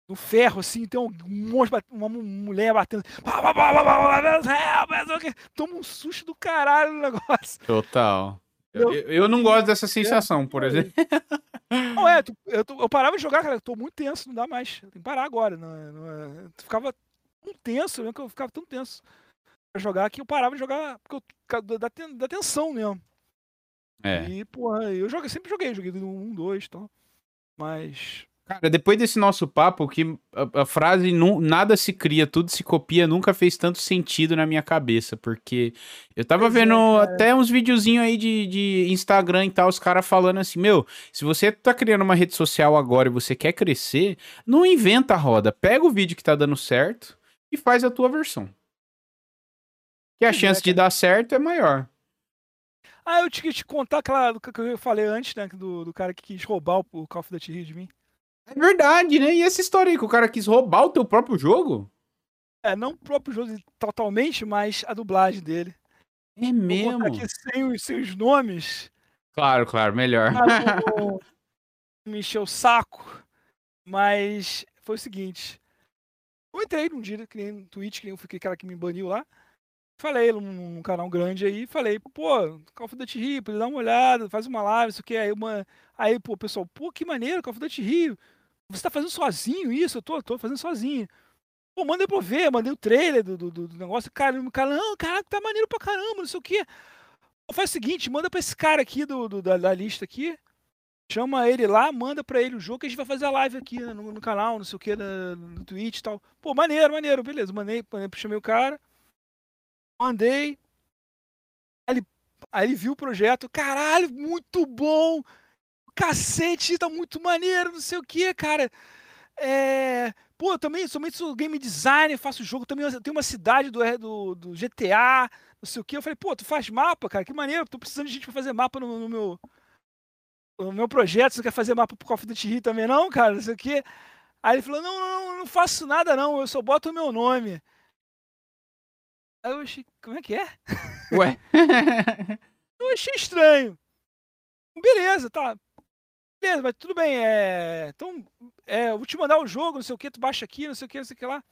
no ferro, assim, tem um monstro, uma mulher batendo. Toma um susto do caralho no negócio. Total. Eu, eu não gosto dessa sensação, por exemplo. Não é, tu, eu, eu, parava de jogar, cara, eu tô muito tenso, não dá mais. Tem que parar agora. Não, é, não é, ficava tão tenso, eu ficava tão tenso jogar que eu parava de jogar porque eu, da, da tensão mesmo. É. E, porra, eu joguei, sempre joguei, joguei do 1, 2 e tal. Mas. Cara, depois desse nosso papo, que a, a frase nada se cria, tudo se copia, nunca fez tanto sentido na minha cabeça, porque eu tava pois vendo é, até uns videozinhos aí de, de Instagram e tal, os caras falando assim, meu, se você tá criando uma rede social agora e você quer crescer, não inventa a roda, pega o vídeo que tá dando certo e faz a tua versão que a chance de dar certo é maior. Ah, eu tinha que te contar aquela que eu falei antes, né? Do, do cara que quis roubar o Call of Duty Rio de mim. É verdade, né? E essa história aí que o cara quis roubar o teu próprio jogo? É, não o próprio jogo totalmente, mas a dublagem dele. É mesmo? Vou aqui sem os seus nomes. Claro, claro, melhor. me encheu o saco. Mas foi o seguinte. Eu entrei num dia, criei um tweet, criei um cara que me baniu lá. Falei num, canal grande aí, falei, pô, Call of Duty Rio, dá uma olhada, faz uma live, isso que aí uma aí, pô, pessoal, pô, que maneiro, Call of Duty Rio. Você tá fazendo sozinho isso? Eu tô, tô fazendo sozinho. Pô, mandei pra ver, mandei o trailer do, do, do negócio, cara, o cara, não, caraca, tá maneiro pra caramba, não sei o quê. Faz o seguinte, manda pra esse cara aqui do, do da, da, lista aqui. Chama ele lá, manda pra ele o jogo que a gente vai fazer a live aqui né, no, no, canal, não sei o que, no, no Twitch e tal. Pô, maneiro, maneiro, beleza. Mandei, mandei chamei o cara. Mandei. Aí ele, aí ele viu o projeto. Caralho, muito bom! Cacete, tá muito maneiro, não sei o que, cara. É, pô, eu também somente sou game designer, faço jogo, também tenho uma cidade do, do, do GTA, não sei o que. Eu falei, pô, tu faz mapa, cara, que maneiro, tô precisando de gente pra fazer mapa no, no meu no meu projeto, você quer fazer mapa pro Call of Duty também não, cara, não sei o que. Aí ele falou, não, não, não faço nada não, eu só boto o meu nome. Aí eu achei, como é que é? Ué? eu achei estranho. Beleza, tá. Beleza, mas tudo bem. É... Então, é, eu vou te mandar o jogo, não sei o que, tu baixa aqui, não sei o que, não sei o que lá.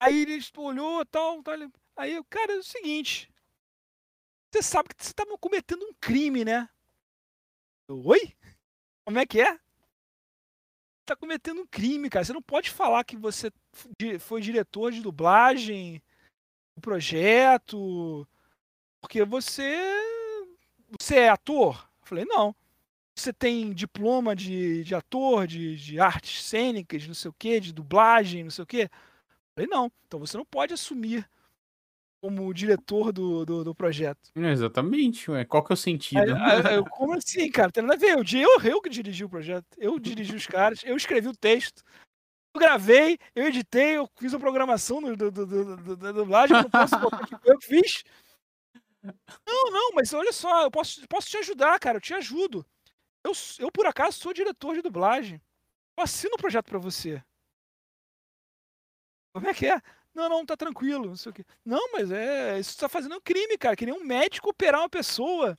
Aí ele olhou tal, tal. Aí, cara, é o seguinte. Você sabe que você tá cometendo um crime, né? Oi? Como é que é? Tá cometendo um crime, cara. Você não pode falar que você foi diretor de dublagem do projeto, porque você você é ator. Eu falei, não você tem diploma de, de ator, de, de artes cênicas, não sei o quê, de dublagem, não sei o quê? Eu falei, não. Então você não pode assumir como diretor do, do, do projeto. exatamente, ué. Qual que é o sentido? Aí, aí, como assim, cara? Tem nada a ver. Eu, eu, eu que dirigi o projeto. Eu dirigi os caras, eu escrevi o texto. Eu gravei, eu editei, eu fiz a programação do, do, do, da dublagem, eu não posso que eu fiz. Não, não, mas olha só, eu posso, posso te ajudar, cara, eu te ajudo. Eu, eu, por acaso, sou diretor de dublagem. Eu assino o um projeto para você. Como é que é? Não, não, tá tranquilo. Não sei o quê. Não, mas é. Isso tá fazendo um crime, cara. Que nem um médico operar uma pessoa.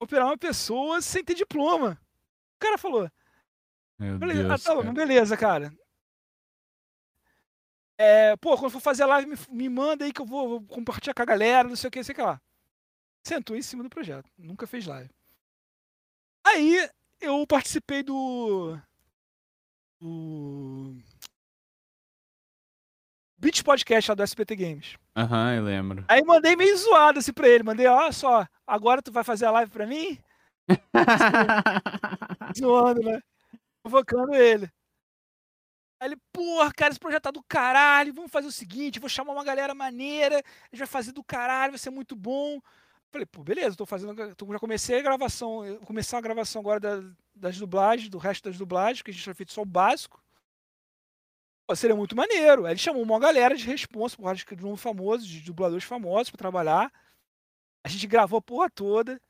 Operar uma pessoa sem ter diploma. O cara falou. Meu beleza, Deus, ah, tá bom, beleza, cara. É, pô, quando for fazer a live, me, me manda aí que eu vou, vou, compartilhar com a galera, não sei o que, sei o que lá. Sentou em cima do projeto. Nunca fez live. Aí eu participei do. do. Beat Podcast lá do SPT Games. Aham, uhum, eu lembro. Aí mandei meio zoado assim pra ele. Mandei, olha só, agora tu vai fazer a live pra mim? Zoando, né? Provocando ele. Aí ele, porra, cara, esse projeto tá do caralho. Vamos fazer o seguinte: vou chamar uma galera maneira. A gente vai fazer do caralho, vai ser muito bom. Falei, pô, beleza, tô fazendo. Tô, já comecei a gravação. Vou começar a gravação agora da, das dublagens, do resto das dublagens, que a gente tinha feito só o básico. Pô, seria muito maneiro. Aí ele chamou uma galera de responsa, por de novo famoso, de dubladores famosos para trabalhar. A gente gravou a porra toda.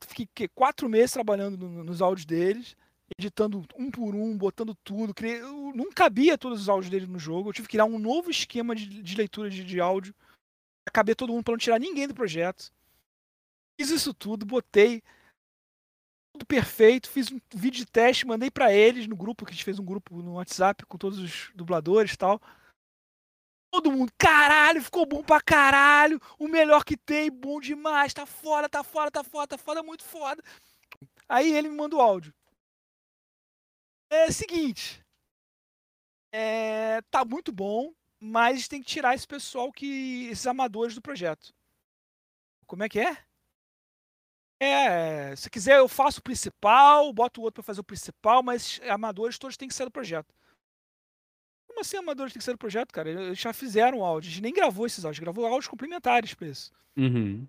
Fiquei quatro meses trabalhando no, nos áudios deles, editando um por um, botando tudo. Criei, não cabia todos os áudios dele no jogo. Eu tive que criar um novo esquema de, de leitura de, de áudio acabei todo mundo para não tirar ninguém do projeto. Fiz isso tudo, botei tudo perfeito, fiz um vídeo de teste, mandei para eles no grupo, que a gente fez um grupo no WhatsApp com todos os dubladores e tal. Todo mundo, caralho, ficou bom pra caralho, o melhor que tem, bom demais, tá foda, tá foda, tá foda, tá foda, muito foda. Aí ele me manda o áudio. É o seguinte, é, tá muito bom, mas tem que tirar esse pessoal que. esses amadores do projeto. Como é que é? É, se quiser eu faço o principal, boto o outro para fazer o principal, mas amadores todos têm que sair do projeto. Como assim amadores têm que sair do projeto, cara? Eles já fizeram áudio, a gente nem gravou esses áudios, gravou áudios complementares para isso. Uhum.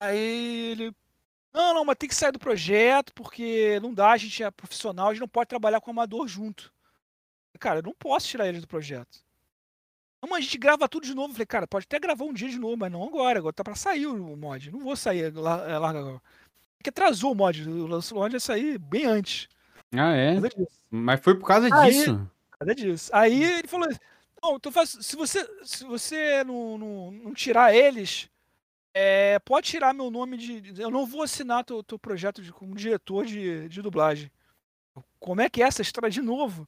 Aí ele. Não, não, mas tem que sair do projeto, porque não dá, a gente é profissional, a gente não pode trabalhar com amador junto. Cara, eu não posso tirar eles do projeto. Não, mas a gente grava tudo de novo. falei, cara, pode até gravar um dia de novo, mas não agora. Agora tá pra sair o mod. Não vou sair é, larga agora. Porque atrasou o mod. O mod ia sair bem antes. Ah, é? Mas foi por causa Aí, disso. Por causa disso. Aí ele falou: não, então faz, se você, se você não, não, não tirar eles, é, pode tirar meu nome de. Eu não vou assinar teu, teu projeto de, como diretor de, de dublagem. Como é que é essa história de novo?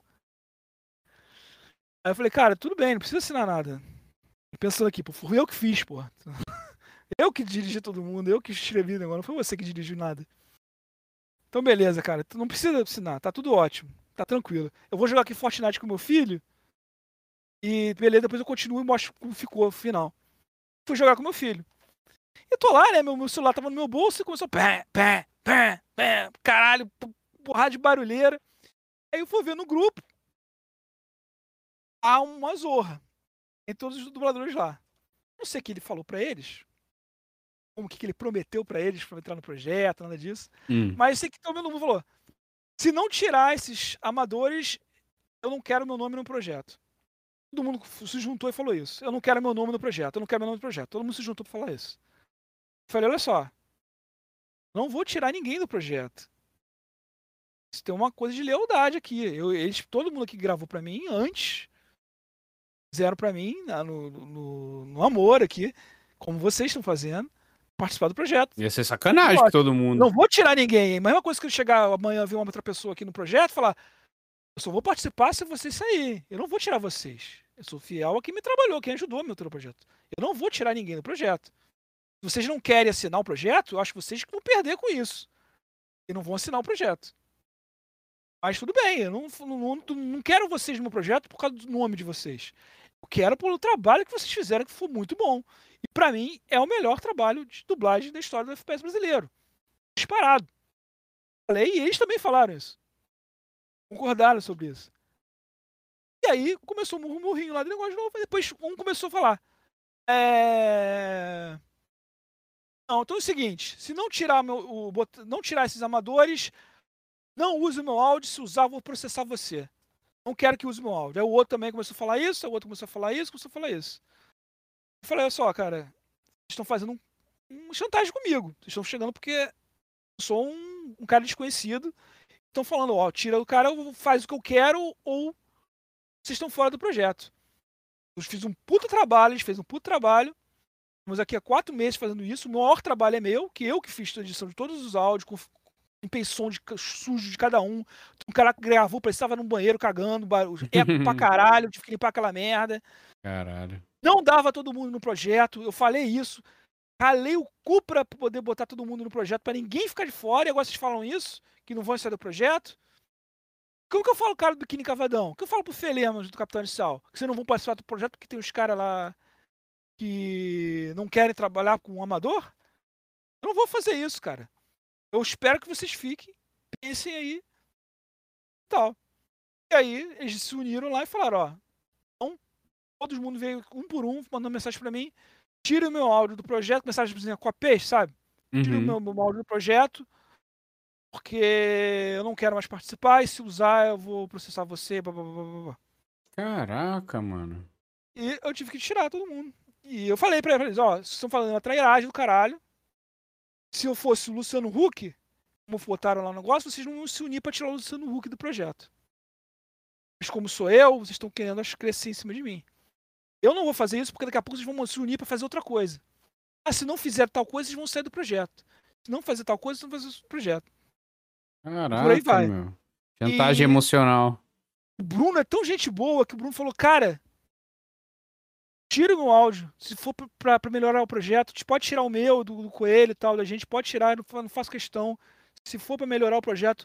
Aí eu falei, cara, tudo bem, não precisa assinar nada. Pensando aqui, pô, fui eu que fiz, pô. Eu que dirigi todo mundo, eu que escrevi negócio, não foi você que dirigiu nada. Então, beleza, cara, tu não precisa assinar, tá tudo ótimo, tá tranquilo. Eu vou jogar aqui Fortnite com meu filho e, beleza, depois eu continuo e mostro como ficou o final. Fui jogar com meu filho. E tô lá, né? Meu, meu celular tava no meu bolso e começou pé, pé, pé, pé, caralho, porrada de barulheira. Aí eu fui ver no grupo. Há uma zorra. Em todos os dubladores lá. Não sei o que ele falou para eles. Como que ele prometeu para eles pra entrar no projeto, nada disso. Hum. Mas eu sei que todo mundo falou. Se não tirar esses amadores, eu não quero meu nome no projeto. Todo mundo se juntou e falou isso. Eu não quero meu nome no projeto, eu não quero meu nome no projeto. Todo mundo se juntou para falar isso. Eu falei, olha só. Não vou tirar ninguém do projeto. Isso tem uma coisa de lealdade aqui. Eu, eles, todo mundo que gravou para mim antes fizeram para mim no, no, no, amor aqui, como vocês estão fazendo, participar do projeto. Ia ser sacanagem com todo mundo. Não vou tirar ninguém. A mesma coisa que eu chegar amanhã ver uma outra pessoa aqui no projeto e falar: eu só vou participar se vocês saírem. Eu não vou tirar vocês. Eu sou fiel a quem me trabalhou, quem ajudou meu projeto. Eu não vou tirar ninguém do projeto. Se vocês não querem assinar o projeto, eu acho que vocês vão perder com isso. E não vão assinar o projeto. Mas tudo bem, eu não, não, não quero vocês no meu projeto por causa do nome de vocês. Eu quero pelo trabalho que vocês fizeram, que foi muito bom. E para mim é o melhor trabalho de dublagem da história do FPS brasileiro. Disparado. Falei, e eles também falaram isso. Concordaram sobre isso. E aí começou um murmurinho lá do negócio de novo. E depois um começou a falar. É... Então é o seguinte: se não tirar, meu, o, não tirar esses amadores, não use o meu áudio. Se usar, vou processar você. Não quero que use meu áudio. Aí o outro também começou a falar isso, o outro começou a falar isso, começou a falar isso. Eu falei, olha só, cara, vocês estão fazendo um, um chantagem comigo. Vocês estão chegando porque eu sou um, um cara desconhecido. Estão falando, ó, tira o cara, faz o que eu quero, ou vocês estão fora do projeto. Eu fiz um puto trabalho, eles fez um puto trabalho. Estamos aqui há quatro meses fazendo isso. O maior trabalho é meu, que eu que fiz a edição de todos os áudios, com limpei som de sujo de cada um. Um cara gravou, parecia estava no banheiro cagando, eco pra caralho, tive que limpar aquela merda. Caralho. Não dava todo mundo no projeto, eu falei isso. Ralei o cu pra poder botar todo mundo no projeto, para ninguém ficar de fora, e agora vocês falam isso, que não vão sair do projeto. Como que eu falo, cara do Biquíni Cavadão? O que eu falo pro Felemos do Capitão Inicial? Que vocês não vão participar do projeto porque tem os caras lá que não querem trabalhar com um amador? Eu não vou fazer isso, cara. Eu espero que vocês fiquem, pensem aí. Tal. E aí, eles se uniram lá e falaram, ó. Então, todo mundo veio um por um, mandando mensagem para mim. Tira o meu áudio do projeto, mensagem com a peixe, sabe? Tira uhum. o meu, meu áudio do projeto porque eu não quero mais participar e se usar eu vou processar você. Blá, blá, blá, blá. Caraca, mano. E eu tive que tirar todo mundo. E eu falei pra eles, ó, vocês estão falando uma trairagem do caralho. Se eu fosse o Luciano Huck, como botaram lá no negócio, vocês não iam se unir pra tirar o Luciano Huck do projeto. Mas como sou eu, vocês estão querendo crescer em cima de mim. Eu não vou fazer isso porque daqui a pouco vocês vão se unir para fazer outra coisa. Ah, se não fizer tal coisa, vocês vão sair do projeto. Se não fazer tal coisa, vocês vão fazer o projeto. Caraca, Por aí vai. Meu. Chantagem e... emocional. O Bruno é tão gente boa que o Bruno falou, cara, tira meu áudio. Se for pra, pra melhorar o projeto, pode tirar o meu, do, do Coelho e tal, da gente, pode tirar, não, não faço questão. Se for pra melhorar o projeto,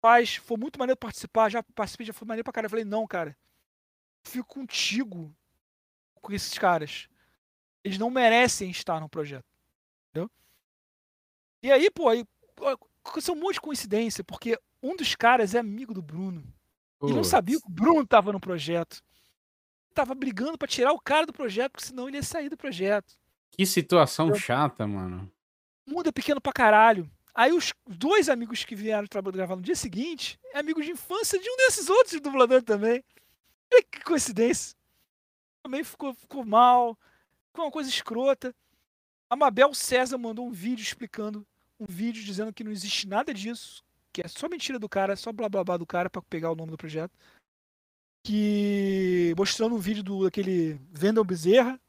faz. Foi muito maneiro participar, já participei, já foi maneiro pra cara. Eu falei, não, cara, fico contigo com esses caras. Eles não merecem estar no projeto. Entendeu? E aí, pô, aí, aconteceu um monte de coincidência, porque um dos caras é amigo do Bruno. Ele não sabia que o Bruno estava no projeto. Tava brigando para tirar o cara do projeto, porque senão ele ia sair do projeto. Que situação chata, mano. O mundo é pequeno pra caralho. Aí os dois amigos que vieram gravar no dia seguinte é amigos de infância de um desses outros dubladores também. Olha que coincidência. Também ficou, ficou mal. Ficou uma coisa escrota. A Mabel César mandou um vídeo explicando um vídeo dizendo que não existe nada disso, que é só mentira do cara, só blá blá blá do cara para pegar o nome do projeto. Que mostrando um vídeo do aquele Vendel Bezerra,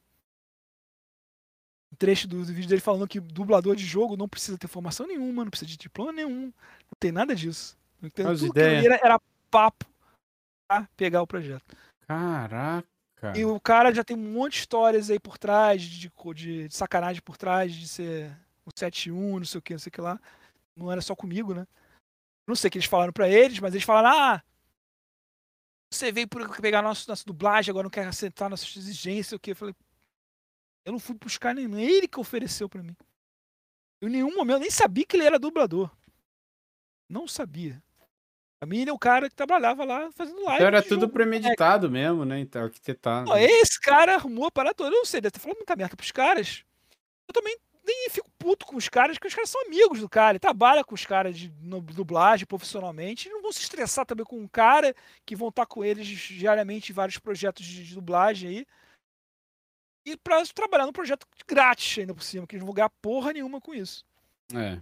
um trecho do, do, vídeo dele falando que dublador de jogo não precisa ter formação nenhuma, não precisa de diploma nenhum, não tem nada disso. Então, tudo ideias. Era, era papo pra pegar o projeto. Caraca. E o cara já tem um monte de histórias aí por trás, de, de, de sacanagem por trás, de ser o 7-1, não sei o que, não sei o que lá. Não era só comigo, né? Não sei o que eles falaram para eles, mas eles falaram: ah, você veio por pegar nossa, nossa dublagem, agora não quer aceitar nossas exigências, o que? Eu falei, Eu não fui buscar nem ele que ofereceu para mim. Eu, em nenhum momento nem sabia que ele era dublador. Não sabia. A mim ele é o cara que trabalhava lá fazendo live. Então era tudo jogo, premeditado né? mesmo, né? Então, arquitetado. esse cara arrumou a parada toda. Eu não sei, deve ter falado muita merda pros caras. Eu também nem fico puto com os caras, porque os caras são amigos do cara. Ele trabalha com os caras de dublagem profissionalmente. não vão se estressar também com um cara que vão estar com eles diariamente em vários projetos de dublagem aí. E pra trabalhar num projeto grátis ainda por cima, que eles não vão ganhar porra nenhuma com isso. É.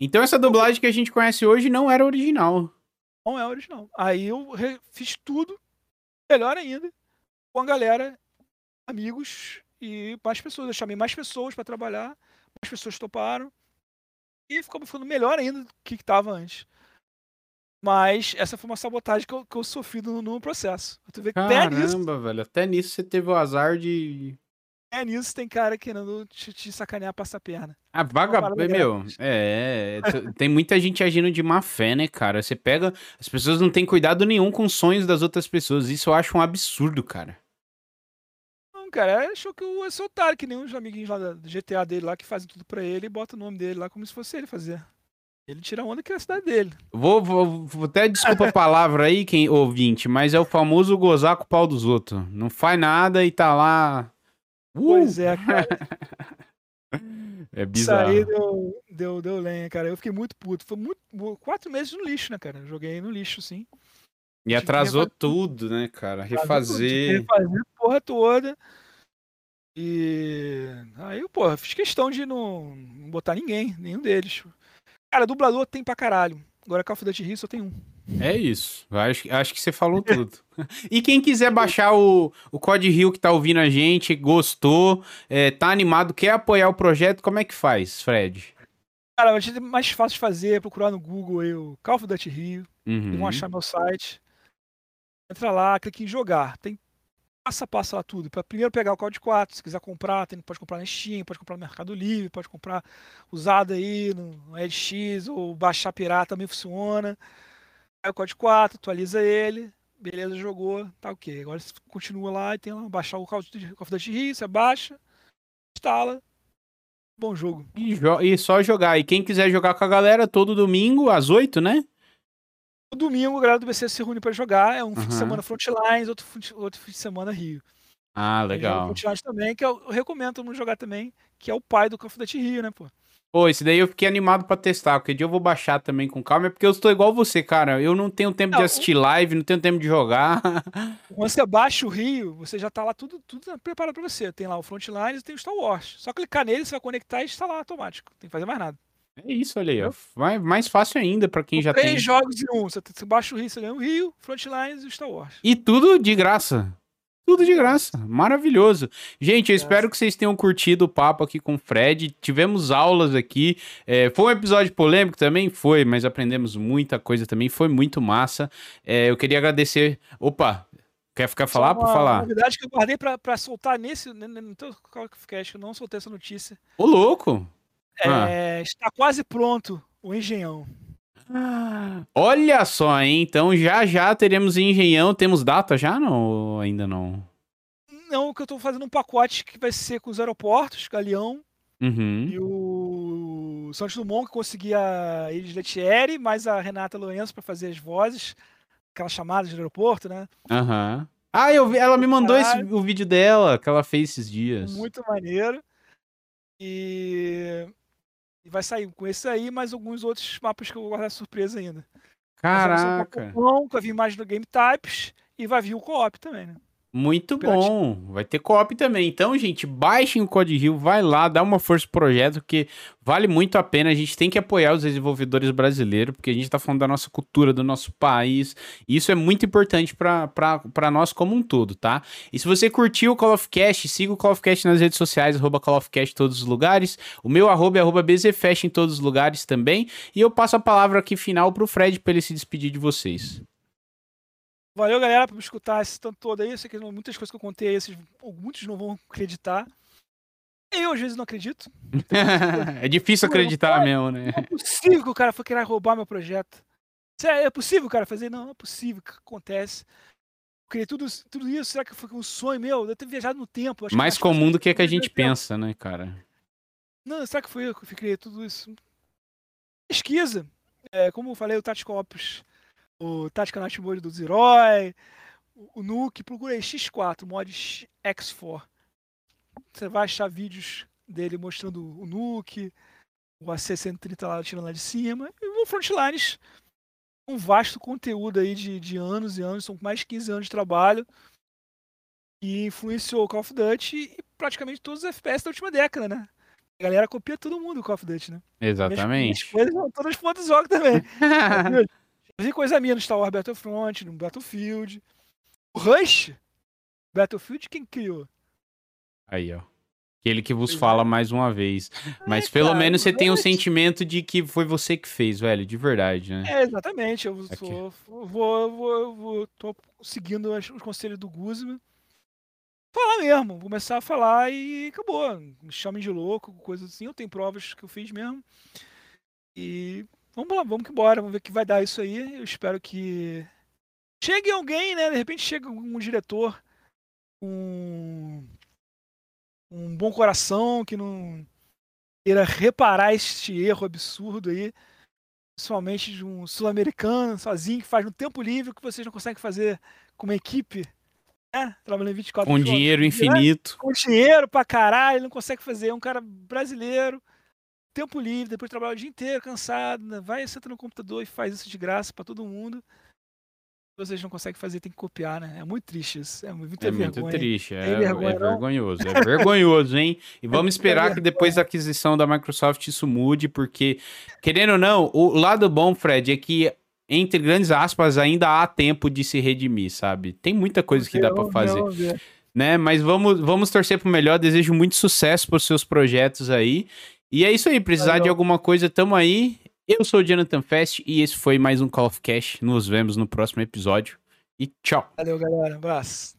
Então essa dublagem que a gente conhece hoje não era original. Não é original. Aí eu fiz tudo, melhor ainda, com a galera, amigos e mais pessoas. Eu chamei mais pessoas para trabalhar, mais pessoas toparam. E ficou ficando melhor ainda do que estava antes. Mas essa foi uma sabotagem que eu, que eu sofri no, no processo. Tu vê Caramba, até nisso, velho. Até nisso você teve o azar de é nisso tem cara querendo te, te sacanear, passar a perna. A vaga, meu, é, é tem muita gente agindo de má fé, né, cara? Você pega, as pessoas não têm cuidado nenhum com os sonhos das outras pessoas. Isso eu acho um absurdo, cara. Não, cara, ele achou que eu ia otário, que nem os amiguinhos lá do GTA dele lá que fazem tudo pra ele e bota o nome dele lá como se fosse ele fazer. Ele tira onda que é a cidade dele. Vou, vou, vou até desculpa a palavra aí, quem ouvinte, mas é o famoso gozar com o pau dos outros. Não faz nada e tá lá Uh! Pois é, cara. é bizarro. Isso aí deu, deu, deu lenha, cara. Eu fiquei muito puto. Foi muito, quatro meses no lixo, né, cara? Joguei no lixo, sim. E atrasou tudo, né, cara? Refazer. Refazer porra toda. E aí, porra, fiz questão de não, não botar ninguém, nenhum deles. Cara, dublador tem pra caralho. Agora Call of Duty Rio só tem um. É isso. Acho, acho que você falou tudo. e quem quiser baixar o, o Code Rio que tá ouvindo a gente, gostou, é, tá animado, quer apoiar o projeto, como é que faz, Fred? Cara, ser mais fácil de fazer, é procurar no Google aí o Call of Duty Rio. Uhum. vão achar meu site. Entra lá, clique em jogar. Tem passa a passo lá tudo. Pra primeiro pegar o Code 4, se quiser comprar, tem, pode comprar na Steam, pode comprar no Mercado Livre, pode comprar usado aí no, EdX ou baixar pirata também funciona. Aí o Code 4, atualiza ele, beleza, jogou, tá ok. Agora você continua lá e tem lá, baixar o Call of Duty Rio, você baixa, instala, bom jogo. E, jo e, só jogar. E quem quiser jogar com a galera, todo domingo, às 8, né? Domingo a galera do BC se reúne para jogar. É um uhum. fim de semana Frontlines, outro, outro fim de semana Rio. Ah, legal. Frontlines também, que eu, eu recomendo todo mundo jogar também, que é o pai do Call of Rio, né, pô? Pô, esse daí eu fiquei animado para testar, porque dia eu vou baixar também com calma, é porque eu estou igual você, cara. Eu não tenho tempo não, de assistir live, não tenho tempo de jogar. Quando você baixa o Rio, você já tá lá tudo, tudo preparado para você. Tem lá o Frontlines e tem o Star Wars. Só clicar nele, você vai conectar e instalar automático. Não tem que fazer mais nada. É isso, olha aí. Ó. Mais, mais fácil ainda para quem já três tem. Três jogos em um. Você, baixa o Rio, você ganha o Rio, Frontlines e Star Wars. E tudo de graça. Tudo de graça. Maravilhoso. Gente, eu espero que vocês tenham curtido o papo aqui com o Fred. Tivemos aulas aqui. É, foi um episódio polêmico também? Foi, mas aprendemos muita coisa também. Foi muito massa. É, eu queria agradecer. Opa, Quer ficar falar por falar? novidade que eu guardei pra, pra soltar nesse. No teu podcast, eu não soltei essa notícia. Ô, louco! Ah. É, está quase pronto o Engenhão. olha só, hein? Então já já teremos Engenhão. Temos data já não? ainda não? Não, que eu estou fazendo um pacote que vai ser com os aeroportos, Galeão. Uhum. E o Santos Dumont, que conseguia a Iris Letieri, mais a Renata Lourenço para fazer as vozes, aquelas chamadas de aeroporto, né? Aham. Uhum. Ah, eu vi, ela me mandou esse, o vídeo dela que ela fez esses dias. Muito maneiro. E e vai sair com esse aí, mais alguns outros mapas que eu vou guardar surpresa ainda. Caraca! Vai vir mais do Game Types e vai vir o co-op também, né? Muito bom. Vai ter co-op também. Então, gente, baixem o Code Rio, vai lá, dá uma força pro projeto, que vale muito a pena. A gente tem que apoiar os desenvolvedores brasileiros, porque a gente tá falando da nossa cultura, do nosso país. E isso é muito importante para nós como um todo, tá? E se você curtiu o Call of Cast, siga o Call of Cast nas redes sociais, arroba Call of Cast em todos os lugares. O meu arroba é arroba BZFest em todos os lugares também. E eu passo a palavra aqui final pro Fred para ele se despedir de vocês. Valeu, galera, por me escutar esse tanto todo aí. Eu sei que muitas coisas que eu contei aí, vocês, muitos não vão acreditar. Eu, às vezes, não acredito. é difícil acreditar mesmo, né? Não é possível que o cara foi querer roubar meu projeto. É possível cara fazer? Não, não é possível que acontece. criei tudo, tudo isso, será que foi um sonho meu? Eu ter viajado no tempo. Mais comum do que, é que a gente pensa, né, cara? Não, será que foi eu que criei tudo isso? Pesquisa. É, como eu falei, o Tactical Ops, o Tática Night Mode dos Heróis, o, o Nuke, procura aí X4, mod X4. Você vai achar vídeos dele mostrando o Nuke, o AC-130 lá tirando lá de cima, e o Frontlines um vasto conteúdo aí de, de anos e anos, são mais de 15 anos de trabalho, e influenciou o Call of Duty e praticamente todos os FPS da última década, né? A galera copia todo mundo o Call of Duty, né? Exatamente. Minhas coisas, todas as pontas do jogo também. Vi coisa minha no Star Wars Battlefront, no Battlefield. O Rush, Battlefield, quem criou? Aí, ó. Aquele que vos fala mais uma vez. Mas é, pelo cara, menos você tem o um sentimento de que foi você que fez, velho, de verdade, né? É, exatamente. Eu sou, vou, vou, vou, tô seguindo os conselhos do Guzman. Falar mesmo, começar a falar e acabou. Me chamem de louco, coisa assim. Eu tenho provas que eu fiz mesmo. E vamos lá, vamos que embora, vamos ver o que vai dar isso aí. Eu espero que chegue alguém, né? De repente chega um diretor, um um bom coração, que não queira reparar este erro absurdo aí, principalmente de um sul-americano sozinho que faz no tempo livre que vocês não conseguem fazer com uma equipe, né? Trabalhando 24 Com dinheiro né? infinito. Com dinheiro pra caralho, não consegue fazer. É um cara brasileiro, tempo livre, depois trabalha o dia inteiro, cansado, né? vai, senta no computador e faz isso de graça para todo mundo vocês não conseguem fazer, tem que copiar, né? É muito triste isso. É muito, é muito triste. É, é, vergonha, é vergonhoso. É vergonhoso, hein? E é vamos esperar que depois da aquisição da Microsoft isso mude, porque, querendo ou não, o lado bom, Fred, é que entre grandes aspas, ainda há tempo de se redimir, sabe? Tem muita coisa que dá para fazer. Né? Mas vamos, vamos torcer pro melhor. Desejo muito sucesso pros seus projetos aí. E é isso aí, precisar Valeu. de alguma coisa, tamo aí. Eu sou o Jonathan Fest e esse foi mais um Call of Cash. Nos vemos no próximo episódio e tchau. Valeu, galera. Um abraço.